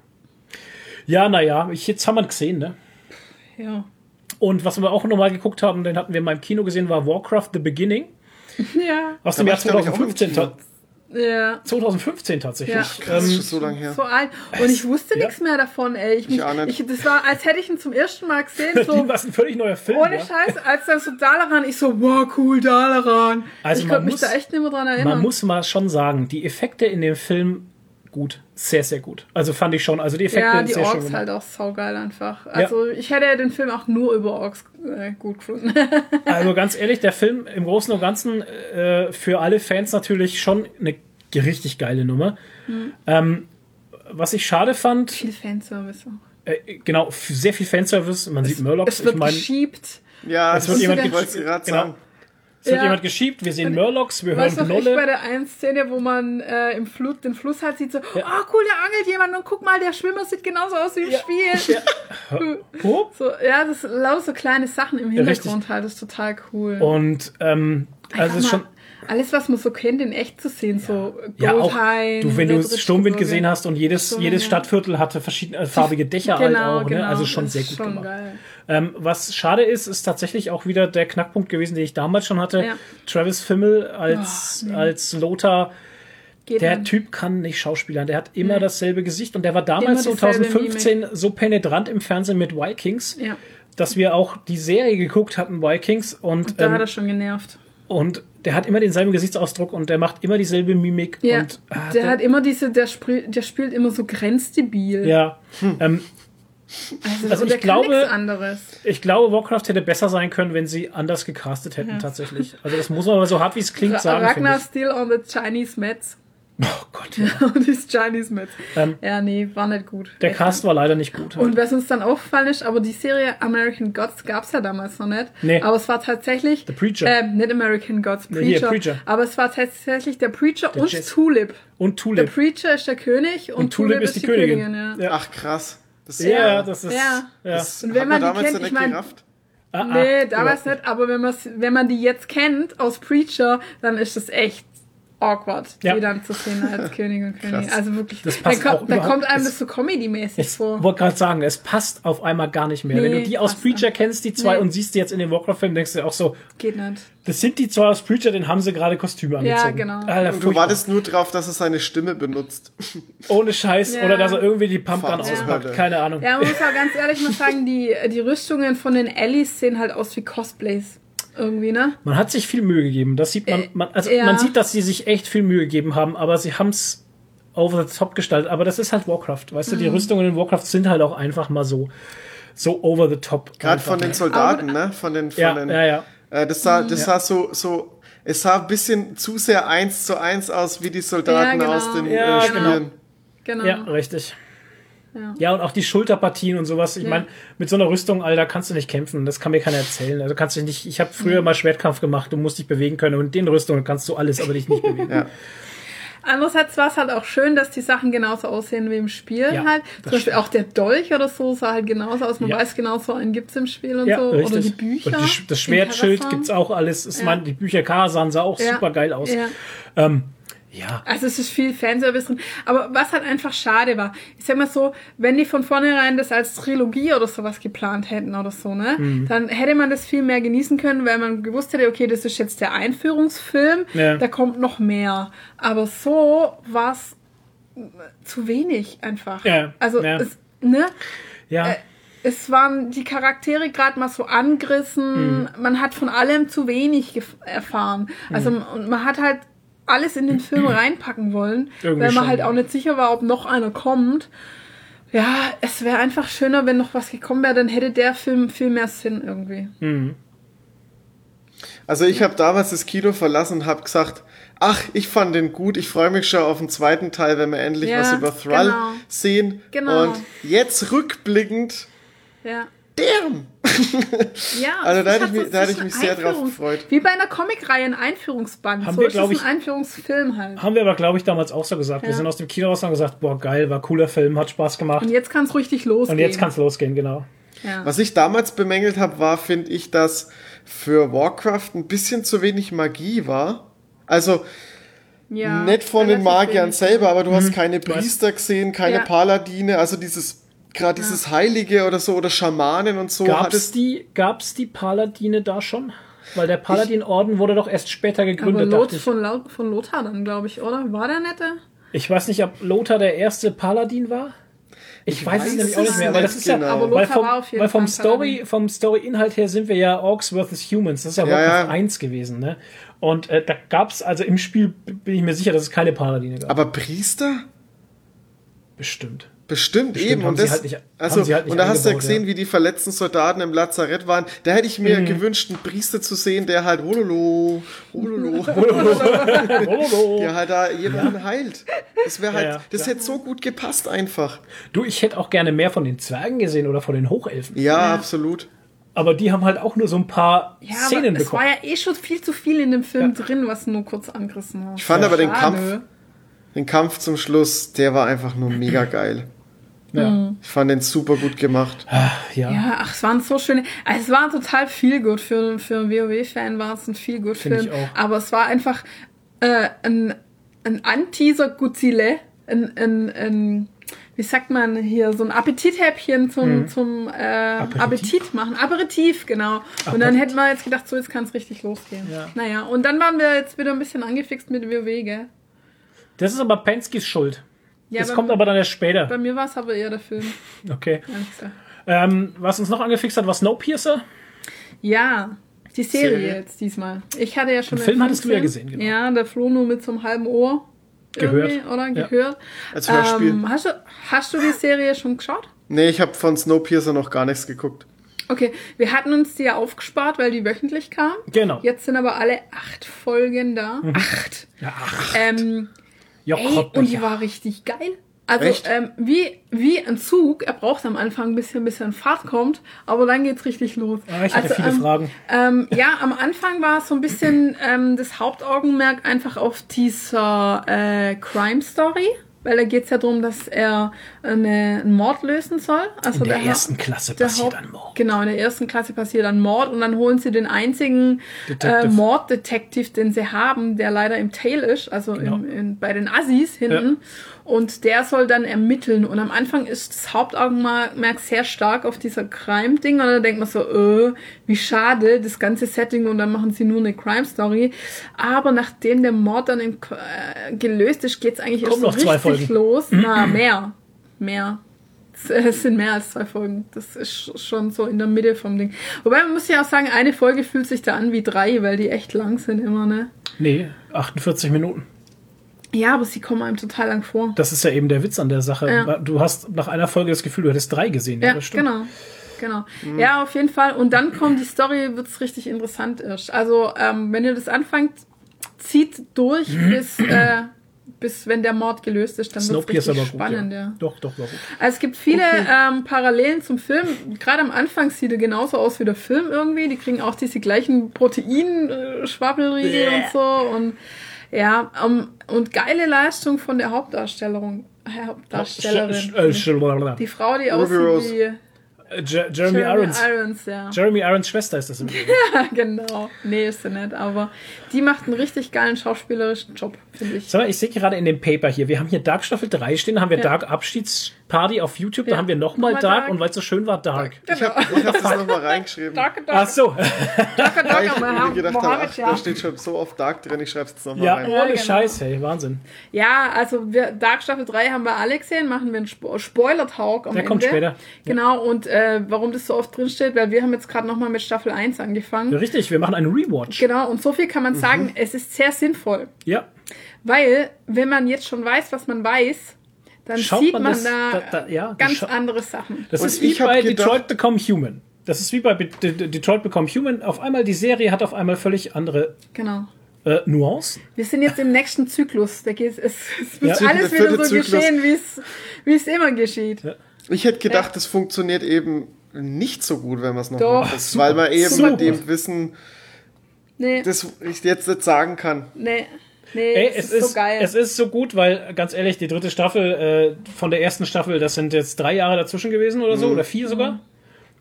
[SPEAKER 1] Ja, naja, jetzt haben wir ihn gesehen, ne?
[SPEAKER 2] Ja.
[SPEAKER 1] Und was wir auch nochmal geguckt haben, den hatten wir mal im Kino gesehen, war Warcraft The Beginning
[SPEAKER 2] Ja.
[SPEAKER 1] aus dem
[SPEAKER 3] war
[SPEAKER 1] Jahr
[SPEAKER 3] ich, glaub ich, auch im
[SPEAKER 1] 2015.
[SPEAKER 3] Kino.
[SPEAKER 1] ta-
[SPEAKER 2] Ja.
[SPEAKER 1] 2015 tatsächlich.
[SPEAKER 2] Ja.
[SPEAKER 3] Krass,
[SPEAKER 1] Ähm,
[SPEAKER 3] schon so lange her.
[SPEAKER 2] So alt. Und ich wusste
[SPEAKER 1] Ja.
[SPEAKER 2] nichts mehr davon, ey. Ich, mich,
[SPEAKER 3] auch nicht.
[SPEAKER 2] ich, das war, als hätte ich ihn zum ersten Mal gesehen. So,
[SPEAKER 1] was ein völlig neuer Film.
[SPEAKER 2] ohne
[SPEAKER 1] ja.
[SPEAKER 2] Scheiß, als dann so Dalaran, ich so, wow, cool, Dalaran.
[SPEAKER 1] Also
[SPEAKER 2] ich
[SPEAKER 1] man
[SPEAKER 2] konnte mich
[SPEAKER 1] muss-
[SPEAKER 2] da echt nicht mehr dran erinnern.
[SPEAKER 1] Man muss mal schon sagen, die Effekte in dem Film gut. Sehr, sehr gut. Also fand ich schon. Also die Effekte
[SPEAKER 2] ja, die
[SPEAKER 1] sehr schön
[SPEAKER 2] Orks
[SPEAKER 1] gemacht.
[SPEAKER 2] halt auch saugeil einfach. Also ich hätte den Film auch nur über Orks äh, gut gefunden.
[SPEAKER 1] Also ganz ehrlich, der Film im Großen und Ganzen äh, für alle Fans natürlich schon eine richtig geile Nummer. Ähm, was ich schade fand,
[SPEAKER 2] Viel Fanservice auch.
[SPEAKER 1] äh, genau, sehr viel Fanservice. Man sieht Murlocs.
[SPEAKER 2] Es wird
[SPEAKER 1] Ich meine,
[SPEAKER 2] geschiebt.
[SPEAKER 3] Ja,
[SPEAKER 1] Es wird jemand
[SPEAKER 3] ich wollte
[SPEAKER 1] gesch-
[SPEAKER 3] gerade
[SPEAKER 1] genau. Es wird
[SPEAKER 2] Ja.
[SPEAKER 1] jemand geschiebt. Wir sehen Murlocs, wir hören
[SPEAKER 2] ich bei der einen Szene, wo man äh, im Flut, den Fluss halt sieht, so, oh cool, da angelt jemand und guck mal, der Schwimmer sieht genauso aus wie im Spiel.
[SPEAKER 1] Oh.
[SPEAKER 2] So, ja, das lauter so kleine Sachen im Hintergrund halt, das ist total cool.
[SPEAKER 1] Und ähm, also ist schon.
[SPEAKER 2] alles, was man so kennt, in echt zu sehen, so
[SPEAKER 1] Ja, auch du, wenn du Sturmwind gesehen hast und jedes,
[SPEAKER 2] So,
[SPEAKER 1] jedes
[SPEAKER 2] ja.
[SPEAKER 1] Stadtviertel hatte verschiedene farbige Dächer
[SPEAKER 2] Genau,
[SPEAKER 1] halt auch,
[SPEAKER 2] genau.
[SPEAKER 1] ne? Also schon
[SPEAKER 2] das
[SPEAKER 1] sehr
[SPEAKER 2] ist
[SPEAKER 1] gut
[SPEAKER 2] schon
[SPEAKER 1] gemacht.
[SPEAKER 2] Geil.
[SPEAKER 1] Ähm, was schade ist, ist tatsächlich auch wieder der Knackpunkt gewesen, den ich damals schon hatte.
[SPEAKER 2] Ja.
[SPEAKER 1] Travis Fimmel als,
[SPEAKER 2] Oh, nee.
[SPEAKER 1] als Lothar.
[SPEAKER 2] Geht
[SPEAKER 1] Der
[SPEAKER 2] nicht.
[SPEAKER 1] Typ kann nicht schauspielern. Der hat immer dasselbe Gesicht und der war damals
[SPEAKER 2] Immer dieselbe
[SPEAKER 1] 2015 so penetrant im Fernsehen mit Vikings,
[SPEAKER 2] Ja,
[SPEAKER 1] dass wir auch die Serie geguckt hatten, Vikings. Und,
[SPEAKER 2] da
[SPEAKER 1] ähm,
[SPEAKER 2] hat er schon genervt.
[SPEAKER 1] und der hat immer denselben Gesichtsausdruck und der macht immer dieselbe Mimik.
[SPEAKER 2] Ja,
[SPEAKER 1] Und, ah,
[SPEAKER 2] der hat immer diese, der, spielt, der spielt immer so grenzdebil.
[SPEAKER 1] ja, ähm,
[SPEAKER 2] Also,
[SPEAKER 1] Also
[SPEAKER 2] der
[SPEAKER 1] ich glaube- ich glaube, Warcraft hätte besser sein können, wenn sie anders gecastet hätten, tatsächlich. Also das muss man aber so hart wie es klingt sagen.
[SPEAKER 2] Ragnar still on the Chinese Mets.
[SPEAKER 1] Oh Gott, ja.
[SPEAKER 2] und die Chinese mit.
[SPEAKER 1] Ähm,
[SPEAKER 2] ja, nee, war nicht gut.
[SPEAKER 1] Der
[SPEAKER 2] Echt
[SPEAKER 1] Cast war leider nicht gut.
[SPEAKER 2] Und was uns dann aufgefallen ist, aber die Serie American Gods gab's ja damals noch nicht.
[SPEAKER 1] Nee.
[SPEAKER 2] Aber es war tatsächlich.
[SPEAKER 1] The Preacher.
[SPEAKER 2] Ähm, nicht American Gods,
[SPEAKER 1] Nee,
[SPEAKER 2] Preacher.
[SPEAKER 1] hier, Preacher.
[SPEAKER 2] Aber es war tatsächlich der Preacher und
[SPEAKER 1] Jazz-
[SPEAKER 2] Tulip.
[SPEAKER 1] Und
[SPEAKER 2] Der
[SPEAKER 1] Tulip.
[SPEAKER 2] Preacher ist der König und,
[SPEAKER 1] Und Tulip ist die Königin.
[SPEAKER 2] ja.
[SPEAKER 1] Ja.
[SPEAKER 3] Ach, krass. Das,
[SPEAKER 1] Ja, das ist.
[SPEAKER 2] Ja.
[SPEAKER 1] Ja.
[SPEAKER 3] das
[SPEAKER 2] Und wenn
[SPEAKER 3] hat
[SPEAKER 2] man die
[SPEAKER 3] damals
[SPEAKER 2] kennt, ich
[SPEAKER 3] nicht
[SPEAKER 2] mein-
[SPEAKER 3] gerafft.
[SPEAKER 1] Ah, ah,
[SPEAKER 2] Nee, damals nicht, aber wenn, wenn man die jetzt kennt aus Preacher, dann ist das echt awkward,
[SPEAKER 1] Ja.
[SPEAKER 2] die dann zu sehen als Königin und König.
[SPEAKER 3] Krass.
[SPEAKER 2] Also wirklich,
[SPEAKER 1] Das passt
[SPEAKER 2] da,
[SPEAKER 1] auch
[SPEAKER 2] kommt, da kommt einem
[SPEAKER 1] es-
[SPEAKER 2] das so comedy-mäßig
[SPEAKER 1] Ich
[SPEAKER 2] vor.
[SPEAKER 1] wollte gerade sagen, es passt auf einmal gar nicht mehr. Wenn
[SPEAKER 2] Nee,
[SPEAKER 1] du die aus Preacher
[SPEAKER 2] nicht.
[SPEAKER 1] kennst, die zwei,
[SPEAKER 2] Nee.
[SPEAKER 1] und siehst die jetzt in den Warcraft-Film, denkst du auch so,
[SPEAKER 2] Geht nicht.
[SPEAKER 1] das sind die zwei aus Preacher, den haben sie gerade Kostüme angezogen.
[SPEAKER 2] genau.
[SPEAKER 1] Alter,
[SPEAKER 3] Und du wartest nur drauf, dass er seine Stimme benutzt.
[SPEAKER 1] Ohne Scheiß.
[SPEAKER 2] Ja.
[SPEAKER 1] Oder dass er irgendwie die Pumpgun auspackt.
[SPEAKER 3] Ja.
[SPEAKER 1] Keine Ahnung.
[SPEAKER 2] Ja, man muss auch ganz ehrlich mal sagen, die, die Rüstungen von den Allies sehen halt aus wie Cosplays. Irgendwie, ne?
[SPEAKER 1] Man hat sich viel Mühe gegeben. Das sieht man,
[SPEAKER 2] Äh,
[SPEAKER 1] man also
[SPEAKER 2] ja.
[SPEAKER 1] man sieht, dass sie sich echt viel Mühe gegeben haben, aber sie haben es over the top gestaltet. Aber das ist halt Warcraft. Weißt du,
[SPEAKER 2] Mhm.
[SPEAKER 1] die Rüstungen in Warcraft sind halt auch einfach mal so, so over the top.
[SPEAKER 3] Gerade von den Soldaten, ne? Von den, von
[SPEAKER 1] Ja,
[SPEAKER 3] den,
[SPEAKER 1] ja, ja.
[SPEAKER 3] Äh, das sah, das sah so, so, es sah ein bisschen zu sehr eins zu eins aus wie die Soldaten
[SPEAKER 2] Ja, genau.
[SPEAKER 3] aus den
[SPEAKER 1] Ja,
[SPEAKER 3] äh, Spielen.
[SPEAKER 2] Genau.
[SPEAKER 1] Ja, richtig.
[SPEAKER 2] Ja.
[SPEAKER 1] Ja, und auch die Schulterpartien und sowas. Ich
[SPEAKER 2] Ja.
[SPEAKER 1] meine, mit so einer Rüstung, Alter, kannst du nicht kämpfen. Das kann mir keiner erzählen. Also kannst du nicht. Ich habe früher mal Schwertkampf gemacht. Du musst dich bewegen können. Und in den Rüstungen kannst du alles, aber dich nicht bewegen.
[SPEAKER 3] Ja.
[SPEAKER 2] Andererseits war es halt auch schön, dass die Sachen genauso aussehen wie im Spiel
[SPEAKER 1] Ja,
[SPEAKER 2] halt. Zum Beispiel
[SPEAKER 1] stimmt.
[SPEAKER 2] auch der Dolch oder so sah halt genauso aus. Man
[SPEAKER 1] Ja.
[SPEAKER 2] weiß genau, so einen gibt's im Spiel und
[SPEAKER 1] Ja,
[SPEAKER 2] so.
[SPEAKER 1] richtig.
[SPEAKER 2] Oder die Bücher.
[SPEAKER 1] Und die, das Schwertschild gibt's auch alles. Ich
[SPEAKER 2] Ja.
[SPEAKER 1] meine, die Bücher Karasan sah auch
[SPEAKER 2] Ja.
[SPEAKER 1] super geil aus.
[SPEAKER 2] Ja.
[SPEAKER 1] Ähm, ja.
[SPEAKER 2] Also es ist viel Fanservice drin. Aber was halt einfach schade war, ich sag mal so, wenn die von vornherein das als Trilogie oder sowas geplant hätten oder so, ne,
[SPEAKER 1] Mhm.
[SPEAKER 2] dann hätte man das viel mehr genießen können, weil man gewusst hätte, okay, das ist jetzt der Einführungsfilm,
[SPEAKER 1] Ja.
[SPEAKER 2] da kommt noch mehr. Aber so war's zu wenig einfach.
[SPEAKER 1] Ja,
[SPEAKER 2] Also
[SPEAKER 1] ja.
[SPEAKER 2] es, ne?
[SPEAKER 1] Ja.
[SPEAKER 2] Äh, es waren die Charaktere gerade mal so angerissen. Man hat von allem zu wenig erfahren. Also und man hat halt alles in den Film reinpacken wollen,
[SPEAKER 1] Irgendwie
[SPEAKER 2] weil man
[SPEAKER 1] schon,
[SPEAKER 2] halt auch nicht sicher war, ob noch einer kommt. Ja, es wäre einfach schöner, wenn noch was gekommen wäre, dann hätte der Film viel mehr Sinn irgendwie.
[SPEAKER 3] Also ich habe damals das Kino verlassen und habe gesagt, ach, ich fand den gut, ich freue mich schon auf den zweiten Teil, wenn wir endlich
[SPEAKER 2] Ja,
[SPEAKER 3] was über Thrall
[SPEAKER 2] genau.
[SPEAKER 3] sehen.
[SPEAKER 2] Genau.
[SPEAKER 3] Und jetzt rückblickend,
[SPEAKER 2] Ja.
[SPEAKER 3] Damn!
[SPEAKER 2] Ja,
[SPEAKER 3] Also
[SPEAKER 2] es
[SPEAKER 3] da
[SPEAKER 2] ist
[SPEAKER 3] hätte
[SPEAKER 2] halt
[SPEAKER 3] ich mich- da hätte
[SPEAKER 2] es
[SPEAKER 3] ich mich sehr drauf gefreut.
[SPEAKER 2] Wie bei einer Comicreihe ein Einführungsband.
[SPEAKER 1] Haben
[SPEAKER 2] so
[SPEAKER 1] wir,
[SPEAKER 2] ist es
[SPEAKER 1] ich-
[SPEAKER 2] ein Einführungsfilm halt.
[SPEAKER 1] Haben wir aber, glaube ich, damals auch so gesagt. Wir
[SPEAKER 2] Ja.
[SPEAKER 1] sind aus dem Kino raus und haben gesagt, boah, geil, war cooler Film, hat Spaß gemacht.
[SPEAKER 2] Und jetzt kann es richtig losgehen.
[SPEAKER 1] Und jetzt kann's losgehen, genau.
[SPEAKER 2] ja.
[SPEAKER 3] Was ich damals bemängelt habe, war, finde ich, dass für Warcraft ein bisschen zu wenig Magie war. Also
[SPEAKER 2] ja,
[SPEAKER 3] nicht von den Magiern selber, aber du
[SPEAKER 1] Mhm.
[SPEAKER 3] hast keine Priester gesehen, keine
[SPEAKER 2] Ja.
[SPEAKER 3] Paladine, also dieses gerade dieses Heilige oder so oder Schamanen und so
[SPEAKER 1] Gab's
[SPEAKER 3] hattest
[SPEAKER 1] die, gab's die Paladine da schon? Weil der Paladin-Orden wurde doch erst später
[SPEAKER 2] Aber
[SPEAKER 1] gegründet,
[SPEAKER 2] Lot
[SPEAKER 1] dachte ich.
[SPEAKER 2] von, von Lothar dann, glaube ich, oder? War der nette?
[SPEAKER 1] Ich weiß nicht, ob Lothar der erste Paladin war. Ich, weiß, es nämlich auch nicht mehr, weil das ist ja,
[SPEAKER 3] genau.
[SPEAKER 2] Aber
[SPEAKER 1] weil
[SPEAKER 2] Lothar
[SPEAKER 1] vom,
[SPEAKER 2] war auf jeden
[SPEAKER 1] weil vom Story,
[SPEAKER 2] Paladin.
[SPEAKER 1] vom Story-Inhalt her sind wir ja Orcs vs. Humans. Das ist ja
[SPEAKER 3] Ja,
[SPEAKER 1] Warcraft
[SPEAKER 3] ja.
[SPEAKER 1] 1 gewesen, ne? Und äh, da gab's, also im Spiel bin ich mir sicher, dass es keine Paladine gab.
[SPEAKER 3] aber Priester?
[SPEAKER 1] Bestimmt.
[SPEAKER 3] Bestimmt,
[SPEAKER 1] Bestimmt,
[SPEAKER 3] eben. Und, das,
[SPEAKER 1] halt nicht-
[SPEAKER 3] also,
[SPEAKER 1] halt
[SPEAKER 3] und da hast du ja gesehen,
[SPEAKER 1] ja.
[SPEAKER 3] wie die verletzten Soldaten im Lazarett waren. Da hätte ich mir
[SPEAKER 1] Mhm.
[SPEAKER 3] gewünscht, einen Priester zu sehen, der halt Hololo, Hololo,
[SPEAKER 1] Hololo.
[SPEAKER 3] der halt da jemanden heilt. Das wäre halt,
[SPEAKER 1] Ja, ja,
[SPEAKER 3] das hätte so gut gepasst einfach.
[SPEAKER 1] Du, ich hätte auch gerne mehr von den Zwergen gesehen oder von den Hochelfen.
[SPEAKER 3] Ja, absolut.
[SPEAKER 1] Aber die haben halt auch nur so ein paar
[SPEAKER 2] Ja,
[SPEAKER 1] Szenen
[SPEAKER 2] aber es
[SPEAKER 1] bekommen.
[SPEAKER 2] war ja eh schon viel zu viel in dem Film drin, was nur kurz angerissen war.
[SPEAKER 3] Ich fand aber den
[SPEAKER 2] Schade.
[SPEAKER 3] Kampf, den Kampf zum Schluss, der war einfach nur mega geil.
[SPEAKER 1] Ja.
[SPEAKER 3] Ich fand den super gut gemacht.
[SPEAKER 1] ja.
[SPEAKER 2] Ja, ach, es waren so schöne. Also es war total viel gut für, für einen WoW-Fan war es ein viel gut
[SPEAKER 1] Find
[SPEAKER 2] Film.
[SPEAKER 1] ich auch.
[SPEAKER 2] Aber es war einfach äh, ein, ein Anteaser Guzile, ein, ein, ein, wie sagt man hier, so ein Appetithäppchen zum, zum äh, Appetit machen. Aperitif, genau. Und dann hätten wir jetzt gedacht, so jetzt kann es richtig losgehen.
[SPEAKER 1] Ja.
[SPEAKER 2] Naja, und dann waren wir jetzt wieder ein bisschen angefixt mit WoW, gell?
[SPEAKER 1] Das ist aber Penskys Schuld.
[SPEAKER 2] Ja,
[SPEAKER 1] das kommt aber dann erst später.
[SPEAKER 2] Bei mir war es aber eher der Film.
[SPEAKER 1] Okay. Ähm, was uns noch angefixt hat, war Snowpiercer.
[SPEAKER 2] Ja, die Serie,
[SPEAKER 3] Serie.
[SPEAKER 2] jetzt diesmal. Ich hatte ja schon
[SPEAKER 1] Den Film hattest du ja
[SPEAKER 2] gesehen.
[SPEAKER 1] genau.
[SPEAKER 2] Ja, der Flo nur mit so einem halben Ohr.
[SPEAKER 1] Gehört.
[SPEAKER 2] Oder
[SPEAKER 1] Ja.
[SPEAKER 2] gehört.
[SPEAKER 3] Als Hörspiel.
[SPEAKER 2] Ähm, hast, du, hast du die Serie schon geschaut?
[SPEAKER 3] Nee, ich habe von Snowpiercer noch gar nichts geguckt.
[SPEAKER 2] Okay, wir hatten uns die ja aufgespart, weil die wöchentlich kam.
[SPEAKER 1] Genau.
[SPEAKER 2] Jetzt sind aber alle acht Folgen da.
[SPEAKER 1] Mhm.
[SPEAKER 2] Acht.
[SPEAKER 1] Ja, ach,
[SPEAKER 2] Ähm,
[SPEAKER 1] Ja,
[SPEAKER 2] Ey, und die
[SPEAKER 1] ja.
[SPEAKER 2] war richtig geil. Also ähm, wie, wie ein Zug, er braucht am Anfang ein bisschen, bis er in Fahrt kommt, aber dann geht's richtig los.
[SPEAKER 1] Ah, ich hatte
[SPEAKER 2] also,
[SPEAKER 1] viele
[SPEAKER 2] ähm,
[SPEAKER 1] Fragen.
[SPEAKER 2] Ähm, ja, am Anfang war es so ein bisschen ähm, das Hauptaugenmerk einfach auf dieser äh, Crime Story, weil da geht's ja darum, dass er eine, einen Mord lösen soll. Also
[SPEAKER 1] In der
[SPEAKER 2] Haupt-
[SPEAKER 1] ersten Klasse
[SPEAKER 2] der
[SPEAKER 1] passiert
[SPEAKER 2] Haupt-
[SPEAKER 1] ein Mord.
[SPEAKER 2] Genau, in der ersten Klasse passiert ein Mord und dann holen sie den einzigen äh. Morddetektiv, den sie haben, der leider im Tail ist, also
[SPEAKER 1] Genau.
[SPEAKER 2] im, in, bei den Assis hinten. Und der soll dann ermitteln. Und am Anfang ist das Hauptaugenmerk sehr stark auf dieser Crime-Ding. Und dann denkt man so, äh, wie schade, das ganze Setting. Und dann machen sie nur eine Crime-Story. Aber nachdem der Mord dann in, äh, gelöst ist, geht's eigentlich
[SPEAKER 1] Kommt
[SPEAKER 2] erst so
[SPEAKER 1] noch zwei
[SPEAKER 2] richtig
[SPEAKER 1] Folgen.
[SPEAKER 2] los. Na, mehr. Mehr. Es- Es sind mehr als zwei Folgen. Das ist schon so in der Mitte vom Ding. Wobei man muss ja auch sagen, eine Folge fühlt sich da an wie drei, weil die echt lang sind immer, ne?
[SPEAKER 1] Nee, 48 Minuten.
[SPEAKER 2] Ja, aber sie kommen einem total lang vor.
[SPEAKER 1] Das ist ja eben der Witz an der Sache.
[SPEAKER 2] Ja.
[SPEAKER 1] Du hast nach einer Folge das Gefühl, du hättest drei gesehen.
[SPEAKER 2] Ja,
[SPEAKER 1] das stimmt.
[SPEAKER 2] genau. Genau. Ja, auf jeden Fall. Und dann kommt die Story, wird's richtig interessant erst. Also, ähm, wenn ihr das anfangt, zieht durch bis, äh, bis wenn der Mord gelöst ist, dann wird's
[SPEAKER 1] Snowpiercer
[SPEAKER 2] richtig
[SPEAKER 1] war gut.
[SPEAKER 2] spannend,
[SPEAKER 1] ja.
[SPEAKER 2] ja.
[SPEAKER 1] Doch, doch, war gut.
[SPEAKER 2] Also es gibt viele ähm, Parallelen zum Film. Gerade am Anfang sieht er genauso aus wie der Film irgendwie. Die kriegen auch diese gleichen Protein-Schwabbelriegel und so. Und ja, um, und geile Leistung von der Hauptdarstellerin. Äh, Hauptdarstellerin.
[SPEAKER 1] Sch- äh, sch-
[SPEAKER 2] die Frau, die aussieht wie
[SPEAKER 1] äh, Je- Jeremy Irons.
[SPEAKER 2] Irons, ja.
[SPEAKER 1] Jeremy Irons Schwester ist das im Übrigen.
[SPEAKER 2] genau. Nee, ist sie nicht. Aber die macht einen richtig geilen schauspielerischen Job, finde ich.
[SPEAKER 1] Sag mal, ich sehe gerade in dem Paper hier, wir haben hier Dark Staffel 3 stehen, da haben wir
[SPEAKER 2] Ja.
[SPEAKER 1] Dark Abschiedsparty auf YouTube, da
[SPEAKER 2] Ja.
[SPEAKER 1] haben wir nochmal Dark,
[SPEAKER 2] Dark.
[SPEAKER 1] und weil es so schön war, Dark.
[SPEAKER 3] Ich habe ich hab das nochmal reingeschrieben.
[SPEAKER 2] Dark,
[SPEAKER 1] Ach
[SPEAKER 2] dark,
[SPEAKER 1] so,
[SPEAKER 2] dark,
[SPEAKER 3] Weil
[SPEAKER 2] dark,
[SPEAKER 3] ich
[SPEAKER 2] dark,
[SPEAKER 3] mir gedacht habe,
[SPEAKER 2] Mohammed,
[SPEAKER 3] ach,
[SPEAKER 2] ja.
[SPEAKER 3] da steht schon so oft Dark drin, ich schreibe es jetzt nochmal
[SPEAKER 1] ja,
[SPEAKER 3] rein.
[SPEAKER 1] ohne
[SPEAKER 2] genau.
[SPEAKER 1] Scheiß, hey, Wahnsinn.
[SPEAKER 2] Ja, also wir, Dark Staffel 3 haben wir alle gesehen, machen wir einen Spo Spoiler-Talk am
[SPEAKER 1] Der
[SPEAKER 2] Ende.
[SPEAKER 1] kommt später.
[SPEAKER 2] Genau, und äh, warum das so oft drin steht, weil wir haben jetzt gerade nochmal mit Staffel 1 angefangen.
[SPEAKER 1] Ja, richtig, wir machen einen Rewatch.
[SPEAKER 2] Genau, und so viel kann man sagen, es ist sehr sinnvoll.
[SPEAKER 1] Ja,
[SPEAKER 2] Weil, wenn man jetzt schon weiß, was man weiß, dann
[SPEAKER 1] Schaut
[SPEAKER 2] sieht
[SPEAKER 1] man
[SPEAKER 2] man,
[SPEAKER 1] das-
[SPEAKER 2] da,
[SPEAKER 1] da- ja,
[SPEAKER 2] ganz andere Sachen.
[SPEAKER 1] das
[SPEAKER 3] Und
[SPEAKER 1] ist wie bei
[SPEAKER 3] gedacht-
[SPEAKER 1] Detroit Become Human. Das ist wie bei Be De De Detroit Become Human. Auf einmal, die Serie hat auf einmal völlig andere
[SPEAKER 2] Genau.
[SPEAKER 1] äh, Nuancen.
[SPEAKER 2] Wir sind jetzt im nächsten Zyklus. Da geht es, es wird
[SPEAKER 1] Ja.
[SPEAKER 2] alles
[SPEAKER 3] Der
[SPEAKER 2] wieder so
[SPEAKER 3] Zyklus.
[SPEAKER 2] geschehen, wie es, immer geschieht.
[SPEAKER 3] Ich hätte gedacht, das funktioniert eben nicht so gut, wenn man es noch
[SPEAKER 2] Doch.
[SPEAKER 3] macht. Das, weil man eben
[SPEAKER 1] Super.
[SPEAKER 3] mit dem Wissen,
[SPEAKER 2] Nee,
[SPEAKER 3] das ich jetzt nicht sagen kann.
[SPEAKER 2] nee, nee,
[SPEAKER 1] Ey,
[SPEAKER 2] es,
[SPEAKER 1] es
[SPEAKER 2] ist,
[SPEAKER 1] ist,
[SPEAKER 2] so geil.
[SPEAKER 1] es ist so gut, weil ganz ehrlich, die dritte Staffel äh, von der ersten Staffel, das sind jetzt drei Jahre dazwischen gewesen oder so,
[SPEAKER 2] Mhm.
[SPEAKER 1] oder vier sogar.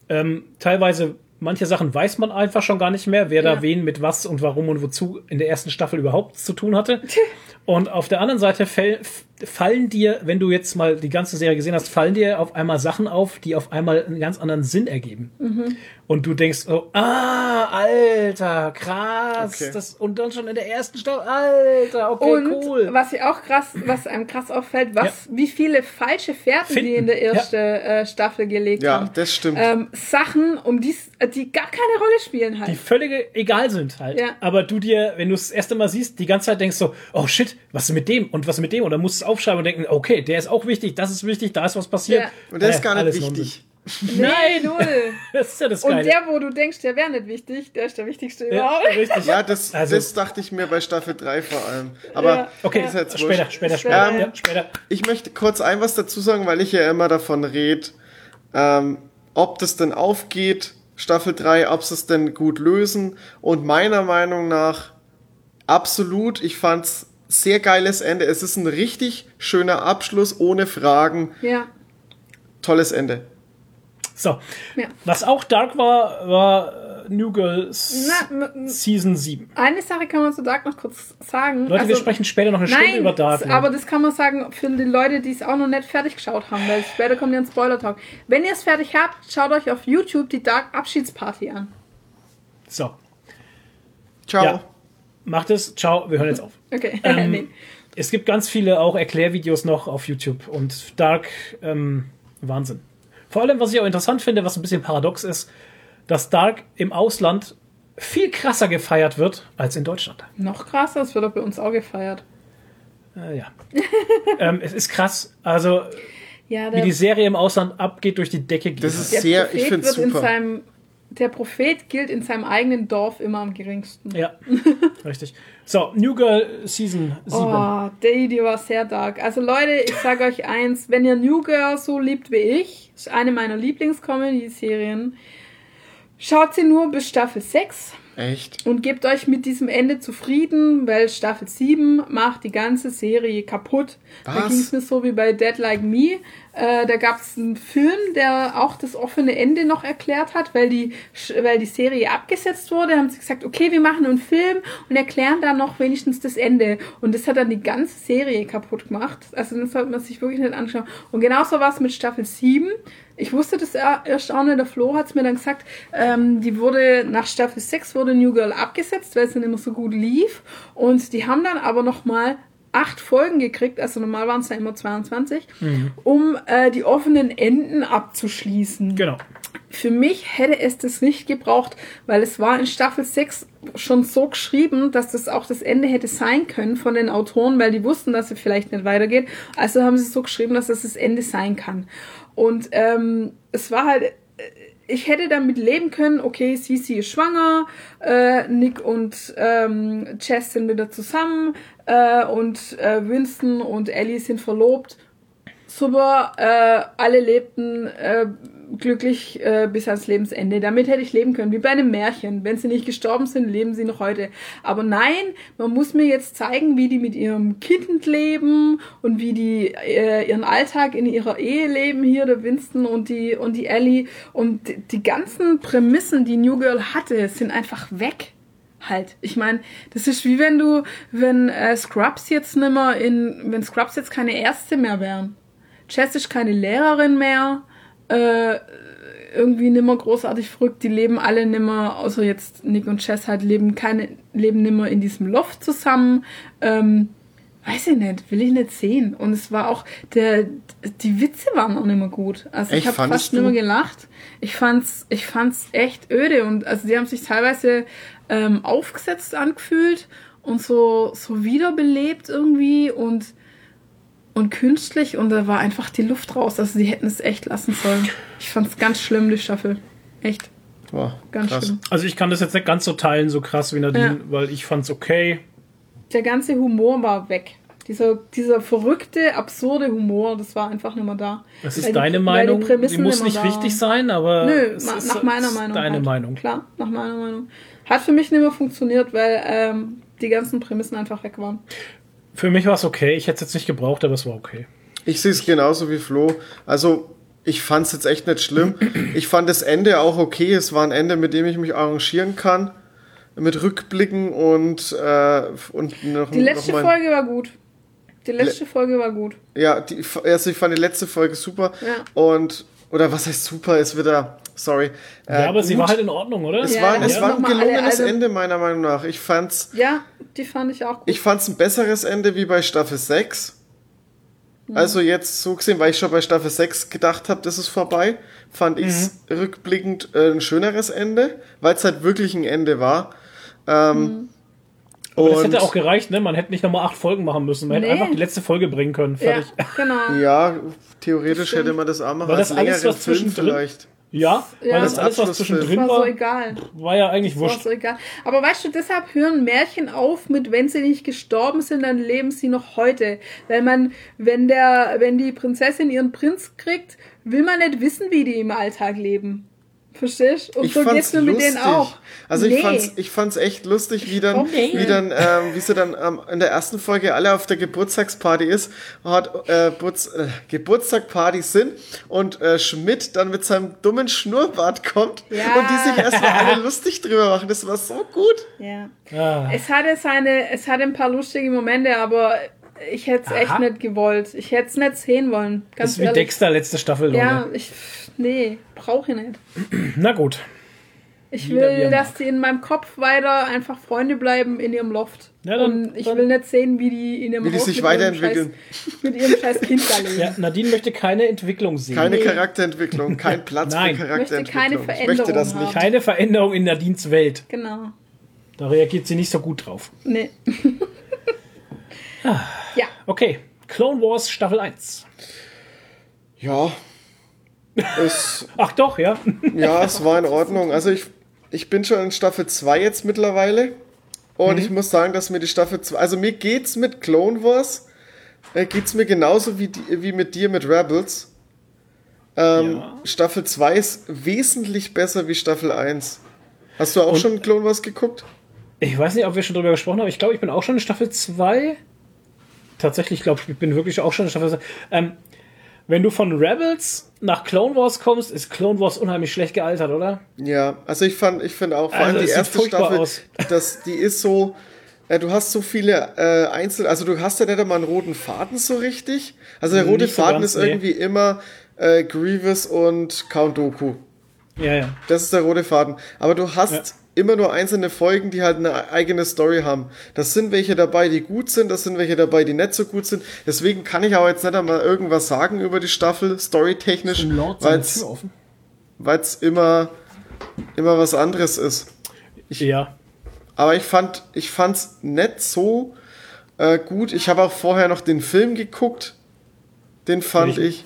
[SPEAKER 1] Ähm, teilweise, manche Sachen weiß man einfach schon gar nicht mehr, wer
[SPEAKER 2] Ja.
[SPEAKER 1] da wen mit was und warum und wozu in der ersten Staffel überhaupt zu tun hatte. und auf der anderen Seite fäll, f- fallen dir, wenn du jetzt mal die ganze Serie gesehen hast, fallen dir auf einmal Sachen auf, die auf einmal einen ganz anderen Sinn ergeben.
[SPEAKER 2] Mhm.
[SPEAKER 1] Und du denkst, oh, ah, Alter, krass.
[SPEAKER 3] Okay.
[SPEAKER 1] Das, und dann schon in der ersten Staffel, Alter, okay,
[SPEAKER 2] und
[SPEAKER 1] cool.
[SPEAKER 2] was ich auch krass, was einem krass auffällt, was, wie viele falsche Fährten die
[SPEAKER 1] Finden.
[SPEAKER 2] in der
[SPEAKER 1] Ja.
[SPEAKER 2] ersten äh, Staffel gelegt
[SPEAKER 3] Ja,
[SPEAKER 2] haben.
[SPEAKER 3] das stimmt.
[SPEAKER 2] Ähm, Sachen, um die, die gar keine Rolle spielen halt.
[SPEAKER 1] die völlig egal sind halt.
[SPEAKER 2] Ja.
[SPEAKER 1] Aber du dir, wenn du es das erste Mal siehst, die ganze Zeit denkst so, oh shit, was ist mit dem und was ist mit dem? Und dann musst du es aufschreiben und denken, okay, der ist auch wichtig, das ist wichtig, da ist was passiert.
[SPEAKER 2] Ja.
[SPEAKER 3] Und der ist
[SPEAKER 1] Äh,
[SPEAKER 3] gar nicht wichtig.
[SPEAKER 2] Nee, null.
[SPEAKER 1] Das ist ja das
[SPEAKER 2] Und
[SPEAKER 1] Geile.
[SPEAKER 2] der, wo du denkst, der wäre nicht wichtig, der ist der wichtigste
[SPEAKER 1] ja,
[SPEAKER 2] überhaupt.
[SPEAKER 1] richtig.
[SPEAKER 3] Ja, das,
[SPEAKER 1] Also-
[SPEAKER 3] das dachte ich mir bei Staffel 3 vor allem. Aber
[SPEAKER 2] Ja.
[SPEAKER 1] Okay,
[SPEAKER 3] ist jetzt
[SPEAKER 1] später, später, später,
[SPEAKER 3] Ähm,
[SPEAKER 1] ja, später.
[SPEAKER 3] Ich möchte kurz ein was dazu sagen, weil ich ja immer davon rede, ähm, ob das denn aufgeht, Staffel 3, ob sie es denn gut lösen. Und meiner Meinung nach absolut, ich fand's sehr geiles Ende. Es ist ein richtig schöner Abschluss, ohne Fragen.
[SPEAKER 2] Ja.
[SPEAKER 3] Tolles Ende.
[SPEAKER 1] So.
[SPEAKER 2] Ja.
[SPEAKER 1] Was auch dark war, war äh, New Girl
[SPEAKER 2] Na,
[SPEAKER 1] Season 7.
[SPEAKER 2] Eine Sache kann man zu Dark noch kurz sagen.
[SPEAKER 1] Leute, wir sprechen später noch eine Stunde
[SPEAKER 2] Also, Nein,
[SPEAKER 1] über Dark. ne?
[SPEAKER 2] aber das kann man sagen für die Leute, die es auch noch nicht fertig geschaut haben, weil später kommt ja ein Spoiler-Talk. Wenn ihr es fertig habt, schaut euch auf YouTube die Dark Abschiedsparty an.
[SPEAKER 1] so,
[SPEAKER 3] Ciao.
[SPEAKER 1] Ja. Macht es. Ciao, wir hören jetzt auf.
[SPEAKER 2] Okay,
[SPEAKER 1] Ähm,
[SPEAKER 2] nee.
[SPEAKER 1] Es gibt ganz viele auch Erklärvideos noch auf YouTube und Dark, ähm, Wahnsinn. Vor allem, was ich auch interessant finde, was ein bisschen paradox ist, dass Dark im Ausland viel krasser gefeiert wird als in Deutschland.
[SPEAKER 2] Noch krasser, das wird doch bei uns auch gefeiert.
[SPEAKER 1] Äh, ja. ähm, es ist krass. Also,
[SPEAKER 2] Ja,
[SPEAKER 1] wie die Serie im Ausland abgeht, durch die Decke geht.
[SPEAKER 3] Das ist sehr, ich
[SPEAKER 2] wird in
[SPEAKER 3] super.
[SPEAKER 2] seinem der Prophet gilt in seinem eigenen Dorf immer am geringsten.
[SPEAKER 1] Ja, richtig. So, New Girl Season 7.
[SPEAKER 2] Oh, die, die war sehr dark. Also Leute, ich sage euch eins, wenn ihr New Girl so liebt wie ich, ist eine meiner Lieblings-Comedy-Serien, schaut sie nur bis Staffel 6
[SPEAKER 3] Echt?
[SPEAKER 2] und gebt euch mit diesem Ende zufrieden, weil Staffel 7 macht die ganze Serie kaputt. Da
[SPEAKER 3] Was?
[SPEAKER 2] ging es mir so wie bei Dead Like Me. Äh, da gab es einen Film, der auch das offene Ende noch erklärt hat, weil die, weil die Serie abgesetzt wurde. haben sie gesagt, okay, wir machen einen Film und erklären dann noch wenigstens das Ende. Und das hat dann die ganze Serie kaputt gemacht. Also das sollte man sich wirklich nicht anschauen. Und genauso war es mit Staffel 7. Ich wusste das er- erst auch nicht, der Flo hat es mir dann gesagt, ähm, die wurde, nach Staffel 6 wurde New Girl abgesetzt, weil es dann immer so gut lief. Und die haben dann aber nochmal acht Folgen gekriegt, also normal waren es ja immer 22, um äh, die offenen Enden abzuschließen.
[SPEAKER 1] Genau.
[SPEAKER 2] Für mich hätte es das nicht gebraucht, weil es war in Staffel 6 schon so geschrieben, dass das auch das Ende hätte sein können von den Autoren, weil die wussten, dass es vielleicht nicht weitergeht. Also haben sie es so geschrieben, dass das das Ende sein kann. Und ähm, es war halt, äh, ich hätte damit leben können, okay, Sisi ist schwanger, äh, Nick und ähm, Jess sind wieder zusammen äh, und äh, Winston und Ellie sind verlobt super, äh, alle lebten äh, glücklich äh, bis ans Lebensende. Damit hätte ich leben können, wie bei einem Märchen. Wenn sie nicht gestorben sind, leben sie noch heute. Aber nein, man muss mir jetzt zeigen, wie die mit ihrem Kind leben und wie die äh, ihren Alltag in ihrer Ehe leben, hier der Winston und die, und die Ellie. Und die, ganzen Prämissen, die New Girl hatte, sind einfach weg halt. Ich meine, das ist wie wenn du, wenn äh, Scrubs jetzt nimmer in, wenn Scrubs jetzt keine Ärzte mehr wären. Jess ist keine Lehrerin mehr, äh, irgendwie nimmer großartig verrückt, die leben alle nimmer, außer jetzt Nick und Jess halt leben keine, leben nimmer in diesem Loft zusammen. Ähm, weiß ich nicht, will ich nicht sehen. Und es war auch, der, die Witze waren auch nicht mehr gut. Also ich habe fast nicht mehr
[SPEAKER 3] du?
[SPEAKER 2] gelacht. Ich fand's, ich fand's echt öde und also die haben sich teilweise ähm, aufgesetzt angefühlt und so, so wiederbelebt irgendwie und, und künstlich und da war einfach die Luft raus. Also die hätten es echt lassen sollen. Ich fand's ganz schlimm, die Staffel. Echt,
[SPEAKER 3] Boah,
[SPEAKER 2] ganz
[SPEAKER 3] krass.
[SPEAKER 2] schlimm.
[SPEAKER 1] Also ich kann das jetzt nicht ganz so teilen, so krass wie Nadine,
[SPEAKER 2] Ja.
[SPEAKER 1] weil ich fand's okay.
[SPEAKER 2] Der ganze Humor war weg. Dieser, dieser verrückte, absurde Humor, das war einfach nicht mehr da.
[SPEAKER 1] Das
[SPEAKER 2] Weil
[SPEAKER 1] ist
[SPEAKER 2] die-
[SPEAKER 1] deine
[SPEAKER 2] weil die
[SPEAKER 1] Meinung. Die
[SPEAKER 2] Prämissen
[SPEAKER 1] muss nicht richtig
[SPEAKER 2] waren.
[SPEAKER 1] sein, aber
[SPEAKER 2] Nö,
[SPEAKER 1] es
[SPEAKER 2] ma-
[SPEAKER 1] ist,
[SPEAKER 2] nach meiner
[SPEAKER 1] ist
[SPEAKER 2] Meinung.
[SPEAKER 1] deine
[SPEAKER 2] halt.
[SPEAKER 1] Meinung.
[SPEAKER 2] Klar, nach meiner Meinung. Hat für mich nicht mehr funktioniert, weil ähm, die ganzen Prämissen einfach weg waren.
[SPEAKER 1] Für mich war es okay. Ich hätte es jetzt nicht gebraucht, aber es war okay.
[SPEAKER 3] Ich sehe es genauso wie Flo. Also, ich fand es jetzt echt nicht schlimm. Ich fand das Ende auch okay. Es war ein Ende, mit dem ich mich arrangieren kann. Mit Rückblicken und, äh, und noch,
[SPEAKER 2] Die letzte
[SPEAKER 3] noch
[SPEAKER 2] Folge war gut. Die letzte Folge war gut.
[SPEAKER 3] Ja, die, also ich fand die letzte Folge super.
[SPEAKER 2] Ja.
[SPEAKER 3] Und, oder was heißt super, ist wieder, sorry.
[SPEAKER 1] Ja,
[SPEAKER 3] äh,
[SPEAKER 1] aber sie
[SPEAKER 3] gut.
[SPEAKER 1] war halt in Ordnung, oder?
[SPEAKER 3] Es
[SPEAKER 2] Ja,
[SPEAKER 3] war, es war ein
[SPEAKER 2] alle
[SPEAKER 3] gelungenes
[SPEAKER 2] Alben-
[SPEAKER 3] Ende, meiner Meinung nach. Ich fand's,
[SPEAKER 2] Ja, die fand ich auch gut.
[SPEAKER 3] ich fand's ein besseres Ende wie bei Staffel 6. Also jetzt so gesehen, weil ich schon bei Staffel 6 gedacht habe, das ist vorbei, fand ich's rückblickend äh, ein schöneres Ende, weil es halt wirklich ein Ende war. Ähm,
[SPEAKER 1] aber das
[SPEAKER 3] und-
[SPEAKER 1] hätte auch gereicht, ne? Man hätte nicht nochmal acht Folgen machen müssen. Man
[SPEAKER 2] Nee.
[SPEAKER 1] hätte einfach die letzte Folge bringen können.
[SPEAKER 2] ja,
[SPEAKER 1] Fertig.
[SPEAKER 2] genau.
[SPEAKER 3] Ja, theoretisch hätte man das auch machen
[SPEAKER 1] War das
[SPEAKER 3] als
[SPEAKER 1] alles,
[SPEAKER 3] längeren
[SPEAKER 1] was
[SPEAKER 3] Film
[SPEAKER 1] zwischendrin-
[SPEAKER 3] vielleicht.
[SPEAKER 1] Ja,
[SPEAKER 2] Ja.
[SPEAKER 1] weil das alles, was zwischendrin
[SPEAKER 2] Das war so
[SPEAKER 1] war,
[SPEAKER 2] egal.
[SPEAKER 1] war ja eigentlich
[SPEAKER 2] War
[SPEAKER 1] wurscht.
[SPEAKER 2] so egal. Aber weißt du, deshalb hören Märchen auf mit, wenn sie nicht gestorben sind, dann leben sie noch heute. Weil man, wenn der, wenn die Prinzessin ihren Prinz kriegt, will man nicht wissen, wie die im Alltag leben. Verstehst? Und
[SPEAKER 3] Ich
[SPEAKER 2] so geht's mir mit denen auch.
[SPEAKER 3] Also ich
[SPEAKER 2] Nee.
[SPEAKER 3] fand's, ich fand's echt lustig, wie dann,
[SPEAKER 2] Okay.
[SPEAKER 3] wie dann, ähm, wie sie dann ähm, in der ersten Folge alle auf der Geburtstagsparty ist, hat äh, Butz, äh, Geburtstagparty sind und äh, Schmidt dann mit seinem dummen Schnurrbart kommt
[SPEAKER 2] Ja.
[SPEAKER 3] und die sich erstmal alle lustig drüber machen. Das war so gut.
[SPEAKER 2] Ja.
[SPEAKER 1] Ah.
[SPEAKER 2] Es hatte seine, es hatte ein paar lustige Momente, aber ich hätte es echt nicht gewollt. Ich hätte es nicht sehen wollen.
[SPEAKER 1] Das
[SPEAKER 2] Ganz
[SPEAKER 1] ist wie
[SPEAKER 2] ehrlich.
[SPEAKER 1] Dexter letzte Staffel.
[SPEAKER 2] Ja, ich, nee, brauche ich nicht.
[SPEAKER 1] Na gut.
[SPEAKER 2] Ich will, dass
[SPEAKER 1] mag.
[SPEAKER 2] die in meinem Kopf weiter einfach Freunde bleiben in ihrem Loft.
[SPEAKER 1] Ja, dann-
[SPEAKER 2] und ich
[SPEAKER 1] dann-
[SPEAKER 2] will nicht sehen, wie die in ihrem
[SPEAKER 3] Wie die
[SPEAKER 2] Haus
[SPEAKER 3] sich
[SPEAKER 2] mit ihrem
[SPEAKER 3] weiterentwickeln.
[SPEAKER 2] Scheiß, mit ihrem scheiß Kind da leben.
[SPEAKER 1] Ja, Nadine möchte keine Entwicklung sehen.
[SPEAKER 3] Keine
[SPEAKER 2] Nee.
[SPEAKER 3] Charakterentwicklung, kein Platz
[SPEAKER 1] Nein.
[SPEAKER 3] für
[SPEAKER 1] Ich
[SPEAKER 2] möchte
[SPEAKER 3] Charakterentwicklung.
[SPEAKER 2] keine
[SPEAKER 3] ich möchte das
[SPEAKER 2] Veränderung
[SPEAKER 3] nicht.
[SPEAKER 1] Keine Veränderung in Nadines Welt.
[SPEAKER 2] Genau.
[SPEAKER 1] Da reagiert sie nicht so gut drauf.
[SPEAKER 2] Nee.
[SPEAKER 1] Okay, Clone Wars Staffel 1.
[SPEAKER 3] Ja, Es,
[SPEAKER 1] Ach doch, ja.
[SPEAKER 3] ja, es war in Ordnung. Also ich, ich bin schon in Staffel 2 jetzt mittlerweile. Und ich muss sagen, dass mir die Staffel 2, also mir geht's mit Clone Wars, äh, geht's mir genauso wie, die, wie mit dir mit Rebels. Ähm,
[SPEAKER 1] Ja.
[SPEAKER 3] Staffel 2 ist wesentlich besser wie Staffel 1. Hast du auch
[SPEAKER 1] Und-
[SPEAKER 3] schon Clone Wars geguckt?
[SPEAKER 1] Ich weiß nicht, ob wir schon drüber gesprochen haben. Ich glaube, ich bin auch schon in Staffel 2. Tatsächlich, ich glaube, ich bin wirklich auch schon in Staffel 2. Ähm, wenn du von Rebels nach Clone Wars kommst, ist Clone Wars unheimlich schlecht gealtert, oder?
[SPEAKER 3] Ja, also ich fand, ich finde auch, vor
[SPEAKER 1] Also
[SPEAKER 3] allem die erste Staffel,
[SPEAKER 1] aus.
[SPEAKER 3] das, die ist so, äh, du hast so viele äh, Einzel, also du hast ja nicht einmal einen roten Faden so richtig. Also der rote
[SPEAKER 1] so
[SPEAKER 3] Faden
[SPEAKER 1] ganz,
[SPEAKER 3] ist
[SPEAKER 1] nee.
[SPEAKER 3] irgendwie immer äh, Grievous und Count Dooku.
[SPEAKER 1] Ja, ja.
[SPEAKER 3] Das ist der rote Faden. Aber du hast
[SPEAKER 1] Ja.
[SPEAKER 3] Immer nur einzelne Folgen, die halt eine eigene Story haben. Das sind welche dabei, die gut sind, das sind welche dabei, die nicht so gut sind. Deswegen kann ich aber jetzt nicht einmal irgendwas sagen über die Staffel, storytechnisch, weil es immer, immer was anderes ist.
[SPEAKER 1] Ja.
[SPEAKER 3] Aber ich fand, ich fand's nicht so äh, gut. Ich habe auch vorher noch den Film geguckt. Den fand
[SPEAKER 1] Welchen?
[SPEAKER 3] ich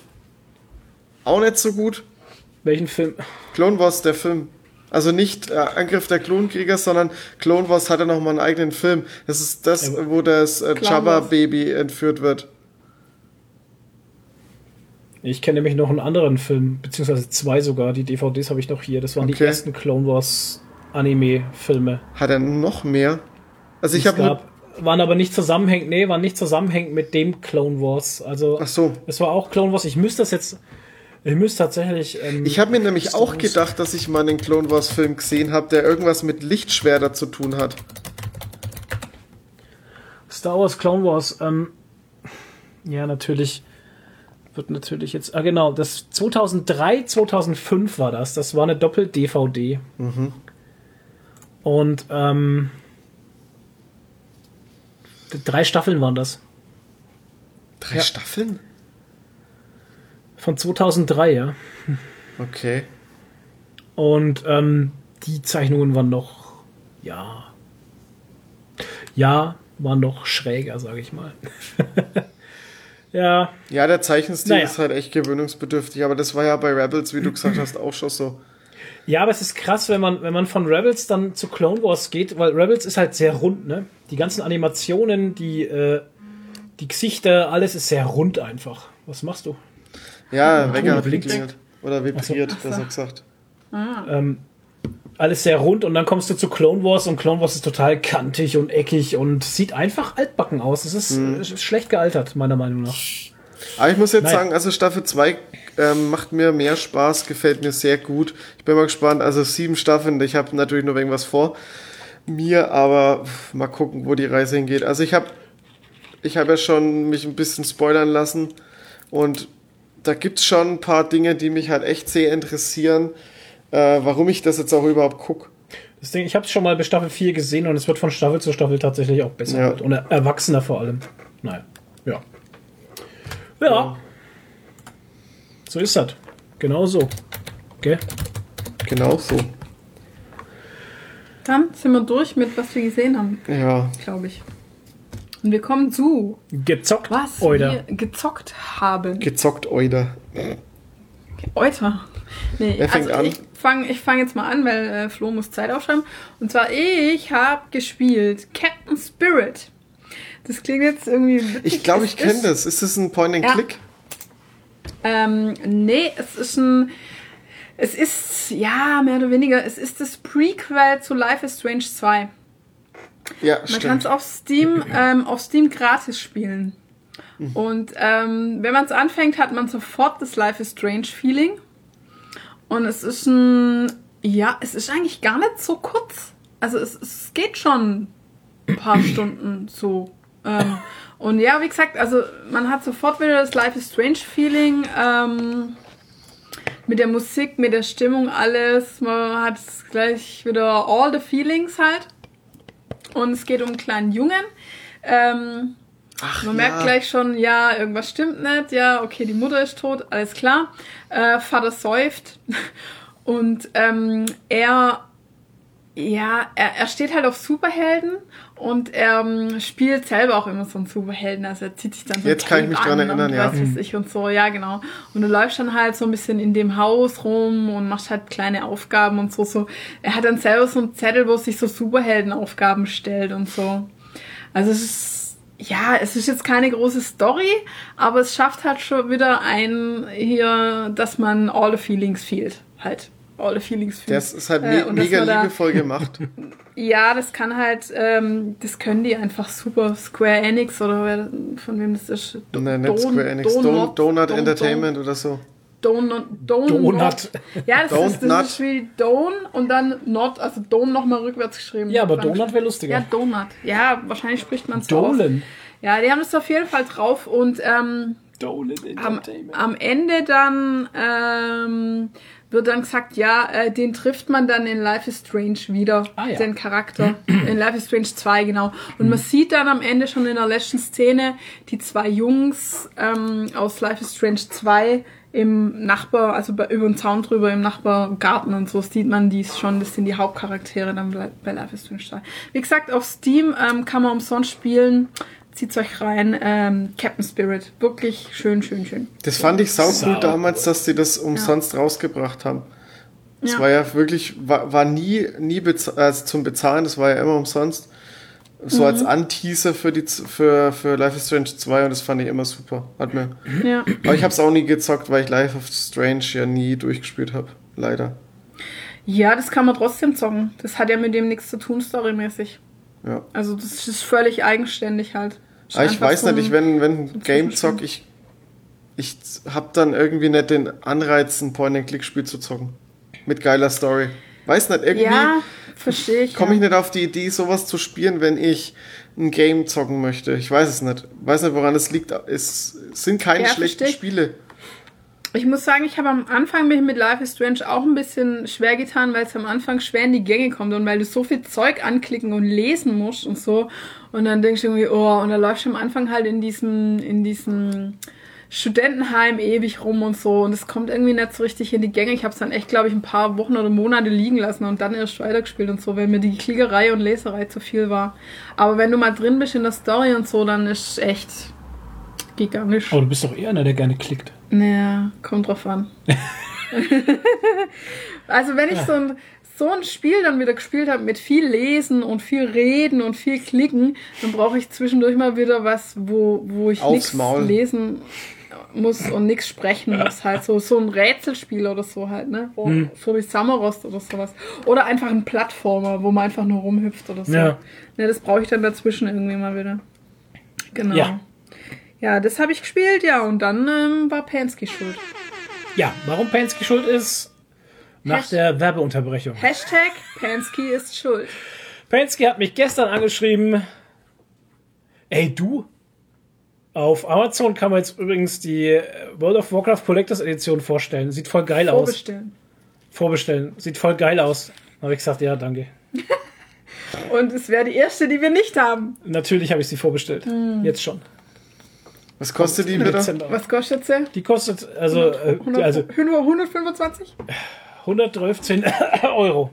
[SPEAKER 3] auch nicht so gut.
[SPEAKER 1] Welchen Film?
[SPEAKER 3] Clone Wars, der Film. Also nicht äh, Angriff der Klonkrieger, sondern Clone Wars hatte noch mal einen eigenen Film. Das ist das,
[SPEAKER 1] Ja,
[SPEAKER 3] wo das äh, Jabba-Baby entführt wird.
[SPEAKER 1] Ich kenne nämlich noch einen anderen Film, beziehungsweise zwei sogar. Die DVDs habe ich noch hier. Das waren die
[SPEAKER 3] Okay.
[SPEAKER 1] ersten Clone Wars Anime-Filme.
[SPEAKER 3] Hat er noch mehr? Also ich habe
[SPEAKER 1] waren aber nicht zusammenhängend, nee, waren nicht zusammenhängend mit dem Clone Wars. Also,
[SPEAKER 3] Ach so.
[SPEAKER 1] es war auch Clone Wars. Ich müsste das jetzt, ich müsste tatsächlich. Ähm,
[SPEAKER 3] Ich habe mir nämlich auch gedacht, dass ich mal einen Clone Wars Film gesehen habe, der irgendwas mit Lichtschwerter zu tun hat.
[SPEAKER 1] Star Wars Clone Wars, ähm, ja, natürlich. Wird natürlich jetzt, ah genau, das 2003, 2005 war das. Das war eine Doppel-DVD. Und, ähm, drei Staffeln waren das.
[SPEAKER 3] Drei
[SPEAKER 1] Ja.
[SPEAKER 3] Staffeln?
[SPEAKER 1] Von 2003, ja.
[SPEAKER 3] Okay.
[SPEAKER 1] Und ähm, die Zeichnungen waren noch, ja, ja, waren noch schräger, sage ich mal. ja,
[SPEAKER 3] Ja, der Zeichenstil
[SPEAKER 1] Naja.
[SPEAKER 3] ist halt echt gewöhnungsbedürftig, aber das war ja bei Rebels, wie du gesagt hast, auch schon so.
[SPEAKER 1] ja, aber es ist krass, wenn man, wenn man von Rebels dann zu Clone Wars geht, weil Rebels ist halt sehr rund, ne? Die ganzen Animationen, die, äh, die Gesichter, alles ist sehr rund einfach. Was machst du?
[SPEAKER 3] Ja, Wecker hat geklingelt. Oder vibriert,
[SPEAKER 2] so.
[SPEAKER 3] besser gesagt.
[SPEAKER 1] Ähm, alles sehr rund und dann kommst du zu Clone Wars und Clone Wars ist total kantig und eckig und sieht einfach altbacken aus. Es ist, ist schlecht gealtert, meiner Meinung nach.
[SPEAKER 3] Aber ich muss jetzt
[SPEAKER 1] Nein.
[SPEAKER 3] sagen, also Staffel 2 ähm, macht mir mehr Spaß, gefällt mir sehr gut. Ich bin mal gespannt, also sieben Staffeln, ich habe natürlich noch irgendwas vor mir, aber pff, mal gucken, wo die Reise hingeht. Also ich habe ich habe ja schon mich ein bisschen spoilern lassen und da gibt's schon ein paar Dinge, die mich halt echt sehr interessieren, äh, warum ich das jetzt auch überhaupt guck.
[SPEAKER 1] Das Ding, ich habe es schon mal bei Staffel 4 gesehen und es wird von Staffel zu Staffel tatsächlich auch besser
[SPEAKER 3] Ja.
[SPEAKER 1] wird. und er- erwachsener vor allem. Naja, ja. Ja. So ist das. Genau so. Gell?
[SPEAKER 3] Genau so.
[SPEAKER 2] Dann sind wir durch mit, was wir gesehen haben,
[SPEAKER 3] Ja,
[SPEAKER 2] glaube ich. Und wir kommen zu,
[SPEAKER 1] Gezockt.
[SPEAKER 2] was
[SPEAKER 1] Oder?
[SPEAKER 2] wir gezockt haben.
[SPEAKER 3] gezockt, Euder.
[SPEAKER 2] Euter. Nee,
[SPEAKER 3] Wer fängt
[SPEAKER 2] also
[SPEAKER 3] an?
[SPEAKER 2] ich fange ich fang jetzt mal an, weil äh, Flo muss Zeit aufschreiben. Und zwar, ich habe gespielt Captain Spirit. Das klingt jetzt irgendwie. witzig.
[SPEAKER 3] Ich glaube, ich kenne das. Ist das ein Point-and-Click?
[SPEAKER 2] Ähm, nee, es ist ein. Es ist, ja, mehr oder weniger, es ist das Prequel zu Life is Strange 2.
[SPEAKER 3] Ja,
[SPEAKER 2] Man kann es auf Steam, ähm, auf Steam gratis spielen. Und ähm, wenn man es anfängt, hat man sofort das Life is Strange Feeling. Und es ist ein, ja, es ist eigentlich gar nicht so kurz. Also es, es geht schon ein paar Stunden so. Ähm, und ja, wie gesagt, also man hat sofort wieder das Life is Strange Feeling. Ähm, mit der Musik, mit der Stimmung, alles. Man hat gleich wieder all the feelings halt. Und es geht um einen kleinen Jungen. Ähm,
[SPEAKER 3] Ach,
[SPEAKER 2] man merkt gleich schon, ja, irgendwas stimmt nicht. Ja, okay, die Mutter ist tot, alles klar. Äh, Vater säuft. Und ähm, er Ja, er, er steht halt auf Superhelden und er ähm, spielt selber auch immer so einen Superhelden. Also er zieht sich dann so
[SPEAKER 3] Jetzt
[SPEAKER 2] ein
[SPEAKER 3] kann ich mich dran
[SPEAKER 2] an
[SPEAKER 3] erinnern,
[SPEAKER 2] und
[SPEAKER 3] ja.
[SPEAKER 2] Was weiß ich und so, ja genau. Und du läufst dann halt so ein bisschen in dem Haus rum und machst halt kleine Aufgaben und so. so. Er hat dann selber so einen Zettel, wo sich so Superheldenaufgaben stellt und so. Also es ist, ja, es ist jetzt keine große Story, aber es schafft halt schon wieder ein hier, dass man all the feelings feelt. Halt. All the feelings feelt.
[SPEAKER 3] Das ist halt
[SPEAKER 2] Äh,
[SPEAKER 3] me
[SPEAKER 2] und dass
[SPEAKER 3] mega
[SPEAKER 2] da-
[SPEAKER 3] liebevoll gemacht.
[SPEAKER 2] Ja, das kann halt, ähm, das können die einfach super. Square Enix oder wer, von wem das ist. Do-
[SPEAKER 3] Nein, nicht
[SPEAKER 2] Don-
[SPEAKER 3] Square Enix. Don,
[SPEAKER 2] Donut-
[SPEAKER 3] Donut
[SPEAKER 2] Don-
[SPEAKER 3] Entertainment oder so.
[SPEAKER 2] Donut. Donut.
[SPEAKER 1] Donut.
[SPEAKER 2] Ja, das
[SPEAKER 3] Don't
[SPEAKER 2] ist, das
[SPEAKER 3] Nut.
[SPEAKER 2] ist wie Don und dann Not, also Don nochmal rückwärts geschrieben.
[SPEAKER 1] Ja, aber Donut wäre lustiger.
[SPEAKER 2] Ja, Donut. Ja, wahrscheinlich spricht man es so aus. Ja, die haben es auf jeden Fall drauf und ähm,
[SPEAKER 1] Dolan
[SPEAKER 2] am,
[SPEAKER 1] Entertainment.
[SPEAKER 2] am Ende dann ähm, wird dann gesagt, ja, äh, den trifft man dann in Life is Strange wieder,
[SPEAKER 1] Ah, ja.
[SPEAKER 2] den Charakter. in Life is Strange 2, genau. Und man sieht dann am Ende schon in der letzten Szene die zwei Jungs ähm, aus Life is Strange 2 im Nachbar, also bei, über den Zaun drüber im Nachbargarten und so sieht man die schon, das sind die Hauptcharaktere dann bei bei Life is Strange 2. Wie gesagt, auf Steam ähm, kann man umsonst spielen. Zieht's euch rein. Ähm, Captain Spirit. Wirklich schön, schön, schön.
[SPEAKER 3] Das fand ich sau
[SPEAKER 1] Sau
[SPEAKER 3] cool damals, dass die das umsonst rausgebracht haben. Das
[SPEAKER 2] Ja.
[SPEAKER 3] war ja wirklich, war, war nie, nie bez also zum Bezahlen, das war ja immer umsonst. So als
[SPEAKER 2] Mhm.
[SPEAKER 3] Anteaser für, die, für, für Life is Strange 2 und das fand ich immer super. Hat mir.
[SPEAKER 2] Ja.
[SPEAKER 3] Aber ich hab's auch nie gezockt, weil ich Life of Strange ja nie durchgespielt habe. Leider.
[SPEAKER 2] Ja, das kann man trotzdem zocken. Das hat ja mit dem nichts zu tun, storymäßig.
[SPEAKER 3] Ja.
[SPEAKER 2] Also das ist völlig eigenständig halt.
[SPEAKER 3] Aber ich weiß
[SPEAKER 2] so
[SPEAKER 3] nicht, ich, wenn, wenn ein Game zock, ich, ich hab dann irgendwie nicht den Anreiz, ein Point-and-Click-Spiel zu zocken. Mit geiler Story. Weiß nicht, irgendwie
[SPEAKER 2] Ja, verstehe ich.
[SPEAKER 3] komme
[SPEAKER 2] ja.
[SPEAKER 3] ich nicht auf die Idee, sowas zu spielen, wenn ich ein Game zocken möchte. Ich weiß es nicht. Weiß nicht, woran es liegt. Es sind keine
[SPEAKER 2] Ja,
[SPEAKER 3] schlechten. Spiele.
[SPEAKER 2] Ich muss sagen, ich habe am Anfang mich mit Life is Strange auch ein bisschen schwer getan, weil es am Anfang schwer in die Gänge kommt und weil du so viel Zeug anklicken und lesen musst und so. Und dann denkst du irgendwie, oh, und da läufst du am Anfang halt in diesem, in diesem Studentenheim ewig rum und so. Und es kommt irgendwie nicht so richtig in die Gänge. Ich habe es dann echt, glaube ich, ein paar Wochen oder Monate liegen lassen und dann erst weitergespielt und so, weil mir die Klickerei und Leserei zu viel war. Aber wenn du mal drin bist in der Story und so, dann ist echt gigantisch.
[SPEAKER 1] Aber du bist doch eher einer, der gerne klickt.
[SPEAKER 2] Naja, kommt drauf an. also wenn ich so ein, so ein Spiel dann wieder gespielt habe mit viel Lesen und viel Reden und viel Klicken, dann brauche ich zwischendurch mal wieder was, wo, wo ich nichts lesen muss und nichts sprechen muss. Halt so, so ein Rätselspiel oder so halt, ne? Wo, So wie Summerrost oder sowas. Oder einfach ein Plattformer, wo man einfach nur rumhüpft oder so.
[SPEAKER 1] Ja.
[SPEAKER 2] Ne, das brauche ich dann dazwischen irgendwie mal wieder. Genau.
[SPEAKER 1] Ja.
[SPEAKER 2] Ja, das habe ich gespielt, ja, und dann ähm, war Pansky schuld.
[SPEAKER 1] Ja, warum Pansky schuld ist, nach
[SPEAKER 2] Hash-
[SPEAKER 1] der Werbeunterbrechung.
[SPEAKER 2] Hashtag Pansky ist schuld.
[SPEAKER 1] Pansky hat mich gestern angeschrieben. Ey, du? Auf Amazon kann man jetzt übrigens die äh, World of Warcraft Collectors Edition vorstellen. Sieht voll geil aus.
[SPEAKER 2] Vorbestellen.
[SPEAKER 1] Vorbestellen. Sieht voll geil aus. Habe ich gesagt, ja, danke.
[SPEAKER 2] Und es wäre die erste, die wir nicht haben.
[SPEAKER 1] Natürlich habe ich sie vorbestellt.
[SPEAKER 2] Hm.
[SPEAKER 1] Jetzt schon.
[SPEAKER 3] Was kostet die?
[SPEAKER 1] Dezember.
[SPEAKER 2] Was kostet sie?
[SPEAKER 1] Die kostet also, äh,
[SPEAKER 2] 100,
[SPEAKER 1] also
[SPEAKER 2] 125?
[SPEAKER 1] 113 Euro.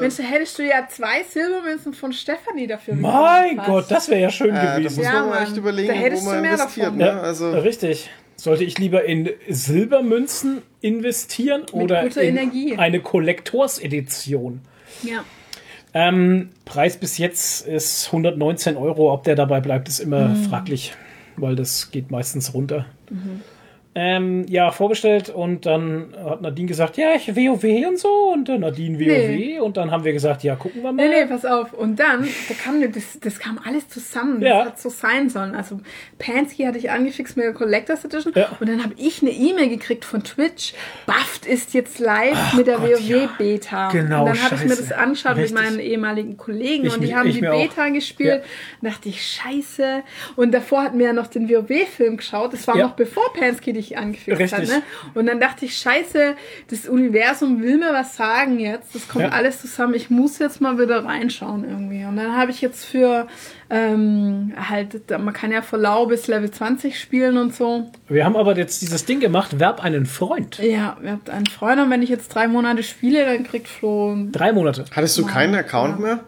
[SPEAKER 2] Mensch, da hättest du ja zwei Silbermünzen von Stefanie dafür
[SPEAKER 1] Mein. Gott, das wäre ja schön
[SPEAKER 3] Äh, da
[SPEAKER 1] gewesen.
[SPEAKER 3] muss
[SPEAKER 2] Ja,
[SPEAKER 3] man mal
[SPEAKER 2] Mann.
[SPEAKER 3] echt
[SPEAKER 2] Da
[SPEAKER 3] überlegen, wo
[SPEAKER 2] hättest
[SPEAKER 3] man
[SPEAKER 2] du mehr
[SPEAKER 3] investiert.
[SPEAKER 2] davon.
[SPEAKER 3] Ne?
[SPEAKER 1] Ja,
[SPEAKER 3] Also,
[SPEAKER 1] richtig. Sollte ich lieber in Silbermünzen investieren oder
[SPEAKER 2] guter
[SPEAKER 1] in
[SPEAKER 2] Energie.
[SPEAKER 1] eine Kollektorsedition?
[SPEAKER 2] Ja.
[SPEAKER 1] Ähm, Preis bis jetzt ist 119 Euro. Ob der dabei bleibt, ist immer
[SPEAKER 2] Mhm.
[SPEAKER 1] fraglich, weil das geht meistens runter. Ähm, ja, vorbestellt und dann hat Nadine gesagt, ja, ich WoW und so und dann Nadine WoW
[SPEAKER 2] Nee.
[SPEAKER 1] und dann haben wir gesagt, ja, gucken wir mal.
[SPEAKER 2] Nee, nee, pass auf. Und dann, da kam, das, das kam alles zusammen.
[SPEAKER 1] Ja.
[SPEAKER 2] Das hat so sein sollen. Also, Pansky hatte ich angefixt mit der Collectors Edition.
[SPEAKER 1] Ja.
[SPEAKER 2] Und dann habe ich eine E-Mail gekriegt von Twitch. Bufft ist jetzt live mit der
[SPEAKER 1] Gott, ja.
[SPEAKER 2] WoW-Beta.
[SPEAKER 1] Genau,
[SPEAKER 2] Und dann habe ich mir das angeschaut
[SPEAKER 1] Richtig.
[SPEAKER 2] mit meinen ehemaligen Kollegen.
[SPEAKER 1] Ich
[SPEAKER 2] und die
[SPEAKER 1] mich-
[SPEAKER 2] haben die
[SPEAKER 1] mir auch.
[SPEAKER 2] Beta gespielt. Und dachte ich, scheiße. Und davor hatten wir ja noch den WoW-Film geschaut. Das war
[SPEAKER 1] Ja.
[SPEAKER 2] noch bevor Pansky die dich angefixt
[SPEAKER 1] Richtig.
[SPEAKER 2] hat. Ne? Und dann dachte ich, scheiße, das Universum will mir was sagen jetzt. Das kommt
[SPEAKER 1] Ja.
[SPEAKER 2] alles zusammen. Ich muss jetzt mal wieder reinschauen irgendwie. Und dann habe ich jetzt für ähm, halt, man kann ja vor Lau bis Level 20 spielen und so.
[SPEAKER 1] Wir haben aber jetzt dieses Ding gemacht, werb einen Freund.
[SPEAKER 2] Ja, habt einen Freund und wenn ich jetzt drei Monate spiele, dann kriegt Flo
[SPEAKER 1] Drei Monate.
[SPEAKER 3] Hattest du keinen Account mehr?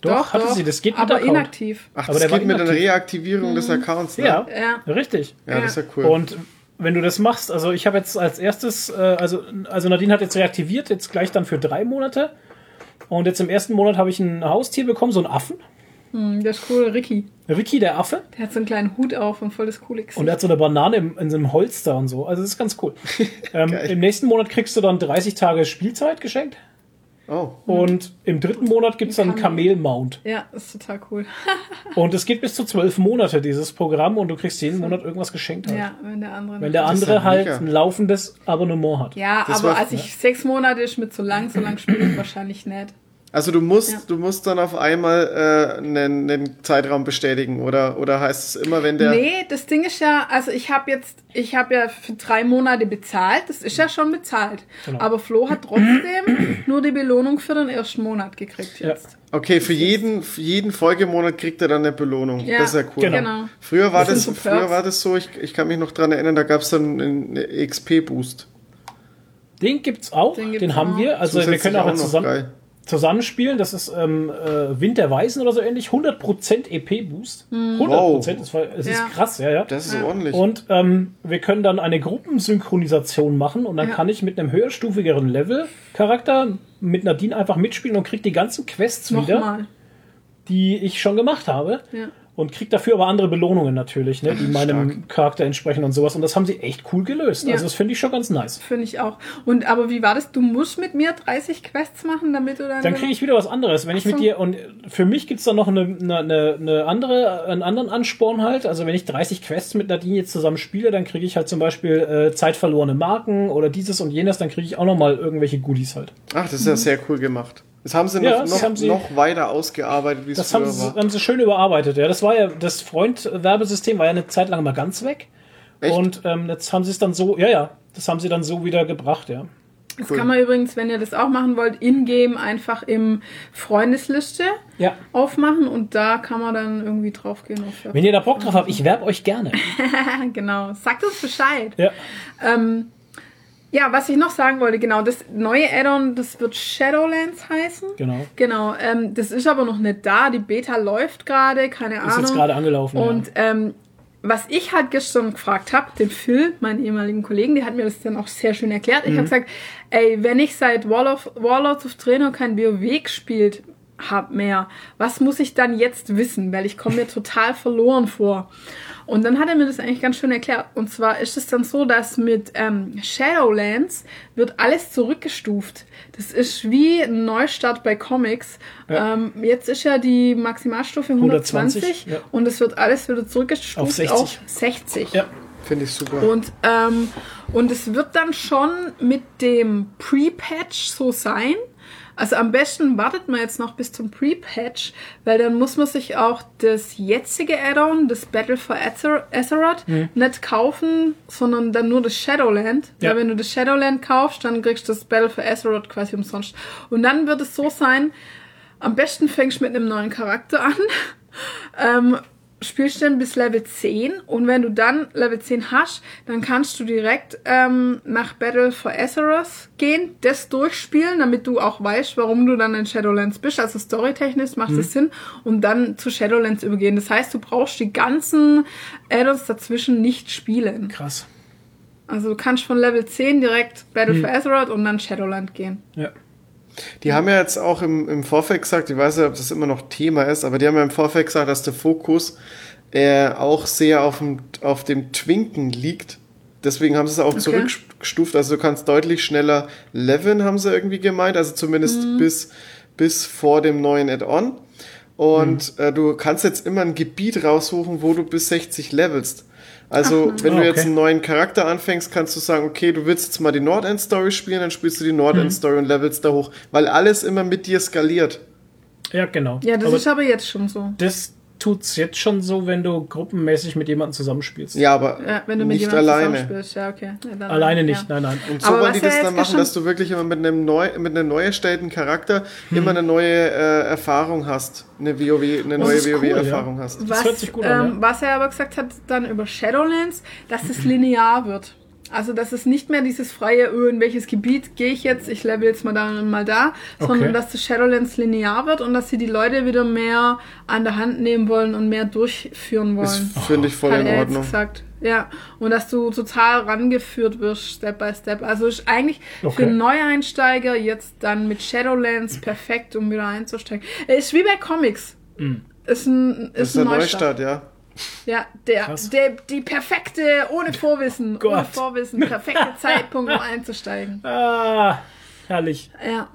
[SPEAKER 1] Doch, hatte sie, das geht mit
[SPEAKER 2] aber
[SPEAKER 1] Account.
[SPEAKER 2] inaktiv.
[SPEAKER 3] Ach,
[SPEAKER 1] Aber
[SPEAKER 3] das
[SPEAKER 1] der war
[SPEAKER 3] geht mit der
[SPEAKER 1] inaktiv.
[SPEAKER 3] Reaktivierung des Accounts, ne?
[SPEAKER 1] Ja,
[SPEAKER 2] Ja.
[SPEAKER 1] richtig.
[SPEAKER 3] Ja, das ist ja cool.
[SPEAKER 1] Und wenn du das machst, also ich habe jetzt als erstes, äh, also, also Nadine hat jetzt reaktiviert, jetzt gleich dann für drei Monate. Und jetzt im ersten Monat habe ich ein Haustier bekommen, so einen Affen.
[SPEAKER 2] Hm, das ist cool, Ricky.
[SPEAKER 1] Ricky, der Affe.
[SPEAKER 2] Der hat so einen kleinen Hut auf und voll das coole Gesicht.
[SPEAKER 1] Und er hat so eine Banane im, in so einem Holster und so. Also das ist ganz cool. ähm, Im nächsten Monat kriegst du dann 30 Tage Spielzeit geschenkt.
[SPEAKER 3] Oh.
[SPEAKER 1] Und im dritten Monat gibt es dann einen Kamel-Mount.
[SPEAKER 2] ja, das ist total cool.
[SPEAKER 1] Und es geht bis zu zwölf Monate, dieses Programm, und du kriegst jeden Monat irgendwas geschenkt. Halt.
[SPEAKER 2] ja, wenn der andere.
[SPEAKER 1] Wenn der andere halt
[SPEAKER 3] mega.
[SPEAKER 1] ein laufendes Abonnement hat.
[SPEAKER 2] ja,
[SPEAKER 3] Das
[SPEAKER 2] aber
[SPEAKER 3] war-
[SPEAKER 2] als ich sechs Monate ist mit so lang, so lang spiele ich wahrscheinlich nicht.
[SPEAKER 3] Also du musst,
[SPEAKER 2] Ja.
[SPEAKER 3] du musst dann auf einmal äh, einen, einen Zeitraum bestätigen oder oder heißt es immer, wenn der
[SPEAKER 2] Nee, das Ding ist ja, also ich habe jetzt, ich habe ja für drei Monate bezahlt, das ist ja schon bezahlt.
[SPEAKER 1] Genau.
[SPEAKER 2] Aber Flo hat trotzdem nur die Belohnung für den ersten Monat gekriegt
[SPEAKER 1] Ja.
[SPEAKER 2] jetzt.
[SPEAKER 3] Okay, für jeden für jeden Folgemonat kriegt er dann eine Belohnung.
[SPEAKER 2] Ja,
[SPEAKER 3] das ist ja cool.
[SPEAKER 1] Genau.
[SPEAKER 3] Früher war
[SPEAKER 2] Das
[SPEAKER 3] das,
[SPEAKER 2] so
[SPEAKER 3] früher war das so, ich, ich kann mich noch dran erinnern, da gab es dann einen XP Boost.
[SPEAKER 1] Den gibt's auch,
[SPEAKER 2] Den
[SPEAKER 1] den,
[SPEAKER 2] gibt's
[SPEAKER 1] haben
[SPEAKER 2] auch.
[SPEAKER 1] wir. Also wir können auch,
[SPEAKER 3] auch
[SPEAKER 1] zusammen,
[SPEAKER 3] geil.
[SPEAKER 1] Zusammenspielen. Das ist ähm, äh, Wind der Weisen oder so ähnlich. 100% EP-Boost.
[SPEAKER 2] Hm.
[SPEAKER 1] 100%.
[SPEAKER 3] Wow.
[SPEAKER 1] Das, war, das
[SPEAKER 2] Ja.
[SPEAKER 1] ist krass, ja, ja.
[SPEAKER 3] Das ist ordentlich.
[SPEAKER 1] Und ähm, wir können dann eine Gruppensynchronisation machen und dann
[SPEAKER 2] Ja.
[SPEAKER 1] kann ich mit einem höherstufigeren Level-Charakter mit Nadine einfach mitspielen und krieg die ganzen Quests wieder,
[SPEAKER 2] Nochmal.
[SPEAKER 1] die ich schon gemacht habe.
[SPEAKER 2] Ja.
[SPEAKER 1] Und krieg dafür aber andere Belohnungen natürlich, ne, die meinem Charakter entsprechen und sowas. Und das haben sie echt cool gelöst.
[SPEAKER 2] Ja.
[SPEAKER 1] Also das finde ich schon ganz nice.
[SPEAKER 2] Finde ich auch. Und aber wie war das? Du musst mit mir 30 Quests machen, damit du dann.
[SPEAKER 1] Dann kriege ich wieder was anderes. Wenn ich
[SPEAKER 2] Ach so.
[SPEAKER 1] mit dir und für mich gibt's dann noch eine, eine, eine, andere, einen anderen Ansporn halt. Also wenn ich 30 Quests mit Nadine jetzt zusammen spiele, dann kriege ich halt zum Beispiel äh, zeitverlorene Marken oder dieses und jenes, dann kriege ich auch noch mal irgendwelche Goodies halt.
[SPEAKER 3] Ach, das ist ja sehr cool gemacht. Das haben sie noch,
[SPEAKER 1] Ja, das
[SPEAKER 3] noch,
[SPEAKER 1] haben sie-
[SPEAKER 3] noch weiter ausgearbeitet, wie es
[SPEAKER 1] Das
[SPEAKER 3] früher
[SPEAKER 1] haben sie,
[SPEAKER 3] war.
[SPEAKER 1] haben sie schön überarbeitet. Ja, das war ja das Freund-Werbesystem war ja eine Zeit lang mal ganz weg.
[SPEAKER 3] Echt?
[SPEAKER 1] Und ähm, jetzt haben sie es dann so, ja, ja, das haben sie dann so wieder gebracht, ja.
[SPEAKER 2] Das
[SPEAKER 3] Cool.
[SPEAKER 2] kann man übrigens, wenn ihr das auch machen wollt, in-game einfach im Freundesliste
[SPEAKER 1] Ja.
[SPEAKER 2] aufmachen und da kann man dann irgendwie draufgehen. Auf
[SPEAKER 1] Wenn ihr da Bock drauf habt, ich werbe euch gerne.
[SPEAKER 2] genau. Sagt uns Bescheid.
[SPEAKER 1] Ja.
[SPEAKER 2] Ähm, ja, was ich noch sagen wollte, genau, das neue Add-on, das wird Shadowlands heißen.
[SPEAKER 1] Genau.
[SPEAKER 2] Genau, ähm, das ist aber noch nicht da. Die Beta läuft gerade, keine
[SPEAKER 1] Ist
[SPEAKER 2] Ahnung.
[SPEAKER 1] jetzt gerade angelaufen.
[SPEAKER 2] Und ähm, was ich halt gestern gefragt habe, den Phil, meinen ehemaligen Kollegen, der hat mir das dann auch sehr schön erklärt. Ich habe gesagt, ey, wenn ich seit Wall of, Warlords of Draenor kein WoW gespielt hab mehr, was muss ich dann jetzt wissen? Weil ich komme mir total verloren vor. Und dann hat er mir das eigentlich ganz schön erklärt. Und zwar ist es dann so, dass mit ähm, Shadowlands wird alles zurückgestuft. Das ist wie ein Neustart bei Comics.
[SPEAKER 1] Ja.
[SPEAKER 2] Ähm, jetzt ist ja die Maximalstufe 120,
[SPEAKER 1] 120, ja.
[SPEAKER 2] und es wird alles wieder zurückgestuft
[SPEAKER 1] Auf 60.
[SPEAKER 2] Auf 60.
[SPEAKER 1] Ja.
[SPEAKER 3] Finde ich super.
[SPEAKER 2] Und, ähm, und es wird dann schon mit dem Pre-Patch so sein. Also am besten wartet man jetzt noch bis zum Pre-Patch, weil dann muss man sich auch das jetzige Add-on, das Battle for Azer Azeroth, nicht kaufen, sondern dann nur das Shadowland.
[SPEAKER 1] Ja.
[SPEAKER 2] Weil wenn du das Shadowland kaufst, dann kriegst du das Battle for Azeroth quasi umsonst. Und dann wird es so sein, am besten fängst du mit einem neuen Charakter an. ähm, spielst dann bis Level 10 und wenn du dann Level 10 hast, dann kannst du direkt ähm, nach Battle for Azeroth gehen, das durchspielen, damit du auch weißt, warum du dann in Shadowlands bist. Also storytechnisch macht es Sinn und dann zu Shadowlands übergehen. Das heißt, du brauchst die ganzen Add-ons dazwischen nicht spielen.
[SPEAKER 1] Krass.
[SPEAKER 2] Also du kannst von Level 10 direkt Battle for Azeroth und dann Shadowland gehen.
[SPEAKER 1] Ja.
[SPEAKER 3] Die haben ja jetzt auch im, im Vorfeld gesagt, ich weiß nicht, ob das immer noch Thema ist, aber die haben ja im Vorfeld gesagt, dass der Fokus äh, auch sehr auf dem, auf dem Twinken liegt. Deswegen haben sie es auch zurückgestuft. Also du kannst deutlich schneller leveln, haben sie irgendwie gemeint. Also zumindest
[SPEAKER 2] Mhm.
[SPEAKER 3] bis, bis vor dem neuen Add-on. Und äh, du kannst jetzt immer ein Gebiet raussuchen, wo du bis 60 levelst. Also, wenn
[SPEAKER 1] Ah,
[SPEAKER 3] du
[SPEAKER 1] okay.
[SPEAKER 3] jetzt einen neuen Charakter anfängst, kannst du sagen, okay, du willst jetzt mal die Nordend-Story spielen, dann spielst du die
[SPEAKER 1] Mhm.
[SPEAKER 3] Nordend-Story und levelst da hoch, weil alles immer mit dir skaliert.
[SPEAKER 1] Ja, genau.
[SPEAKER 2] Ja, das
[SPEAKER 1] Aber
[SPEAKER 2] ist aber jetzt schon so.
[SPEAKER 1] das tut's jetzt schon so, wenn du gruppenmäßig mit jemandem zusammenspielst.
[SPEAKER 3] Ja, aber
[SPEAKER 2] Ja, wenn du mit
[SPEAKER 3] nicht alleine.
[SPEAKER 2] zusammenspielst, ja, okay. Ja, dann-
[SPEAKER 1] Alleine nicht,
[SPEAKER 2] ja.
[SPEAKER 1] nein, nein.
[SPEAKER 3] Und so
[SPEAKER 2] Aber
[SPEAKER 3] wollen die das dann machen, dass du wirklich immer mit einem neu, mit einem neu erstellten Charakter immer eine neue äh, Erfahrung hast. Eine WoW, eine neue
[SPEAKER 1] ist cool,
[SPEAKER 3] WoW-Erfahrung hast.
[SPEAKER 2] Was,
[SPEAKER 1] hört sich gut an,
[SPEAKER 2] ähm, was er aber gesagt hat dann über Shadowlands, dass es linear wird. Also, dass es nicht mehr dieses freie, öh, in welches Gebiet gehe ich jetzt, ich level jetzt mal da und mal da, sondern
[SPEAKER 1] Okay.
[SPEAKER 2] dass das Shadowlands linear wird und dass sie die Leute wieder mehr an der Hand nehmen wollen und mehr durchführen
[SPEAKER 3] Das
[SPEAKER 2] wollen.
[SPEAKER 3] finde ich voll
[SPEAKER 2] Hat
[SPEAKER 3] in Ordnung.
[SPEAKER 2] gesagt. Ja, und dass du total rangeführt wirst, Step by Step. Also ist eigentlich
[SPEAKER 1] Okay.
[SPEAKER 2] für Neueinsteiger jetzt dann mit Shadowlands perfekt, um wieder einzusteigen. Es ist wie bei Comics. Ist ein, ist
[SPEAKER 3] Das ist
[SPEAKER 2] ein Neustart.
[SPEAKER 3] Neustart, ja.
[SPEAKER 2] Ja, der,
[SPEAKER 1] Krass.
[SPEAKER 2] der, die perfekte, ohne Vorwissen, ohne
[SPEAKER 1] Gott.
[SPEAKER 2] Vorwissen, perfekte Zeitpunkt, um einzusteigen.
[SPEAKER 1] Ah, herrlich,
[SPEAKER 2] Ja.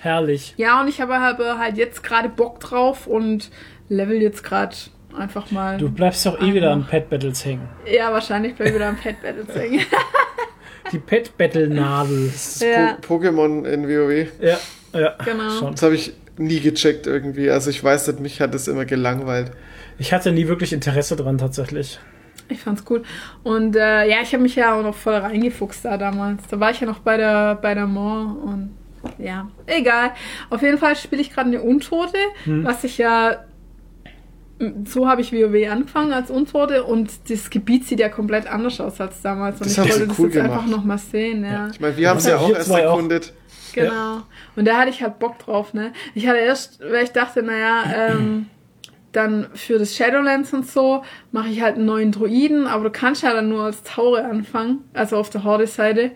[SPEAKER 1] herrlich.
[SPEAKER 2] ja, und ich habe halt, halt jetzt gerade Bock drauf und level jetzt gerade einfach mal.
[SPEAKER 1] Du bleibst doch eh wieder an Pet Battles hängen.
[SPEAKER 2] Ja, wahrscheinlich bleib ich wieder am Pet Battle singen.
[SPEAKER 1] Die Pet Battle Nadel.
[SPEAKER 2] ja,
[SPEAKER 3] Po Pokémon in WoW.
[SPEAKER 1] Ja, ja.
[SPEAKER 2] Genau.
[SPEAKER 1] Schon.
[SPEAKER 3] Das habe ich nie gecheckt irgendwie. Also ich weiß nicht, mich hat das immer gelangweilt.
[SPEAKER 1] Ich hatte nie wirklich Interesse dran tatsächlich.
[SPEAKER 2] ich fand's cool. Und äh, ja, ich habe mich ja auch noch voll reingefuchst da damals. Da war ich ja noch bei der, bei der Moor und ja, egal. Auf jeden Fall spiele ich gerade eine Untote,
[SPEAKER 1] Hm.
[SPEAKER 2] was ich ja. So habe ich WoW angefangen als Untote und das Gebiet sieht ja komplett anders aus als damals. Und
[SPEAKER 3] Das
[SPEAKER 2] ich wollte das
[SPEAKER 3] cool
[SPEAKER 2] jetzt einfach
[SPEAKER 3] gemacht.
[SPEAKER 2] noch mal sehen, ja.
[SPEAKER 3] Ich meine, wir haben es
[SPEAKER 1] Ja,
[SPEAKER 3] ja auch erst
[SPEAKER 1] zwei auch.
[SPEAKER 3] erkundet.
[SPEAKER 2] Genau. Und da hatte ich halt Bock drauf, ne? Ich hatte erst, weil ich dachte, naja, ähm, dann für das Shadowlands und so mache ich halt einen neuen Druiden, aber du kannst ja dann nur als Taure anfangen, also auf der Horde-Seite.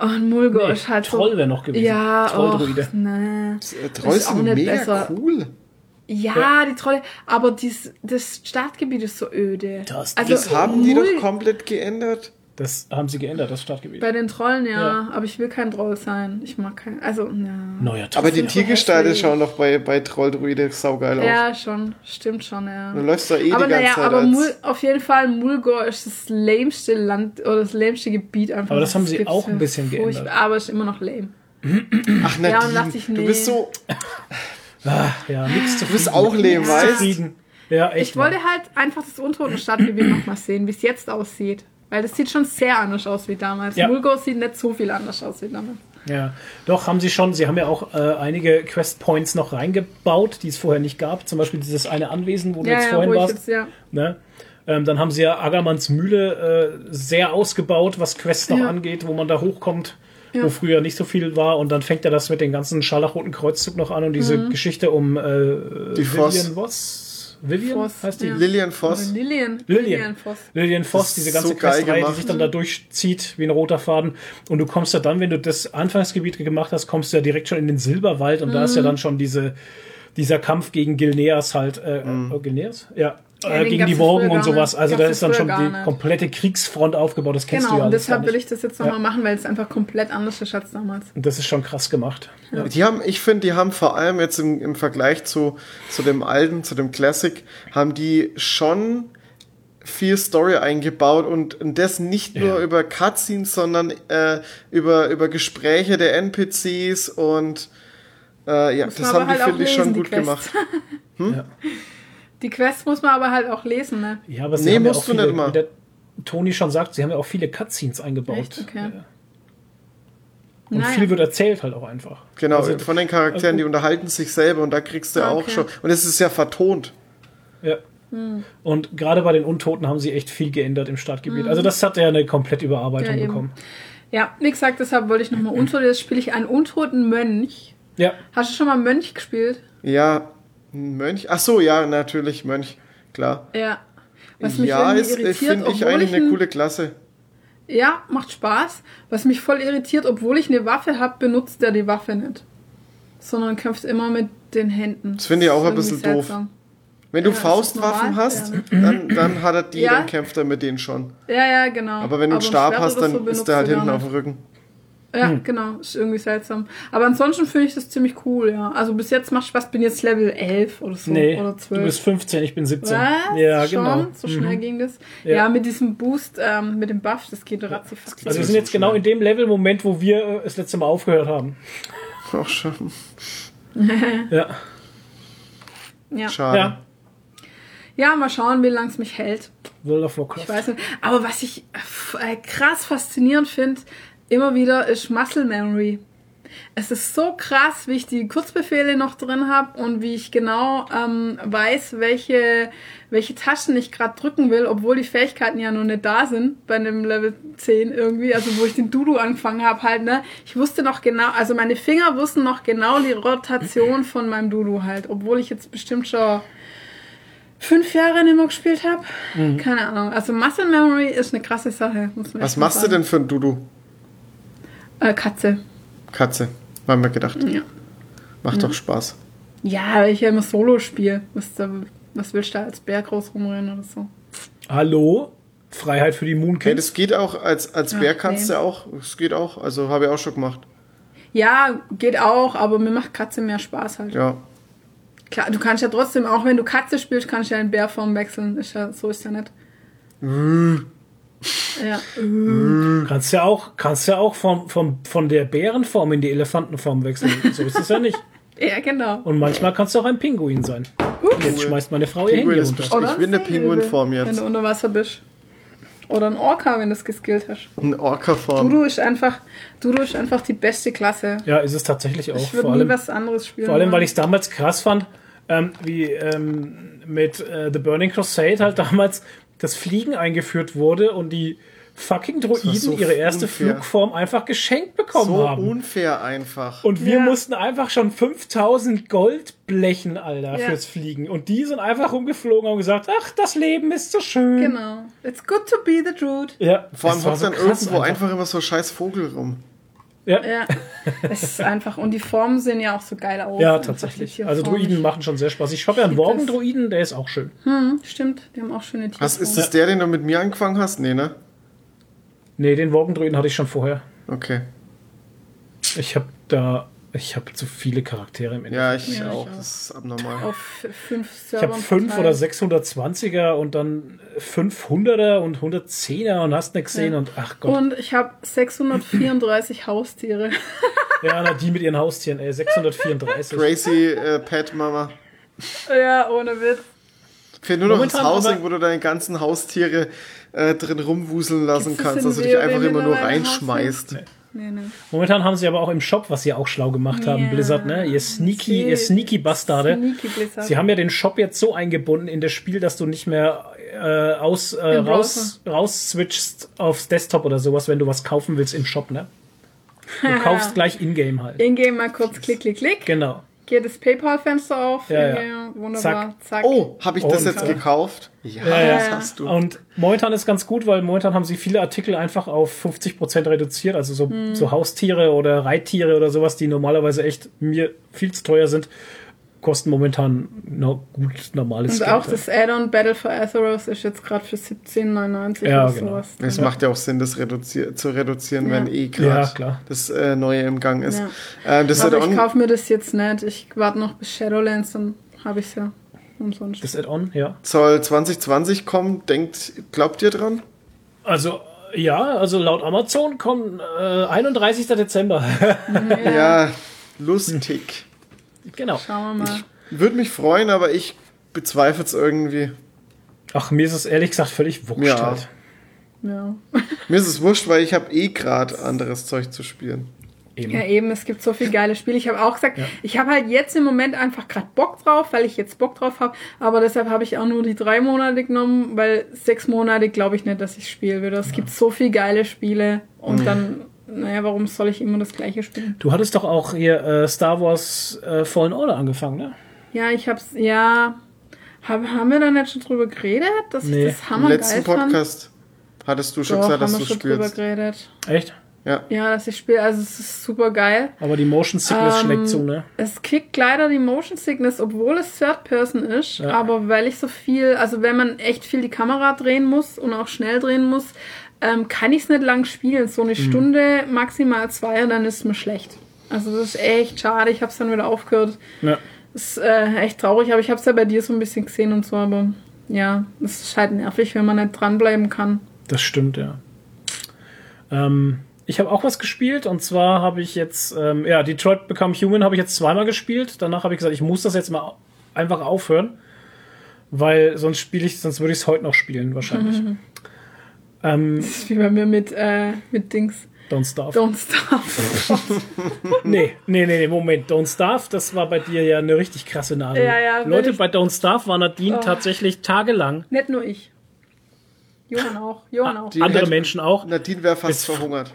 [SPEAKER 2] Und Mulgor
[SPEAKER 1] Nee,
[SPEAKER 2] ist halt
[SPEAKER 1] Troll
[SPEAKER 2] so.
[SPEAKER 1] wäre noch gewesen.
[SPEAKER 2] Ja,
[SPEAKER 1] Trolldruide.
[SPEAKER 2] nee.
[SPEAKER 3] Äh, Trolls
[SPEAKER 2] Ist auch
[SPEAKER 3] sind
[SPEAKER 2] nicht
[SPEAKER 3] mega
[SPEAKER 2] besser.
[SPEAKER 3] cool.
[SPEAKER 2] Ja, die Trolle, aber dies, das Startgebiet ist so öde.
[SPEAKER 1] Das-
[SPEAKER 2] also,
[SPEAKER 3] Das haben die doch komplett geändert.
[SPEAKER 1] Das haben sie geändert, das Startgebiet.
[SPEAKER 2] Bei den Trollen, ja,
[SPEAKER 1] Ja.
[SPEAKER 2] aber ich will kein Troll sein. Ich mag kein, also, ja.
[SPEAKER 1] Neuer
[SPEAKER 3] Aber die Tiergestalt schauen doch bei, bei Trolldruide saugeil aus.
[SPEAKER 2] Ja, schon, stimmt schon, ja.
[SPEAKER 3] Du läufst da eh
[SPEAKER 2] aber
[SPEAKER 3] die ganze
[SPEAKER 2] naja,
[SPEAKER 3] Zeit
[SPEAKER 2] aber. Mul auf jeden Fall Mulgor ist das lämste Land oder das lämste Gebiet einfach.
[SPEAKER 1] Aber das haben sie auch ein bisschen geändert.
[SPEAKER 2] Aber es ist immer noch lame.
[SPEAKER 3] Ach,
[SPEAKER 2] Ja, und
[SPEAKER 3] Nadine,
[SPEAKER 2] dachte ich,
[SPEAKER 3] du
[SPEAKER 2] nee.
[SPEAKER 3] bist so...
[SPEAKER 1] Ja, nichts zu
[SPEAKER 3] Du bist auch lehm, weißt
[SPEAKER 1] zufrieden. Ja, echt.
[SPEAKER 2] Ich wollte halt einfach das Untoten-Stadtgebiet nochmal sehen, wie es jetzt aussieht. Weil das sieht schon sehr anders aus wie damals.
[SPEAKER 1] Ja.
[SPEAKER 2] Mulgor sieht nicht so viel anders aus wie damals.
[SPEAKER 1] Ja, doch, haben sie schon. Sie haben ja auch äh, einige Quest Points noch reingebaut, die es vorher nicht gab. Zum Beispiel dieses eine Anwesen, wo du
[SPEAKER 2] Ja,
[SPEAKER 1] jetzt
[SPEAKER 2] ja,
[SPEAKER 1] vorhin
[SPEAKER 2] wo ich
[SPEAKER 1] warst.
[SPEAKER 2] jetzt, ja.
[SPEAKER 1] Ne? Ähm, dann haben sie ja Agamans Mühle äh, sehr ausgebaut, was Quests noch
[SPEAKER 2] Ja.
[SPEAKER 1] angeht, wo man da hochkommt,
[SPEAKER 2] Ja.
[SPEAKER 1] wo früher nicht so viel war. Und dann fängt er das mit dem ganzen Scharlachroten Kreuzzug noch an und diese
[SPEAKER 2] Mhm.
[SPEAKER 1] Geschichte um äh,
[SPEAKER 3] Die Voss.
[SPEAKER 1] Vivian Voss. Vivian
[SPEAKER 2] Voss,
[SPEAKER 1] heißt die?
[SPEAKER 2] ja.
[SPEAKER 3] Lillian Voss.
[SPEAKER 2] Lillian.
[SPEAKER 1] Lillian.
[SPEAKER 2] Voss.
[SPEAKER 1] Lillian Voss, diese ganze
[SPEAKER 3] so
[SPEAKER 1] Questreihe, die sich dann da durchzieht wie ein roter Faden. Und du kommst ja dann, wenn du das Anfangsgebiet gemacht hast, kommst du ja direkt schon in den Silberwald und da ist ja
[SPEAKER 2] Mhm.
[SPEAKER 1] dann schon diese, dieser Kampf gegen Gilneas halt, äh, äh, Gilneas? Ja. Äh, gegen die
[SPEAKER 2] früher
[SPEAKER 1] und sowas. Also da ist dann schon die
[SPEAKER 2] nicht.
[SPEAKER 1] komplette Kriegsfront aufgebaut. Das kennst
[SPEAKER 2] Genau,
[SPEAKER 1] du ja gar
[SPEAKER 2] deshalb will ich das jetzt nochmal
[SPEAKER 1] Ja.
[SPEAKER 2] machen, weil es einfach komplett anders ist als damals.
[SPEAKER 1] Und das ist schon krass gemacht. Ja.
[SPEAKER 3] Die haben, ich finde, die haben vor allem jetzt im, im Vergleich zu, zu dem alten, zu dem Classic, haben die schon viel Story eingebaut und, und das nicht nur
[SPEAKER 1] Ja.
[SPEAKER 3] über Cutscenes, sondern äh, über, über Gespräche der NPCs und äh, ja,
[SPEAKER 2] Muss
[SPEAKER 3] das
[SPEAKER 2] man
[SPEAKER 3] haben die,
[SPEAKER 2] halt
[SPEAKER 3] finde ich, schon gut gemacht.
[SPEAKER 1] Ja.
[SPEAKER 2] Die Quest muss man aber halt auch lesen, ne?
[SPEAKER 1] Ja, aber sie
[SPEAKER 3] Nee,
[SPEAKER 1] haben ja
[SPEAKER 3] musst
[SPEAKER 1] auch
[SPEAKER 3] du
[SPEAKER 1] viele,
[SPEAKER 3] nicht immer.
[SPEAKER 1] wie der Toni schon sagt, sie haben ja auch viele Cutscenes eingebaut.
[SPEAKER 2] Echt? Okay.
[SPEAKER 1] Ja. Und
[SPEAKER 2] Naja.
[SPEAKER 1] viel wird erzählt halt auch einfach.
[SPEAKER 3] Genau,
[SPEAKER 1] Also-
[SPEAKER 3] von den Charakteren, die unterhalten sich selber und da kriegst du
[SPEAKER 2] Ah,
[SPEAKER 3] auch
[SPEAKER 2] okay.
[SPEAKER 3] schon. Und es ist ja vertont.
[SPEAKER 1] Ja.
[SPEAKER 2] Hm.
[SPEAKER 1] Und gerade bei den Untoten haben sie echt viel geändert im Startgebiet. Also das hat ja eine komplette Überarbeitung
[SPEAKER 2] Hm. Ja,
[SPEAKER 1] bekommen.
[SPEAKER 2] Ja, wie gesagt, deshalb wollte ich nochmal Untote. Jetzt spiele ich einen untoten Mönch.
[SPEAKER 1] Ja,
[SPEAKER 2] Hast du schon mal Mönch gespielt?
[SPEAKER 3] Ja, Mönch. Ach so, ja, natürlich, Mönch. Klar.
[SPEAKER 2] Ja. Was mich
[SPEAKER 3] ja, ist,
[SPEAKER 2] irritiert,
[SPEAKER 3] finde ich eigentlich
[SPEAKER 2] ich
[SPEAKER 3] eine
[SPEAKER 2] ein-
[SPEAKER 3] coole Klasse.
[SPEAKER 2] Ja, macht Spaß. Was mich voll irritiert, obwohl ich eine Waffe habe, benutzt er die Waffe nicht. Sondern kämpft immer mit den Händen.
[SPEAKER 3] Das finde ich auch ein bisschen doof.
[SPEAKER 2] seltsam.
[SPEAKER 3] Wenn du
[SPEAKER 2] Ja,
[SPEAKER 3] Faustwaffen
[SPEAKER 2] normal?
[SPEAKER 3] hast,
[SPEAKER 2] Ja,
[SPEAKER 3] dann, dann hat er die,
[SPEAKER 2] Ja.
[SPEAKER 3] dann kämpft er mit denen schon.
[SPEAKER 2] Ja, ja, genau.
[SPEAKER 3] Aber wenn du einen Stab hast, dann
[SPEAKER 2] so
[SPEAKER 3] ist der halt hinten auf dem. Rücken.
[SPEAKER 2] Ja,
[SPEAKER 1] Hm.
[SPEAKER 2] genau. Ist irgendwie seltsam. Aber ansonsten finde ich das ziemlich cool, ja. Also bis jetzt macht Spaß. Bin jetzt Level 11 oder so.
[SPEAKER 1] nee,
[SPEAKER 2] oder
[SPEAKER 1] du
[SPEAKER 2] 12.
[SPEAKER 1] bist 15, ich bin 17.
[SPEAKER 2] Was?
[SPEAKER 1] Ja,
[SPEAKER 2] Schon?
[SPEAKER 1] genau.
[SPEAKER 2] So schnell ging das?
[SPEAKER 1] Ja.
[SPEAKER 2] Ja, mit diesem Boost, ähm, mit dem Buff, das geht ratzifatzi.
[SPEAKER 1] Also wir sind jetzt genau in dem Level-Moment, wo wir äh, das letzte Mal aufgehört haben.
[SPEAKER 3] Auch schon.
[SPEAKER 1] Ja.
[SPEAKER 2] ja.
[SPEAKER 3] Schade.
[SPEAKER 1] ja.
[SPEAKER 2] Ja, mal schauen, wie lange es mich hält.
[SPEAKER 1] World of Warcraft.
[SPEAKER 2] Ich weiß nicht. Aber was ich äh, krass faszinierend finde, immer wieder, ist Muscle Memory. Es ist so krass, wie ich die Kurzbefehle noch drin habe und wie ich genau ähm, weiß, welche, welche Tasten ich gerade drücken will, obwohl die Fähigkeiten ja noch nicht da sind bei einem Level 10 irgendwie, also wo ich den Dudu angefangen habe halt, ne? Ich wusste noch genau, also meine Finger wussten noch genau die Rotation von meinem Dudu halt, obwohl ich jetzt bestimmt schon fünf Jahre nicht mehr gespielt habe. Keine Ahnung. Also Muscle Memory ist eine krasse Sache. Muss man
[SPEAKER 3] Was machst du
[SPEAKER 2] sagen.
[SPEAKER 3] denn für ein Dudu?
[SPEAKER 2] Äh, Katze.
[SPEAKER 3] Katze. Haben wir gedacht.
[SPEAKER 2] Ja.
[SPEAKER 3] Macht doch Spaß.
[SPEAKER 2] Ja, weil ich ja immer Solo spiele. Was, da, was willst du da als Bär groß rumrennen oder so?
[SPEAKER 1] Hallo? Freiheit für die
[SPEAKER 3] Hey,
[SPEAKER 1] Moonkids.
[SPEAKER 3] das geht auch, als, als
[SPEAKER 2] Ja,
[SPEAKER 3] Bär kannst
[SPEAKER 2] nee.
[SPEAKER 3] du auch. Das geht auch. Also habe ich auch schon gemacht.
[SPEAKER 2] Ja, geht auch, aber mir macht Katze mehr Spaß halt.
[SPEAKER 3] Ja.
[SPEAKER 2] Klar, du kannst ja trotzdem, auch wenn du Katze spielst, kannst du ja in Bärform wechseln. Ist ja, so ist ja nicht. Ja.
[SPEAKER 1] Kannst ja auch, kannst ja auch vom, vom, von der Bärenform in die Elefantenform wechseln. So ist es ja nicht.
[SPEAKER 2] ja, genau.
[SPEAKER 1] Und manchmal kannst du auch ein Pinguin sein. Jetzt schmeißt meine Frau ihr
[SPEAKER 3] Pinguin
[SPEAKER 1] Handy
[SPEAKER 3] ist
[SPEAKER 1] runter.
[SPEAKER 3] bestimmt- Ich bin eine Pinguinform
[SPEAKER 2] Wenn
[SPEAKER 3] jetzt.
[SPEAKER 2] du unter Wasser bist. Oder ein Orca, wenn du es geskillt hast.
[SPEAKER 3] Ein Orca-Form.
[SPEAKER 2] Dudu ist einfach, Dudu ist einfach die beste Klasse.
[SPEAKER 1] Ja, ist es tatsächlich auch.
[SPEAKER 2] Ich würde nie
[SPEAKER 1] allem,
[SPEAKER 2] was anderes spielen.
[SPEAKER 1] vor allem, weil ich es damals krass fand, ähm, wie ähm, mit äh, The Burning Crusade halt damals das Fliegen eingeführt wurde und die fucking Droiden
[SPEAKER 3] so
[SPEAKER 1] ihre erste
[SPEAKER 3] unfair.
[SPEAKER 1] Flugform einfach geschenkt bekommen
[SPEAKER 3] So
[SPEAKER 1] haben.
[SPEAKER 3] unfair einfach.
[SPEAKER 1] Und wir
[SPEAKER 2] Ja.
[SPEAKER 1] mussten einfach schon 5000 Gold blechen, Alter,
[SPEAKER 2] Ja.
[SPEAKER 1] fürs Fliegen. Und die sind einfach rumgeflogen und gesagt, ach, das Leben ist so schön.
[SPEAKER 2] Genau. It's good to be the Druid.
[SPEAKER 1] Ja,
[SPEAKER 3] Vor allem hockt
[SPEAKER 1] so
[SPEAKER 3] dann irgendwo einfach. immer so scheiß Vogel rum.
[SPEAKER 1] Ja, ja.
[SPEAKER 2] Es ist einfach. Und die Formen sehen ja auch so geil aus.
[SPEAKER 1] ja tatsächlich. Also Druiden machen schon sehr Spaß. Ich habe ja einen. Worgen-Druiden, der ist auch schön.
[SPEAKER 2] Hm, stimmt, die haben auch schöne.
[SPEAKER 3] Was ist das der, den du mit mir angefangen hast? Nee, ne?
[SPEAKER 1] Nee, den Worgen-Druiden hatte ich schon vorher.
[SPEAKER 3] Okay.
[SPEAKER 1] Ich habe da, ich habe zu viele Charaktere im Endeffekt.
[SPEAKER 3] Ja, ich
[SPEAKER 2] Ja, ich
[SPEAKER 3] auch.
[SPEAKER 2] auch.
[SPEAKER 3] Das ist abnormal.
[SPEAKER 2] Auf fünf
[SPEAKER 1] Ich habe fünf oder
[SPEAKER 2] verteilt.
[SPEAKER 1] 620er und dann 500er und 110er und hast nicht gesehen
[SPEAKER 2] Ja.
[SPEAKER 1] und ach Gott.
[SPEAKER 2] Und ich habe 634 Haustiere.
[SPEAKER 1] Ja, na, die mit ihren Haustieren, ey, 634.
[SPEAKER 3] Crazy äh, Pet Mama.
[SPEAKER 2] ja, ohne Witz.
[SPEAKER 3] Fehlt nur noch das
[SPEAKER 1] Momentan
[SPEAKER 3] Housing,
[SPEAKER 1] aber-
[SPEAKER 3] wo du deine ganzen Haustiere äh, drin rumwuseln lassen
[SPEAKER 2] das
[SPEAKER 3] kannst, dass du dich einfach immer nur reinschmeißt.
[SPEAKER 2] Nee, nee.
[SPEAKER 1] Momentan haben sie aber auch im Shop, was sie auch schlau gemacht haben. Blizzard, ne? Ihr sneaky,
[SPEAKER 2] Sie-
[SPEAKER 1] ihr sneaky Bastarde.
[SPEAKER 2] Sneaky Blizzard.
[SPEAKER 1] Sie haben ja den Shop jetzt so eingebunden in das Spiel, dass du nicht mehr äh, aus, äh,
[SPEAKER 2] Im
[SPEAKER 1] raus, raus switchst aufs Desktop oder sowas, wenn du was kaufen willst im Shop, ne? Du kaufst gleich in-game halt.
[SPEAKER 2] Ingame mal kurz klick, klick, klick.
[SPEAKER 1] Genau.
[SPEAKER 2] Geht das PayPal-Fenster auf.
[SPEAKER 1] Ja, ja.
[SPEAKER 2] Wunderbar. Zack.
[SPEAKER 3] Oh, habe ich das
[SPEAKER 1] Und,
[SPEAKER 3] jetzt
[SPEAKER 1] äh,
[SPEAKER 3] gekauft? Ja,
[SPEAKER 1] ja.
[SPEAKER 3] das hast du.
[SPEAKER 1] Und momentan ist ganz gut, weil momentan haben sie viele Artikel einfach auf 50% reduziert. Also so,
[SPEAKER 2] Hm.
[SPEAKER 1] so Haustiere oder Reittiere oder sowas, die normalerweise echt mir viel zu teuer sind, kosten momentan noch gut normales
[SPEAKER 2] Und auch
[SPEAKER 1] Geld.
[SPEAKER 2] das Add-on Battle for Azeroth ist jetzt gerade für 17,99
[SPEAKER 1] Ja,
[SPEAKER 2] oder
[SPEAKER 1] genau.
[SPEAKER 2] sowas.
[SPEAKER 3] Es macht ja auch Sinn, das reduzier zu reduzieren,
[SPEAKER 2] Ja.
[SPEAKER 3] wenn eh
[SPEAKER 1] Ja,
[SPEAKER 3] gerade
[SPEAKER 1] klar.
[SPEAKER 3] das äh, Neue im Gang ist.
[SPEAKER 2] Ja.
[SPEAKER 3] Äh, das
[SPEAKER 2] Aber ich kaufe mir das jetzt nicht. Ich warte noch bis Shadowlands, dann habe ich es ja umsonst.
[SPEAKER 1] Das Add-on, ja.
[SPEAKER 3] soll 2020 kommen. Denkt, glaubt ihr dran?
[SPEAKER 1] Also, ja, also laut Amazon kommt äh, 31. Dezember.
[SPEAKER 3] Ja, lustig.
[SPEAKER 1] Genau.
[SPEAKER 2] Schauen wir mal.
[SPEAKER 3] Würde mich freuen, aber ich bezweifle es irgendwie.
[SPEAKER 1] Ach, mir ist es ehrlich gesagt völlig wurscht
[SPEAKER 3] Ja.
[SPEAKER 1] halt.
[SPEAKER 2] Ja.
[SPEAKER 3] Mir ist es wurscht, weil ich habe eh gerade anderes Zeug zu spielen.
[SPEAKER 1] Eben.
[SPEAKER 2] ja, eben, es gibt so viele geile Spiele. Ich habe auch gesagt, ich habe halt jetzt im Moment einfach gerade Bock drauf, weil ich jetzt Bock drauf habe. Aber deshalb habe ich auch nur die drei Monate genommen, weil sechs Monate glaube ich nicht, dass ich spielen würde. Es gibt so viele geile Spiele und dann, naja, warum soll ich immer das gleiche spielen?
[SPEAKER 1] Du hattest doch auch hier äh, Star Wars äh, Fallen Order angefangen, ne?
[SPEAKER 2] Ja, ich hab's, ja. Hab, haben wir da nicht schon drüber geredet, dass
[SPEAKER 1] Nee.
[SPEAKER 2] ich das
[SPEAKER 3] Im
[SPEAKER 2] hammergeil
[SPEAKER 3] letzten
[SPEAKER 2] fand?
[SPEAKER 3] Podcast hattest du schon
[SPEAKER 2] Doch,
[SPEAKER 3] gesagt, dass
[SPEAKER 2] haben
[SPEAKER 3] du
[SPEAKER 2] schon drüber
[SPEAKER 3] spielst.
[SPEAKER 2] geredet.
[SPEAKER 1] Echt?
[SPEAKER 3] Ja.
[SPEAKER 2] Ja, dass ich spiele, also es ist super geil.
[SPEAKER 1] Aber die Motion Sickness
[SPEAKER 2] Ähm,
[SPEAKER 1] schlägt zu, ne?
[SPEAKER 2] Es kickt leider die Motion Sickness, obwohl es Third Person ist,
[SPEAKER 1] Ja.
[SPEAKER 2] aber weil ich so viel, also wenn man echt viel die Kamera drehen muss und auch schnell drehen muss, ähm, kann ich es nicht lang spielen. So
[SPEAKER 1] Mhm.
[SPEAKER 2] eine Stunde, maximal zwei und dann ist es mir schlecht. Also das ist echt schade. Ich habe es dann wieder aufgehört.
[SPEAKER 1] Ja.
[SPEAKER 2] Das ist äh, echt traurig, aber ich habe es ja bei dir so ein bisschen gesehen und so, aber ja, es ist halt nervig, wenn man nicht dranbleiben kann.
[SPEAKER 1] Das stimmt, ja. Ähm, ich habe auch was gespielt und zwar habe ich jetzt, ähm, ja, Detroit Become Human habe ich jetzt zweimal gespielt. Danach habe ich gesagt, ich muss das jetzt mal einfach aufhören, Weil sonst spiele ich, sonst würde ich es heute noch spielen, wahrscheinlich. Ähm,
[SPEAKER 2] Das ist wie bei mir mit, äh, mit Dings.
[SPEAKER 1] Don't Starve.
[SPEAKER 2] Don't Starve.
[SPEAKER 1] Nee, nee, nee, nee, Moment. Don't Starve, das war bei dir ja eine richtig krasse Nadel.
[SPEAKER 2] Ja, ja,
[SPEAKER 1] Leute, bei Don't Starve war Nadine
[SPEAKER 2] Oh.
[SPEAKER 1] tatsächlich tagelang,
[SPEAKER 2] Nicht nur ich. Johann auch. Johann auch.
[SPEAKER 3] Die
[SPEAKER 1] andere
[SPEAKER 3] hätte-
[SPEAKER 1] Menschen auch.
[SPEAKER 3] Nadine wäre fast
[SPEAKER 1] Ist-
[SPEAKER 3] verhungert.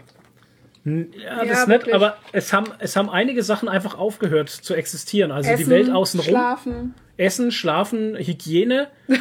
[SPEAKER 1] Ja,
[SPEAKER 2] Ja,
[SPEAKER 1] das ist nett,
[SPEAKER 2] wirklich.
[SPEAKER 1] aber es haben, es haben einige Sachen einfach aufgehört zu existieren. Also
[SPEAKER 2] Essen,
[SPEAKER 1] die Welt außenrum.
[SPEAKER 2] Schlafen.
[SPEAKER 1] Essen, Schlafen, Hygiene.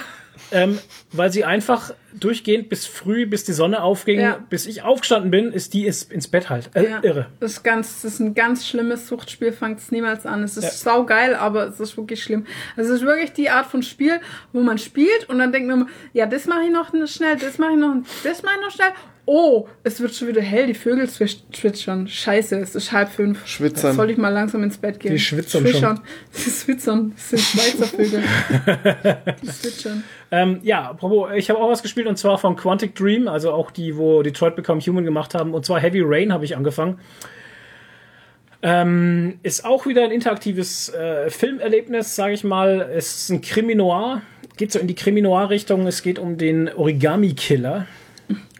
[SPEAKER 1] ähm, weil sie einfach durchgehend bis früh, bis die Sonne aufging,
[SPEAKER 2] Ja.
[SPEAKER 1] bis ich aufgestanden bin, ist die ist ins Bett halt. Äh,
[SPEAKER 2] Ja.
[SPEAKER 1] Irre.
[SPEAKER 2] Das ist, ganz, das ist ein ganz schlimmes Suchtspiel, fangt es niemals an. Es ist saugeil, aber es ist wirklich schlimm. Also es ist wirklich die Art von Spiel, wo man spielt und dann denkt man, ja, das mache ich noch schnell, das mache ich noch, das mache ich noch schnell. Oh, es wird schon wieder hell, die Vögel zwitschern. Scheiße, es ist halb fünf.
[SPEAKER 3] Schwitzern.
[SPEAKER 2] Soll ich mal langsam ins Bett gehen?
[SPEAKER 1] Die schwitzern
[SPEAKER 2] Zwischern. Die schwitzern. Das sind Schweizer Vögel. die zwitschern.
[SPEAKER 1] Ähm, ja, ich habe auch was gespielt und zwar von Quantic Dream, also auch die, wo Detroit Become Human gemacht haben. Und zwar Heavy Rain habe ich angefangen. Ähm, ist auch wieder ein interaktives äh, Filmerlebnis, sage ich mal. Es ist ein Krimi-Noir, geht so in die Krimi-Noir-Richtung. Es geht um den Origami-Killer.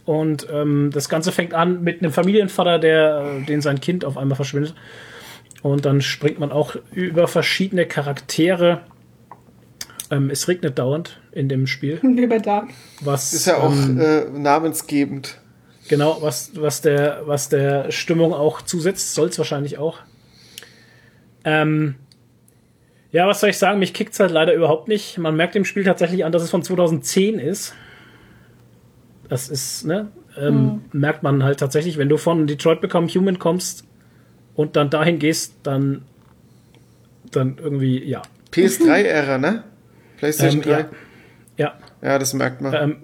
[SPEAKER 1] Und ähm, das Ganze fängt an mit einem Familienvater, der, äh, den sein Kind auf einmal verschwindet. Und dann springt man auch über verschiedene Charaktere. Ähm, es regnet dauernd in dem Spiel.
[SPEAKER 2] Wie bei Dark.
[SPEAKER 1] Was,
[SPEAKER 3] Ist ja auch
[SPEAKER 1] ähm,
[SPEAKER 3] äh, namensgebend.
[SPEAKER 1] Genau, was, was, der, was der Stimmung auch zusetzt, soll es wahrscheinlich auch. Ähm, ja, was soll ich sagen? Mich kickt's halt leider überhaupt nicht. Man merkt dem Spiel tatsächlich an, dass es von 2010 ist. Das ist, ne? Ähm, Merkt man halt tatsächlich, wenn du von Detroit Become Human kommst und dann dahin gehst, dann, dann irgendwie, ja.
[SPEAKER 3] PS3-Ära, ne? PlayStation
[SPEAKER 1] Ähm,
[SPEAKER 3] 3.
[SPEAKER 1] ja. Ja,
[SPEAKER 3] Ja, das merkt man.
[SPEAKER 1] ähm,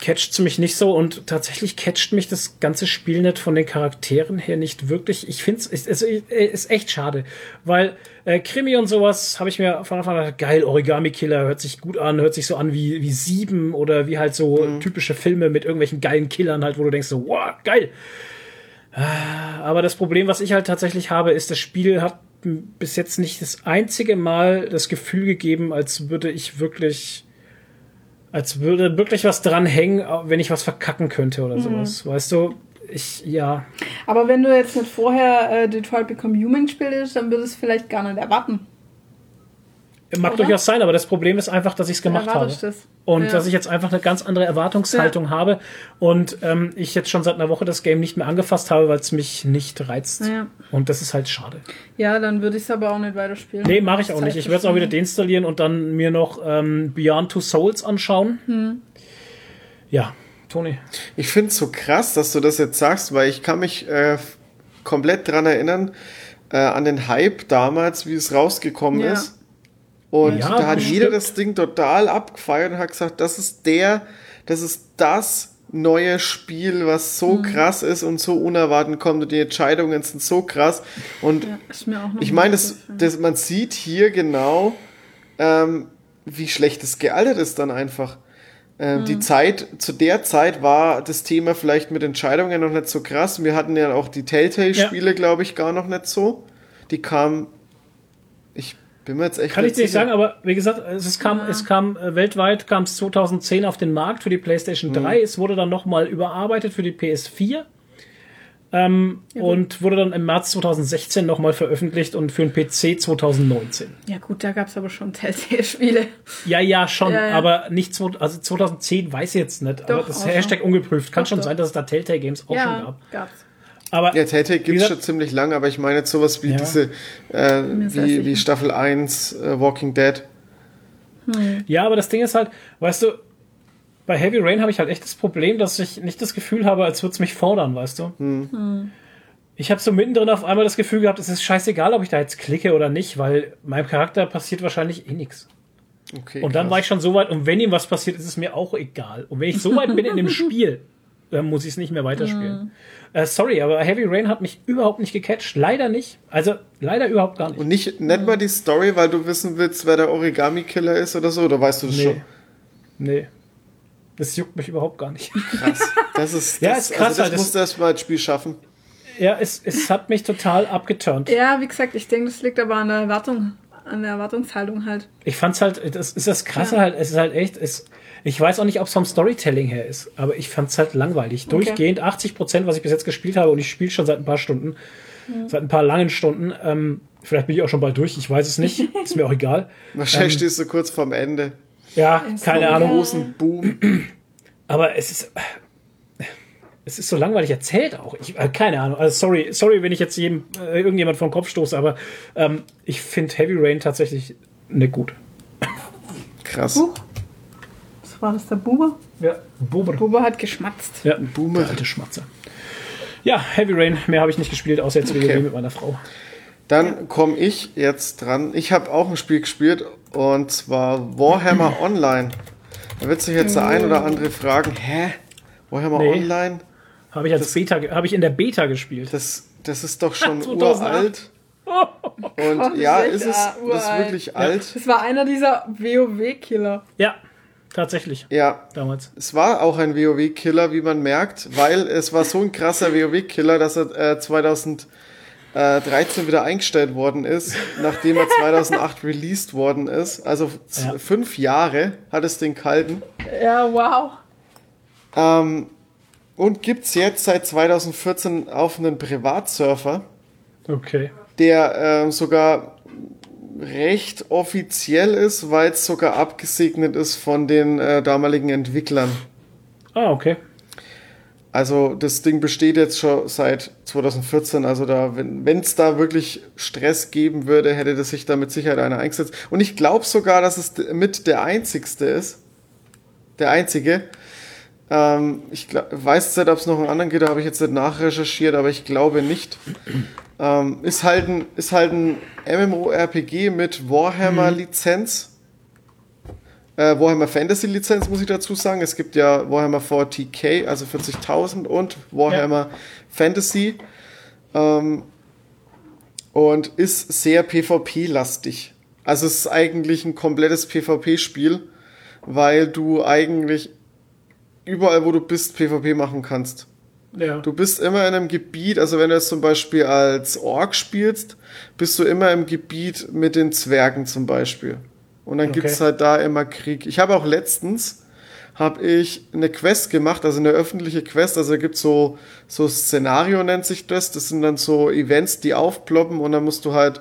[SPEAKER 1] catcht mich nicht so und tatsächlich catcht mich das ganze Spiel nicht von den Charakteren her nicht wirklich. Ich finde es ist, ist echt schade, weil äh, Krimi und sowas habe ich mir von Anfang an gedacht, geil, Origami Killer hört sich gut an, hört sich so an wie, wie Sieben oder wie halt so typische Filme mit irgendwelchen geilen Killern halt, wo du denkst so, wow, geil. Ah, Aber das Problem, was ich halt tatsächlich habe, ist, das Spiel hat bis jetzt nicht das einzige Mal das Gefühl gegeben, als würde ich wirklich, als würde wirklich was dran hängen, wenn ich was verkacken könnte oder sowas. Weißt du, ich, ja.
[SPEAKER 2] Aber wenn du jetzt nicht vorher äh, Detroit Become Human gespielt hast, dann würdest du es vielleicht gar nicht erwarten.
[SPEAKER 1] Mag
[SPEAKER 2] Oder?
[SPEAKER 1] durchaus sein, aber das Problem ist einfach, dass ich es gemacht habe.
[SPEAKER 2] das.
[SPEAKER 1] Und
[SPEAKER 2] Ja.
[SPEAKER 1] dass ich jetzt einfach eine ganz andere Erwartungshaltung habe und ähm, ich jetzt schon seit einer Woche das Game nicht mehr angefasst habe, weil es mich nicht reizt.
[SPEAKER 2] Ja.
[SPEAKER 1] Und das ist halt schade.
[SPEAKER 2] Ja, dann würde ich es aber auch nicht weiterspielen.
[SPEAKER 1] Nee, mache ich auch
[SPEAKER 2] Zeit
[SPEAKER 1] nicht. Ich werde es auch wieder deinstallieren und dann mir noch ähm, Beyond Two Souls anschauen.
[SPEAKER 2] Hm.
[SPEAKER 1] Ja, Toni.
[SPEAKER 3] Ich finde es so krass, dass du das jetzt sagst, weil ich kann mich äh, komplett dran erinnern äh, an den Hype damals, wie es rausgekommen
[SPEAKER 2] Ja.
[SPEAKER 3] ist. Und
[SPEAKER 1] Ja,
[SPEAKER 3] da hat
[SPEAKER 1] bestimmt.
[SPEAKER 3] jeder das Ding total abgefeiert und hat gesagt, das ist der, das ist das neue Spiel, was so
[SPEAKER 2] Mhm.
[SPEAKER 3] krass ist und so unerwartet kommt und die Entscheidungen sind so krass. Und
[SPEAKER 2] Ja, ist mir auch noch
[SPEAKER 3] ich meine, das, das, man sieht hier genau, ähm, wie schlecht es gealtert ist dann einfach. Ähm,
[SPEAKER 2] Mhm.
[SPEAKER 3] Die Zeit, zu der Zeit war das Thema vielleicht mit Entscheidungen noch nicht so krass. Wir hatten ja auch die Telltale-Spiele, glaube ich, gar noch nicht so. Die kamen, ich bin mir jetzt echt
[SPEAKER 1] Kann ich dir nicht sagen, aber wie gesagt, es, kam, es kam äh, weltweit kam es 2010 auf den Markt für die PlayStation 3. Es wurde dann nochmal überarbeitet für die PS4. Ähm, und wurde dann im März 2016 nochmal veröffentlicht und für den PC 2019.
[SPEAKER 2] Ja gut, da gab es aber schon Telltale-Spiele.
[SPEAKER 1] Ja, ja, schon,
[SPEAKER 2] Ja, ja.
[SPEAKER 1] aber nicht, also 2010 weiß ich jetzt nicht, aber
[SPEAKER 2] Doch,
[SPEAKER 1] das
[SPEAKER 2] auch
[SPEAKER 1] Hashtag
[SPEAKER 2] schon.
[SPEAKER 1] ungeprüft. Kann
[SPEAKER 2] Doch,
[SPEAKER 1] schon
[SPEAKER 2] doch.
[SPEAKER 1] sein, dass es da Telltale Games auch schon
[SPEAKER 2] ja,
[SPEAKER 1] gab.
[SPEAKER 2] gab's.
[SPEAKER 1] Aber
[SPEAKER 3] Ja, Telltale gibt es schon ziemlich lang, aber ich meine jetzt sowas wie
[SPEAKER 1] Ja.
[SPEAKER 3] diese, äh, wie, wie. Staffel 1 äh, Walking Dead.
[SPEAKER 1] Ja, aber das Ding ist halt, weißt du, bei Heavy Rain habe ich halt echt das Problem, dass ich nicht das Gefühl habe, als würde es mich fordern, weißt du?
[SPEAKER 2] Hm.
[SPEAKER 1] Ich habe so mittendrin auf einmal das Gefühl gehabt, es ist scheißegal, ob ich da jetzt klicke oder nicht, weil meinem Charakter passiert wahrscheinlich eh nichts.
[SPEAKER 3] Okay,
[SPEAKER 1] Und dann
[SPEAKER 3] krass.
[SPEAKER 1] war ich schon so weit, und wenn ihm was passiert, ist es mir auch egal. Und wenn ich so weit bin in dem Spiel, dann muss ich es nicht mehr weiterspielen. Äh, sorry, aber Heavy Rain hat mich überhaupt nicht gecatcht. Leider nicht. Also, leider überhaupt gar nicht.
[SPEAKER 3] Und nicht, nicht mal die Story, weil du wissen willst, wer der Origami-Killer ist oder so, oder weißt du das
[SPEAKER 1] Nee.
[SPEAKER 3] schon?
[SPEAKER 1] Nee. Das juckt mich überhaupt gar nicht.
[SPEAKER 3] Krass. Das ist,
[SPEAKER 1] Ja,
[SPEAKER 3] das,
[SPEAKER 1] ist krass,
[SPEAKER 3] also das
[SPEAKER 1] halt, das-
[SPEAKER 3] musst du erst mal als Spiel schaffen.
[SPEAKER 1] Ja, es, es hat mich total abgeturnt.
[SPEAKER 2] Ja, wie gesagt, ich denke, das liegt aber an der Erwartung, an der Erwartungshaltung halt.
[SPEAKER 1] Ich fand's halt, das ist das Krasse halt, es ist halt echt, es, ich weiß auch nicht, ob es vom Storytelling her ist, aber ich fand's halt langweilig. Durchgehend 80 Prozent, was ich bis jetzt gespielt habe, und ich spiele schon seit ein paar Stunden, seit ein paar langen Stunden. Ähm, vielleicht bin ich auch schon bald durch, ich weiß es nicht, ist mir auch egal.
[SPEAKER 3] Wahrscheinlich stehst du kurz vorm Ende.
[SPEAKER 1] Ja, keine Ahnung.
[SPEAKER 3] Großen Boom.
[SPEAKER 1] Aber es ist. Es ist so langweilig erzählt auch. Ich, äh, keine Ahnung. Also sorry, sorry, wenn ich jetzt jedem, äh, irgendjemand vom Kopf stoße, aber ähm, ich finde Heavy Rain tatsächlich nicht gut.
[SPEAKER 3] Krass.
[SPEAKER 2] Huch. War das, der Buber?
[SPEAKER 1] Ja, Bober.
[SPEAKER 2] Buber hat geschmatzt.
[SPEAKER 1] Ja, Boomer. Der alte Schmatzer. Ja, Heavy Rain, mehr habe ich nicht gespielt, außer jetzt
[SPEAKER 3] Okay.
[SPEAKER 1] WoW mit meiner Frau.
[SPEAKER 3] Dann komme ich jetzt dran. Ich habe auch ein Spiel gespielt und zwar Warhammer Online. Da wird sich jetzt der ein oder andere fragen, hä? Warhammer
[SPEAKER 1] Nee.
[SPEAKER 3] Online?
[SPEAKER 1] Habe ich als Beta, ge- habe ich in der Beta gespielt.
[SPEAKER 3] Das, das ist doch schon
[SPEAKER 1] 2008.
[SPEAKER 3] uralt. Und
[SPEAKER 2] Gott,
[SPEAKER 3] ja,
[SPEAKER 2] das
[SPEAKER 3] ist
[SPEAKER 2] ist
[SPEAKER 3] es das ist
[SPEAKER 2] uralt.
[SPEAKER 3] wirklich alt.
[SPEAKER 2] Das war einer dieser WoW-Killer.
[SPEAKER 1] Ja, tatsächlich.
[SPEAKER 3] Ja,
[SPEAKER 1] Damals.
[SPEAKER 3] es war auch ein WoW-Killer, wie man merkt, weil es war so ein krasser WoW-Killer, dass er äh, 2013 wieder eingestellt worden ist, nachdem er 2008 released worden ist. Also
[SPEAKER 1] Ja.
[SPEAKER 3] fünf Jahre hat es den kalten.
[SPEAKER 2] Ja, wow.
[SPEAKER 3] Ähm, und gibt's jetzt seit 2014 auf einen Privatsurfer,
[SPEAKER 1] Okay.
[SPEAKER 3] der ähm, sogar recht offiziell ist, weil es sogar abgesegnet ist von den äh, damaligen Entwicklern.
[SPEAKER 1] Ah, okay.
[SPEAKER 3] Also das Ding besteht jetzt schon seit 2014. Also da, wenn es da wirklich Stress geben würde, hätte das sich da mit Sicherheit einer eingesetzt. Und ich glaube sogar, dass es mit der einzigste ist. Der einzige. Ähm, ich glaub, weiß nicht, ob es noch einen anderen geht, da habe ich jetzt nicht nachrecherchiert, aber ich glaube nicht. Ähm, ist, halt ein, ist halt ein MMORPG mit Warhammer-Lizenz. Äh, Warhammer Fantasy Lizenz muss ich dazu sagen. Es gibt ja Warhammer 40k, also 40.000 und Warhammer Fantasy. Ähm, und ist sehr PvP-lastig. Also es ist eigentlich ein komplettes PvP-Spiel, weil du eigentlich überall, wo du bist, PvP machen kannst.
[SPEAKER 1] Ja.
[SPEAKER 3] Du bist immer in einem Gebiet, also wenn du jetzt zum Beispiel als Ork spielst, bist du immer im Gebiet mit den Zwergen zum Beispiel. Und dann
[SPEAKER 1] Okay.
[SPEAKER 3] gibt's halt da immer Krieg. Ich habe auch letztens habe ich eine Quest gemacht, also eine öffentliche Quest. Also da gibt's so so Szenario nennt sich das. Das sind dann so Events, die aufploppen und dann musst du halt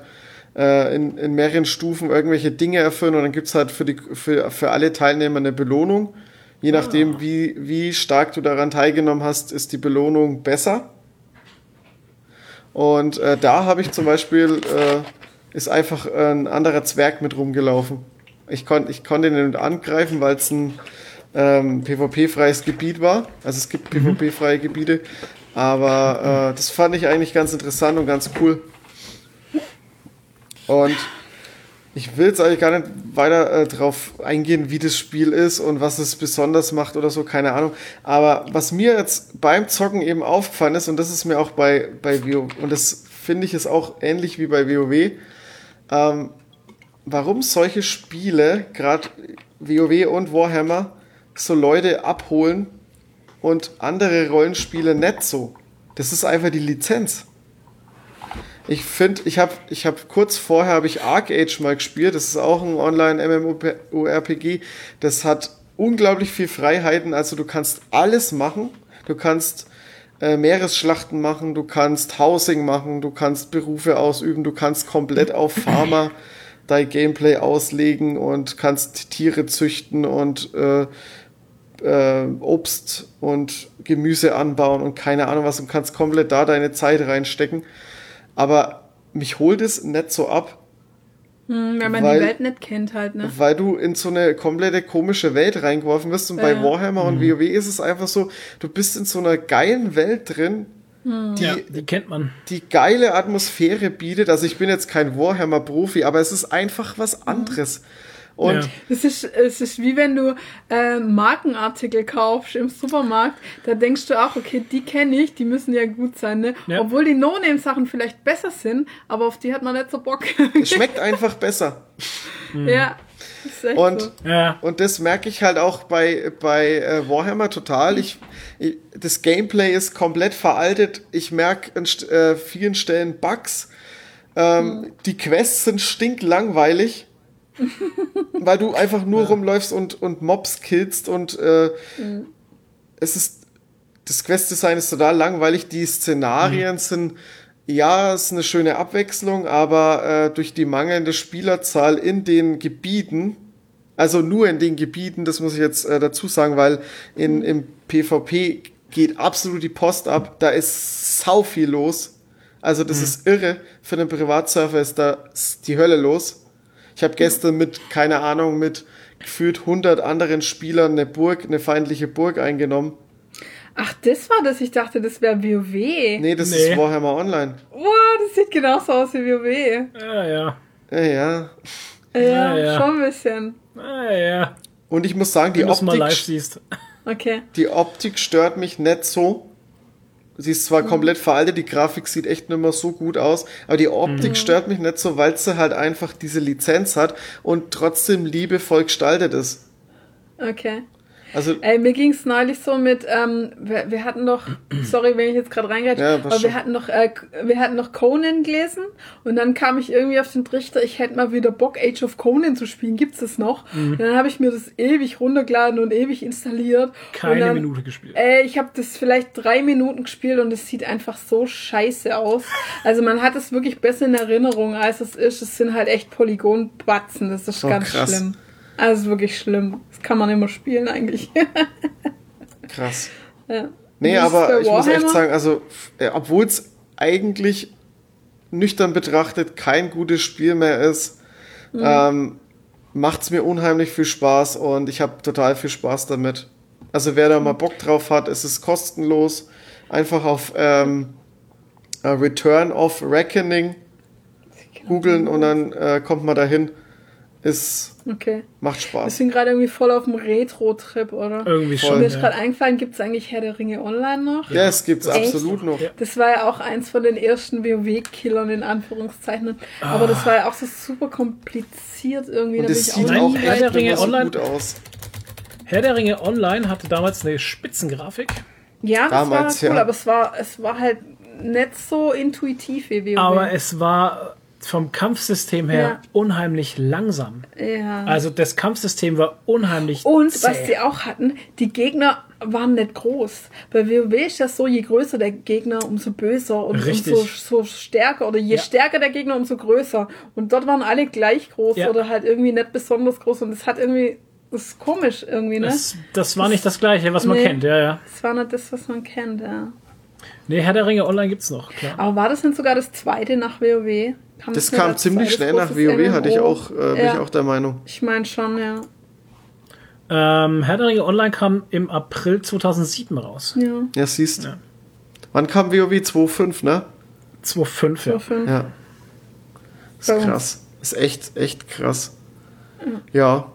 [SPEAKER 3] äh, in, in mehreren Stufen irgendwelche Dinge erfüllen und dann gibt's halt für die für, für alle Teilnehmer eine Belohnung. Je nachdem, wie, wie stark du daran teilgenommen hast, ist die Belohnung besser. Und äh, da habe ich zum Beispiel, äh, ist einfach ein anderer Zwerg mit rumgelaufen. Ich, kon, ich konnte ihn nicht angreifen, weil es ein ähm, PvP-freies Gebiet war. Also es gibt PvP-freie Gebiete. Aber äh, das fand ich eigentlich ganz interessant und ganz cool. Und ich will jetzt eigentlich gar nicht weiter äh, drauf eingehen, wie das Spiel ist und was es besonders macht oder so, keine Ahnung. Aber was mir jetzt beim Zocken eben aufgefallen ist, und das ist mir auch bei, bei WoW, und das finde ich ist auch ähnlich wie bei WoW, ähm, warum solche Spiele, gerade WoW und Warhammer, so Leute abholen und andere Rollenspiele nicht so. Das ist einfach die Lizenz. Ich finde, ich habe ich hab kurz vorher habe ich Arcade mal gespielt. Das ist auch ein Online-MMORPG. Das hat unglaublich viel Freiheiten. Also du kannst alles machen. Du kannst äh, Meeresschlachten machen, du kannst Housing machen, du kannst Berufe ausüben, du kannst komplett auf Farmer dein Gameplay auslegen und kannst Tiere züchten und äh, äh, Obst und Gemüse anbauen und keine Ahnung was und kannst komplett da deine Zeit reinstecken. Aber mich holt es nicht so ab,
[SPEAKER 2] Hm, wenn man
[SPEAKER 3] Weil-
[SPEAKER 2] die Welt nicht kennt halt, ne?
[SPEAKER 3] weil du in so eine komplette komische Welt reingeworfen wirst. Und bei
[SPEAKER 2] Ja.
[SPEAKER 3] Warhammer und WoW ist es einfach so, du bist in so einer geilen Welt drin, die,
[SPEAKER 1] ja, die kennt man.
[SPEAKER 3] die geile Atmosphäre bietet. Also ich bin jetzt kein Warhammer-Profi, aber es ist einfach was anderes. Und
[SPEAKER 1] Ja.
[SPEAKER 2] Es ist, es ist wie wenn du äh, Markenartikel kaufst im Supermarkt, da denkst du auch, okay, die kenne ich, die müssen ja gut sein, ne?
[SPEAKER 1] Ja.
[SPEAKER 2] Obwohl die No-Name-Sachen vielleicht besser sind, aber auf die hat man nicht so Bock.
[SPEAKER 3] es schmeckt einfach besser.
[SPEAKER 2] ja, ist echt
[SPEAKER 3] Und
[SPEAKER 2] so.
[SPEAKER 1] Ja,
[SPEAKER 3] Und das merke ich halt auch bei, bei äh, Warhammer total. Ich, ich, das Gameplay ist komplett veraltet. Ich merke an äh, vielen Stellen Bugs. Ähm, Die Quests sind stinklangweilig, weil du einfach nur rumläufst und, und Mobs killst und äh, es ist, das Quest-Design ist total langweilig. Die Szenarien sind, ja, es ist eine schöne Abwechslung, aber äh, durch die mangelnde Spielerzahl in den Gebieten, also nur in den Gebieten, das muss ich jetzt äh, dazu sagen, weil in, im PvP geht absolut die Post ab, da ist sau viel los. Also das ist irre. Für den Privatsurfer ist da die Hölle los. Ich habe gestern mit, keine Ahnung, mit gefühlt 100 anderen Spielern eine Burg, eine feindliche Burg eingenommen.
[SPEAKER 2] Ach, das war das. Ich dachte, das wäre WoW.
[SPEAKER 3] Nee, das
[SPEAKER 1] Nee.
[SPEAKER 3] ist Warhammer Online.
[SPEAKER 2] Wow, das sieht genauso aus wie WoW.
[SPEAKER 1] Ja, ja.
[SPEAKER 3] Ja, ja.
[SPEAKER 2] Ja,
[SPEAKER 1] Ja, ja.
[SPEAKER 2] schon ein bisschen.
[SPEAKER 1] Ja, ja.
[SPEAKER 3] Und ich muss sagen, die
[SPEAKER 1] Wenn du es mal live
[SPEAKER 3] Optik,
[SPEAKER 1] siehst.
[SPEAKER 2] Okay.
[SPEAKER 3] die Optik stört mich nicht so. Sie ist zwar komplett veraltet, die Grafik sieht echt nicht mehr so gut aus, aber die Optik stört mich nicht so, weil sie halt einfach diese Lizenz hat und trotzdem liebevoll gestaltet ist.
[SPEAKER 2] Okay.
[SPEAKER 3] Also,
[SPEAKER 2] Ey, mir ging's neulich so mit, ähm, wir, wir hatten doch, sorry, wenn ich jetzt gerade reingehe,
[SPEAKER 3] Ja,
[SPEAKER 2] aber
[SPEAKER 3] schon.
[SPEAKER 2] wir hatten noch, äh, wir hatten noch Conan gelesen und dann kam ich irgendwie auf den Trichter, ich hätte mal wieder Bock, Age of Conan zu spielen, gibt's das noch?
[SPEAKER 3] Mhm.
[SPEAKER 2] Und dann habe ich mir das ewig runtergeladen und ewig installiert.
[SPEAKER 1] Keine
[SPEAKER 2] dann,
[SPEAKER 1] Minute gespielt.
[SPEAKER 2] Ey, ich habe das vielleicht drei Minuten gespielt und es sieht einfach so scheiße aus. Also man hat es wirklich besser in Erinnerung, als es ist. Es sind halt echt Polygonbatzen, das ist
[SPEAKER 3] Oh,
[SPEAKER 2] ganz
[SPEAKER 3] krass.
[SPEAKER 2] schlimm. Also wirklich schlimm. Kann man immer spielen eigentlich.
[SPEAKER 3] krass.
[SPEAKER 2] ja.
[SPEAKER 3] Nee, aber ich muss echt sagen, also, äh, obwohl es eigentlich nüchtern betrachtet kein gutes Spiel mehr ist,
[SPEAKER 2] Mhm.
[SPEAKER 3] ähm, macht es mir unheimlich viel Spaß und ich habe total viel Spaß damit. Also wer da
[SPEAKER 2] Mhm.
[SPEAKER 3] mal Bock drauf hat, es ist kostenlos. Einfach auf ähm, äh, Return of Reckoning googeln und dann äh, kommt man dahin. Ist,
[SPEAKER 2] Okay.
[SPEAKER 3] macht
[SPEAKER 2] Wir
[SPEAKER 3] Spaß.
[SPEAKER 2] sind gerade irgendwie voll auf dem Retro-Trip, oder?
[SPEAKER 1] Irgendwie
[SPEAKER 3] Voll.
[SPEAKER 1] schon.
[SPEAKER 2] Mir ist
[SPEAKER 1] Ja.
[SPEAKER 2] gerade eingefallen, gibt es eigentlich Herr der Ringe online noch?
[SPEAKER 3] Ja, es gibt's
[SPEAKER 2] Echt?
[SPEAKER 3] absolut noch.
[SPEAKER 1] Ja.
[SPEAKER 2] Das war ja auch eins von den ersten WoW-Killern in Anführungszeichen. Aber das war ja auch so super kompliziert irgendwie.
[SPEAKER 3] Und
[SPEAKER 2] da bin
[SPEAKER 3] es
[SPEAKER 2] ich
[SPEAKER 3] sieht
[SPEAKER 1] Nein,
[SPEAKER 3] auch
[SPEAKER 1] Herr der Ringe Online-
[SPEAKER 3] gut aus.
[SPEAKER 1] Herr der Ringe Online hatte damals eine Spitzengrafik,
[SPEAKER 2] Ja, das
[SPEAKER 3] Damals,
[SPEAKER 2] war cool,
[SPEAKER 3] ja.
[SPEAKER 2] aber es war, es war halt nicht so intuitiv wie WoW.
[SPEAKER 1] aber es war vom Kampfsystem her
[SPEAKER 2] Ja.
[SPEAKER 1] unheimlich langsam.
[SPEAKER 2] ja.
[SPEAKER 1] Also das Kampfsystem war unheimlich
[SPEAKER 2] Und
[SPEAKER 1] zäh.
[SPEAKER 2] was die auch hatten, die Gegner waren nicht groß. Bei WoW ist das so, je größer der Gegner, umso böser und
[SPEAKER 1] Richtig.
[SPEAKER 2] umso so stärker. Oder je
[SPEAKER 1] Ja.
[SPEAKER 2] stärker der Gegner, umso größer. Und dort waren alle gleich groß
[SPEAKER 1] Ja.
[SPEAKER 2] oder halt irgendwie nicht besonders groß. Und das hat irgendwie, das ist komisch irgendwie, ne? Das,
[SPEAKER 1] das, das war nicht das gleiche, was man
[SPEAKER 2] Nee.
[SPEAKER 1] kennt, ja, ja.
[SPEAKER 2] war nicht das, was man kennt, ja.
[SPEAKER 1] Nee, Herr der Ringe Online gibt's noch, klar.
[SPEAKER 2] Aber war das denn sogar das zweite nach WoW? Kam
[SPEAKER 3] Das kam ziemlich schnell nach WoW, hatte ich auch, äh, bin
[SPEAKER 2] Ja.
[SPEAKER 3] ich auch der Meinung.
[SPEAKER 2] Ich meine schon, ja.
[SPEAKER 1] Ähm, Herr der Ringe Online kam im April 2007 raus.
[SPEAKER 2] Ja.
[SPEAKER 3] Ja, siehst.
[SPEAKER 1] Ja.
[SPEAKER 3] Wann kam WoW 2.5, ne?
[SPEAKER 1] 2.5, ja.
[SPEAKER 2] So fünf.
[SPEAKER 3] Ja. Ist
[SPEAKER 2] Bei uns.
[SPEAKER 3] krass. Ist echt, echt krass. Ja.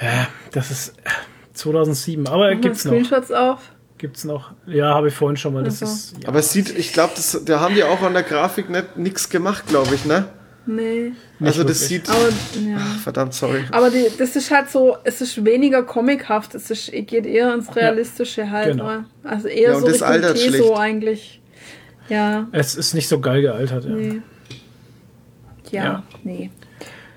[SPEAKER 1] Ja, das ist äh, 2007. Aber
[SPEAKER 2] Machen wir
[SPEAKER 1] gibt's noch.
[SPEAKER 2] Screenshots auf.
[SPEAKER 1] Gibt's noch. Ja, habe ich vorhin schon mal. Das
[SPEAKER 2] Also.
[SPEAKER 1] ist, ja.
[SPEAKER 3] Aber es sieht, ich glaube, da haben die auch an der Grafik nicht nix gemacht, glaube ich, ne?
[SPEAKER 2] Nee.
[SPEAKER 3] Also das sieht.
[SPEAKER 2] Aber, ja.
[SPEAKER 3] Verdammt, sorry.
[SPEAKER 2] Aber die, das ist halt so, es ist weniger comichaft, es ist, geht eher ins Realistische halt.
[SPEAKER 1] genau.
[SPEAKER 2] ne? Also eher
[SPEAKER 3] Ja, und
[SPEAKER 2] so
[SPEAKER 3] das
[SPEAKER 2] Richtung Teso
[SPEAKER 3] schlecht.
[SPEAKER 2] eigentlich. Ja,
[SPEAKER 1] Es ist nicht so geil gealtert, ja.
[SPEAKER 2] nee. Ja,
[SPEAKER 1] Ja.
[SPEAKER 2] nee.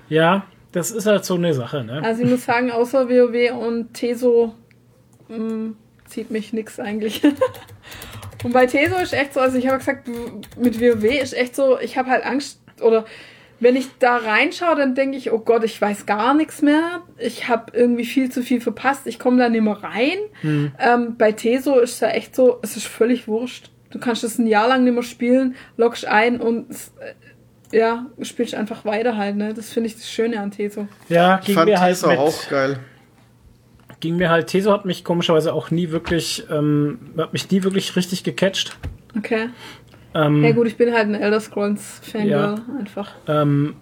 [SPEAKER 1] Ja, das ist halt so eine Sache, ne?
[SPEAKER 2] Also ich muss sagen, außer WoW und Teso mh, zieht mich nix eigentlich. und bei Teso ist echt so, also ich habe gesagt, mit WoW ist echt so, ich habe halt Angst oder wenn ich da reinschaue, dann denke ich, oh Gott, ich weiß gar nichts mehr. Ich habe irgendwie viel zu viel verpasst. Ich komme da nicht mehr rein.
[SPEAKER 1] Hm.
[SPEAKER 2] Ähm, bei Teso ist es ja echt so, es ist völlig wurscht. Du kannst es ein Jahr lang nicht mehr spielen, loggst ein und äh, ja, spielst einfach weiter halt. Ne? Das finde ich das Schöne an Teso.
[SPEAKER 1] Ja,
[SPEAKER 3] Ich
[SPEAKER 1] ging
[SPEAKER 3] fand
[SPEAKER 1] mir halt mit,
[SPEAKER 3] auch geil.
[SPEAKER 1] Ging mir halt, Teso hat mich komischerweise auch nie wirklich, ähm, hat mich nie wirklich richtig gecatcht.
[SPEAKER 2] Okay.
[SPEAKER 1] Ähm,
[SPEAKER 2] Ja gut, ich bin halt ein Elder Scrolls Fangirl
[SPEAKER 1] Ja.
[SPEAKER 2] einfach.
[SPEAKER 1] ähm,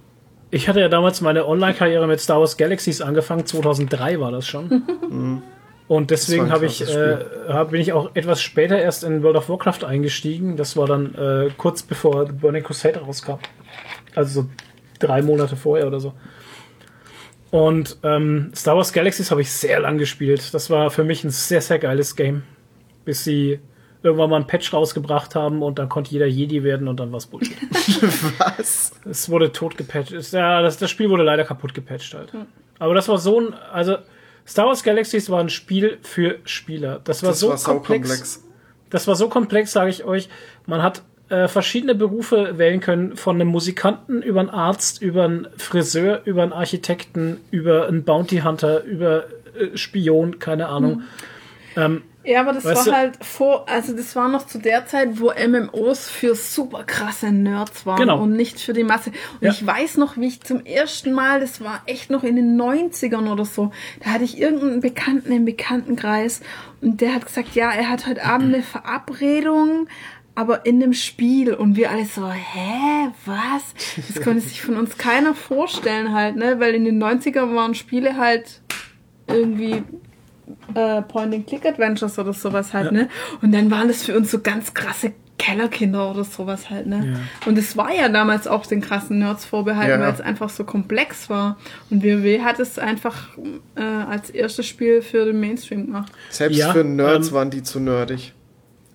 [SPEAKER 1] ich hatte ja damals meine Online-Karriere mit Star Wars Galaxies angefangen, 2003 war das schon. Und deswegen habe ich, äh, hab, bin ich auch etwas später erst in World of Warcraft eingestiegen. Das war dann äh, kurz bevor The Burning Crusade rauskam. Also so drei Monate vorher oder so. Und ähm, Star Wars Galaxies habe ich sehr lang gespielt. Das war für mich ein sehr, sehr geiles Game. Bis sie irgendwann mal ein Patch rausgebracht haben und dann konnte jeder Jedi werden und dann war's Bullshit.
[SPEAKER 3] Was?
[SPEAKER 1] es wurde tot gepatcht. Ja, das, das Spiel wurde leider kaputt gepatcht halt. Aber das war so ein, also Star Wars Galaxies war ein Spiel für Spieler. Das war
[SPEAKER 3] Das
[SPEAKER 1] so
[SPEAKER 3] war
[SPEAKER 1] komplex.
[SPEAKER 3] saukomplex.
[SPEAKER 1] Das war so komplex, sage ich euch. Man hat äh, verschiedene Berufe wählen können, von einem Musikanten über einen Arzt, über einen Friseur, über einen Architekten, über einen Bounty Hunter, über äh, Spion, keine Ahnung. Ähm,
[SPEAKER 2] Ja, aber das war
[SPEAKER 1] du-
[SPEAKER 2] halt vor, also das war noch zu der Zeit, wo MMOs für super krasse Nerds waren
[SPEAKER 1] Genau.
[SPEAKER 2] und nicht für die Masse. Und
[SPEAKER 1] Ja.
[SPEAKER 2] ich weiß noch, wie ich zum ersten Mal, das war echt noch in den 90ern oder so, da hatte ich irgendeinen Bekannten im Bekanntenkreis und der hat gesagt, ja, er hat heute Abend eine Verabredung, aber in dem Spiel. Und wir alle so, hä, was? Das konnte sich von uns keiner vorstellen halt, ne? Weil in den 90ern waren Spiele halt irgendwie äh, Point-and-Click-Adventures oder sowas halt, ne? Und dann waren das für uns so ganz krasse Kellerkinder oder sowas halt, ne? Und es war ja damals auch den krassen Nerds vorbehalten,
[SPEAKER 3] Ja.
[SPEAKER 2] weil es einfach so komplex war. Und WoW hat es einfach äh, als erstes Spiel für den Mainstream gemacht.
[SPEAKER 3] Selbst
[SPEAKER 1] Ja,
[SPEAKER 3] für Nerds
[SPEAKER 1] ähm,
[SPEAKER 3] waren die zu nerdig.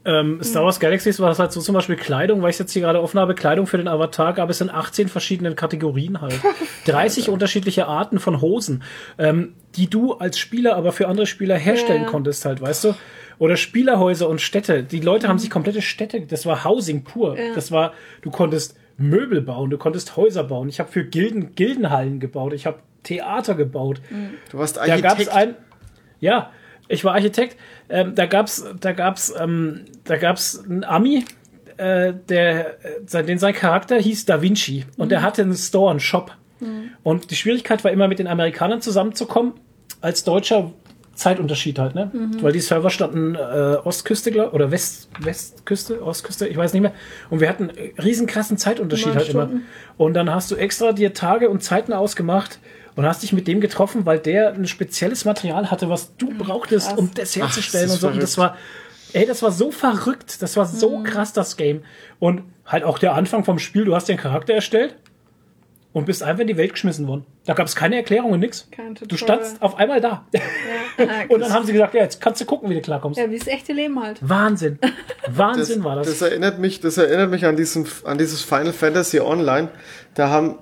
[SPEAKER 1] Ähm, Star Wars Galaxies war das halt so zum Beispiel Kleidung, weil ich jetzt hier gerade offen habe, Kleidung für den Avatar gab es in 18 verschiedenen Kategorien halt. 30 unterschiedliche Arten von Hosen, ähm, die du als Spieler aber für andere Spieler herstellen
[SPEAKER 2] Ja.
[SPEAKER 1] konntest halt, weißt du? Oder Spielerhäuser und Städte. Die Leute haben sich komplette Städte, das war Housing pur.
[SPEAKER 2] Ja.
[SPEAKER 1] Das war, du konntest Möbel bauen, du konntest Häuser bauen. Ich habe für Gilden, Gildenhallen gebaut, ich habe Theater gebaut.
[SPEAKER 3] Du warst
[SPEAKER 1] Da gab's
[SPEAKER 3] Architekt.
[SPEAKER 1] ein, ja, ich war Architekt. Ähm, da gab's, da gab's, ähm, da gab's einen Ami, äh, der, äh, sein- den sein Charakter hieß Da Vinci und der hatte einen Store, einen Shop. Und die Schwierigkeit war immer mit den Amerikanern zusammenzukommen. Als Deutscher Zeitunterschied halt, ne? Weil die Server standen äh, Ostküste glaub, oder West, Westküste, Ostküste, ich weiß nicht mehr. Und wir hatten äh, riesen krassen Zeitunterschied halt immer. Und dann hast du extra dir Tage und Zeiten ausgemacht und hast dich mit dem getroffen, weil der ein spezielles Material hatte, was du brauchtest,
[SPEAKER 2] krass.
[SPEAKER 1] um das herzustellen
[SPEAKER 3] das
[SPEAKER 1] und so. Und das war, ey, das war so verrückt. Das war so
[SPEAKER 2] Mhm.
[SPEAKER 1] krass, das Game. Und halt auch der Anfang vom Spiel, du hast den Charakter erstellt und bist einfach in die Welt geschmissen worden. Da gab es keine Erklärungen, nix.
[SPEAKER 2] Kein
[SPEAKER 1] Du standst auf einmal da.
[SPEAKER 2] Ja,
[SPEAKER 1] Und dann haben sie gesagt, ja, jetzt kannst du gucken, wie du klarkommst.
[SPEAKER 2] ja, wie das echte Leben halt.
[SPEAKER 1] Wahnsinn.
[SPEAKER 3] das,
[SPEAKER 1] Wahnsinn war das.
[SPEAKER 3] das erinnert mich, das erinnert mich an diesen, an dieses Final Fantasy Online. Da haben,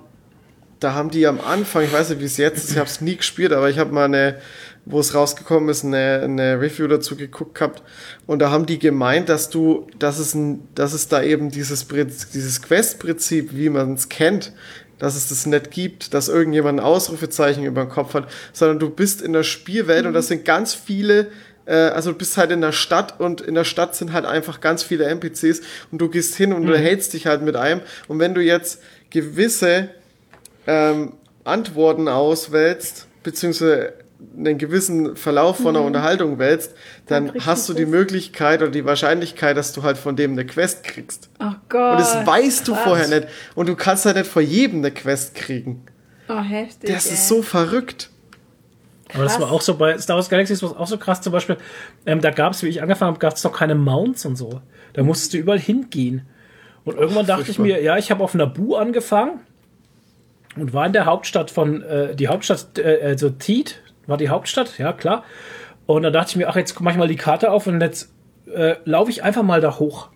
[SPEAKER 3] da haben die am Anfang, ich weiß nicht, wie es jetzt ist, ich habe es nie gespielt, aber ich habe mal eine, wo es rausgekommen ist, eine, eine Review dazu geguckt gehabt. Und da haben die gemeint, dass du, dass es, ein, dass es da eben dieses, dieses Quest-Prinzip, wie man es kennt, dass es das nicht gibt, dass irgendjemand ein Ausrufezeichen über den Kopf hat, sondern du bist in der Spielwelt und das sind ganz viele äh, also du bist halt in der Stadt und in der Stadt sind halt einfach ganz viele NPCs und du gehst hin und du hältst dich halt mit einem. Und wenn du jetzt gewisse ähm, Antworten auswählst, beziehungsweise einen gewissen Verlauf von einer Unterhaltung wählst, dann hast du die. Möglichkeit oder die Wahrscheinlichkeit, dass du halt von dem eine Quest kriegst.
[SPEAKER 2] Ach Gott.
[SPEAKER 3] Und das weißt du
[SPEAKER 2] krass.
[SPEAKER 3] vorher nicht. Und du kannst halt nicht vor jedem eine Quest kriegen.
[SPEAKER 2] Oh, heftig.
[SPEAKER 3] Das
[SPEAKER 2] ey.
[SPEAKER 3] ist so verrückt.
[SPEAKER 1] Aber das
[SPEAKER 2] krass.
[SPEAKER 1] war auch so bei Star Wars Galaxies war auch so krass. Zum Beispiel, ähm, da gab es, wie ich angefangen habe, gab es doch keine Mounts und so. Da musstest du überall hingehen. Und irgendwann dachte ich mir, ja, ich habe auf Naboo angefangen und war in der Hauptstadt von, äh, die Hauptstadt, äh, also Theed war die Hauptstadt, ja klar. Und dann dachte ich mir, ach, jetzt mach ich mal die Karte auf und jetzt äh, laufe ich einfach mal da hoch.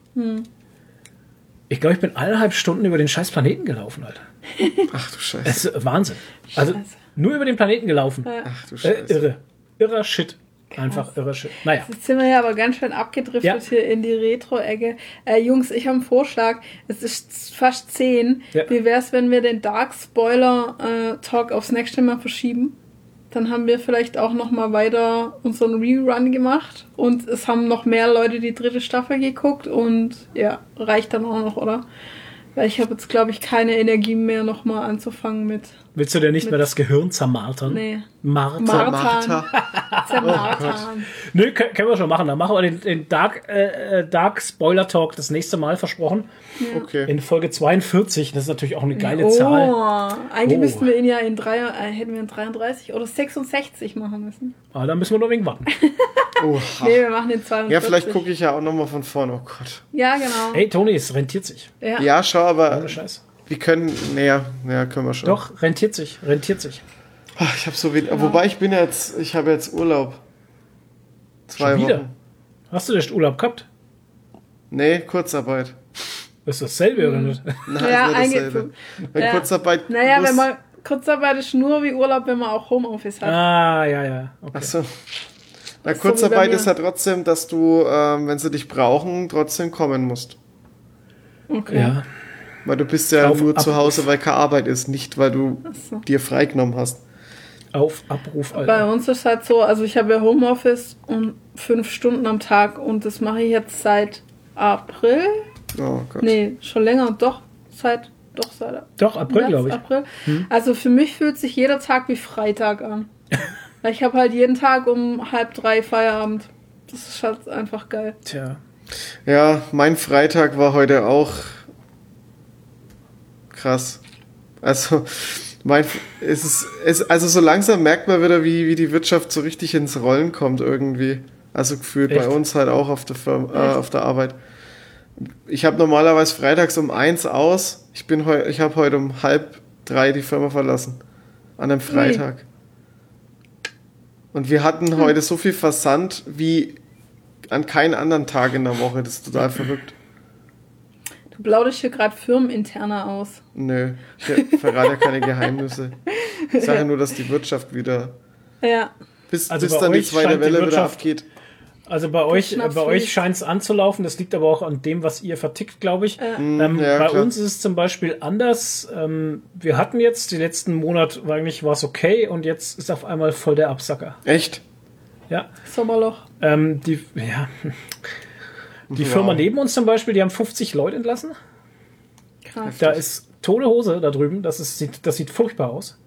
[SPEAKER 1] Ich glaube, ich bin eineinhalb Stunden über den scheiß Planeten gelaufen, Alter.
[SPEAKER 3] Ach du Scheiße.
[SPEAKER 1] Das ist Wahnsinn. Also nur über den Planeten gelaufen.
[SPEAKER 3] Ach du
[SPEAKER 1] Äh,
[SPEAKER 3] Scheiße.
[SPEAKER 1] irre. Irrer Shit. Einfach irrer Shit. Naja.
[SPEAKER 2] Jetzt sind wir ja aber ganz schön abgedriftet
[SPEAKER 1] Ja.
[SPEAKER 2] hier in die Retro-Ecke. Äh, Jungs, ich habe einen Vorschlag. Es ist fast 10.
[SPEAKER 1] Ja.
[SPEAKER 2] Wie wäre es, wenn wir den Dark Spoiler-Talk aufs nächste Mal verschieben? Dann haben wir vielleicht auch noch mal weiter unseren Rerun gemacht. Und es haben noch mehr Leute die dritte Staffel geguckt. Und ja, reicht dann auch noch, oder? Weil ich habe jetzt, glaube ich, keine Energie mehr, noch mal anzufangen mit
[SPEAKER 1] Willst du dir nicht mehr das Gehirn zermartern?
[SPEAKER 2] Nee.
[SPEAKER 1] Martern.
[SPEAKER 2] Martern.
[SPEAKER 3] Martha.
[SPEAKER 2] Zermartern.
[SPEAKER 1] Nö, können wir schon machen. Dann machen wir den, den Dark, äh, äh, Dark Spoiler Talk das nächste Mal versprochen.
[SPEAKER 3] Okay.
[SPEAKER 1] In Folge 42. Das ist natürlich auch eine geile
[SPEAKER 2] oh,
[SPEAKER 1] Zahl.
[SPEAKER 2] eigentlich
[SPEAKER 1] Oh.
[SPEAKER 2] müssten wir ihn ja in drei, äh, hätten wir in 33 oder 66 machen müssen.
[SPEAKER 1] Aber dann müssen wir noch wegen warten.
[SPEAKER 3] Oha.
[SPEAKER 2] Nee, wir machen den 42.
[SPEAKER 3] Ja, vielleicht gucke ich ja auch nochmal von vorne. Oh Gott.
[SPEAKER 2] Ja, genau.
[SPEAKER 1] Hey, Toni, es rentiert sich.
[SPEAKER 2] Ja.
[SPEAKER 3] Ja, schau, aber
[SPEAKER 1] Ohne Scheiß.
[SPEAKER 3] Wir können. Naja, naja, können wir schon.
[SPEAKER 1] Doch, rentiert sich, rentiert sich.
[SPEAKER 3] Ach, ich habe so wenig. Wobei ich bin jetzt. Ich habe jetzt Urlaub. Zwei
[SPEAKER 1] Schon wieder?
[SPEAKER 3] Wochen.
[SPEAKER 1] Hast du echt Urlaub gehabt?
[SPEAKER 3] Nee, Kurzarbeit.
[SPEAKER 1] Das ist dasselbe, oder nicht?
[SPEAKER 3] Nein,
[SPEAKER 2] Ja,
[SPEAKER 3] ist nicht dasselbe. Weil
[SPEAKER 2] Ja.
[SPEAKER 3] Kurzarbeit.
[SPEAKER 2] Naja,
[SPEAKER 3] muss-
[SPEAKER 2] wenn man Kurzarbeit ist nur wie Urlaub, wenn man auch Homeoffice hat.
[SPEAKER 1] Ah, ja, ja. Okay.
[SPEAKER 3] Ach so. Na,
[SPEAKER 2] so
[SPEAKER 3] Kurzarbeit ist ja trotzdem, dass du, ähm, wenn sie dich brauchen, trotzdem kommen musst.
[SPEAKER 2] Okay.
[SPEAKER 1] Ja.
[SPEAKER 3] Weil du bist ja
[SPEAKER 1] Auf
[SPEAKER 3] nur
[SPEAKER 1] Abruf.
[SPEAKER 3] zu Hause, weil keine Arbeit ist, nicht weil du
[SPEAKER 2] so.
[SPEAKER 3] dir freigenommen hast.
[SPEAKER 1] Auf Abruf,
[SPEAKER 2] Bei
[SPEAKER 1] Alter.
[SPEAKER 2] uns ist halt so, also ich habe ja Homeoffice und fünf Stunden am Tag und das mache ich jetzt seit April.
[SPEAKER 3] Oh Gott.
[SPEAKER 2] Nee, schon länger, doch, seit, doch seit
[SPEAKER 1] Doch, April, glaube ich.
[SPEAKER 2] April. Also für mich fühlt sich jeder Tag wie Freitag an. Ich habe halt jeden Tag um halb drei Feierabend. Das ist halt einfach geil.
[SPEAKER 1] Tja.
[SPEAKER 3] Ja, mein Freitag war heute auch krass. Also, mein, es ist, es, also so langsam merkt man wieder, wie, wie die Wirtschaft so richtig ins Rollen kommt irgendwie. Also gefühlt bei
[SPEAKER 1] Echt?
[SPEAKER 3] uns halt auch auf der, Firma, äh, auf der Arbeit. Ich habe normalerweise freitags um eins aus. Ich bin heu, ich habe heute um halb drei die Firma verlassen. An einem Freitag. Und wir hatten heute so viel Versand wie an keinen anderen Tag in der Woche. Das ist total verrückt.
[SPEAKER 2] Du plauderst hier gerade firmeninterner aus.
[SPEAKER 3] Nö, ich verrate ja keine Geheimnisse. Ich sage nur, dass die Wirtschaft wieder,
[SPEAKER 2] Ja.
[SPEAKER 3] bis,
[SPEAKER 1] Also
[SPEAKER 3] bis
[SPEAKER 1] bei
[SPEAKER 3] dann die
[SPEAKER 1] euch
[SPEAKER 3] zweite
[SPEAKER 1] scheint die
[SPEAKER 3] Welle wieder
[SPEAKER 1] Wirtschaft-
[SPEAKER 3] abgeht.
[SPEAKER 1] Also bei euch, bei euch scheint es anzulaufen. Das liegt aber auch an dem, was ihr vertickt, glaube ich. Ähm,
[SPEAKER 3] Mm, ja,
[SPEAKER 1] bei
[SPEAKER 3] klar.
[SPEAKER 1] uns ist es zum Beispiel anders. Ähm, wir hatten jetzt die letzten Monat eigentlich war es okay und jetzt ist auf einmal voll der Absacker.
[SPEAKER 3] Echt?
[SPEAKER 1] Ja,
[SPEAKER 2] Sommerloch.
[SPEAKER 1] ähm, die ja die
[SPEAKER 3] Wow.
[SPEAKER 1] Firma neben uns zum Beispiel, die haben 50 Leute entlassen.
[SPEAKER 2] Krass.
[SPEAKER 1] Da ist tote Hose da drüben. Das ist sieht das sieht furchtbar aus.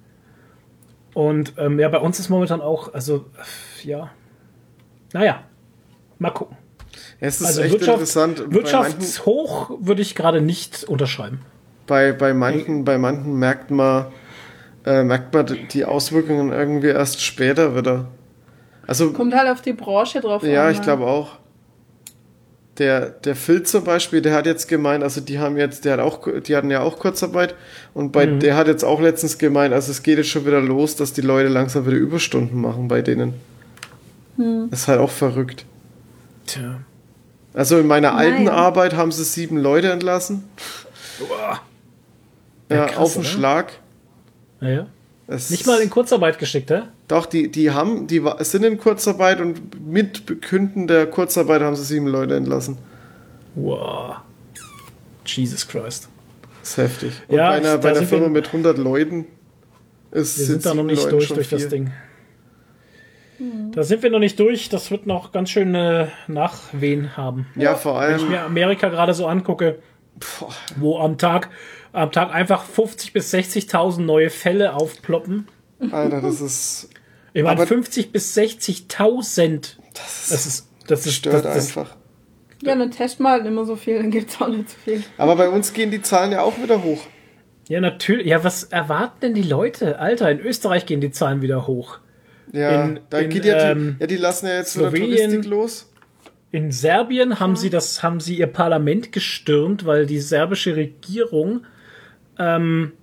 [SPEAKER 1] Und ähm, ja, bei uns ist momentan auch also ja, naja, mal gucken.
[SPEAKER 3] Ja, es ist
[SPEAKER 1] Also
[SPEAKER 3] echt
[SPEAKER 1] Wirtschaft,
[SPEAKER 3] interessant.
[SPEAKER 1] Wirtschaftshoch würde ich gerade nicht unterschreiben.
[SPEAKER 3] bei, bei, manchen, bei manchen merkt man, äh, merkt man die Auswirkungen irgendwie erst später wieder. Also,
[SPEAKER 2] Kommt halt auf die Branche drauf
[SPEAKER 3] ja,
[SPEAKER 2] an,
[SPEAKER 3] ich
[SPEAKER 2] ne?
[SPEAKER 3] glaube auch. Der, der Phil zum Beispiel, der hat jetzt gemeint, also die haben jetzt, der hat auch, die hatten ja auch Kurzarbeit und bei,
[SPEAKER 1] Mhm.
[SPEAKER 3] der hat jetzt auch letztens gemeint, also es geht jetzt schon wieder los, dass die Leute langsam wieder Überstunden machen bei denen.
[SPEAKER 2] Hm.
[SPEAKER 3] Das ist halt auch verrückt.
[SPEAKER 1] Tja.
[SPEAKER 3] Also in meiner alten
[SPEAKER 2] Nein.
[SPEAKER 3] Arbeit haben sie sieben Leute entlassen. Ja,
[SPEAKER 1] krass,
[SPEAKER 3] auf den
[SPEAKER 1] oder?
[SPEAKER 3] Schlag.
[SPEAKER 1] Naja.
[SPEAKER 3] Es-
[SPEAKER 1] Nicht mal in Kurzarbeit geschickt, hä?
[SPEAKER 3] Doch, die, die haben, die sind in Kurzarbeit und mit Bekünden der Kurzarbeit haben sie sieben Leute entlassen.
[SPEAKER 1] Wow. Jesus Christ.
[SPEAKER 3] Das ist heftig. Und
[SPEAKER 1] Ja,
[SPEAKER 3] bei einer, bei einer Firma mit 100 Leuten ist
[SPEAKER 1] Wir sind da noch nicht
[SPEAKER 3] Leuten
[SPEAKER 1] durch durch das
[SPEAKER 3] viel.
[SPEAKER 1] Ding. Da sind wir noch nicht durch. Das wird noch ganz schön äh, Nachwehen haben.
[SPEAKER 3] Ja, vor
[SPEAKER 1] Wenn ich
[SPEAKER 3] allem.
[SPEAKER 1] mir Amerika gerade so angucke,
[SPEAKER 3] Boah,
[SPEAKER 1] wo am Tag, am Tag einfach 50 bis 60.000 neue Fälle aufploppen.
[SPEAKER 3] Alter, das ist.
[SPEAKER 1] Ich meine,
[SPEAKER 3] Aber-
[SPEAKER 1] 50 bis 60.000.
[SPEAKER 3] Das ist
[SPEAKER 1] Das ist, das ist,
[SPEAKER 3] stört
[SPEAKER 1] das, das,
[SPEAKER 3] einfach.
[SPEAKER 2] Ja, dann test mal immer so viel, dann gibt's auch nicht so viel.
[SPEAKER 3] Aber bei uns gehen die Zahlen ja auch wieder hoch.
[SPEAKER 1] Ja, natürlich. Ja, was erwarten denn die Leute? Alter, in Österreich gehen die Zahlen wieder hoch.
[SPEAKER 3] Ja,
[SPEAKER 1] In-
[SPEAKER 3] da
[SPEAKER 1] in,
[SPEAKER 3] geht ja, die,
[SPEAKER 1] ähm,
[SPEAKER 3] ja, die lassen ja jetzt
[SPEAKER 1] Slowenien-
[SPEAKER 3] Touristik los.
[SPEAKER 1] In Serbien haben sie das, haben sie ihr Parlament gestürmt, weil die serbische Regierung ähm,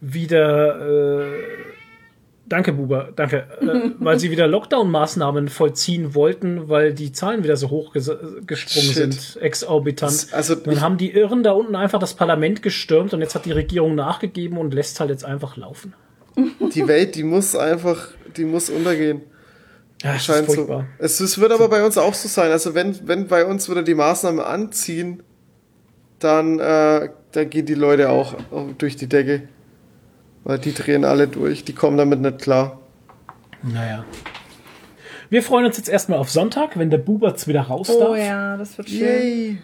[SPEAKER 1] wieder äh, Danke, Buber, danke. Äh, weil sie wieder Lockdown-Maßnahmen vollziehen wollten, weil die Zahlen wieder so hoch ges- gesprungen
[SPEAKER 3] Shit.
[SPEAKER 1] sind, exorbitant.
[SPEAKER 3] Also
[SPEAKER 1] Dann haben die Irren da unten einfach das Parlament gestürmt und jetzt hat die Regierung nachgegeben und lässt halt jetzt einfach laufen.
[SPEAKER 3] Die Welt, die muss einfach, die muss untergehen.
[SPEAKER 1] Ja, das ist
[SPEAKER 3] Scheint so.
[SPEAKER 1] furchtbar.
[SPEAKER 3] Es, es wird aber bei uns auch so sein. Also wenn, wenn bei uns wieder die Maßnahmen anziehen, dann, äh, dann gehen die Leute auch durch die Decke. Weil die drehen alle durch. Die kommen damit nicht klar.
[SPEAKER 1] Naja. Wir freuen uns jetzt erstmal auf Sonntag, wenn der Buberts wieder raus
[SPEAKER 2] Oh
[SPEAKER 1] darf.
[SPEAKER 2] ja, das wird schön.
[SPEAKER 3] Yay.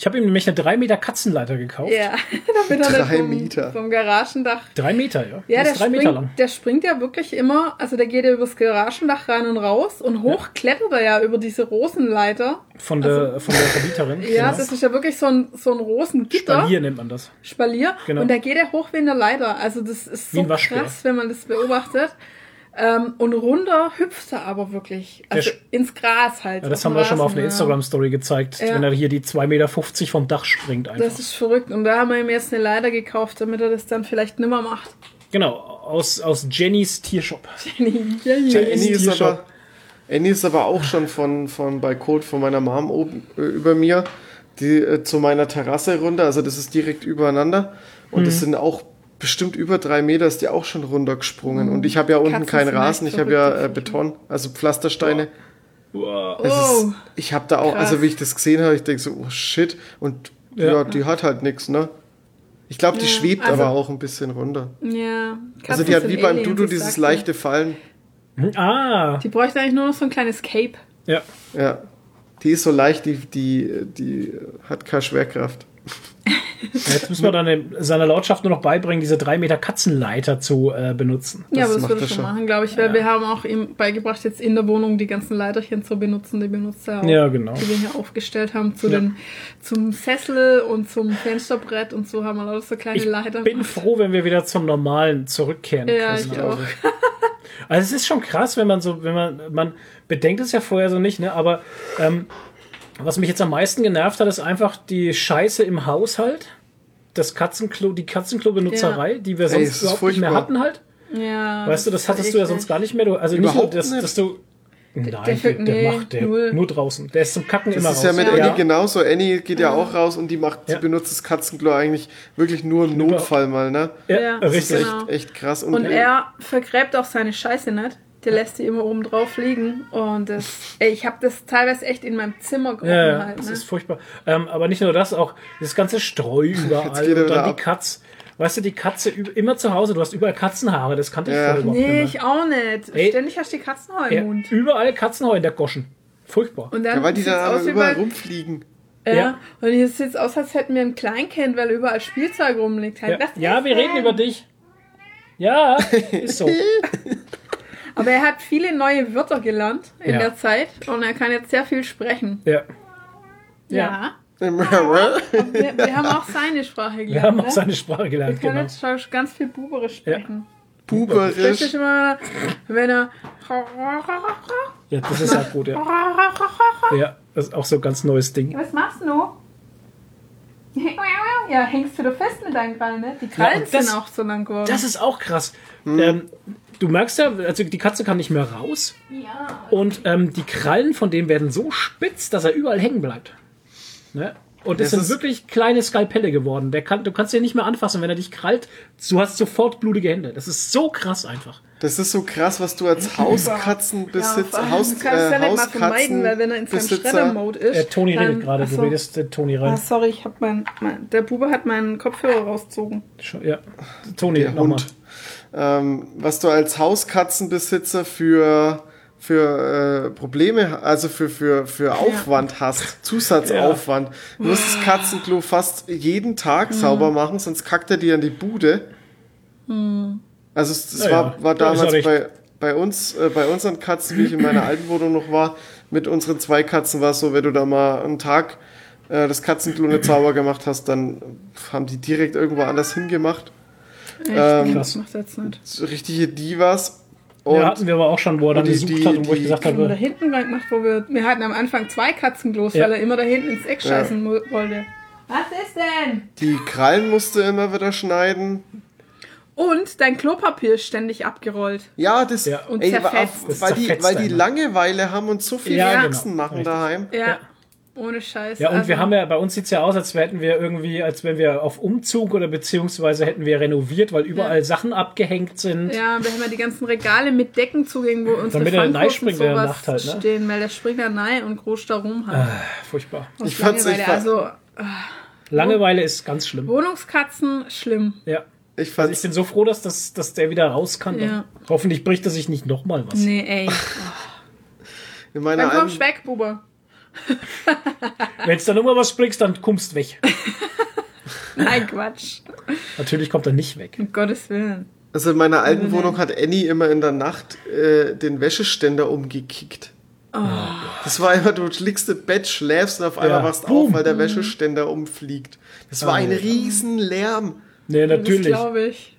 [SPEAKER 1] Ich habe ihm nämlich eine 3 Meter Katzenleiter gekauft.
[SPEAKER 2] Ja, damit er
[SPEAKER 3] Drei
[SPEAKER 2] vom,
[SPEAKER 3] Meter.
[SPEAKER 2] vom Garagendach.
[SPEAKER 1] Drei Meter, ja.
[SPEAKER 2] Ja, der
[SPEAKER 1] ist drei Meter
[SPEAKER 2] springt,
[SPEAKER 1] lang.
[SPEAKER 2] der springt ja wirklich immer, also der geht ja übers Garagendach rein und raus und hoch klettert er ja über diese Rosenleiter.
[SPEAKER 1] Von der, von der Verbieterin.
[SPEAKER 2] Also Ja,
[SPEAKER 1] genau.
[SPEAKER 2] das ist ja wirklich so ein, so ein Rosengitter.
[SPEAKER 1] Spalier nennt man das.
[SPEAKER 2] Spalier.
[SPEAKER 1] Genau.
[SPEAKER 2] Und da geht er hoch wie eine Leiter. Also das ist so krass, wenn man das beobachtet. Ähm, und runter hüpft er aber wirklich. Also ins Gras halt.
[SPEAKER 1] Ja, das haben wir schon mal auf einer
[SPEAKER 2] ja.
[SPEAKER 1] Instagram-Story gezeigt,
[SPEAKER 2] Ja.
[SPEAKER 1] wenn er hier die 2,50 Meter vom Dach springt einfach.
[SPEAKER 2] Das ist verrückt. Und da haben wir ihm jetzt eine Leiter gekauft, damit er das dann vielleicht nimmer macht.
[SPEAKER 1] genau, aus, aus Jennys Tiershop.
[SPEAKER 3] Annie
[SPEAKER 1] Jennys
[SPEAKER 3] ist,
[SPEAKER 1] Tiershop.
[SPEAKER 3] aber, Annie ist aber auch schon von, von bei Code von meiner Mom oben äh, über mir. die äh, zu meiner Terrasse runter. Also das ist direkt übereinander. Und
[SPEAKER 1] Mhm.
[SPEAKER 3] das sind auch bestimmt über drei Meter ist die auch schon runtergesprungen. Und ich habe ja unten
[SPEAKER 2] Katzen
[SPEAKER 3] keinen Rasen, ich habe ja äh, Beton, also Pflastersteine.
[SPEAKER 1] Wow.
[SPEAKER 3] Es
[SPEAKER 2] Oh.
[SPEAKER 3] ist, ich habe da auch,
[SPEAKER 2] krass.
[SPEAKER 3] also wie ich das gesehen habe, ich denke so, oh shit. Und ja,
[SPEAKER 1] Ja.
[SPEAKER 3] die hat halt nichts, ne? Ich glaube, die
[SPEAKER 2] Ja,
[SPEAKER 3] schwebt
[SPEAKER 2] also-
[SPEAKER 3] aber auch ein bisschen runter.
[SPEAKER 2] Ja.
[SPEAKER 3] Also
[SPEAKER 2] Katzen
[SPEAKER 3] die hat wie beim
[SPEAKER 2] Aliens,
[SPEAKER 3] Dudu dieses leichte Fallen.
[SPEAKER 1] Ah,
[SPEAKER 2] Die bräuchte eigentlich nur noch so ein kleines Cape.
[SPEAKER 1] ja.
[SPEAKER 3] Ja. Die ist so leicht, die, die, die hat keine Schwerkraft.
[SPEAKER 1] Jetzt müssen wir dann in seiner Lautschaft nur noch beibringen, diese drei Meter Katzenleiter zu äh, benutzen.
[SPEAKER 2] ja, aber das würde schon machen, glaube ich, weil wir haben auch ihm beigebracht, jetzt in der Wohnung die ganzen Leiterchen zu benutzen, die benutzt er auch.
[SPEAKER 1] Ja, genau.
[SPEAKER 2] Die wir hier aufgestellt haben, zu
[SPEAKER 1] Ja.
[SPEAKER 2] den, zum Sessel und zum Fensterbrett und so haben wir lauter so kleine Leiter.
[SPEAKER 1] Bin froh, wenn wir wieder zum Normalen zurückkehren
[SPEAKER 2] Ja,
[SPEAKER 1] können.
[SPEAKER 2] ich auch.
[SPEAKER 1] Also es ist schon krass, wenn man so, wenn man, man bedenkt es ja vorher so nicht, ne? Aber ähm, was mich jetzt am meisten genervt hat, ist einfach die Scheiße im Haushalt. Das Katzenklo, die Katzenklo-Benutzerei, die wir
[SPEAKER 3] Ey,
[SPEAKER 1] sonst
[SPEAKER 3] ist
[SPEAKER 1] überhaupt nicht mehr
[SPEAKER 3] furchtbar.
[SPEAKER 1] hatten halt.
[SPEAKER 2] Ja.
[SPEAKER 1] Weißt du, das hattest du ja sonst gar nicht mehr. Du, also nicht nur,
[SPEAKER 3] Überhaupt
[SPEAKER 1] dass,
[SPEAKER 3] nicht.
[SPEAKER 1] dass du. Nein,
[SPEAKER 2] der
[SPEAKER 1] der, der,
[SPEAKER 2] nee,
[SPEAKER 1] macht der
[SPEAKER 2] null.
[SPEAKER 1] nur draußen. Der ist zum Kacken
[SPEAKER 3] Das
[SPEAKER 1] immer
[SPEAKER 3] ist
[SPEAKER 1] raus.
[SPEAKER 3] ja mit
[SPEAKER 2] Ja.
[SPEAKER 3] Annie genauso. Annie geht ja auch raus und die macht, sie
[SPEAKER 1] Ja.
[SPEAKER 3] benutzt das Katzenklo eigentlich wirklich nur im Notfall mal, ne?
[SPEAKER 1] Ja,
[SPEAKER 2] Ja,
[SPEAKER 3] Das ist
[SPEAKER 1] richtig.
[SPEAKER 2] genau.
[SPEAKER 3] echt, echt krass.
[SPEAKER 2] Und er vergräbt auch seine Scheiße nicht. Der lässt die immer oben drauf liegen. Und das, ey, ich habe das teilweise echt in meinem Zimmer gerochen
[SPEAKER 1] Ja, ja,
[SPEAKER 2] halt.
[SPEAKER 1] das
[SPEAKER 2] Ne?
[SPEAKER 1] ist furchtbar. Ähm, aber nicht nur das, auch das ganze Streu überall
[SPEAKER 3] er
[SPEAKER 1] und dann die
[SPEAKER 3] ab.
[SPEAKER 1] Katz. Weißt du, die Katze immer zu Hause, du hast überall Katzenhaare, das kannte ich
[SPEAKER 3] Ja.
[SPEAKER 1] vorher überhaupt
[SPEAKER 2] Nee,
[SPEAKER 1] nicht
[SPEAKER 2] ich auch nicht.
[SPEAKER 1] Ey.
[SPEAKER 2] Ständig hast du die Katzenhaar im Mund.
[SPEAKER 1] überall Katzenhaar in der Goschen. Furchtbar.
[SPEAKER 2] Und dann
[SPEAKER 3] ja, weil die aber
[SPEAKER 2] aus
[SPEAKER 3] überall rumfliegen.
[SPEAKER 2] Ja.
[SPEAKER 1] Ja.
[SPEAKER 2] Und hier sieht es aus, als hätten wir ein Kleinkind, weil überall Spielzeug rumliegt. Halt.
[SPEAKER 1] Ja, ja wir reden über dich. Ja, ist so.
[SPEAKER 2] Aber er hat viele neue Wörter gelernt in
[SPEAKER 1] Ja.
[SPEAKER 2] der Zeit und er kann jetzt sehr viel sprechen.
[SPEAKER 1] Ja.
[SPEAKER 2] Ja.
[SPEAKER 3] ja.
[SPEAKER 2] Wir, wir haben auch seine Sprache gelernt.
[SPEAKER 1] Wir haben auch
[SPEAKER 2] ne?
[SPEAKER 1] seine Sprache
[SPEAKER 2] Er
[SPEAKER 1] gelernt,
[SPEAKER 2] kann
[SPEAKER 1] genau.
[SPEAKER 2] jetzt schon ganz viel Buberisch sprechen.
[SPEAKER 3] Puberisch.
[SPEAKER 2] Richtig immer, wenn er.
[SPEAKER 1] Ja, das ist auch gut, ja. Ja, das ist auch so ein ganz neues Ding.
[SPEAKER 2] Was machst du? Ja, hängst du da fest mit deinen Krallen, ne? Die Krallen
[SPEAKER 1] und das-
[SPEAKER 2] sind auch so lang geworden.
[SPEAKER 1] Das ist auch krass.
[SPEAKER 3] Hm.
[SPEAKER 1] Ähm, du merkst ja, also die Katze kann nicht mehr raus.
[SPEAKER 2] ja.
[SPEAKER 1] Und ähm, die Krallen von dem werden so spitz, dass er überall hängen bleibt. Ne? Und es
[SPEAKER 3] Das
[SPEAKER 1] sind
[SPEAKER 3] ist-
[SPEAKER 1] wirklich kleine Skalpelle geworden. Der kann, du kannst den nicht mehr anfassen, wenn er dich krallt. Du hast sofort blutige Hände. Das ist so krass einfach.
[SPEAKER 3] Das ist so krass, was du als Hauskatzenbesitzer,
[SPEAKER 2] Ja,
[SPEAKER 3] Haus,
[SPEAKER 2] du kannst es ja
[SPEAKER 3] äh,
[SPEAKER 2] nicht mal vermeiden, weil wenn er in seinem Schredder-Mode ist.
[SPEAKER 1] Äh, Toni
[SPEAKER 2] dann-
[SPEAKER 1] redet gerade, du redest äh, Toni rein.
[SPEAKER 2] Ah, sorry, ich hab mein, mein. Der Bube hat meinen Kopfhörer rausgezogen.
[SPEAKER 1] Ja, Toni, nochmal.
[SPEAKER 3] Ähm, was du als Hauskatzenbesitzer für für äh, Probleme, also für, für, für Aufwand hast, Zusatzaufwand. Du musst das Katzenklo fast jeden Tag
[SPEAKER 2] Mhm.
[SPEAKER 3] sauber machen, sonst kackt er dir an die Bude.
[SPEAKER 2] Mhm.
[SPEAKER 3] Also es, es
[SPEAKER 1] Ja,
[SPEAKER 3] war,
[SPEAKER 1] ja,
[SPEAKER 3] war damals bei, bei uns, äh, bei unseren Katzen, wie ich in meiner alten Wohnung noch war, mit unseren zwei Katzen war es so, wenn du da mal einen Tag äh, das Katzenklo nicht sauber gemacht hast, dann haben die direkt irgendwo anders hingemacht.
[SPEAKER 2] Echt?
[SPEAKER 3] Ähm,
[SPEAKER 1] Krass.
[SPEAKER 2] Macht jetzt nicht.
[SPEAKER 3] So richtige Divas. Und
[SPEAKER 1] Ja, hatten wir aber auch schon, wo er dann
[SPEAKER 3] die-
[SPEAKER 1] gesucht
[SPEAKER 3] die-
[SPEAKER 1] hat und wo ich
[SPEAKER 3] die-
[SPEAKER 1] gesagt
[SPEAKER 2] Wir haben da
[SPEAKER 1] habe,
[SPEAKER 2] hinten gemacht, wo wir. Wir hatten am Anfang zwei Katzenklos,
[SPEAKER 1] Ja.
[SPEAKER 2] weil er immer da hinten ins Eck scheißen wollte. Was ist denn?
[SPEAKER 3] die Krallen musste immer wieder schneiden.
[SPEAKER 2] Und dein Klopapier ist ständig abgerollt.
[SPEAKER 3] Ja, das,
[SPEAKER 1] Ja.
[SPEAKER 2] Und
[SPEAKER 3] ey,
[SPEAKER 2] zerfetzt.
[SPEAKER 3] auf-
[SPEAKER 1] Das
[SPEAKER 3] weil, die,
[SPEAKER 1] zerfetzt
[SPEAKER 3] weil die. Langeweile haben und so viel
[SPEAKER 1] Ja, genau.
[SPEAKER 3] Faxen machen
[SPEAKER 1] Richtig.
[SPEAKER 3] daheim.
[SPEAKER 2] Ja. Ohne Scheiß.
[SPEAKER 1] Ja, und
[SPEAKER 2] Also,
[SPEAKER 1] wir haben ja, bei uns sieht's ja aus, als hätten wir irgendwie, als wenn wir auf Umzug oder beziehungsweise hätten wir renoviert, weil überall
[SPEAKER 2] Ja.
[SPEAKER 1] Sachen abgehängt sind.
[SPEAKER 2] Ja, wir haben ja die ganzen Regale mit Deckenzugängen, wo unsere
[SPEAKER 1] Damit er
[SPEAKER 2] Funkos
[SPEAKER 1] nicht springt
[SPEAKER 2] und
[SPEAKER 1] in der Nacht halt, ne?
[SPEAKER 2] stehen, weil der springt da rein und groß da rum halt.
[SPEAKER 1] Furchtbar.
[SPEAKER 2] Aus
[SPEAKER 3] Ich fand's-
[SPEAKER 2] Langeweile.
[SPEAKER 3] fand-
[SPEAKER 2] also
[SPEAKER 1] Langeweile ist ganz schlimm.
[SPEAKER 2] Wohnungskatzen, schlimm.
[SPEAKER 1] Ja.
[SPEAKER 3] Ich
[SPEAKER 1] Also ich bin so froh, dass, das, dass der wieder raus kann.
[SPEAKER 2] Ja.
[SPEAKER 1] Hoffentlich bricht er sich nicht nochmal was.
[SPEAKER 2] Nee, ey.
[SPEAKER 3] in meiner
[SPEAKER 2] Dann du weg, Buber.
[SPEAKER 1] Wenn du dann nochmal was sprichst, dann kommst weg.
[SPEAKER 2] Nein, Quatsch.
[SPEAKER 1] Natürlich kommt er nicht weg.
[SPEAKER 2] Um Gottes Willen.
[SPEAKER 3] also in meiner alten Wohnung hat Annie immer in der Nacht äh, den Wäscheständer umgekickt. Das war immer, du liegst im Bett, schläfst und auf einmal
[SPEAKER 1] Ja.
[SPEAKER 3] wachst
[SPEAKER 1] Boom.
[SPEAKER 3] auf, weil der Wäscheständer umfliegt. Das war ein riesen Lärm.
[SPEAKER 1] Nee,
[SPEAKER 2] Das
[SPEAKER 1] natürlich.
[SPEAKER 2] glaube ich.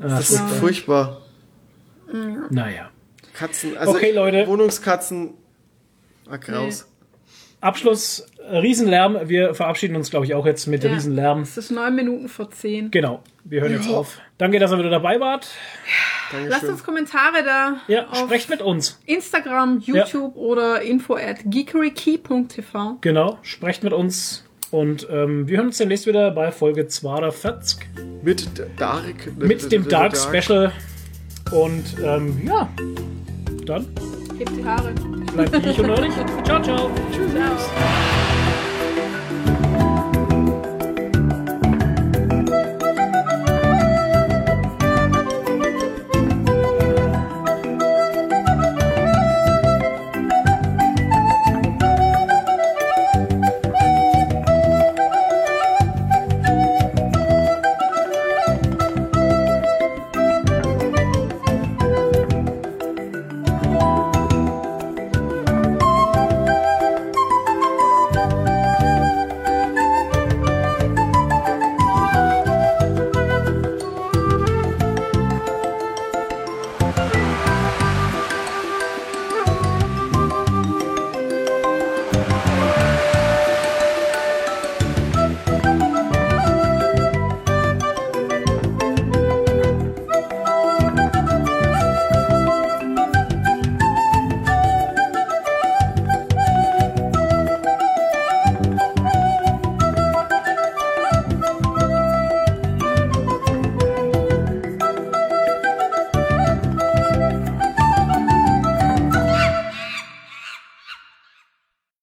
[SPEAKER 1] Ah,
[SPEAKER 3] Das ist
[SPEAKER 1] furchtbar.
[SPEAKER 3] furchtbar.
[SPEAKER 1] naja.
[SPEAKER 3] Katzen, also
[SPEAKER 1] Okay, Leute.
[SPEAKER 3] Wohnungskatzen, ah, graus.
[SPEAKER 1] Abschluss, äh, Riesenlärm. Wir verabschieden uns, glaube ich, auch jetzt mit
[SPEAKER 2] Ja.
[SPEAKER 1] Riesenlärm.
[SPEAKER 2] Es ist neun Minuten vor zehn.
[SPEAKER 1] Genau. Wir hören jetzt auf. Danke, dass ihr wieder dabei wart.
[SPEAKER 2] Lasst uns Kommentare da.
[SPEAKER 1] Ja,
[SPEAKER 2] auf
[SPEAKER 1] sprecht mit uns.
[SPEAKER 2] Instagram, YouTube oder info at geekerykey.tv.
[SPEAKER 1] Genau. Sprecht mit uns. Und ähm, wir hören uns demnächst wieder bei Folge 42
[SPEAKER 3] Mit Dark.
[SPEAKER 1] mit dem Dark Special. Und ähm, ja, dann
[SPEAKER 2] Hebt die Haare.
[SPEAKER 1] bleibt ich und euch. Ciao, ciao.
[SPEAKER 2] Ciao.